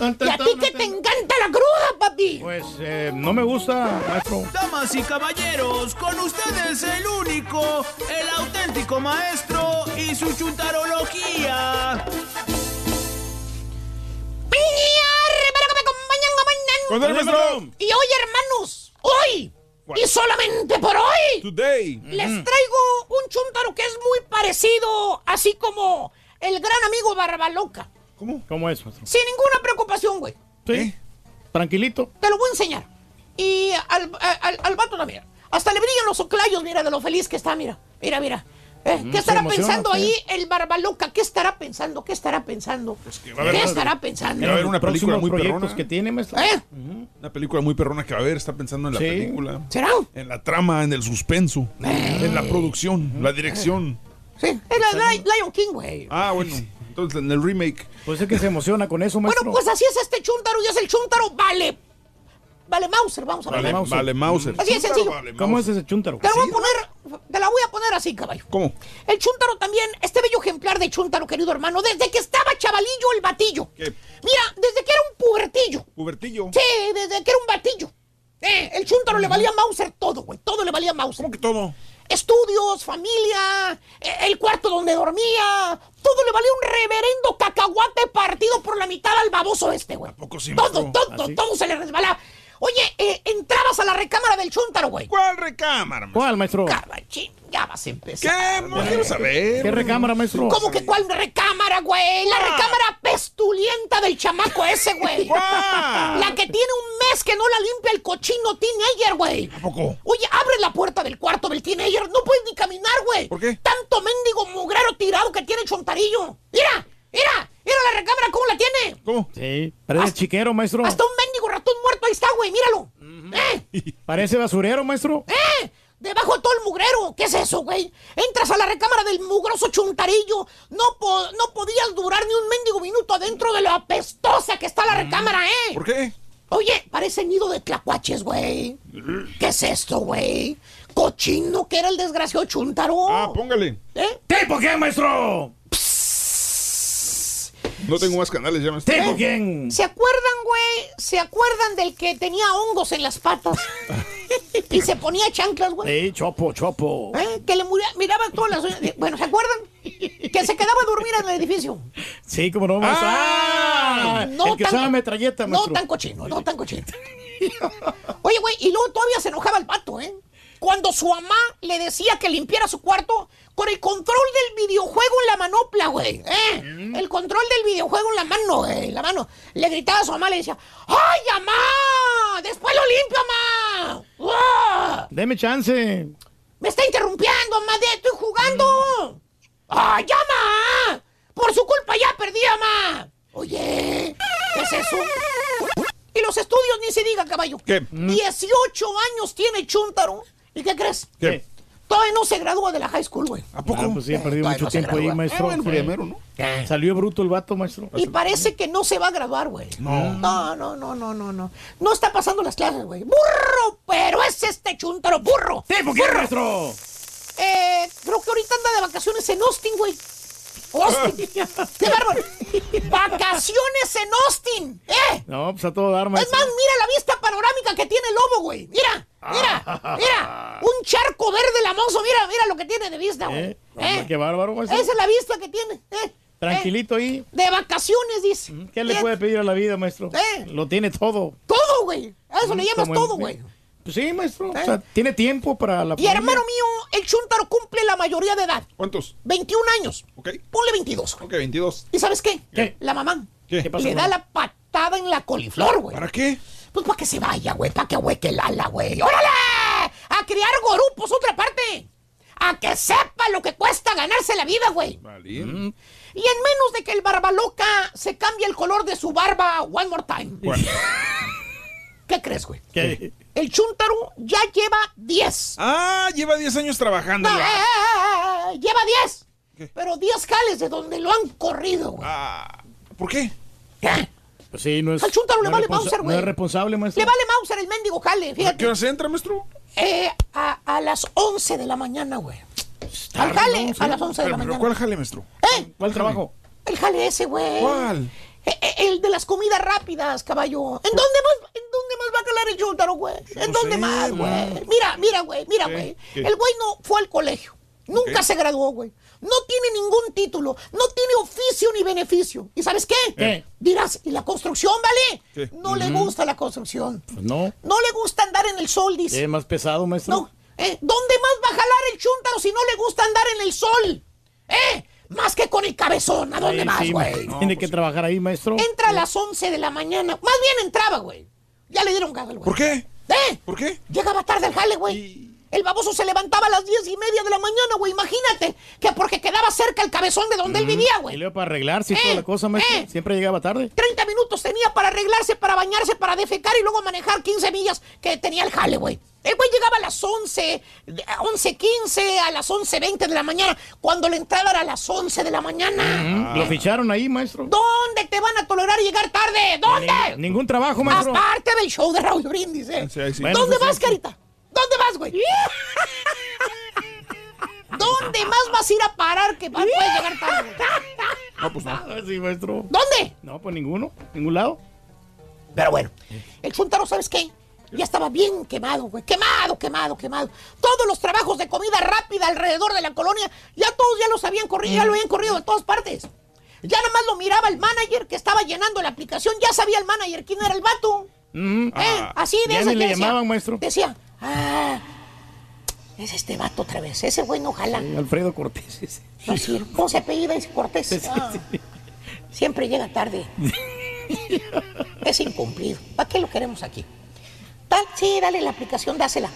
¿Y a ti que te encanta la cruda, papi? Pues eh, no me gusta, maestro. Damas y caballeros, con ustedes el único, el auténtico maestro y su chuntarología. Que me acompañen mañana. Con el maestro. Y hoy, hermanos, hoy, y solamente por hoy, Today. les traigo un chuntaro que es muy parecido, así como el gran amigo Barbaloca. ¿Cómo? ¿Cómo es, maestro? Sin ninguna preocupación, güey. Sí. Tranquilito. Te lo voy a enseñar. Y al, al, al vato también. Hasta le brillan los oclayos, mira, de lo feliz que está, mira. Mira, mira. ¿Eh? Mm, ¿Qué estará emociona pensando ahí el Barbaloca? ¿Qué estará pensando? ¿Qué estará pensando? va a haber- ¿Qué estará pensando? Va a haber una película muy perrona. que tiene, maestro. ¿Eh? Una película muy perrona que va a ver, está pensando en la Sí. película. ¿Será? En la trama, en el suspenso, en la producción, la dirección. Sí, es la Li- Lion King, güey. Ah, bueno. Entonces en el remake. Pues es que se emociona con eso, maestro. Bueno, pues así es este chúntaro y es el chúntaro Vale. Vale Mauser, vamos a ver. Vale, Mauser. vale, Mauser. Así es sencillo. Vale, ¿Cómo es ese chúntaro? Te la voy a poner, te la voy a poner así, caballo. ¿Cómo? El chúntaro también, este bello ejemplar de chúntaro, querido hermano, desde que estaba chavalillo el batillo. ¿Qué? Mira, desde que era un pubertillo. Pubertillo. Sí, desde que era un batillo. Eh, el chúntaro le valía a Mauser todo, güey. Todo le valía a Mauser. ¿Cómo que todo? Estudios, familia, eh, el cuarto donde dormía. Todo le valía un reverendo cacahuate partido por la mitad al baboso este, güey. Todo, todo, ¿Ah, todo se le resbalaba. Oye, eh, entrabas a la recámara del chúntaro, güey. ¿Cuál recámara? maestro? ¿Cuál, maestro? Cabachín, ya vas a empezar. ¿Qué? No quiero saber. ¿Qué recámara, maestro? ¿Cómo que cuál recámara, güey? La recámara pestulienta del chamaco ese, güey. La que tiene un mes que no la limpia el cochino teenager, güey. ¿A poco? Oye, abre la puerta del cuarto del teenager. No puedes ni caminar, güey. ¿Por qué? Tanto mendigo mugrero tirado que tiene el chontarillo. Mira, mira, mira la recámara, ¿cómo la tiene? ¿Cómo? Sí, parece chiquero, maestro. Hasta un mendigo ratón muerto ahí está, güey, míralo. ¿Eh? Parece basurero, maestro. ¡Eh! Debajo de todo el mugrero. ¿Qué es eso, güey? Entras a la recámara del mugroso chuntarillo. No, po- no podías durar ni un mendigo minuto adentro de lo apestosa que está la recámara, ¿eh? ¿Por qué? Oye, parece nido de tlacuaches, güey. ¿Qué es esto, güey? Cochino que era el desgraciado chuntaro. Ah, póngale. ¿Eh? ¿Tipo quién, maestro? No tengo más canales ya. ¿Tipo quién? ¿Se acuerdan, güey? ¿Se acuerdan del que tenía hongos en las patas? y se ponía chanclas, güey. Sí, chopo, chopo. ¿Eh? Que le muria- miraba todas las uñas. Bueno, ¿se acuerdan? Que se quedaba a dormir en el edificio. Sí, como no, maestro. Ah, Ah, no el que tan- usaba metralleta, No tan cochino, no tan cochino. Oye, güey, y luego todavía se enojaba el pato, ¿eh? Cuando su mamá le decía que limpiara su cuarto con el control del videojuego en la manopla, güey. ¿eh? Mm. El control del videojuego en la mano, güey. La mano. Le gritaba a su mamá, le decía, ¡Ay, mamá! ¡Después lo limpio, mamá! Deme chance. ¡Me está interrumpiendo, mamá! ¡Estoy jugando! ¡Ay, ya, mamá! ¡Por su culpa ya perdí, mamá! Oye, ¿qué es eso? Y los estudios ni se diga, caballo. ¿Qué? 18 años tiene Chuntaro. ¿Y qué crees? ¿Qué? Todavía no se gradúa de la high school, güey. ¿A poco? Ah, pues sí, ha perdido mucho no tiempo ahí, maestro. Ah, bueno, Sí. primero, ¿no? Salió bruto el vato, maestro. Y parece que no se va a graduar, güey. No. No, no, no, no, no, no. No está pasando las clases, güey. ¡Burro! Pero es este Chuntaro, burro. ¿Tipo quién, ¡Burro! maestro? Eh, creo que ahorita anda de vacaciones en Austin, güey. Austin. ¡Qué bárbaro! ¡Vacaciones en Austin! ¡Eh! No, pues a todo dar, Es maestro. más, mira la vista panorámica que tiene el lobo, güey. Mira, mira, mira. Un charco verde lamoso. Mira, mira lo que tiene de vista, güey. Eh, hombre, Eh, qué bárbaro, maestro. Esa es la vista que tiene. Eh, Tranquilito ahí. de vacaciones, dice. ¿Qué le puede pedir a la vida, maestro? Eh. Lo tiene todo. Todo, güey. A eso le llamas todo, güey. Pues sí, maestro. Eh. O sea, tiene tiempo para la Y hermano mío, el Chuntaro cumple la mayoría de edad. ¿Cuántos? 21 años. Ok. Ponle 22. Ok, 22. ¿Y sabes qué? ¿Qué? La mamá ¿Qué? ¿Qué pasó le da la patada en la coliflor, güey. ¿Para qué? Pues para que se vaya, güey, para que hueque el ala, güey. ¡Órale! A criar gorupos, otra parte. A que sepa lo que cuesta ganarse la vida, güey. Vale. Y en menos de que el barba loca se cambie el color de su barba one more time. Bueno. ¿Qué crees, güey? ¿Qué? El Chuntaro ya lleva 10. Ah, lleva 10 años trabajando. No, ya. eh, eh, eh, lleva 10. Pero 10 jales de donde lo han corrido, güey. Ah, ¿Por qué? ¿Qué? Pues sí, no es. Al chúntaro le no es vale Mauser, güey. No es responsable, maestro. Le vale Mauser el mendigo jale, ¿A fíjate. qué hora se entra, maestro? Eh, a, a las 11 de la mañana, güey. Al tarde, jale, ¿no? Sí. a las 11 de la pero mañana. ¿cuál jale, maestro? ¿Eh? ¿Cuál trabajo? El jale ese, güey. ¿Cuál? Eh, eh, El de las comidas rápidas, caballo. ¿En dónde más, en dónde más va a calar el chúntaro, güey? ¿En dónde más, güey? Mira, mira, güey, mira, güey. El güey no fue al colegio. Nunca se graduó, güey. No tiene ningún título. No tiene oficio ni beneficio. ¿Y sabes qué? ¿Qué? Dirás, ¿y la construcción, vale? ¿Qué? No le gusta la construcción. Pues no. No le gusta andar en el sol, dice. Es más pesado, maestro. No. ¿Eh? ¿Dónde más va a jalar el chúntaro si no le gusta andar en el sol? ¿Eh? Más que con el cabezón. ¿A dónde Sí, sí, güey? Tiene que trabajar ahí, maestro. Entra a las 11 de la mañana. Más bien entraba, güey. Ya le dieron gaga, güey. ¿Por qué? ¿Eh? ¿Por qué? Llegaba tarde al jale, güey. El baboso se levantaba a las diez y media de la mañana, güey. Imagínate que porque quedaba cerca el cabezón de donde él vivía, Y güey. luego para arreglarse y toda Eh, la cosa, maestro. eh. Siempre llegaba tarde. 30 minutos tenía para arreglarse, para bañarse, para defecar y luego manejar 15 millas que tenía el jale, güey. El güey llegaba a las 11, de- a 11.15, a las 11.20 de la mañana, cuando la entrada era a las 11 de la mañana. Lo ficharon ahí, maestro. ¿Dónde te van a tolerar llegar tarde? ¿Dónde? Ningún trabajo, maestro. Aparte del show de Raúl Brindis, ¿eh? Sí, ahí sí. ¿Dónde Bueno, eso vas, sí. carita? ¿Dónde vas, güey? ¿Dónde más vas a ir a parar que vas- puedes llegar tarde? No, pues no. Sí, maestro. ¿Dónde? No, pues ninguno. Ningún lado. Pero bueno, el chuntaro, ¿sabes qué? Ya estaba bien quemado, güey. Quemado, quemado, quemado. Todos los trabajos de comida rápida alrededor de la colonia, ya todos ya los habían corrido, ya lo habían corrido de todas partes. Ya nada más lo miraba el manager que estaba llenando la aplicación, ya sabía el manager quién era el vato. Mm. Eh, así de Ya esa ni que le decía- llamaban, maestro. Decía, ah, es este vato otra vez, ese güey no jala. Alfredo Cortés. ese. No sirve. ¿Cómo se apellida ese Cortés? Ah, siempre llega tarde. es incumplido. ¿Para qué lo queremos aquí? Tal, sí, dale la aplicación, dásela.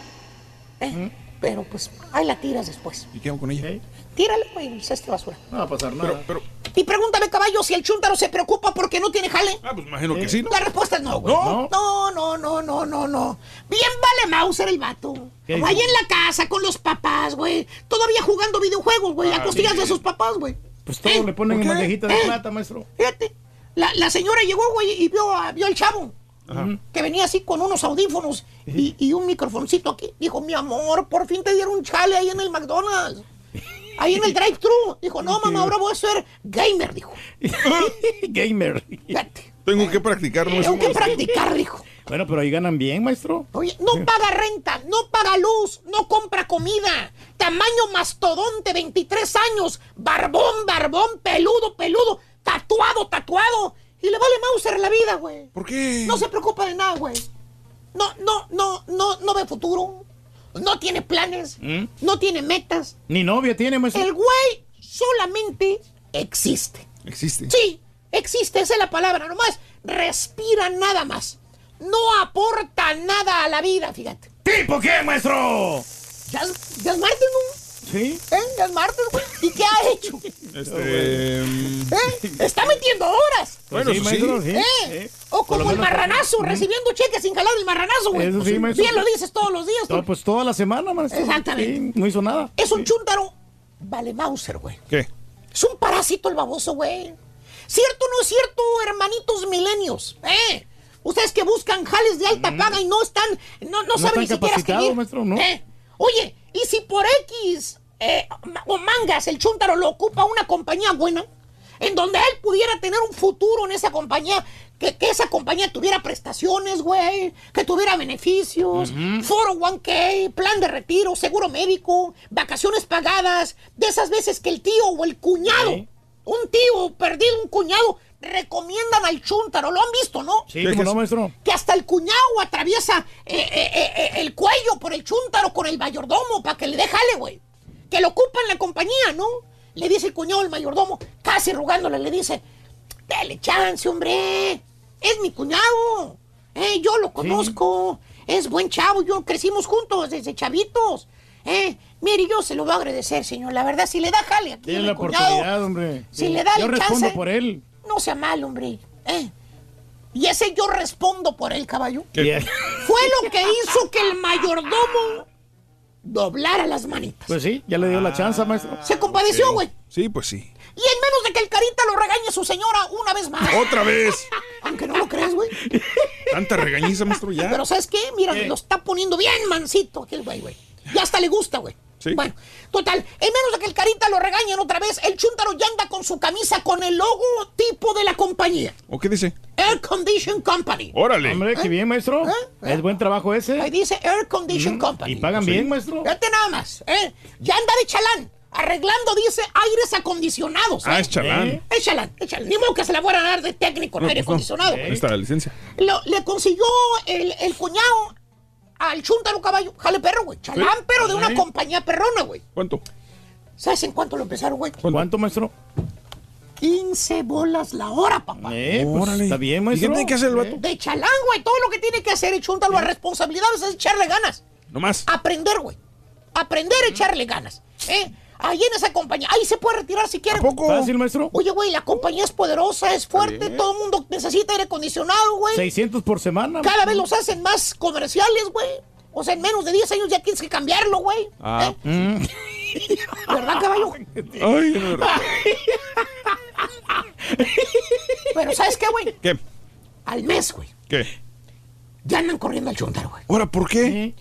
Eh, Pero pues, ahí la tiras después. ¿Y qué hago con ella? Tírale, güey, el cesto de basura. No va a pasar nada. Pero, pero, Y pregúntame, caballo, si el chúntaro se preocupa porque no tiene jale. ah, pues imagino que sí, ¿no? La respuesta es no, güey. No. No, no, no, no, no, no. Bien vale Mauser el vato. ¿Qué Ahí en la casa con los papás, güey. Todavía jugando videojuegos, güey. Ah, a costillas sí. de sus papás, güey. Pues todo le ponen en bandejita de ¿Eh? plata, maestro. Fíjate. La, la señora llegó, güey, y vio, a- vio al chavo. Ajá. Que venía así con unos audífonos y, y un microfoncito aquí. Dijo, mi amor, por fin te dieron un chale ahí en el McDonald's. Ahí en el drive-thru. Dijo, no, mamá, ahora voy a ser gamer, dijo. Gamer. Tengo que practicar, no es Tengo que practicar, dijo. Bueno, pero ahí ganan bien, maestro. Oye, no paga renta, no paga luz, no compra comida. Tamaño mastodonte, 23 años. Barbón, barbón, peludo, peludo. Tatuado, tatuado. Y le vale Mauser la vida, güey. ¿Por qué? No se preocupa de nada, güey. No, no, no, no, no ve futuro. No tiene planes. ¿Mm? No tiene metas. Ni novia tiene, maestro. El güey solamente existe. Existe. Sí, existe, esa es la palabra, nomás respira nada más. No aporta nada a la vida, fíjate. ¿Tipo qué, maestro? Ya, ya es martes, ¿no? Sí. ¿Eh? Ya es martes, güey. ¿Y qué ha hecho? Este. ¿Eh? Está metiendo horas. Bueno, sí, maestro, sí. ¿Eh? O como el marranazo, recibiendo cheques sin jalar el marranazo, güey. Eso sí, maestro. Bien lo dices todos los días. No, pues toda la semana, maestro. Exactamente. Sí, no hizo nada. Es un chúntaro. Vale Mauser, güey. ¿Qué? Es un parásito el baboso, güey. ¿Cierto o no es cierto, hermanitos milenios? ¿Eh? Ustedes que buscan jales de alta paga y no están, no, no, No saben ni siquiera escribir. maestro, ¿no? ¿Eh? Oye, ¿y si por X eh, o mangas el chúntaro lo ocupa una compañía buena? En donde él pudiera tener un futuro en esa compañía, que, que esa compañía tuviera prestaciones, güey, que tuviera beneficios, foro 1K, plan de retiro, seguro médico, vacaciones pagadas, de esas veces que el tío o el cuñado, un tío perdido, un cuñado, recomiendan al chúntaro, lo han visto, ¿no? Sí, ¿cómo no, maestro? que hasta el cuñado atraviesa eh, eh, eh, el cuello por el chúntaro con el mayordomo para que le dé jale, güey. Que lo ocupa en la compañía, ¿no? Le dice el cuñado al mayordomo, casi rogándole, le dice, dale chance, hombre. Es mi cuñado. Eh, yo lo conozco. Es buen chavo. Yo crecimos juntos desde chavitos. Eh, mire, yo se lo voy a agradecer, señor. La verdad, si le da jale aquí Tiene la cuñado, oportunidad, hombre. Si Sí. le da Yo el respondo chance, por él. No sea mal, hombre. Eh. Y ese yo respondo por él, caballo. ¿Qué? Fue lo que hizo que el mayordomo doblara las manitas. Pues sí, ya le dio la chance, maestro. Se compadeció, güey. Sí, pues sí. Y en menos de que el carita lo regañe su señora una vez más. Otra vez. Aunque no lo crees, güey. Tanta regañiza, maestro, ya. Pero ¿sabes qué? Mira, lo está poniendo bien mansito aquel güey, güey. Y hasta le gusta, güey. Sí. Bueno, total, en menos de que el carita lo regañen otra vez, el chúntaro ya anda con su camisa con el logotipo de la compañía. ¿O qué dice? Air Condition Company. Órale. Hombre, qué bien, maestro. Es buen trabajo ese. Ahí dice Air Condition Mm, Company. Y pagan Sí. bien, maestro. Fíjate nada más, ¿eh? Ya anda de chalán, arreglando, dice, aires acondicionados. Ah, ¿eh? es chalán. ¿Eh? Es chalán, es chalán. Ni modo que se la fuera a dar de técnico en No, aire pues no. acondicionado. Ahí está la licencia. Lo- le consiguió el, el cuñado al chúntaro caballo. Jale perro, güey. Chalán, pero de una Sí. compañía perrona, güey. ¿Cuánto? ¿Sabes en cuánto lo empezaron, güey? ¿Cuánto, maestro? 15 bolas la hora, papá. Eh, pues, Órale. está bien, ¿Y maestro. qué tiene que hacer el Eh. vato? De chalán, güey. Todo lo que tiene que hacer el chúntaro a responsabilidades es echarle ganas. No más. Aprender, güey. aprender a echarle ganas. ¿eh? Ahí en esa compañía, ahí se puede retirar si quiere. poco? Fácil, maestro. Oye, güey, la compañía es poderosa, es fuerte, todo el mundo necesita aire acondicionado, güey. 600 por semana. Cada vez los hacen más comerciales, güey. O sea, en menos de 10 años ya tienes que cambiarlo, güey. Ah. Mm. ¿Verdad, caballo? Ay, de verdad. Pero ¿sabes qué, güey? ¿Qué? Al mes, güey. ¿Qué? Ya andan corriendo al chuntaro, güey. Ahora, ¿por qué?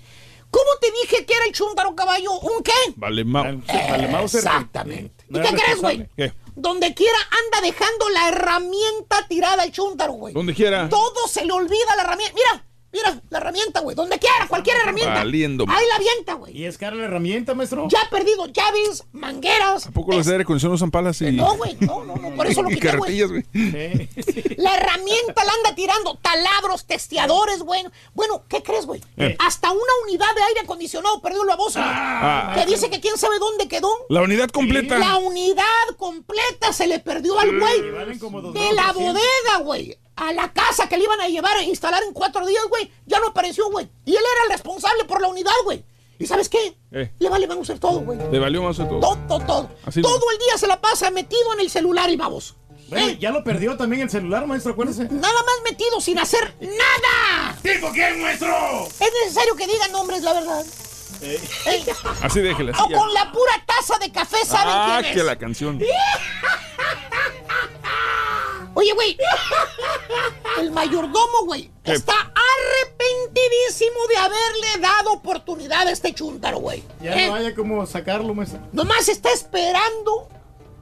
¿Cómo te dije que era el chuntaro, caballo? ¿Un qué? Vale, ma- Vale, Mauser. Exactamente. No ¿Y qué crees, güey? ¿Qué? Donde quiera anda dejando la herramienta tirada al chuntaro, güey. Donde quiera. Todo se le olvida la herramienta. Mira, mira, la herramienta, güey. Donde quiera, cualquier herramienta. Valiendo, Ahí la avienta, güey. ¿Y es cara la herramienta, maestro? Ya ha perdido llaves, mangueras. ¿A poco los de aire acondicionado usan palas y, No, güey, no, no, no, por eso lo güey. carretillas, güey? La herramienta la anda tirando, taladros, testeadores, bueno. Bueno, ¿qué crees, güey? Eh. Hasta una unidad de aire acondicionado perdió la voz, güey. Ah. Que dice que quién sabe dónde quedó. La unidad completa. La unidad completa se le perdió al güey. valen como dos De la bodega, güey. A la casa que le iban a llevar a instalar en cuatro días, güey. Ya no apareció, güey. Y él era el responsable por la unidad, güey. ¿Y sabes qué? Eh. Le vale, vamos a hacer todo, güey. Le valió más de todo. Todo, todo. Así no. todo el día se la pasa metido en el celular y vamos. Bueno, ya lo perdió también el celular, maestro, acuérdese. Nada más metido sin hacer nada. ¿Tipo quién, maestro? Es necesario que digan nombres, la verdad. Ey. Así déjela. O ya. con la pura taza de café, ¿saben Ah, quién que es? la canción. Oye, güey. El mayordomo, güey, está arrepentidísimo de haberle dado oportunidad a este chúntaro, güey. Ya ¿Eh? no haya como sacarlo, maestro. Nomás está esperando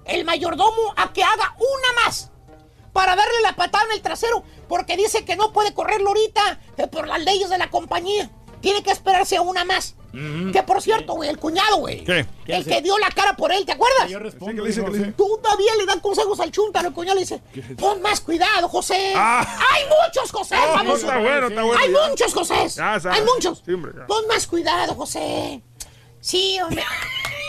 el mayordomo a que haga una más para darle la patada en el trasero, porque dice que no puede correrlo ahorita eh, por las leyes de la compañía. Tiene que esperarse a una más. Que por cierto, güey, el cuñado, güey. ¿Qué? ¿Qué El hace? que dio la cara por él, ¿te acuerdas? Yo respondo. Sí, que le dice, dice. Todavía le dan consejos al chuntaro. El cuñado le dice: Pon más cuidado, José. Ah. Hay muchos José. No, vamos. está bueno, está bueno. Hay ya. muchos José. Ya, sabes. Hay muchos. Ya. Pon más cuidado, José. Sí, hombre.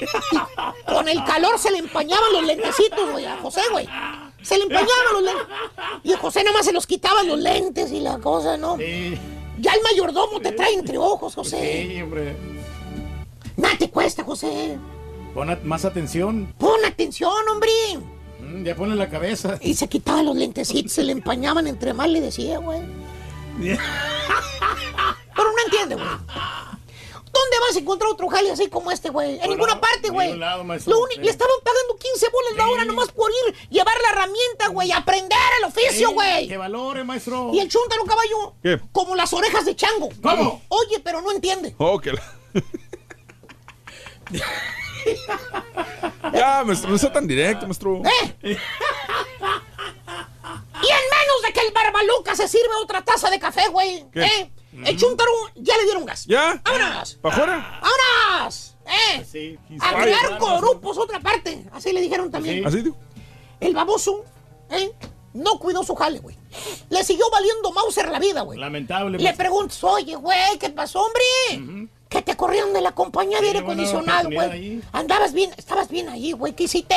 Con el calor se le empañaban los lentecitos, güey, a José, güey. Se le empañaban los lentes. Y a José nada más se los quitaban los lentes y la cosa, ¿no? Sí, Ya el mayordomo te trae entre ojos, José. sí, hombre. Nada te cuesta, José. Pon más atención. Pon atención, hombre. Mm, Ya pone la cabeza. Y se quitaban los lentecitos, se le empañaban entre más le decía, güey. Pero no entiende, güey. ¿Dónde vas a encontrar otro jale así como este, güey? En ninguna parte, güey. ningún lado, maestro. Lo uni- Sí. Le estaban pagando 15 bolas la hora nomás por ir, llevar la herramienta, güey, aprender el oficio, Sí, güey. Que valore, maestro. Y el chúntaro caballo, ¿Qué? como las orejas de chango. ¿Cómo? Oye, pero no entiende. Oh, que la- ya, maestro, no sea tan directo, maestro. ¿Eh? Y en menos de que el barbaluca se sirve otra taza de café, güey. ¿Eh? El chúntaro ya le dieron gas. ¿Ya? ¡Vámonos! ¿Para afuera? ¡Vámonos! ¿Eh? Sí, A crear grupos, otra parte. Así le dijeron también. Así digo. El baboso, ¿eh? No cuidó su jale, güey. Le siguió valiendo Mauser la vida, güey. Lamentable. Le preguntas, oye, güey, ¿qué pasó, hombre? Que te corrieron de la compañía de aire acondicionado, güey. Andabas bien, estabas bien ahí, güey. ¿Qué hiciste?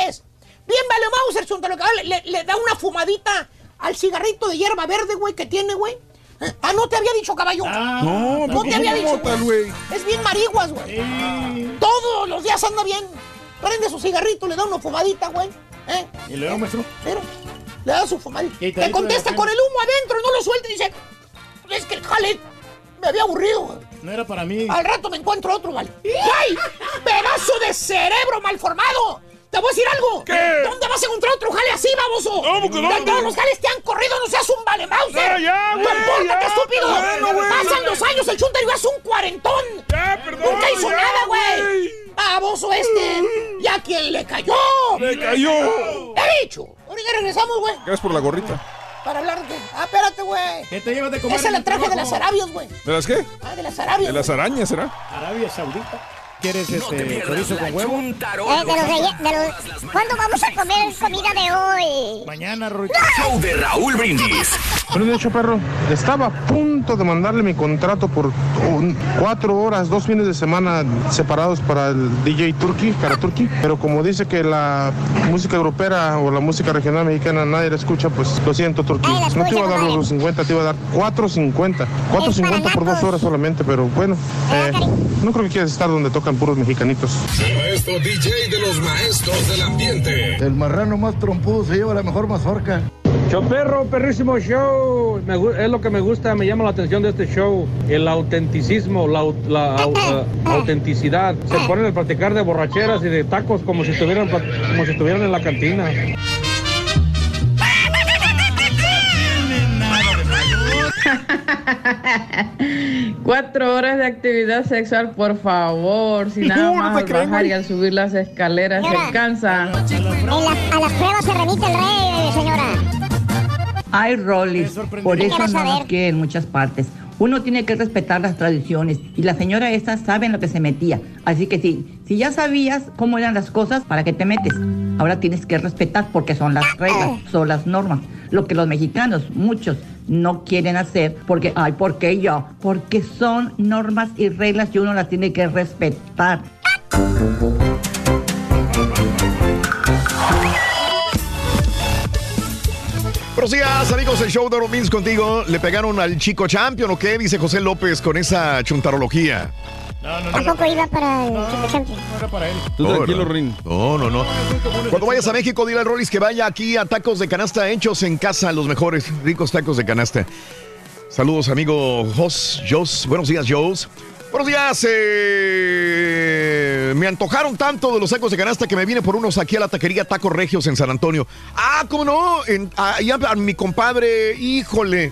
Bien, vale, Mauser, le, le da una fumadita al cigarrito de hierba verde, güey, que tiene, güey. Eh, Ah, no te había dicho, caballo. Ah, No, no te había dicho, mota, güey. Es bien mariguas, güey. Todos los días anda bien. Prende su cigarrito, le da una fumadita, güey. ¿Eh? Y luego, maestro. Pero le da su fumadita. Te contesta con el humo adentro, no lo suelta y dice, es que el jale me había aburrido. güey. No era para mí. Al rato me encuentro otro, ¿vale? ¡Ay! ¡Pedazo de cerebro mal formado! ¿Te voy a decir algo? ¿Qué? ¿Dónde vas a encontrar otro jale así, baboso? No, porque no, De todos los jales te han corrido, no seas un vale Ya, Mauser. ya, güey, ¡Compórtate, ya. estúpido! Bueno, güey, Pasan los años, el chuntario es un cuarentón. Ya, perdón. Nunca hizo ya, nada, güey. Baboso este. ¿Y a quién le cayó? ¡Le cayó! He dicho. Ahorita regresamos, güey. Gracias por la gorrita. Para hablar de. Ah, espérate, güey. ¿Qué te llevas de comer? Esa la el traje de las Arabias, güey. ¿De las qué? Ah, de las Arabias. De las arañas, ¿será? Arabia Saudita. ¿Quieres este chorizo con huevo? Eh, de los de los- ¿Cuándo vamos a comer comida de hoy? Mañana, Rorito. Show de Raúl Brindis. Buenos días, perro. Estaba a punto de mandarle mi contrato por un- cuatro horas, dos fines de semana separados para el DJ Turkey, Cara Turkey. Pero como dice que la música europea o la música regional mexicana nadie la escucha, pues lo siento, Turkey. No te iba a dar los 250, te iba a dar 450. 450 por dos horas solamente, pero bueno, eh, no creo que quieras estar donde tocan puros mexicanitos. El maestro DJ de los maestros del ambiente. El marrano más trompudo se lleva la mejor mazorca. Choperro, perrísimo show. Me es lo que me gusta, me llama la atención de este show. El autenticismo, la, la au- ah, autenticidad. Se ponen a platicar de borracheras y de tacos como si estuvieran, como si estuvieran en la cantina. Cuatro horas de actividad sexual, por favor. Si nada No, no más te al creen, bajar y al subir las escaleras Señora. se cansa. En las- a las pruebas se remite el rey, señora. Ay, Rollis, por ¿Qué eso no nos ver? quiere en muchas partes. Uno tiene que respetar las tradiciones y la señora esta sabe en lo que se metía. Así que sí, si ya sabías cómo eran las cosas, ¿para qué te metes? Ahora tienes que respetar porque son las reglas, son las normas. Lo que los mexicanos, muchos, no quieren hacer porque, ay, ¿por qué yo? Porque son normas y reglas y uno las tiene que respetar. Buenos días, amigos del show de Romins contigo. ¿Le pegaron al chico champion o qué? Dice José López con esa chuntarología. Tampoco iba para el Chico Champion. No era para él. Tú tranquilo, no. Rin. No, no, no. Cuando vayas a México, dile al Rollis que vaya aquí a tacos de canasta hechos en casa, los mejores, ricos tacos de canasta. Saludos, amigo Jos, Jos. Buenos días, Jos. Buenos días. eh, me antojaron tanto de los tacos de canasta que me vine por unos aquí a la taquería Tacos Regios en San Antonio. Ah, ¿cómo no? En, allá a mi compadre, híjole.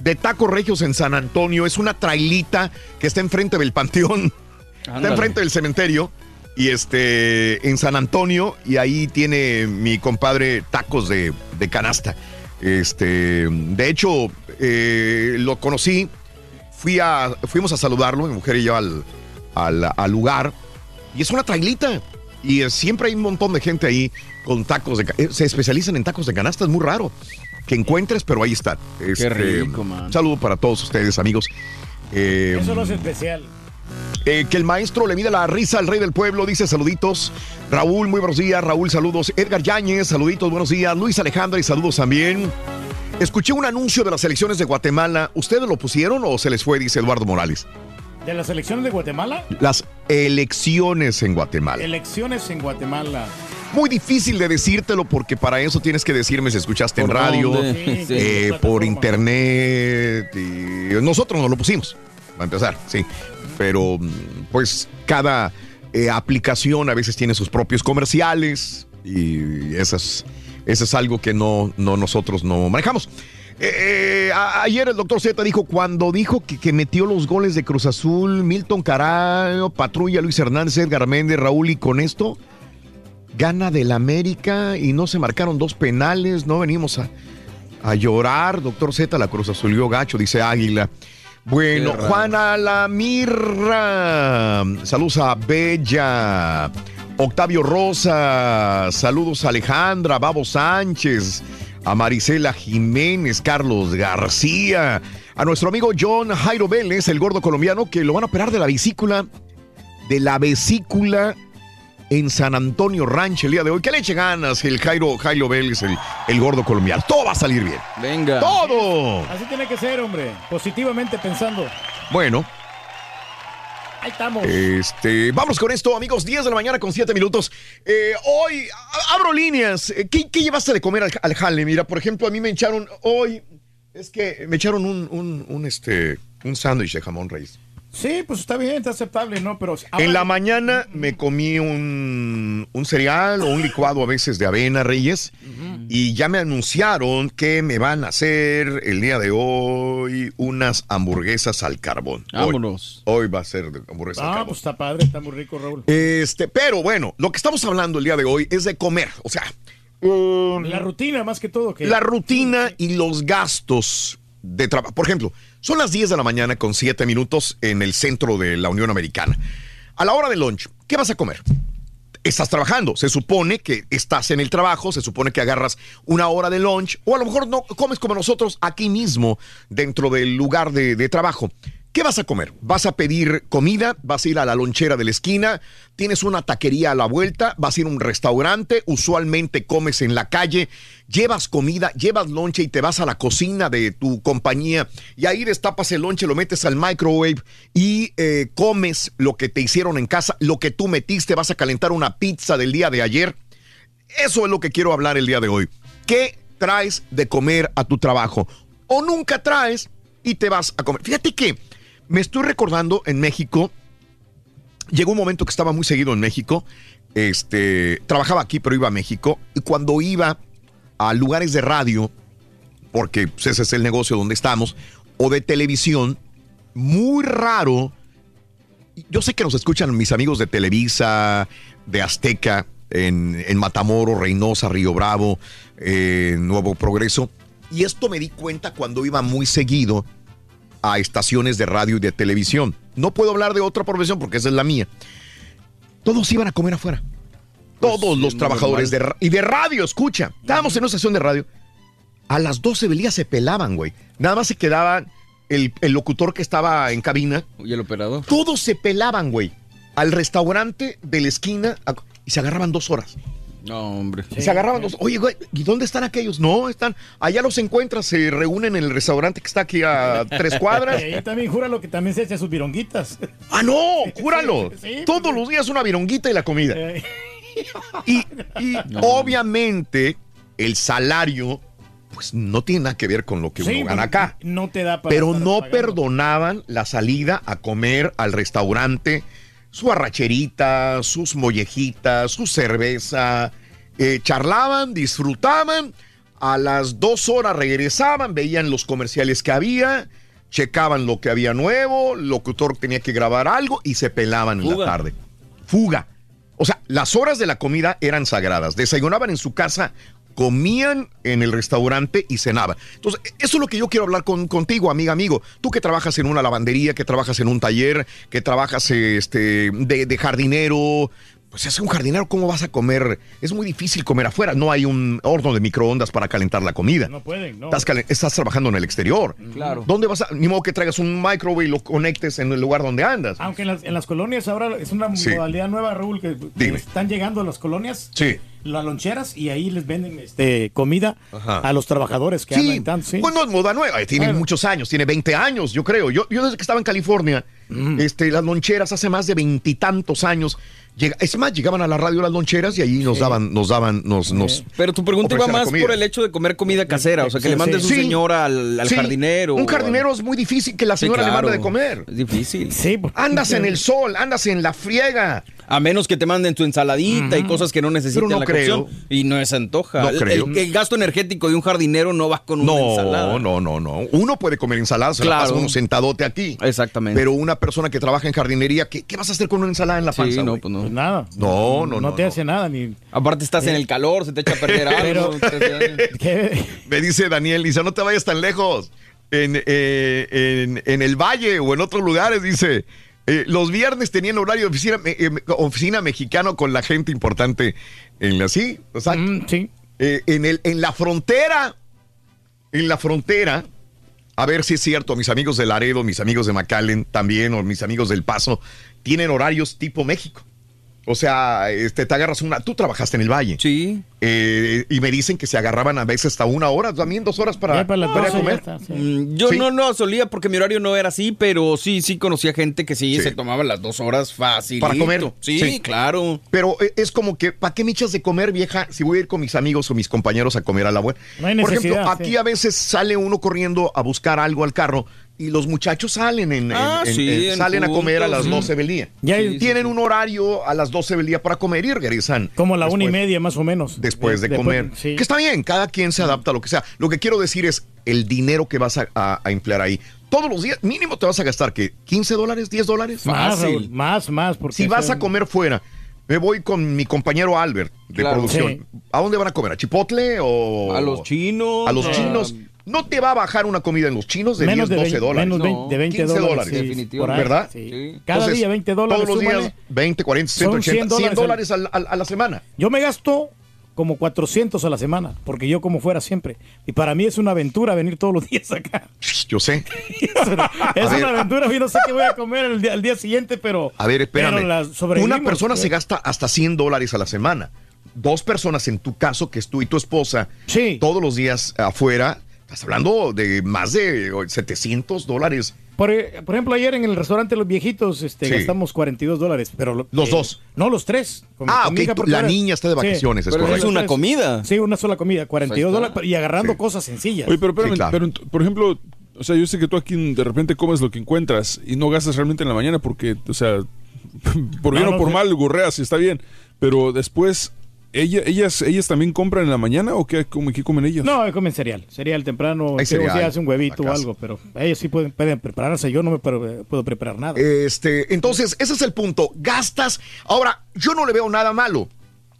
De Tacos Regios en San Antonio. Es una trailita que está enfrente del panteón. Está enfrente del cementerio. Y este, en San Antonio. Y ahí tiene mi compadre tacos de, de canasta. Este, de hecho, eh, lo conocí. Fui a, fuimos a saludarlo, mi mujer y yo, al, al, al lugar. Y es una trailita. Y eh, siempre hay un montón de gente ahí con tacos de eh, Se especializan en tacos de canasta, es muy raro que encuentres, pero ahí están. Este, rico, man. Un saludo para todos ustedes, amigos. Eh, Eso lo hace especial. eh, que el maestro le mide la risa al rey del pueblo, dice saluditos. Raúl, muy buenos días. Raúl, saludos. Edgar Yáñez, saluditos, buenos días. Luis Alejandra y saludos también. Escuché un anuncio de las elecciones de Guatemala. ¿Ustedes lo pusieron o se les fue? Dice Eduardo Morales. ¿De las elecciones de Guatemala? Las elecciones en Guatemala. Elecciones en Guatemala. Muy difícil de decírtelo porque para eso tienes que decirme si escuchaste en ¿Por radio? Sí, eh, sí. por internet. y nosotros no lo pusimos, para empezar, sí. Pero pues cada eh, aplicación a veces tiene sus propios comerciales y eso es, eso es algo que no, no nosotros no manejamos. Eh, eh, ayer el doctor Z dijo, cuando dijo que, que metió los goles de Cruz Azul, Milton Carayo, Patrulla, Luis Hernández, Edgar Méndez, Raúl, y con esto gana del América y no se marcaron dos penales, no venimos a, a llorar, doctor Z, la Cruz Azulió gacho, dice Águila. Bueno. Juana Lamirra, saludos a Bella, Octavio Rosa, saludos a Alejandra, Babo Sánchez, a Marisela Jiménez, Carlos García, a nuestro amigo John Jairo Vélez, el gordo colombiano, que lo van a operar de la vesícula, de la vesícula en San Antonio Ranch el día de hoy. ¿Qué le eche ganas el Jairo, Jairo Vélez, el, el gordo colombiano? Todo va a salir bien. Venga. ¡Todo! Así tiene que ser, hombre. Positivamente pensando. Bueno, Ahí estamos. este, vamos con esto, amigos. 10 de la mañana con 7 minutos. Eh, hoy abro líneas. Eh, ¿Qué, qué llevaste de comer al, al jale? Mira, por ejemplo, a mí me echaron hoy. Es que me echaron un, un, un, este, un sándwich de jamón raíz. Sí, pues está bien, está aceptable, ¿no? Pero ahora- En la mañana me comí un, un cereal o un licuado a veces de avena, Reyes, y ya me anunciaron que me van a hacer el día de hoy unas hamburguesas al carbón. Hoy- Vámonos. Hoy, va a ser de hamburguesa al Ah, carbón. pues está padre, está muy rico, Raúl. Este, pero bueno, lo que estamos hablando el día de hoy es de comer, o sea, La rutina, más que todo. La rutina y los gastos de trabajo. Por ejemplo, son las 10 de la mañana con 7 minutos en el centro de la Unión Americana. A la hora del lunch, ¿qué vas a comer? estás trabajando. Se supone que estás en el trabajo, se supone que agarras una hora de lunch, o a lo mejor no comes como nosotros aquí mismo, dentro del lugar de, de trabajo. ¿Qué vas a comer? ¿Vas a pedir comida? ¿Vas a ir a la lonchera de la esquina? ¿Tienes una taquería a la vuelta? ¿Vas a ir a un restaurante? Usualmente comes en la calle. Llevas comida, llevas lonche y te vas a la cocina de tu compañía y ahí destapas el lonche, lo metes al microwave y eh, comes lo que te hicieron en casa, lo que tú metiste. Vas a calentar una pizza del día de ayer. Eso es lo que quiero hablar el día de hoy. ¿Qué traes de comer a tu trabajo? O nunca traes y te vas a comer. Fíjate que me estoy recordando en México, llegó un momento que estaba muy seguido en México, este, trabajaba aquí pero iba a México y cuando iba a lugares de radio, porque pues, ese es el negocio donde estamos, o de televisión, muy raro, yo sé que nos escuchan mis amigos de Televisa, de Azteca, en, en Matamoros, Reynosa, Río Bravo, eh, Nuevo Progreso, y esto me di cuenta cuando iba muy seguido a estaciones de radio y de televisión. No puedo hablar de otra profesión porque esa es la mía. Todos iban a comer afuera. Todos los trabajadores de y de radio, escucha. Estábamos en una estación de radio. A las 12 del día se pelaban, güey. Nada más se quedaban el, el locutor que estaba en cabina. Y el operador. Todos se pelaban, güey. Al restaurante de la esquina a- y se agarraban dos horas. No, hombre. Y se agarraban dos. Oye, güey, ¿y dónde están aquellos? No, están. Allá los encuentras, se reúnen en el restaurante que está aquí a tres cuadras. Y ahí también júralo que también se echa sus vironguitas. ¡Ah, no! ¡Júralo! Sí. Todos los días una vironguita y la comida. Y, y obviamente el salario, pues no tiene nada que ver con lo que Sí, uno gana acá. No te da para Pero no pagando. perdonaban la salida a comer al restaurante, su arracherita, sus mollejitas, su cerveza. eh, charlaban, disfrutaban. A las dos horas regresaban, veían los comerciales que había, checaban lo que había nuevo, el locutor tenía que grabar algo y se pelaban en la tarde. Fuga. O sea, las horas de la comida eran sagradas. Desayunaban en su casa, comían en el restaurante y cenaban. Entonces, eso es lo que yo quiero hablar con, contigo, amiga, amigo. Tú que trabajas en una lavandería, que trabajas en un taller, que trabajas este, de, de jardinero. Pues es un jardinero, ¿cómo vas a comer? Es muy difícil comer afuera. No hay un horno de microondas para calentar la comida. No pueden, no. Estás, calen- estás trabajando en el exterior. Claro. ¿Dónde vas a.? Ni modo que traigas un microwave y lo conectes en el lugar donde andas. Aunque en las, en las colonias ahora es una Sí. modalidad nueva, Raúl, que, están llegando a las colonias, Sí. las loncheras, y ahí les venden este, comida Ajá. a los trabajadores que Sí, andan tanto. Sí. pues no es moda nueva, eh, tiene Claro. muchos años, tiene 20 años, yo creo. Yo, yo desde que estaba en California, este, las loncheras hace más de veintitantos años. Llega- es más, llegaban a la radio las loncheras y ahí nos daban, nos daban, nos, nos. Pero tu pregunta iba más por el hecho de comer comida casera, o sea, que Sí, le mandes sí. un Sí. señor al, al Sí, jardinero. Un o jardinero es muy difícil que la Sí, señora le mande de comer. Es difícil. Sí, Andas en el sol, andas en la friega. A menos que te manden tu ensaladita y cosas que no necesitan no la creo. cocción. Y no se antoja. No El- creo. El, el gasto energético de un jardinero no va con una ensalada. No, no, no, no. Uno puede comer ensalada, se la Claro. pasa uno sentadote aquí. Exactamente. Pero una persona que trabaja en jardinería, ¿qué, qué vas a hacer con una ensalada en la Sí, panza? no, güey? pues no. Pues nada. No, no, no, te no. hace nada ni. Aparte estás en Eh. el calor, se te echa a perder algo. Pero- te- ¿Qué? Me dice Daniel, dice, no te vayas tan lejos. En, eh, en, en el Valle o en otros lugares, dice, eh, los viernes tenían horario de oficina, eh, oficina mexicano con la gente importante en la sí, o sea, Mm, sí. eh, en, el, en la frontera, en la frontera, a ver si es cierto, mis amigos de Laredo, mis amigos de McAllen también, o mis amigos del Paso, tienen horarios tipo México. O sea, este, te agarras una. Tú trabajaste en el Valle. Sí. Eh, y me dicen que se agarraban a veces hasta una hora, también dos horas para, Ya para para 12 ya comer. está, sí. Mm, Yo Sí. no no solía porque mi horario no era así, pero sí, sí conocía gente que sí, Sí. se tomaba las dos horas fácil. Para comer. Sí, Sí. claro. Pero eh, es como que, ¿para qué me echas de comer, vieja? Si voy a ir con mis amigos o mis compañeros a comer a la buena. No hay Por ejemplo, necesidad, aquí sí. a veces sale uno corriendo a buscar algo al carro y los muchachos salen en, Ah, en- sí, en- en salen a comer a las juntos. 12 del día. Ya Sí, sí, Tienen un horario a las 12 del día para comer y regresan. Como la una y media más o menos. después de, comer. sí. Que está bien, cada quien se adapta a lo que sea. Lo que quiero decir es el dinero que vas a, a- a emplear ahí. Todos los días, mínimo te vas a gastar, ¿qué? ¿15 dólares? ¿10 dólares? Más. Raúl, más, más. Porque Si vas a comer fuera, me voy con mi compañero Albert de Claro. producción. Sí. ¿A dónde van a comer? ¿A Chipotle o...? A los chinos. A los a- chinos. No te va a bajar una comida en los chinos de Menos 10, de 12 veinte- dólares. menos de veinte- de 20 15 dólares, sí, ahí, ¿Verdad? sí. Cada día 20 dólares, Todos los días súmale. 20, 40, Son 180, 100 100 dólares al- al- a la semana. Yo me gasto como 400 a la semana, porque yo como fuera siempre. Y para mí es una aventura venir todos los días acá. Yo sé. Es una, es una aventura, yo no sé qué voy a comer el día, al día siguiente, pero... A ver, espérame. Una persona pues. se gasta hasta 100 dólares a la semana. Dos personas, en tu caso, que es tú y tu esposa, todos los días afuera, estás hablando de más de 700 dólares. Por, eh, por ejemplo, ayer en el restaurante Los Viejitos este, Sí. gastamos 42 dólares, pero... lo- Los eh, dos. No, los tres. Con- Ah, con mi ok, hija tú- porque la niña está de vacaciones, es Pero correcto. Es una comida. Sí, una sola comida, 42 está. dólares y agarrando cosas sencillas. Oye, pero espérame, Sí, claro. pero ent- por ejemplo, o sea, yo sé que tú aquí de repente comes lo que encuentras y no gastas realmente en la mañana porque, o sea, por bien No, o no, por mal, gorreas y está bien, pero después, ¿ella, ellas, ¿ellas también compran en la mañana o qué, come- qué comen ellas? No, comen cereal. Cereal temprano. Hay cereal hace un huevito o algo, pero ellos sí pueden, pueden prepararse. Yo no me puedo preparar nada. Este, entonces, ese es el punto. Gastas. Ahora, yo no le veo nada malo,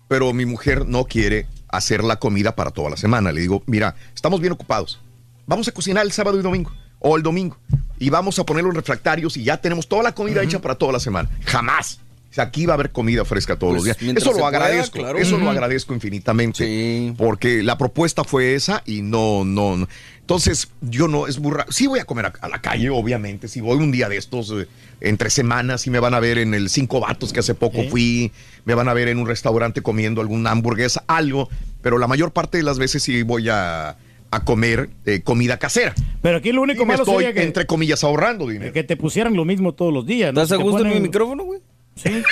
pero mi mujer no quiere hacer la comida para toda la semana. Le digo, mira, estamos bien ocupados. Vamos a cocinar el sábado y domingo, o el domingo, y vamos a ponerlo en refractarios y ya tenemos toda la comida hecha para toda la semana. Jamás. O sea, aquí va a haber comida fresca todos Pues, los días. mientras Eso lo pueda, agradezco. claro. Eso lo agradezco infinitamente. Porque la propuesta fue esa y no, no, no. Entonces, yo no, es raro. Sí voy a comer a, a la calle, obviamente. Si voy un día de estos, eh, entre semanas, y me van a ver en el Cinco Vatos, que hace poco Sí. fui. Me van a ver en un restaurante comiendo alguna hamburguesa, algo. Pero la mayor parte de las veces sí voy a, a comer eh, comida casera. Pero aquí lo único Y me malo estoy, sería que, entre comillas, ahorrando dinero. que te pusieran lo mismo todos los días. ¿no? ¿Estás a gusto en mi micrófono, güey? Sí.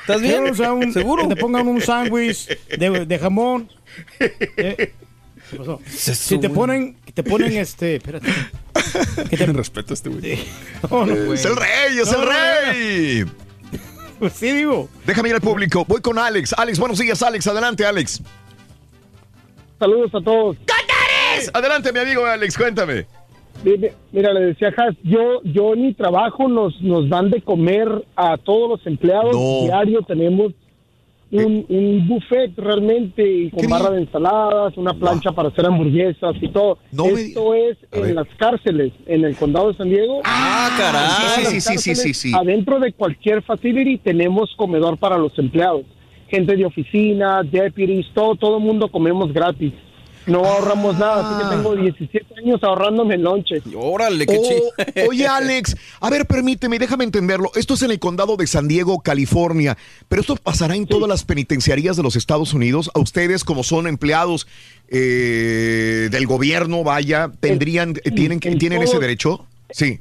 ¿Estás bien? Sí, o sea, un- ¿Seguro? Que te pongan un sándwich de, de jamón. Eh, ¿qué pasó? Si te ponen, que te ponen este, espérate. Que te respeto a este güey. No, no, Es el rey, es No, el no, rey. Pues sí, digo. Déjame ir al público. Voy con Alex. Alex, buenos días, Alex. Adelante, Alex. Saludos a todos. Adelante, mi amigo Alex, cuéntame. Mira, le decía Has, yo, yo en mi trabajo nos, nos dan de comer a todos los empleados. No. Diario tenemos un, un buffet realmente y con barra de ensaladas, una plancha para hacer hamburguesas y todo. No me Esto es en las cárceles, en el condado de San Diego. Ah, caray. Sí, sí, sí, sí, sí. Adentro de cualquier facility tenemos comedor para los empleados. Gente de oficina, deputies, todo, todo mundo comemos gratis. No ahorramos nada, así que tengo 17 años ahorrándome el lonche. Órale, qué Oh, chido. oye, Alex, a ver, permíteme, déjame entenderlo. Esto es en el condado de San Diego, California, pero esto pasará en todas las penitenciarías de los Estados Unidos. A ustedes, como son empleados eh, del gobierno, vaya, tendrían, tienen, en tienen todo- ese derecho. Sí.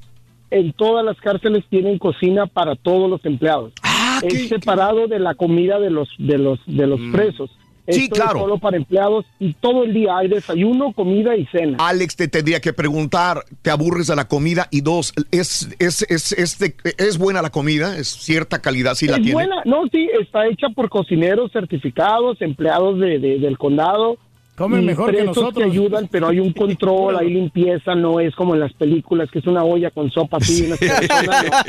En todas las cárceles tienen cocina para todos los empleados. Ah, es separado de la comida de los de los de los presos. Sí, Esto claro. Es solo para empleados y todo el día hay desayuno, comida y cena. Alex, te tendría que preguntar, ¿te aburres de la comida? Y dos, ¿es, es, es, es, de- es buena la comida? ¿Es cierta calidad? Sí la es tiene. buena, no, sí, está hecha por cocineros certificados, empleados de, de- del condado. Comen mejor que nosotros. ayudan, pero hay un control, hay limpieza, no es como en las películas, que es una olla con sopa así. una persona, no.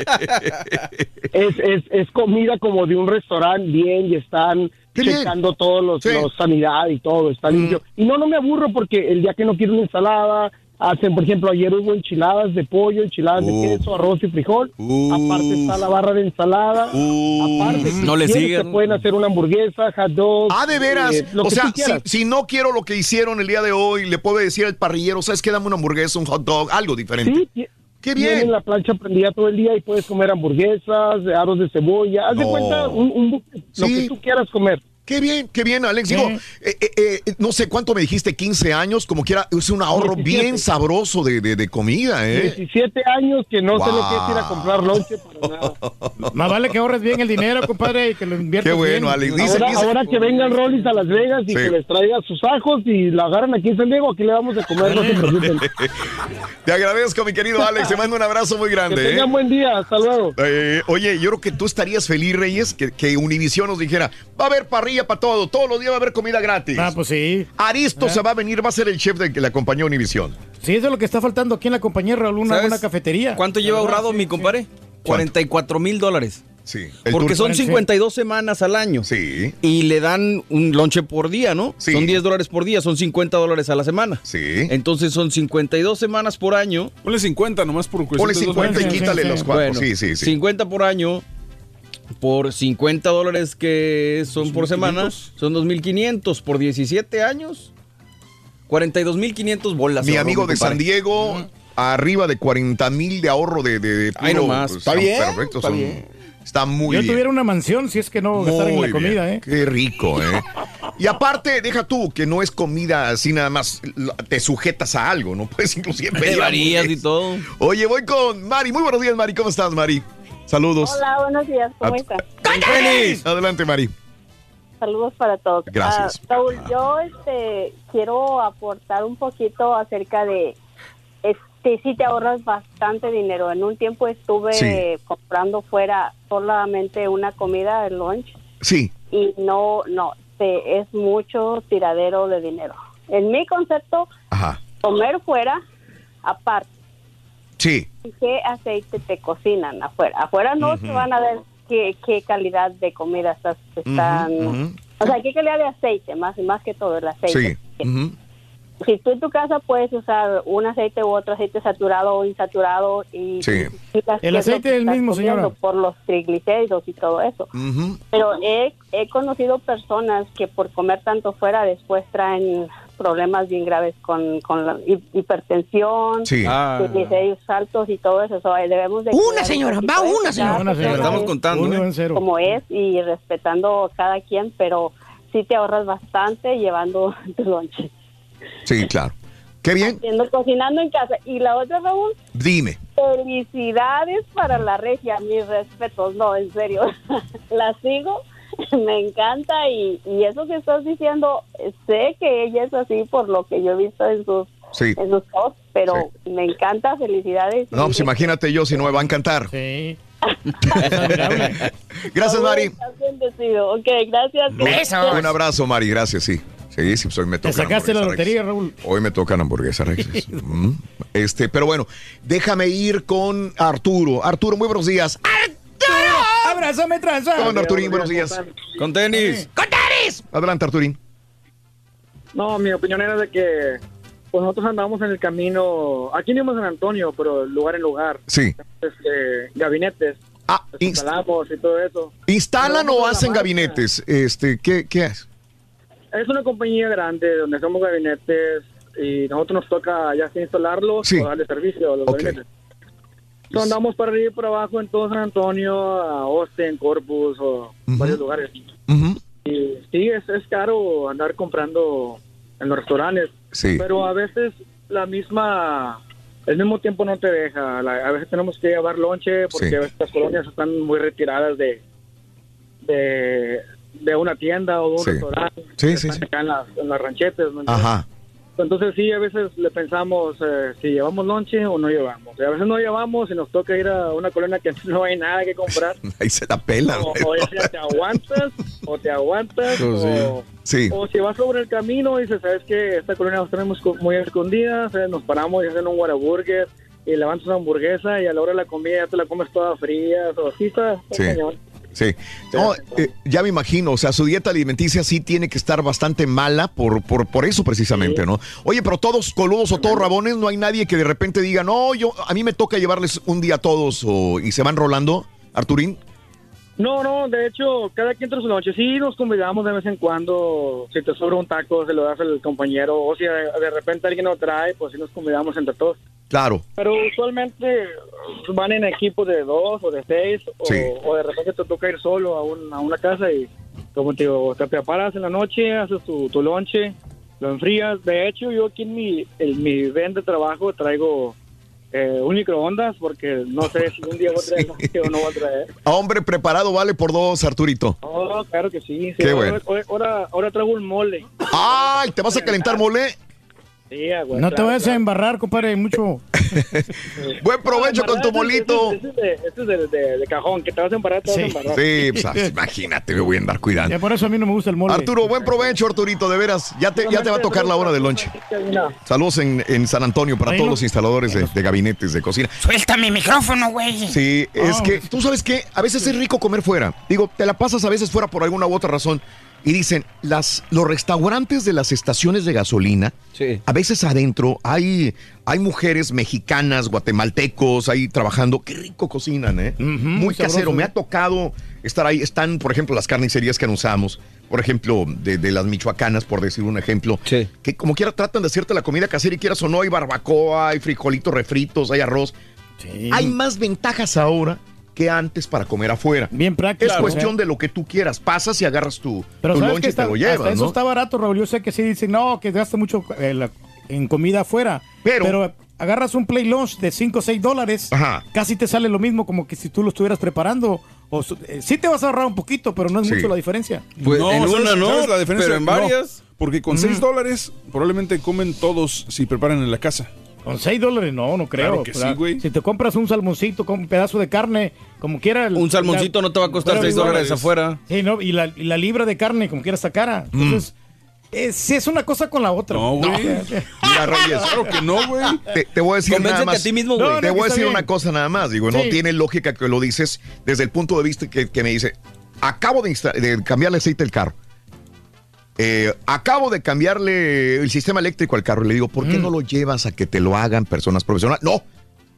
es, es, es comida como de un restaurante bien y están. Checando todos los, Sí. Mm. los sanidad y todo, está limpio. Y no, no me aburro porque el día que no quiero una ensalada, hacen, por ejemplo, ayer hubo enchiladas de pollo, enchiladas Uh. de queso, arroz y frijol. Aparte está la barra de ensalada. Aparte, si No le sigan. te pueden hacer una hamburguesa, hot dog. Ah, de veras. eh, lo o que sea, si, si no quiero lo que hicieron el día de hoy, le puedo decir al parrillero, ¿sabes qué? Dame una hamburguesa, un hot dog, algo diferente. Sí, Qué Tienen bien. la plancha prendida todo el día y puedes comer hamburguesas, aros de cebolla. Haz de cuenta un, un lo Sí. que tú quieras comer. Qué bien, qué bien, Alex. Digo, eh, eh, eh, no sé cuánto me dijiste, 15 años, como quiera, es un ahorro 17. bien sabroso de, de- de comida, ¿eh? 17 años que no sé lo que es ir a Wow. comprar lonche para nada. Más vale que ahorres bien el dinero, compadre, y que lo inviertas Qué bueno, bien. Alex. Dice- Ahora, ahora que vengan Rollis a Las Vegas y Sí. que les traiga sus ajos y la agarran aquí en San Diego, aquí le vamos a comer, no se. Te agradezco, mi querido Alex. Te mando un abrazo muy Que grande. ¿eh? tengan buen día, hasta luego. Eh, oye, yo creo que tú estarías feliz, Reyes, que, que Univision nos dijera, va a haber parrilla para todo, todos los días va a haber comida gratis. Ah, pues sí. Aristo Ah. se va a venir, va a ser el chef de la compañía Univision. Sí, eso es lo que está faltando aquí en la compañía Raúl, una ¿Sabes buena cafetería. ¿Cuánto lleva verdad, ahorrado sí, mi sí. compadre? 44 mil dólares. Sí. Porque son 52 semanas al año. Sí. Y le dan un lonche por día, ¿no? Sí. Son 10 dólares por día, son 50 dólares a la semana. Sí. Entonces son 52 semanas por año. Ponle 50 nomás por cuestión Ponle de dos 50 y quítale los cuatro. Bueno, sí, sí, sí. 50 por año por 50 dólares que son por semana, son 2.500 por 17 años. 42.500 bolas. Mi amigo de. San Diego, arriba de 40 mil de ahorro de, de, de Ay, nomás. pues, Está son bien, perfectos, está son- bien. Está muy Yo bien. tuviera una mansión si es que no gastar en la comida, bien. ¿eh? Qué rico, ¿eh? Y aparte, deja tú que no es comida así nada más, te sujetas a algo, ¿no? Puedes inclusive Te pedir varías y todo. Oye, voy con Mari. Muy buenos días, Mari. ¿Cómo estás, Mari? Saludos. Hola, buenos días, ¿cómo están? ¡Tenis! Adelante, Mari. Saludos para todos. Gracias. Ah, Raúl, yo este, quiero aportar un poquito acerca de, este, si te ahorras bastante dinero. En un tiempo estuve Sí. comprando fuera solamente una comida, el lunch, Sí. y no, no, te, es mucho tiradero de dinero. En mi concepto, Ajá. comer fuera, aparte. Sí. ¿Y ¿Qué aceite te cocinan afuera? Afuera no Ujú. se van a ver qué, qué calidad de comida estás, están... Ujú, ujú. O sea, qué calidad de aceite, más, más que todo el aceite. Sí. Si tú en tu casa puedes usar un aceite u otro aceite saturado o insaturado y... Sí. El aceite es el mismo, señora. Por los triglicéridos y todo eso. Pero he, he conocido personas que por comer tanto fuera después traen problemas bien graves con, con la hi- hipertensión, Sí. Ah. triglicéridos altos y todo eso. So, debemos de Una señora, va una señora. Una Estamos es contando, Uno ¿eh? en cero. como es y respetando cada quien, pero sí te ahorras bastante llevando tu lonche. Sí, claro. Qué bien. Haciendo, cocinando en casa. Y la otra, Raúl, Dime. felicidades para la regia, mis respetos, no, en serio, la sigo, me encanta y, y eso que estás diciendo, sé que ella es así por lo que yo he visto en sus, Sí. en sus posts, pero me encanta, felicidades. No, pues imagínate yo si no me va a encantar. Sí. Gracias, Mari. Estás bendecido. Ok, gracias. Un abrazo, Mari. Gracias, sí. Sí, sí, pues hoy me Te toca. sacaste la lotería, Raúl. Hoy me tocan hamburguesas Rexes. Mm. Este, pero bueno, déjame ir con Arturo. Arturo, muy buenos días. ¡Abrázame, tranza! ¿Cómo anda, Arturín? Buenos días. Con tenis. ¡Con tenis! Adelante, Arturín. No, mi opinión era de que pues nosotros andamos en el camino, aquí mismo en San Antonio, pero lugar en lugar, Sí. este, gabinetes, Ah, instalamos y todo eso. ¿Instalan o hacen gabinetes? Este, ¿qué, qué es? Es una compañía grande donde hacemos gabinetes y nosotros nos toca ya instalarlos Sí. o darle servicio a los Ok. gabinetes. Andamos para arriba y para abajo en todo San Antonio, a Austin, Corpus o varios lugares. Y sí, es, es caro andar comprando en los restaurantes, Sí. pero a veces la misma, el mismo tiempo no te deja. La- a veces tenemos que llevar lonche porque Sí. a veces las colonias están muy retiradas de, de, de una tienda o de un Sí. restaurante. Sí, sí, Están sí. acá en las, en las ranchetas. ¿no? Ajá. Entonces sí, a veces le pensamos eh, si llevamos lonche o no llevamos. Y a veces no llevamos y nos toca ir a una colonia que no hay nada que comprar. Ahí se la pelan. O, o ya sea te aguantas o te aguantas sí. o, Sí. o si vas sobre el camino y dices, ¿sabes qué? Esta colonia la tenemos muy escondida, ¿sabes? nos paramos y hacen un Whataburger y levantas una hamburguesa y a la hora de la comida ya te la comes toda fría. O así está, está Sí. cañón. Sí. No, eh, ya me imagino, o sea, su dieta alimenticia sí tiene que estar bastante mala por, por, por eso precisamente, ¿no? Oye, pero todos coludos o todos rabones, no hay nadie que de repente diga, no, yo, a mí me toca llevarles un día a todos o, y se van rolando, Arturín. No, no, de hecho, cada quien trae su lonche. Sí, nos convidamos de vez en cuando. Si te sobra un taco, se lo das al compañero. O si de, de repente alguien lo trae, pues sí nos convidamos entre todos. Claro. Pero usualmente van en equipos de dos o de seis, o, Sí. o de repente te toca ir solo a, un- a una casa y, como te digo, te preparas en la noche, haces tu, tu lonche, lo enfrías. De hecho, yo aquí en mi, en mi ven de trabajo traigo eh, un microondas porque no sé si un día voy a traer lonche o no voy a traer. Hombre preparado vale por dos, Arturito. Oh, claro que sí. sí. Qué ahora, bueno. ahora, ahora traigo un mole. ¡Ay! ¿Te vas a calentar mole? Sí, No te vayas a embarrar, compadre, mucho. Buen provecho con tu molito. Este es de, este es de, de- de cajón, que te vas a embarrar, te vas a embarrar. Sí, pues, ah, imagínate, me voy a andar cuidando. Ya por eso a mí no me gusta el mole. Arturo, buen provecho, Arturito, de veras. Ya te, ya te va a tocar la hora del lonche. Saludos en, en San Antonio para todos los instaladores de, de gabinetes de cocina. Suelta mi micrófono, güey. Sí, es que tú sabes que a veces es rico comer fuera. Digo, te la pasas a veces fuera por alguna u otra razón. Y dicen, las, los restaurantes de las estaciones de gasolina, a veces adentro hay, hay mujeres mexicanas, guatemaltecos ahí trabajando. Qué rico cocinan, ¿eh? Muy sabroso, casero. Me ¿eh? ha tocado estar ahí. Están, por ejemplo, las carnicerías que anunciamos. Por ejemplo, de, de las michoacanas, por decir un ejemplo. Que como quiera tratan de hacerte la comida casera y quieras o no, hay barbacoa, hay frijolitos refritos, hay arroz. Hay más ventajas ahora que antes para comer afuera. Bien práctico. Es cuestión ¿eh? de lo que tú quieras. Pasas y agarras tu, Pero tu que y está, te lo hasta llevas, eso ¿no? está barato, Raúl. Yo sé que sí dicen, no, que gasta mucho eh, la- en comida afuera. Pero, agarras un play lunch de 5 o 6 dólares, casi te sale lo mismo como que si tú lo estuvieras preparando. O, eh, sí te vas a ahorrar un poquito, pero no es Sí. mucho la diferencia. ¿sabes- sabes la diferencia? pero en No, varias. porque con 6 dólares probablemente comen todos si preparan en la casa. Con 6 dólares, no, no creo. Claro que sí, güey. Si te compras un salmoncito con un pedazo de carne, como quiera. Un salmoncito no te va a costar Pero 6 igual- dólares afuera. Sí, no, y la, y la libra de carne, como quiera, está cara. Entonces, eh, sí es una cosa con la otra. No, güey. Mira, Reyes. Claro que no, güey. Te, te voy a decir Convéncete nada más. a ti mismo, güey. te No, no, voy a decir una cosa nada más. Digo, no tiene lógica que lo dices desde el punto de vista que, que me dice, acabo de, de cambiarle aceite al carro. Eh, acabo de cambiarle el sistema eléctrico al carro. Y le digo, ¿por Mm. qué no lo llevas a que te lo hagan personas profesionales? No,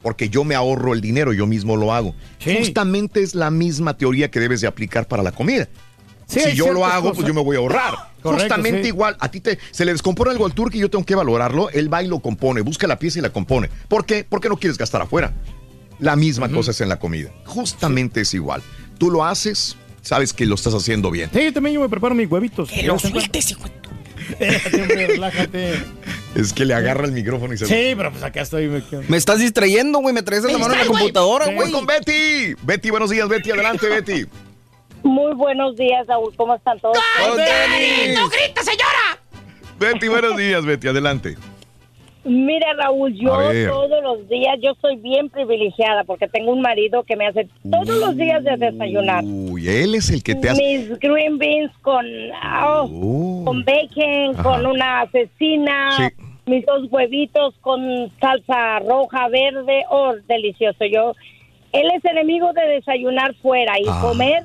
porque yo me ahorro el dinero, yo mismo lo hago. Justamente es la misma teoría que debes de aplicar para la comida. Sí, si yo lo hago, pues yo me voy a ahorrar. Correcto, Justamente sí. igual, a ti te, se le descompone algo al turco y yo tengo que valorarlo. Él va y lo compone, busca la pieza y la compone. ¿Por qué? Porque no quieres gastar afuera. La misma cosa es en la comida. Justamente es igual. Tú lo haces, sabes que lo estás haciendo bien. Sí, yo también yo me preparo mis huevitos. Que lo sueltes, hijo relájate. Es que le agarra el micrófono y se Sí, pero pues acá estoy. me estás distrayendo, güey. Me traes la mano en la computadora, Voy güey. con Betty. Betty, buenos días, Betty. Adelante, Betty. Muy buenos días, Raúl. ¿Cómo están todos? ¡Con tenis! ¡No grita, señora! Betty, buenos días, Betty. Adelante. Mira, Raúl, yo todos los días, yo soy bien privilegiada porque tengo un marido que me hace todos los días de desayunar. Uy, él es el que te hace. Mis green beans con, oh, con bacon, Ajá. con una Sí. mis dos huevitos con salsa roja, verde, oh, delicioso. Yo, él es enemigo de desayunar fuera y Ah. comer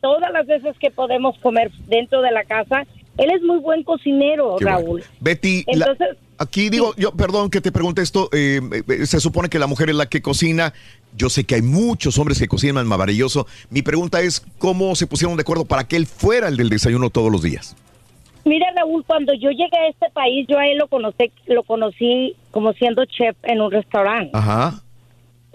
todas las veces que podemos comer dentro de la casa. Él es muy buen cocinero, Qué Raúl. bueno. Betty, la- Entonces, aquí digo, yo, perdón que te pregunte esto, eh, eh, se supone que la mujer es la que cocina, yo sé que hay muchos hombres que cocinan maravilloso, mi pregunta es, ¿cómo se pusieron de acuerdo para que él fuera el del desayuno todos los días? Mira, Raúl, cuando yo llegué a este país, yo a él lo conocí, lo conocí como siendo chef en un restaurante. Ajá,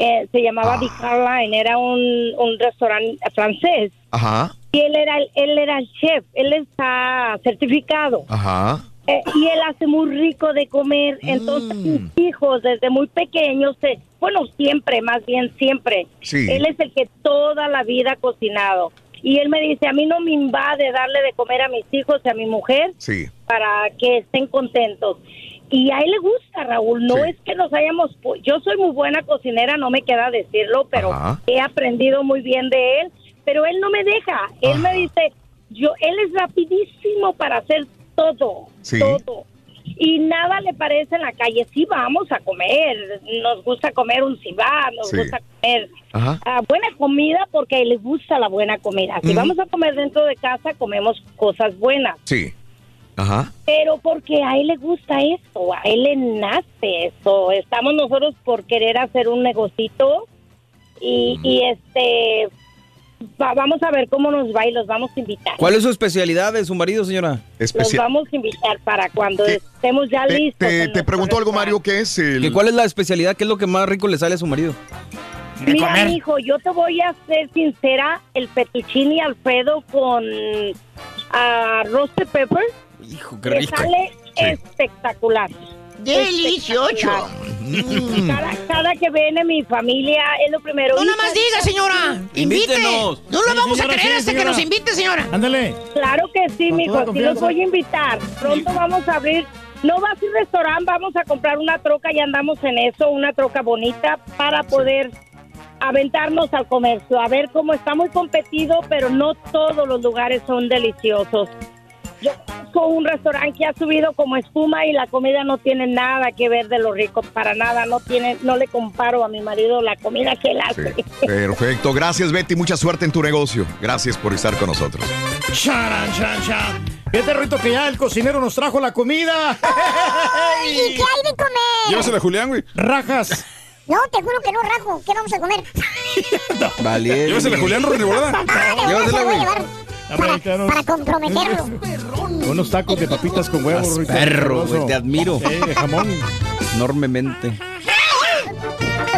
Eh, se llamaba The Caroline, era un, un restaurante francés. ajá, Y él era, él era el chef, él está certificado. ajá. Eh, y él hace muy rico de comer. Entonces, mis hijos, desde muy pequeños, se- bueno, siempre, más bien siempre. Sí. Él es el que toda la vida ha cocinado. Y él me dice, a mí no me invade darle de comer a mis hijos y a mi mujer Sí. para que estén contentos. Y a él le gusta, Raúl. No es que nos hayamos... Yo soy muy buena cocinera, no me queda decirlo, pero Ajá. he aprendido muy bien de él. Pero él no me deja. Él me dice, yo, él es rapidísimo para hacer todo, Sí. todo. Y nada le parece en la calle. Sí vamos a comer, nos gusta comer un cibá, nos Sí. gusta comer ah, buena comida porque a él le gusta la buena comida. Si vamos a comer dentro de casa, comemos cosas buenas Sí. Ajá. pero porque a él le gusta esto, a él le nace esto. Estamos nosotros por querer hacer un negocito y, y este va- vamos a ver cómo nos va y los vamos a invitar. ¿Cuál es su especialidad de su marido, señora? Los vamos a invitar para cuando estemos ya Te, listos. te- te preguntó algo, Mario, ¿qué es el...? ¿Que ¿Cuál es la especialidad? ¿Qué es lo que más rico le sale a su marido? Mira, hijo, yo te voy a ser sincera, el fettuccine Alfredo con arroz de pepper Hijo, me sale espectacular. Delicioso. Espectacular. Cada, cada que viene mi familia es lo primero. No nada más diga, señora. Invite. Invítenos. No lo Sí, vamos señora, a creer sí, hasta que nos invite, señora. Ándale. Claro que sí, mijo, sí los voy a invitar. Pronto vamos a abrir No va a ser restaurante, vamos a comprar una troca y andamos en eso, una troca bonita para poder aventarnos al comercio. A ver cómo está muy competido, pero no todos los lugares son deliciosos. Yo conozco un restaurante que ha subido como espuma y la comida no tiene nada que ver de lo rico, para nada, no tiene, no le comparo a mi marido la comida que él hace. Perfecto. Gracias, Betty. Mucha suerte en tu negocio. Gracias por estar con nosotros. Charan, chan, chan. Fíjate, Rito, que ya el cocinero nos trajo la comida. ¿Y qué hay de comer? Llévasela a Julián, güey. Rajas. No, te juro que no rajo. ¿Qué vamos a comer? Vale. Llévasela a Julián, de verdad se lo voy a llevar para, para comprometerlo. Unos tacos de papitas con huevos, Rito. Perro, güey, te admiro. Sí, de jamón. Enormemente.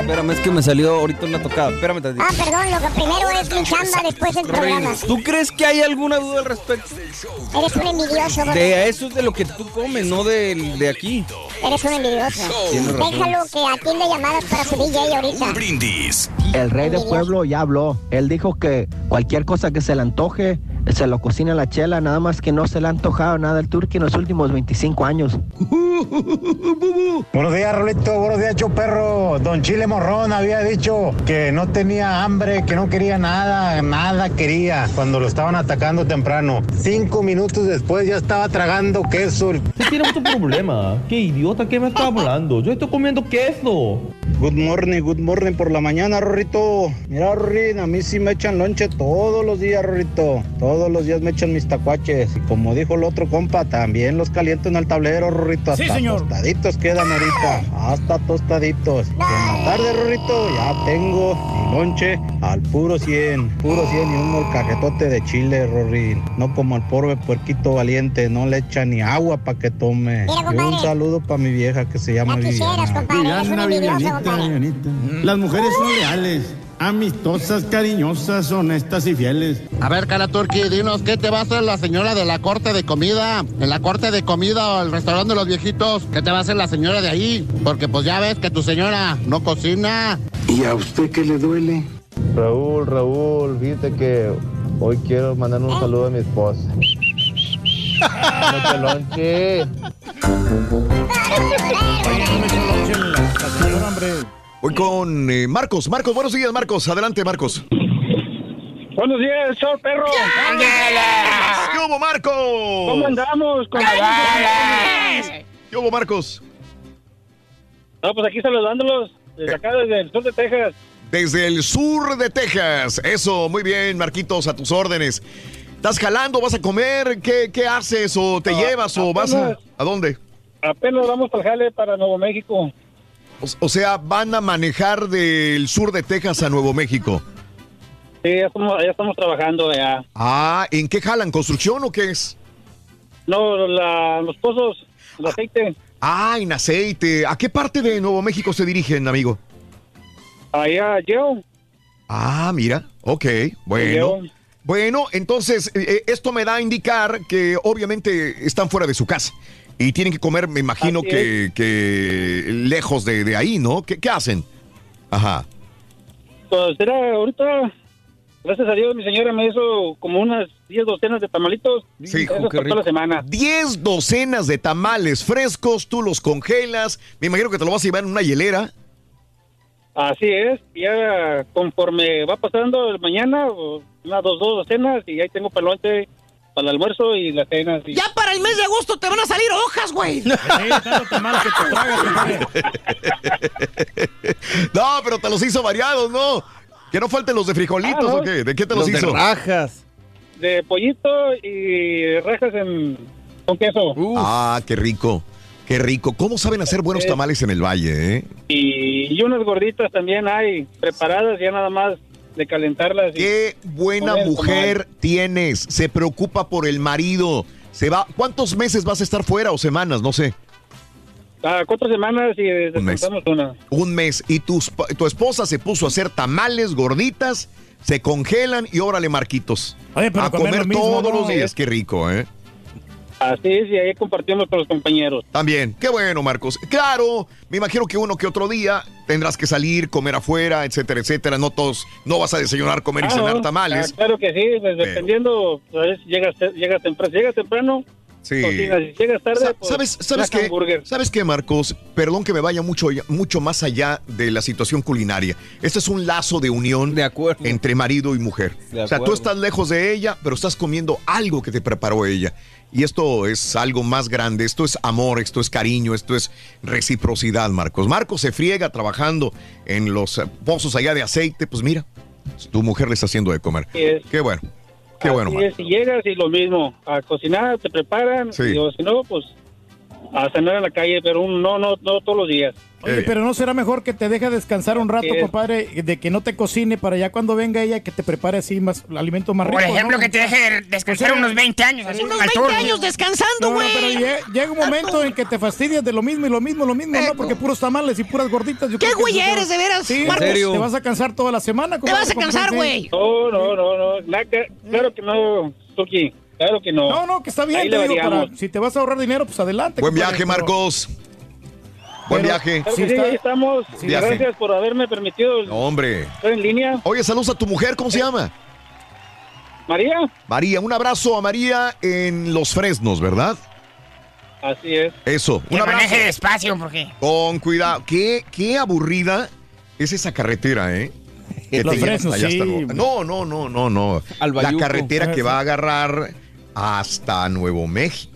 Espérame, es que me salió ahorita una tocada. Espérame tantito. Ah, perdón, lo que primero es mi chamba, después el programa. ¿Tú crees que hay alguna duda al respecto? Eres un envidioso, gordo. De eso es de lo que tú comes, no de, de aquí. Eres un envidioso. Tienes razón. Déjalo que atiende llamadas para su DJ ahorita. Brindis. El rey del pueblo ya habló. Él dijo que cualquier cosa que se le antoje, se lo cocina la chela, nada más que no se le ha antojado nada al turqui en los últimos 25 años. Buenos días, Rolito. Buenos días, perro. Don Chile Morrón había dicho que no tenía hambre, que no quería nada, nada quería cuando lo estaban atacando temprano. Cinco minutos después ya estaba tragando queso. Usted tiene mucho problema. Qué idiota, ¿qué me está hablando? Yo estoy comiendo queso. Good morning, good morning por la mañana, Rorrito. Mira, Rorín, a mí sí me echan lonche todos los días, Rorrito. Todos los días me echan mis tacuaches. Y como dijo el otro compa, también los caliento en el tablero, Rorrito. Sí, Hasta señor. tostaditos quedan ahorita. Hasta tostaditos. Y en la tarde, Rorrito, ya tengo mi lonche al puro 100. Puro 100 y un molcajetote de chile, Rorín. No como el pobre puerquito valiente, no le echa ni agua para que tome. Y un saludo para mi vieja que se llama Viviana. Viviana, Vivianita. Las mujeres son leales, amistosas, cariñosas, honestas y fieles. A ver, cara Turki, dinos, ¿qué te va a hacer la señora de la corte de comida? En la corte de comida o el restaurante de los viejitos, ¿qué te va a hacer la señora de ahí? Porque pues ya ves que tu señora no cocina. ¿Y a usted qué le duele? Raúl, Raúl, fíjate que hoy quiero mandar un saludo a mi esposa. Lonche. Voy con eh, Marcos. Marcos, buenos días, Marcos. Adelante, Marcos. Buenos días, show perro. ¿Qué hubo, Marcos? ¿Cómo andamos? Con ¿Qué hubo, Marcos? No, pues aquí saludándolos desde acá, desde el sur de Texas. Desde el sur de Texas. Eso, muy bien, Marquitos, a tus órdenes. ¿Estás jalando? ¿Vas a comer? ¿Qué, qué haces? ¿O te Ah, llevas? ¿O vas a, dónde? Apenas vamos para jale para Nuevo México. O, o sea, van a manejar del sur de Texas a Nuevo México. Sí, ya estamos, ya estamos trabajando ya. Ah, ¿en qué jalan? ¿Construcción o qué es? No, la- los pozos, el aceite. Ah, en aceite. ¿A qué parte de Nuevo México se dirigen, amigo? Allá, yo. Ah, mira. Ok, bueno. Bueno, entonces, eh, eh, esto me da a indicar que obviamente están fuera de su casa. Y tienen que comer, me imagino que, que lejos de, de ahí, ¿no? ¿Qué, qué hacen? Ajá. Pues era ahorita, gracias a Dios, mi señora me hizo como unas 10 docenas de tamalitos. Sí, para toda la semana. 10 docenas de tamales frescos, tú los congelas. Me imagino que te lo vas a llevar en una hielera. Así es, ya conforme va pasando el mañana, unas dos, dos docenas, y ahí tengo pelonche para el almuerzo y la cena. sí. Ya para el mes de agosto te van a salir hojas, güey. No, pero te los hizo variados, ¿no? Que no falten los de frijolitos Ah, ¿no? o qué. ¿De qué te los, Los de hizo? rajas. De pollito y rajas en, con queso. Ah, qué rico. Qué rico. ¿Cómo saben hacer buenos tamales en el valle, eh? Y, y unas gorditas también hay preparadas, ya nada más de calentarlas. y Qué buena mujer tienes. Se preocupa por el marido. Se va. ¿Cuántos meses vas a estar fuera o semanas? No sé. Ah, cuatro semanas y Un mes. descansamos una. Un mes. Y tu, tu esposa se puso a hacer tamales, gorditas, se congelan y órale, Marquitos. Oye, pero a comer comer lo mismo, todos ¿no? los días. Qué rico, ¿eh? Así es, y ahí compartimos con los compañeros. También, qué bueno, Marcos. Claro, me imagino que uno que otro día tendrás que salir, comer afuera, etcétera, etcétera. No todos, no vas a desayunar, comer y Ah, cenar no, tamales. ah, claro que sí, pues, dependiendo, veces llegas, llegas temprano, llegas temprano Sí. Si llegas tarde, Sa- pues, ¿Sabes, sabes qué? ¿Sabes qué, Marcos? Perdón que me vaya mucho, mucho más allá de la situación culinaria. Este es un lazo de unión entre marido y mujer. De o sea, tú acuerdo. estás lejos de ella, pero estás comiendo algo que te preparó ella. Y esto es algo más grande, esto es amor, esto es cariño, esto es reciprocidad, Marcos. Marcos se friega trabajando en los pozos allá de aceite, pues mira, tu mujer le está haciendo de comer. Qué bueno, qué bueno, Así es, si llegas y lo mismo, a cocinar, te preparan, Sí. y, o si no, pues a cenar en la calle, pero un- no, no, no todos los días. Oye, pero no será mejor que te deje descansar un rato, es. compadre, de que no te cocine para ya cuando venga ella que te prepare así más alimentos más Por ricos. ejemplo, ¿no? que te deje descansar O sea, unos 20 años. Así, unos al 20 turno. años descansando, No, no, güey. pero lle- llega un momento en que te fastidias de lo mismo y lo mismo, lo mismo, ¿no? Porque puros tamales y puras gorditas. yo ¿Qué güey eres, de veras, Sí, Marcos? ¿En serio? Te vas a cansar toda la semana. Te vas a cansar, güey. No, no, no, no, claro que no, Tuki, claro que no. No, no, que está bien, te digo, para- si te vas a ahorrar dinero, pues adelante. Buen viaje, Marcos. Buen Pero- viaje. Claro sí, ahí estamos. Sí. Gracias por haberme permitido No, hombre. estar en línea. Oye, saludos a tu mujer, ¿cómo se llama? María. María, un abrazo a María en Los Fresnos, ¿verdad? Así es. Eso, Que un abrazo. maneje despacio, porque... Con cuidado. Qué, qué aburrida es esa carretera, ¿eh? Que Los Fresnos, sí. hasta No, no, no, no, no. Al La carretera que va a agarrar hasta Nuevo México.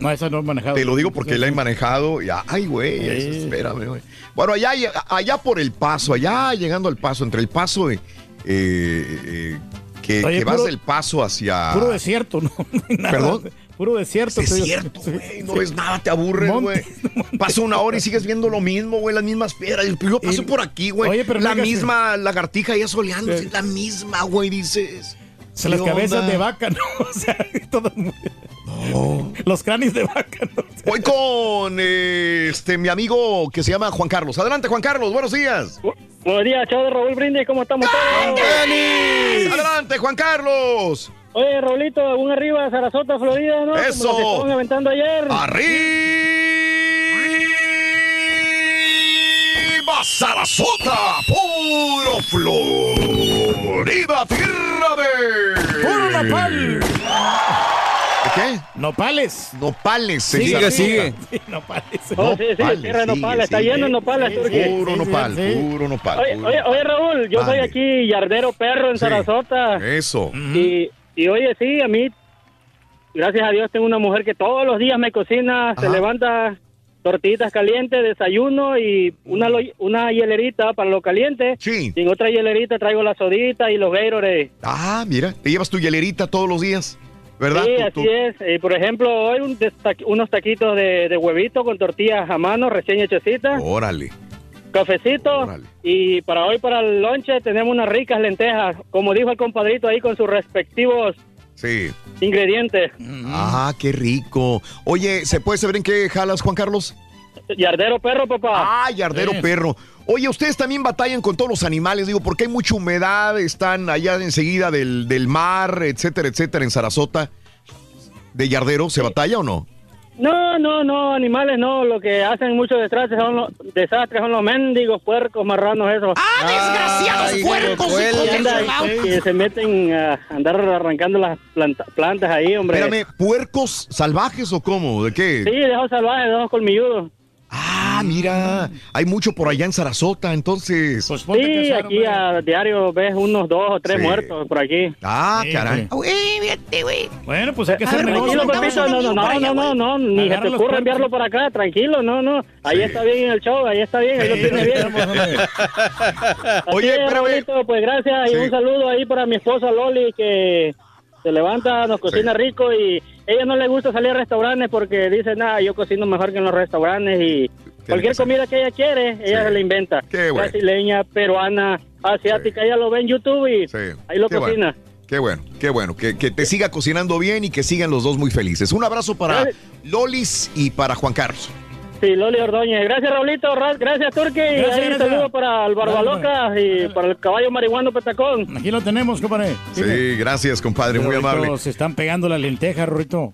No, esa no he manejado. Te lo digo porque la he manejado. y, ay, güey, espérame, güey. Bueno, allá, allá por el paso, allá llegando al paso, entre el paso de, eh, eh, que, Oye, que vas puro- del paso hacia. Puro desierto, ¿no? No hay nada. ¿Perdón? Puro desierto. digo. Desierto, güey. No ves nada, te aburres, güey. Pasa una hora y sigues viendo lo mismo, güey. Las mismas piedras. Yo paso Y- por aquí, güey. La misma lagartija ya soleándose. Sí. La misma, güey, dices. Se las ¿Qué cabezas onda? de vaca, ¿no? O sea, todas. Los cráneos de vaca, ¿no? Voy con eh, este mi amigo que se llama Juan Carlos. Adelante, Juan Carlos. Buenos días. Buenos días, chao de Raúl Brindis, ¿cómo estamos todos? Adelante, Juan Carlos. Oye, Raulito, un arriba, Sarasota, Florida, ¿no? Eso. Como los que estaban aventando ayer. ¡Arriba, Sarasota! ¡Puro Florida, tierra de... ¡Puro nopal! ¿Qué? Nopales. Nopales. Sigue, sigue. Sí, nopales. Oh, sí, sí, Nopales, tierra de nopales, está lleno de nopales, Turquía. Puro nopal, sí. puro nopal. Oye, puro oye, oye, Raúl, yo soy Ande. aquí yardero perro en Sí. Sarasota. Eso. Y, y oye, sí, a mí, gracias a Dios, tengo una mujer que todos los días me cocina, se Ajá. levanta tortillitas calientes, desayuno y una, lo- una hielerita para lo caliente. Sí. Y en otra hielerita traigo la sodita y los Gatorade. Ah, mira, te llevas tu hielerita todos los días, ¿verdad? Sí, así es. Eh, por ejemplo, hoy un unos taquitos de, de huevito con tortillas a mano recién hechecitas, Órale. cafecito Órale. y para hoy para el lonche tenemos unas ricas lentejas, como dijo el compadrito ahí con sus respectivos Sí. ingredientes. Ah, qué rico. Oye, ¿se puede saber en qué jalas, Juan Carlos? Yardero perro, papá. Ah, yardero Sí. perro. Oye, ustedes también batallan con todos los animales, digo, porque hay mucha humedad, están allá enseguida del, del mar, etcétera, etcétera, en Sarasota. ¿De yardero se batalla o no? No, no, no, animales no, lo que hacen muchos desastres son los, desastres son los mendigos, puercos, marranos, esos. ¡Ah, desgraciados Ay, puercos, Y que se meten a andar arrancando las planta- plantas ahí, hombre. Espérame, ¿puercos salvajes o cómo? ¿De qué? Sí, de ojos salvajes, de ojos colmilludos. Ah, mira, hay mucho por allá en Sarasota, entonces. Pues Sí, aquí a diario ves unos dos o tres Sí. muertos por aquí. Ah, Sí, caray. sí. Güey, fíjate, güey. Bueno, pues hay que ver, negocio. Tranquilo, no, no, allá, no, no, no, ni se te los ocurra puercos. enviarlo para acá, tranquilo, no, no. Ahí Sí. está bien en el show, ahí está bien, ahí lo tiene bien. Oye, espérame. Pues gracias Sí. y un saludo ahí para mi esposa Loli que se levanta, nos cocina Sí. rico y ella no le gusta salir a restaurantes porque dice, nada, yo cocino mejor que en los restaurantes y cualquier comida que ella quiere, ella Sí. se la inventa. Qué bueno. Brasileña, peruana, asiática, ella lo ve en YouTube y ahí lo Qué cocina. Bueno. Qué bueno, qué bueno. Que, que te siga cocinando bien y que sigan los dos muy felices. Un abrazo para. Lolis y para Juan Carlos. Sí, Loli Ordóñez. Gracias, Raulito. Ra- Gracias, Turki. Y Gracias, un saludo para el Barbaloca Dale, y para el caballo marihuano Petacón. Aquí lo tenemos, compadre. Sí, gracias, compadre, muy amable. Se están pegando las lentejas, Rorrito.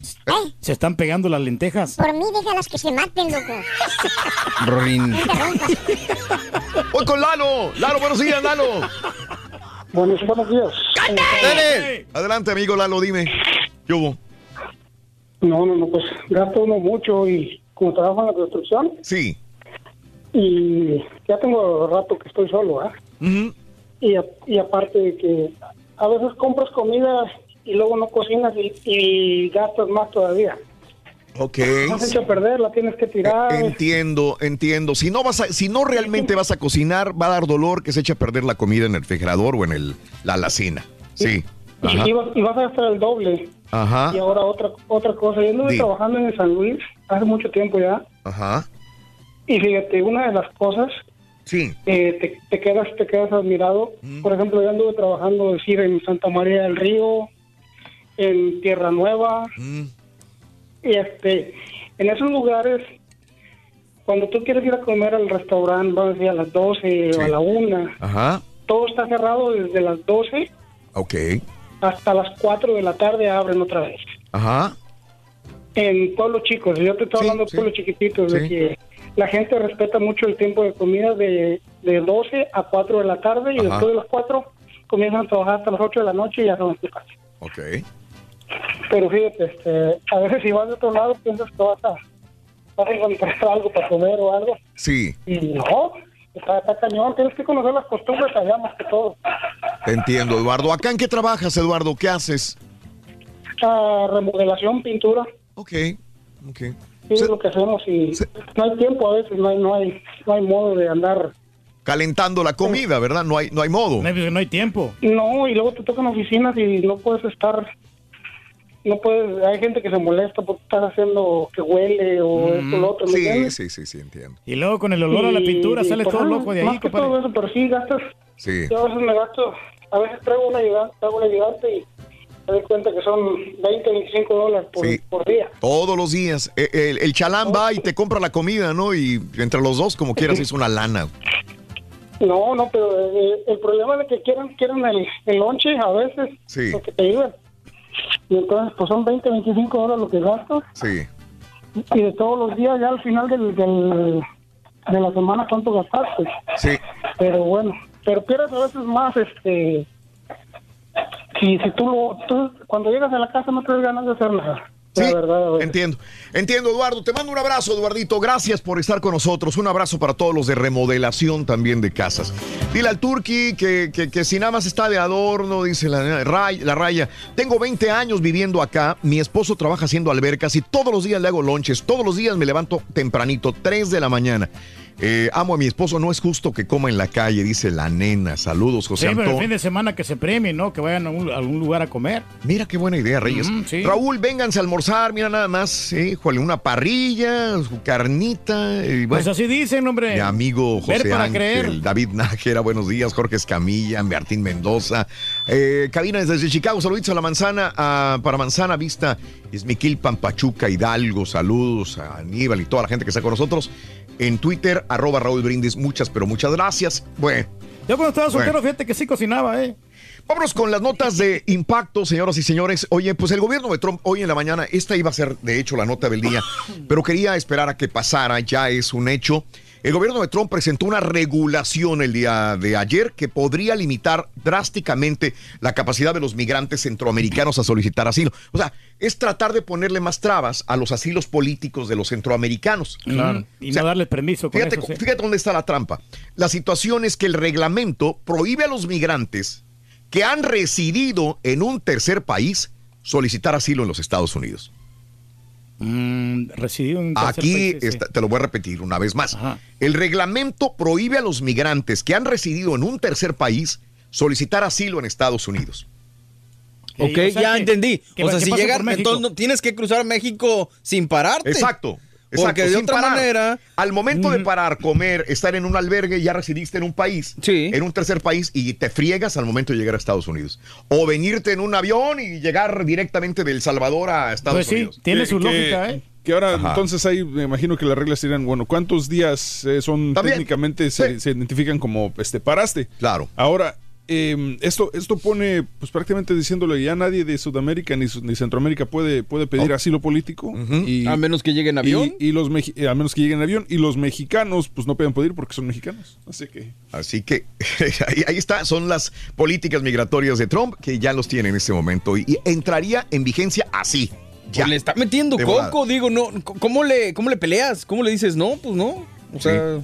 ¿Eh? Se están pegando las lentejas. Por mí, déjalas que se maten, loco. Rorín. Voy con Lalo. Lalo, buenos días, Lalo. Buenos, buenos días. Dale. Adelante, amigo Lalo, dime. ¿Qué hubo? No, no, no, pues gasta uno mucho y como trabajo en la construcción. Sí. Y ya tengo rato que estoy solo, ¿ah? y, a- y aparte de que a veces compras comida y luego no cocinas y, y gastas más todavía. Ok. Echa a perder, la tienes que tirar. Entiendo, entiendo. Si no vas a, si no realmente vas a cocinar, va a dar dolor que se eche a perder la comida en el refrigerador o en el, la alacena. Sí. Y, vas, y vas a gastar el doble. Ajá. Y ahora otra otra cosa, yo anduve Di. trabajando en San Luis hace mucho tiempo ya. Ajá. Y fíjate, una de las cosas Sí. eh, te, te quedas te quedas admirado. Por ejemplo, yo anduve trabajando decir en Santa María del Río, en Tierra Nueva. Y este, en esos lugares, cuando tú quieres ir a comer al restaurante, vamos a decir a las 12 o a la 1, Ajá. todo está cerrado desde las 12 Ok. Hasta las 4 de la tarde abren otra vez. Ajá. En pueblos chicos, yo te estoy hablando de pueblos chiquititos, de Sí. que la gente respeta mucho el tiempo de comida de, de 12 a 4 de la tarde y Ajá. después de las 4 comienzan a trabajar hasta las 8 de la noche y ya son las casa. Ok. Pero fíjate, este, a veces si vas de otro lado piensas que vas a, vas a encontrar algo para comer o algo Sí, y no, está, está cañón, tienes que conocer las costumbres allá más que todo. te entiendo, Eduardo. ¿Acá en qué trabajas, Eduardo? ¿Qué haces? Ah, remodelación, pintura. Ok, ok. Sí, es lo que hacemos y no hay tiempo a veces, no hay, no hay, no hay modo de andar. Calentando la comida, ¿verdad? No hay, no hay modo. No hay tiempo. No, y luego te tocan oficinas y no puedes estar, no puedes, hay gente que se molesta porque estás haciendo que huele o esto o lo otro, ¿me Sí, entiendes? sí, sí, sí, entiendo. Y luego con el olor a la pintura sale pues, todo ah, loco de ahí, Más que compadre. todo eso, pero sí gastas, Sí. yo a veces me gasto, a veces traigo un ayudante, traigo un ayudante y me doy cuenta que son 20, 25 dólares por, Sí. por día. Todos los días. Eh, El, el chalán va y te compra la comida, ¿no? Y entre los dos, como quieras, es una lana. No, no, pero eh, el problema es de que quieran, quieran el, el lonche a veces, Sí. lo que te ayudan. Y entonces, pues son 20, 25 dólares lo que gastas. Sí. Y de todos los días, ya al final del, del- de la semana, ¿cuánto gastaste? Sí. Pero bueno, pero pierdes a veces más, este... Si, si tú, lo, tú, cuando llegas a la casa no tienes ganas de hacer nada. La verdad, a veces. Entiendo. Entiendo, Eduardo. Te mando un abrazo, Eduardito. Gracias por estar con nosotros. Un abrazo para todos los de remodelación también de casas. Dile al Turqui que, que, que si nada más está de adorno, dice la, la raya. Tengo 20 años viviendo acá. Mi esposo trabaja haciendo albercas y todos los días le hago lonches. Todos los días me levanto tempranito, 3 de la mañana. Eh, amo a mi esposo. No es justo que coma en la calle, dice la nena. Saludos, José Sí, pero el Antonio. fin de semana que se premien, ¿no? Que vayan a un- a algún lugar a comer. Mira qué buena idea, Reyes. Mm, sí. Raúl, vénganse a almorzar, mira nada más, sí, híjole, una parrilla, su carnita. y bueno, Pues así dicen, hombre. mi amigo Ver José para Ángel, creer. David Nájera, buenos días, Jorge Escamilla, Martín Mendoza. Eh, cabina desde Chicago, saluditos a la manzana, a- para Manzana Vista, Ismiquilpan, Pachuca, Hidalgo, saludos a Aníbal y toda la gente que está con nosotros. En Twitter, arroba Raúl Brindis, muchas, pero muchas gracias. Bueno. Yo cuando estaba soltero, Bueno. fíjate que sí cocinaba, ¿eh? Vámonos con las notas de impacto, señoras y señores. Oye, pues el gobierno de Trump hoy en la mañana, esta iba a ser de hecho la nota del día, pero quería esperar a que pasara, ya es un hecho. El gobierno de Trump presentó una regulación el día de ayer que podría limitar drásticamente la capacidad de los migrantes centroamericanos a solicitar asilo. O sea, es tratar de ponerle más trabas a los asilos políticos de los centroamericanos. Claro. Y O sea, no darles permiso con Fíjate, eso, sí. fíjate dónde está la trampa. La situación es que el reglamento prohíbe a los migrantes que han residido en un tercer país solicitar asilo en los Estados Unidos. Mm, residido en Aquí país, sí, sí. está- te lo voy a repetir una vez más. El reglamento prohíbe a los migrantes que han residido en un tercer país solicitar asilo en Estados Unidos. Ok, o sea ya que- entendí. que- o sea, si México. entonces tienes que cruzar México sin pararte. Exacto. Porque exacto, de otra parar. manera. Al momento de parar, comer, estar en un albergue, ya residiste en un país, en un tercer país, y te friegas al momento de llegar a Estados Unidos. O venirte en un avión y llegar directamente de El Salvador a Estados Pues Unidos. Que- que- ¿eh? Que ahora, Ajá. entonces ahí me imagino que las reglas serían, bueno, ¿cuántos días eh, son También. técnicamente se, se identifican como este paraste? Claro. Ahora, eh, esto, esto pone, pues prácticamente diciéndole, ya nadie de Sudamérica ni, Su- ni Centroamérica puede, puede pedir Oh. asilo político. y, A menos que llegue en avión. Y, y los a menos que lleguen en avión. Y los mexicanos, pues no pueden pedir porque son mexicanos. Así que. Así que ahí, ahí está, son las políticas migratorias de Trump que ya los tiene en este momento y, y entraría en vigencia así. Ya. Le está metiendo coco, digo, no. ¿cómo le, ¿Cómo le peleas? ¿Cómo le dices? No, pues no. O sea.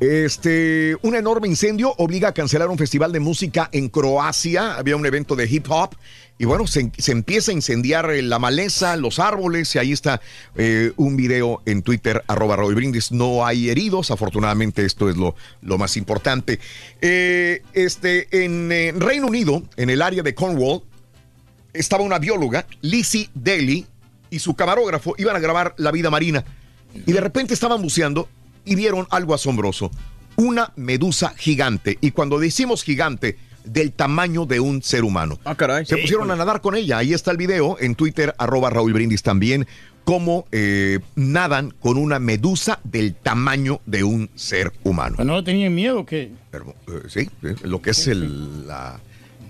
Este, un enorme incendio obliga a cancelar un festival de música en Croacia. Había un evento de hip hop. Y bueno, se, empieza a incendiar eh, la maleza, los árboles, y ahí está eh, un video en Twitter, arroba Raúl Brindis. No hay heridos, afortunadamente esto es lo, más importante. Eh, este, en eh, Reino Unido, en el área de Cornwall, estaba una bióloga, Lizzie Daly, y su camarógrafo iban a grabar la vida marina. Y de repente estaban buceando y vieron algo asombroso. Una medusa gigante. Y cuando decimos gigante, del tamaño de un ser humano. Ah, caray. Se pusieron a nadar con ella. Ahí está el video en Twitter, arroba Raúl Brindis también, cómo eh, nadan con una medusa del tamaño de un ser humano. ¿No tenían miedo que Pero, eh, sí, eh, lo que es el, la,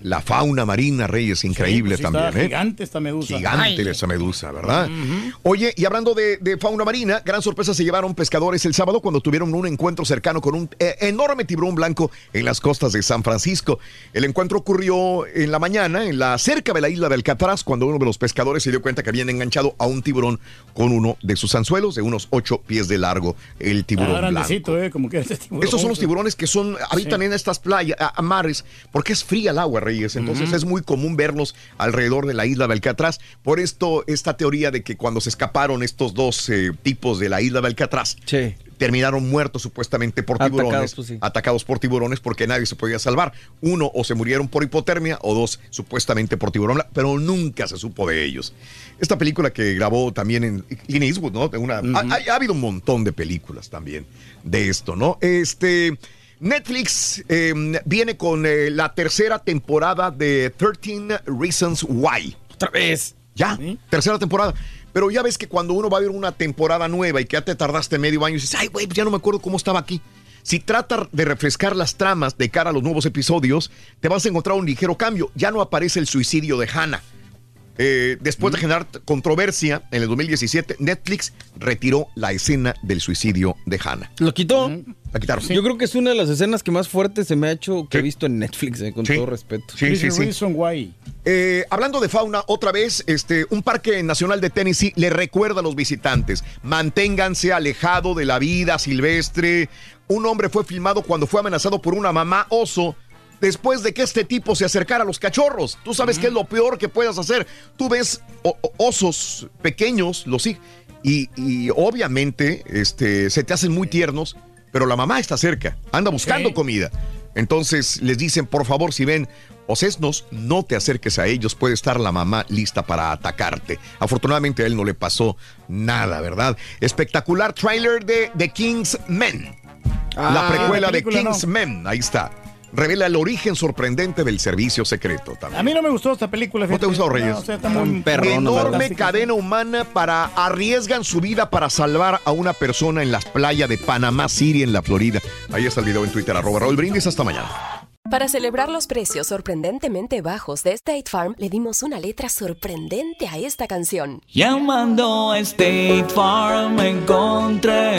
la fauna marina, Reyes, increíble Sí, también. está ¿eh? Gigante esta medusa. Gigante Ay. esa medusa, ¿verdad? Oye, y hablando de, de fauna marina, gran sorpresa se llevaron pescadores el sábado cuando tuvieron un encuentro cercano con un eh, enorme tiburón blanco en las costas de San Francisco. El encuentro ocurrió en la mañana, en la cerca de la isla de Alcatraz, cuando uno de los pescadores se dio cuenta que habían enganchado a un tiburón con uno de sus anzuelos de unos ocho pies de largo, el tiburón Ah, blanco. grandecito, eh, como que este tiburón. Estos son los tiburones que son habitan en estas playas, a, a mares, porque es fría el agua, Reyes. Entonces es muy común verlos alrededor de la isla de Alcatraz. Por esto, esta teoría de que cuando se escaparon estos dos eh, tipos de la isla de Alcatraz, terminaron muertos supuestamente por Atacados, tiburones, pues sí. atacados por tiburones porque nadie se podía salvar. Uno, o se murieron por hipotermia, o dos, supuestamente por tiburón, pero nunca se supo de ellos. Esta película que grabó también en Clint Eastwood, ¿no? Una, ha, ha- ha habido un montón de películas también de esto, ¿no? Este. Netflix eh, viene con eh, la tercera temporada de 13 Reasons Why. Otra vez. Ya, tercera temporada. Pero ya ves que cuando uno va a ver una temporada nueva y que ya te tardaste medio año y dices, ay, güey, pues ya no me acuerdo cómo estaba aquí. Si trata de refrescar las tramas de cara a los nuevos episodios, te vas a encontrar un ligero cambio. Ya no aparece el suicidio de Hannah. Eh, después de generar controversia en el 2017, Netflix retiró la escena del suicidio de Hannah. ¿Lo quitó? La quitaron. Yo creo que es una de las escenas que más fuertes se me ha hecho que he visto en Netflix, eh, con Sí. todo respeto. Sí, sí, sí. Eh, hablando de fauna, otra vez, este, un parque nacional de Tennessee le recuerda a los visitantes, manténganse alejado de la vida silvestre. Un hombre fue filmado cuando fue amenazado por una mamá oso después de que este tipo se acercara a los cachorros. Tú sabes qué es lo peor que puedas hacer. Tú ves osos pequeños, los sí, y, y obviamente este, se te hacen muy tiernos, pero la mamá está cerca, anda buscando comida. Entonces les dicen, por favor, si ven osesnos, no te acerques a ellos, puede estar la mamá lista para atacarte. Afortunadamente a él no le pasó nada, ¿verdad? Espectacular trailer de The King's Men. la Ah, precuela la de King's no. Men, ahí está. Revela el origen sorprendente del servicio secreto también. A mí no me gustó esta película. ¿No te gustó, Reyes? No, o sea, está muy Enorme fantástica. cadena humana para arriesgan su vida para salvar a una persona en las playas de Panamá City en la Florida. Ahí está el video en Twitter, arroba Raúl Brindis. Hasta mañana. Para celebrar los precios sorprendentemente bajos de State Farm, le dimos una letra sorprendente a esta canción. Llamando a State Farm encontré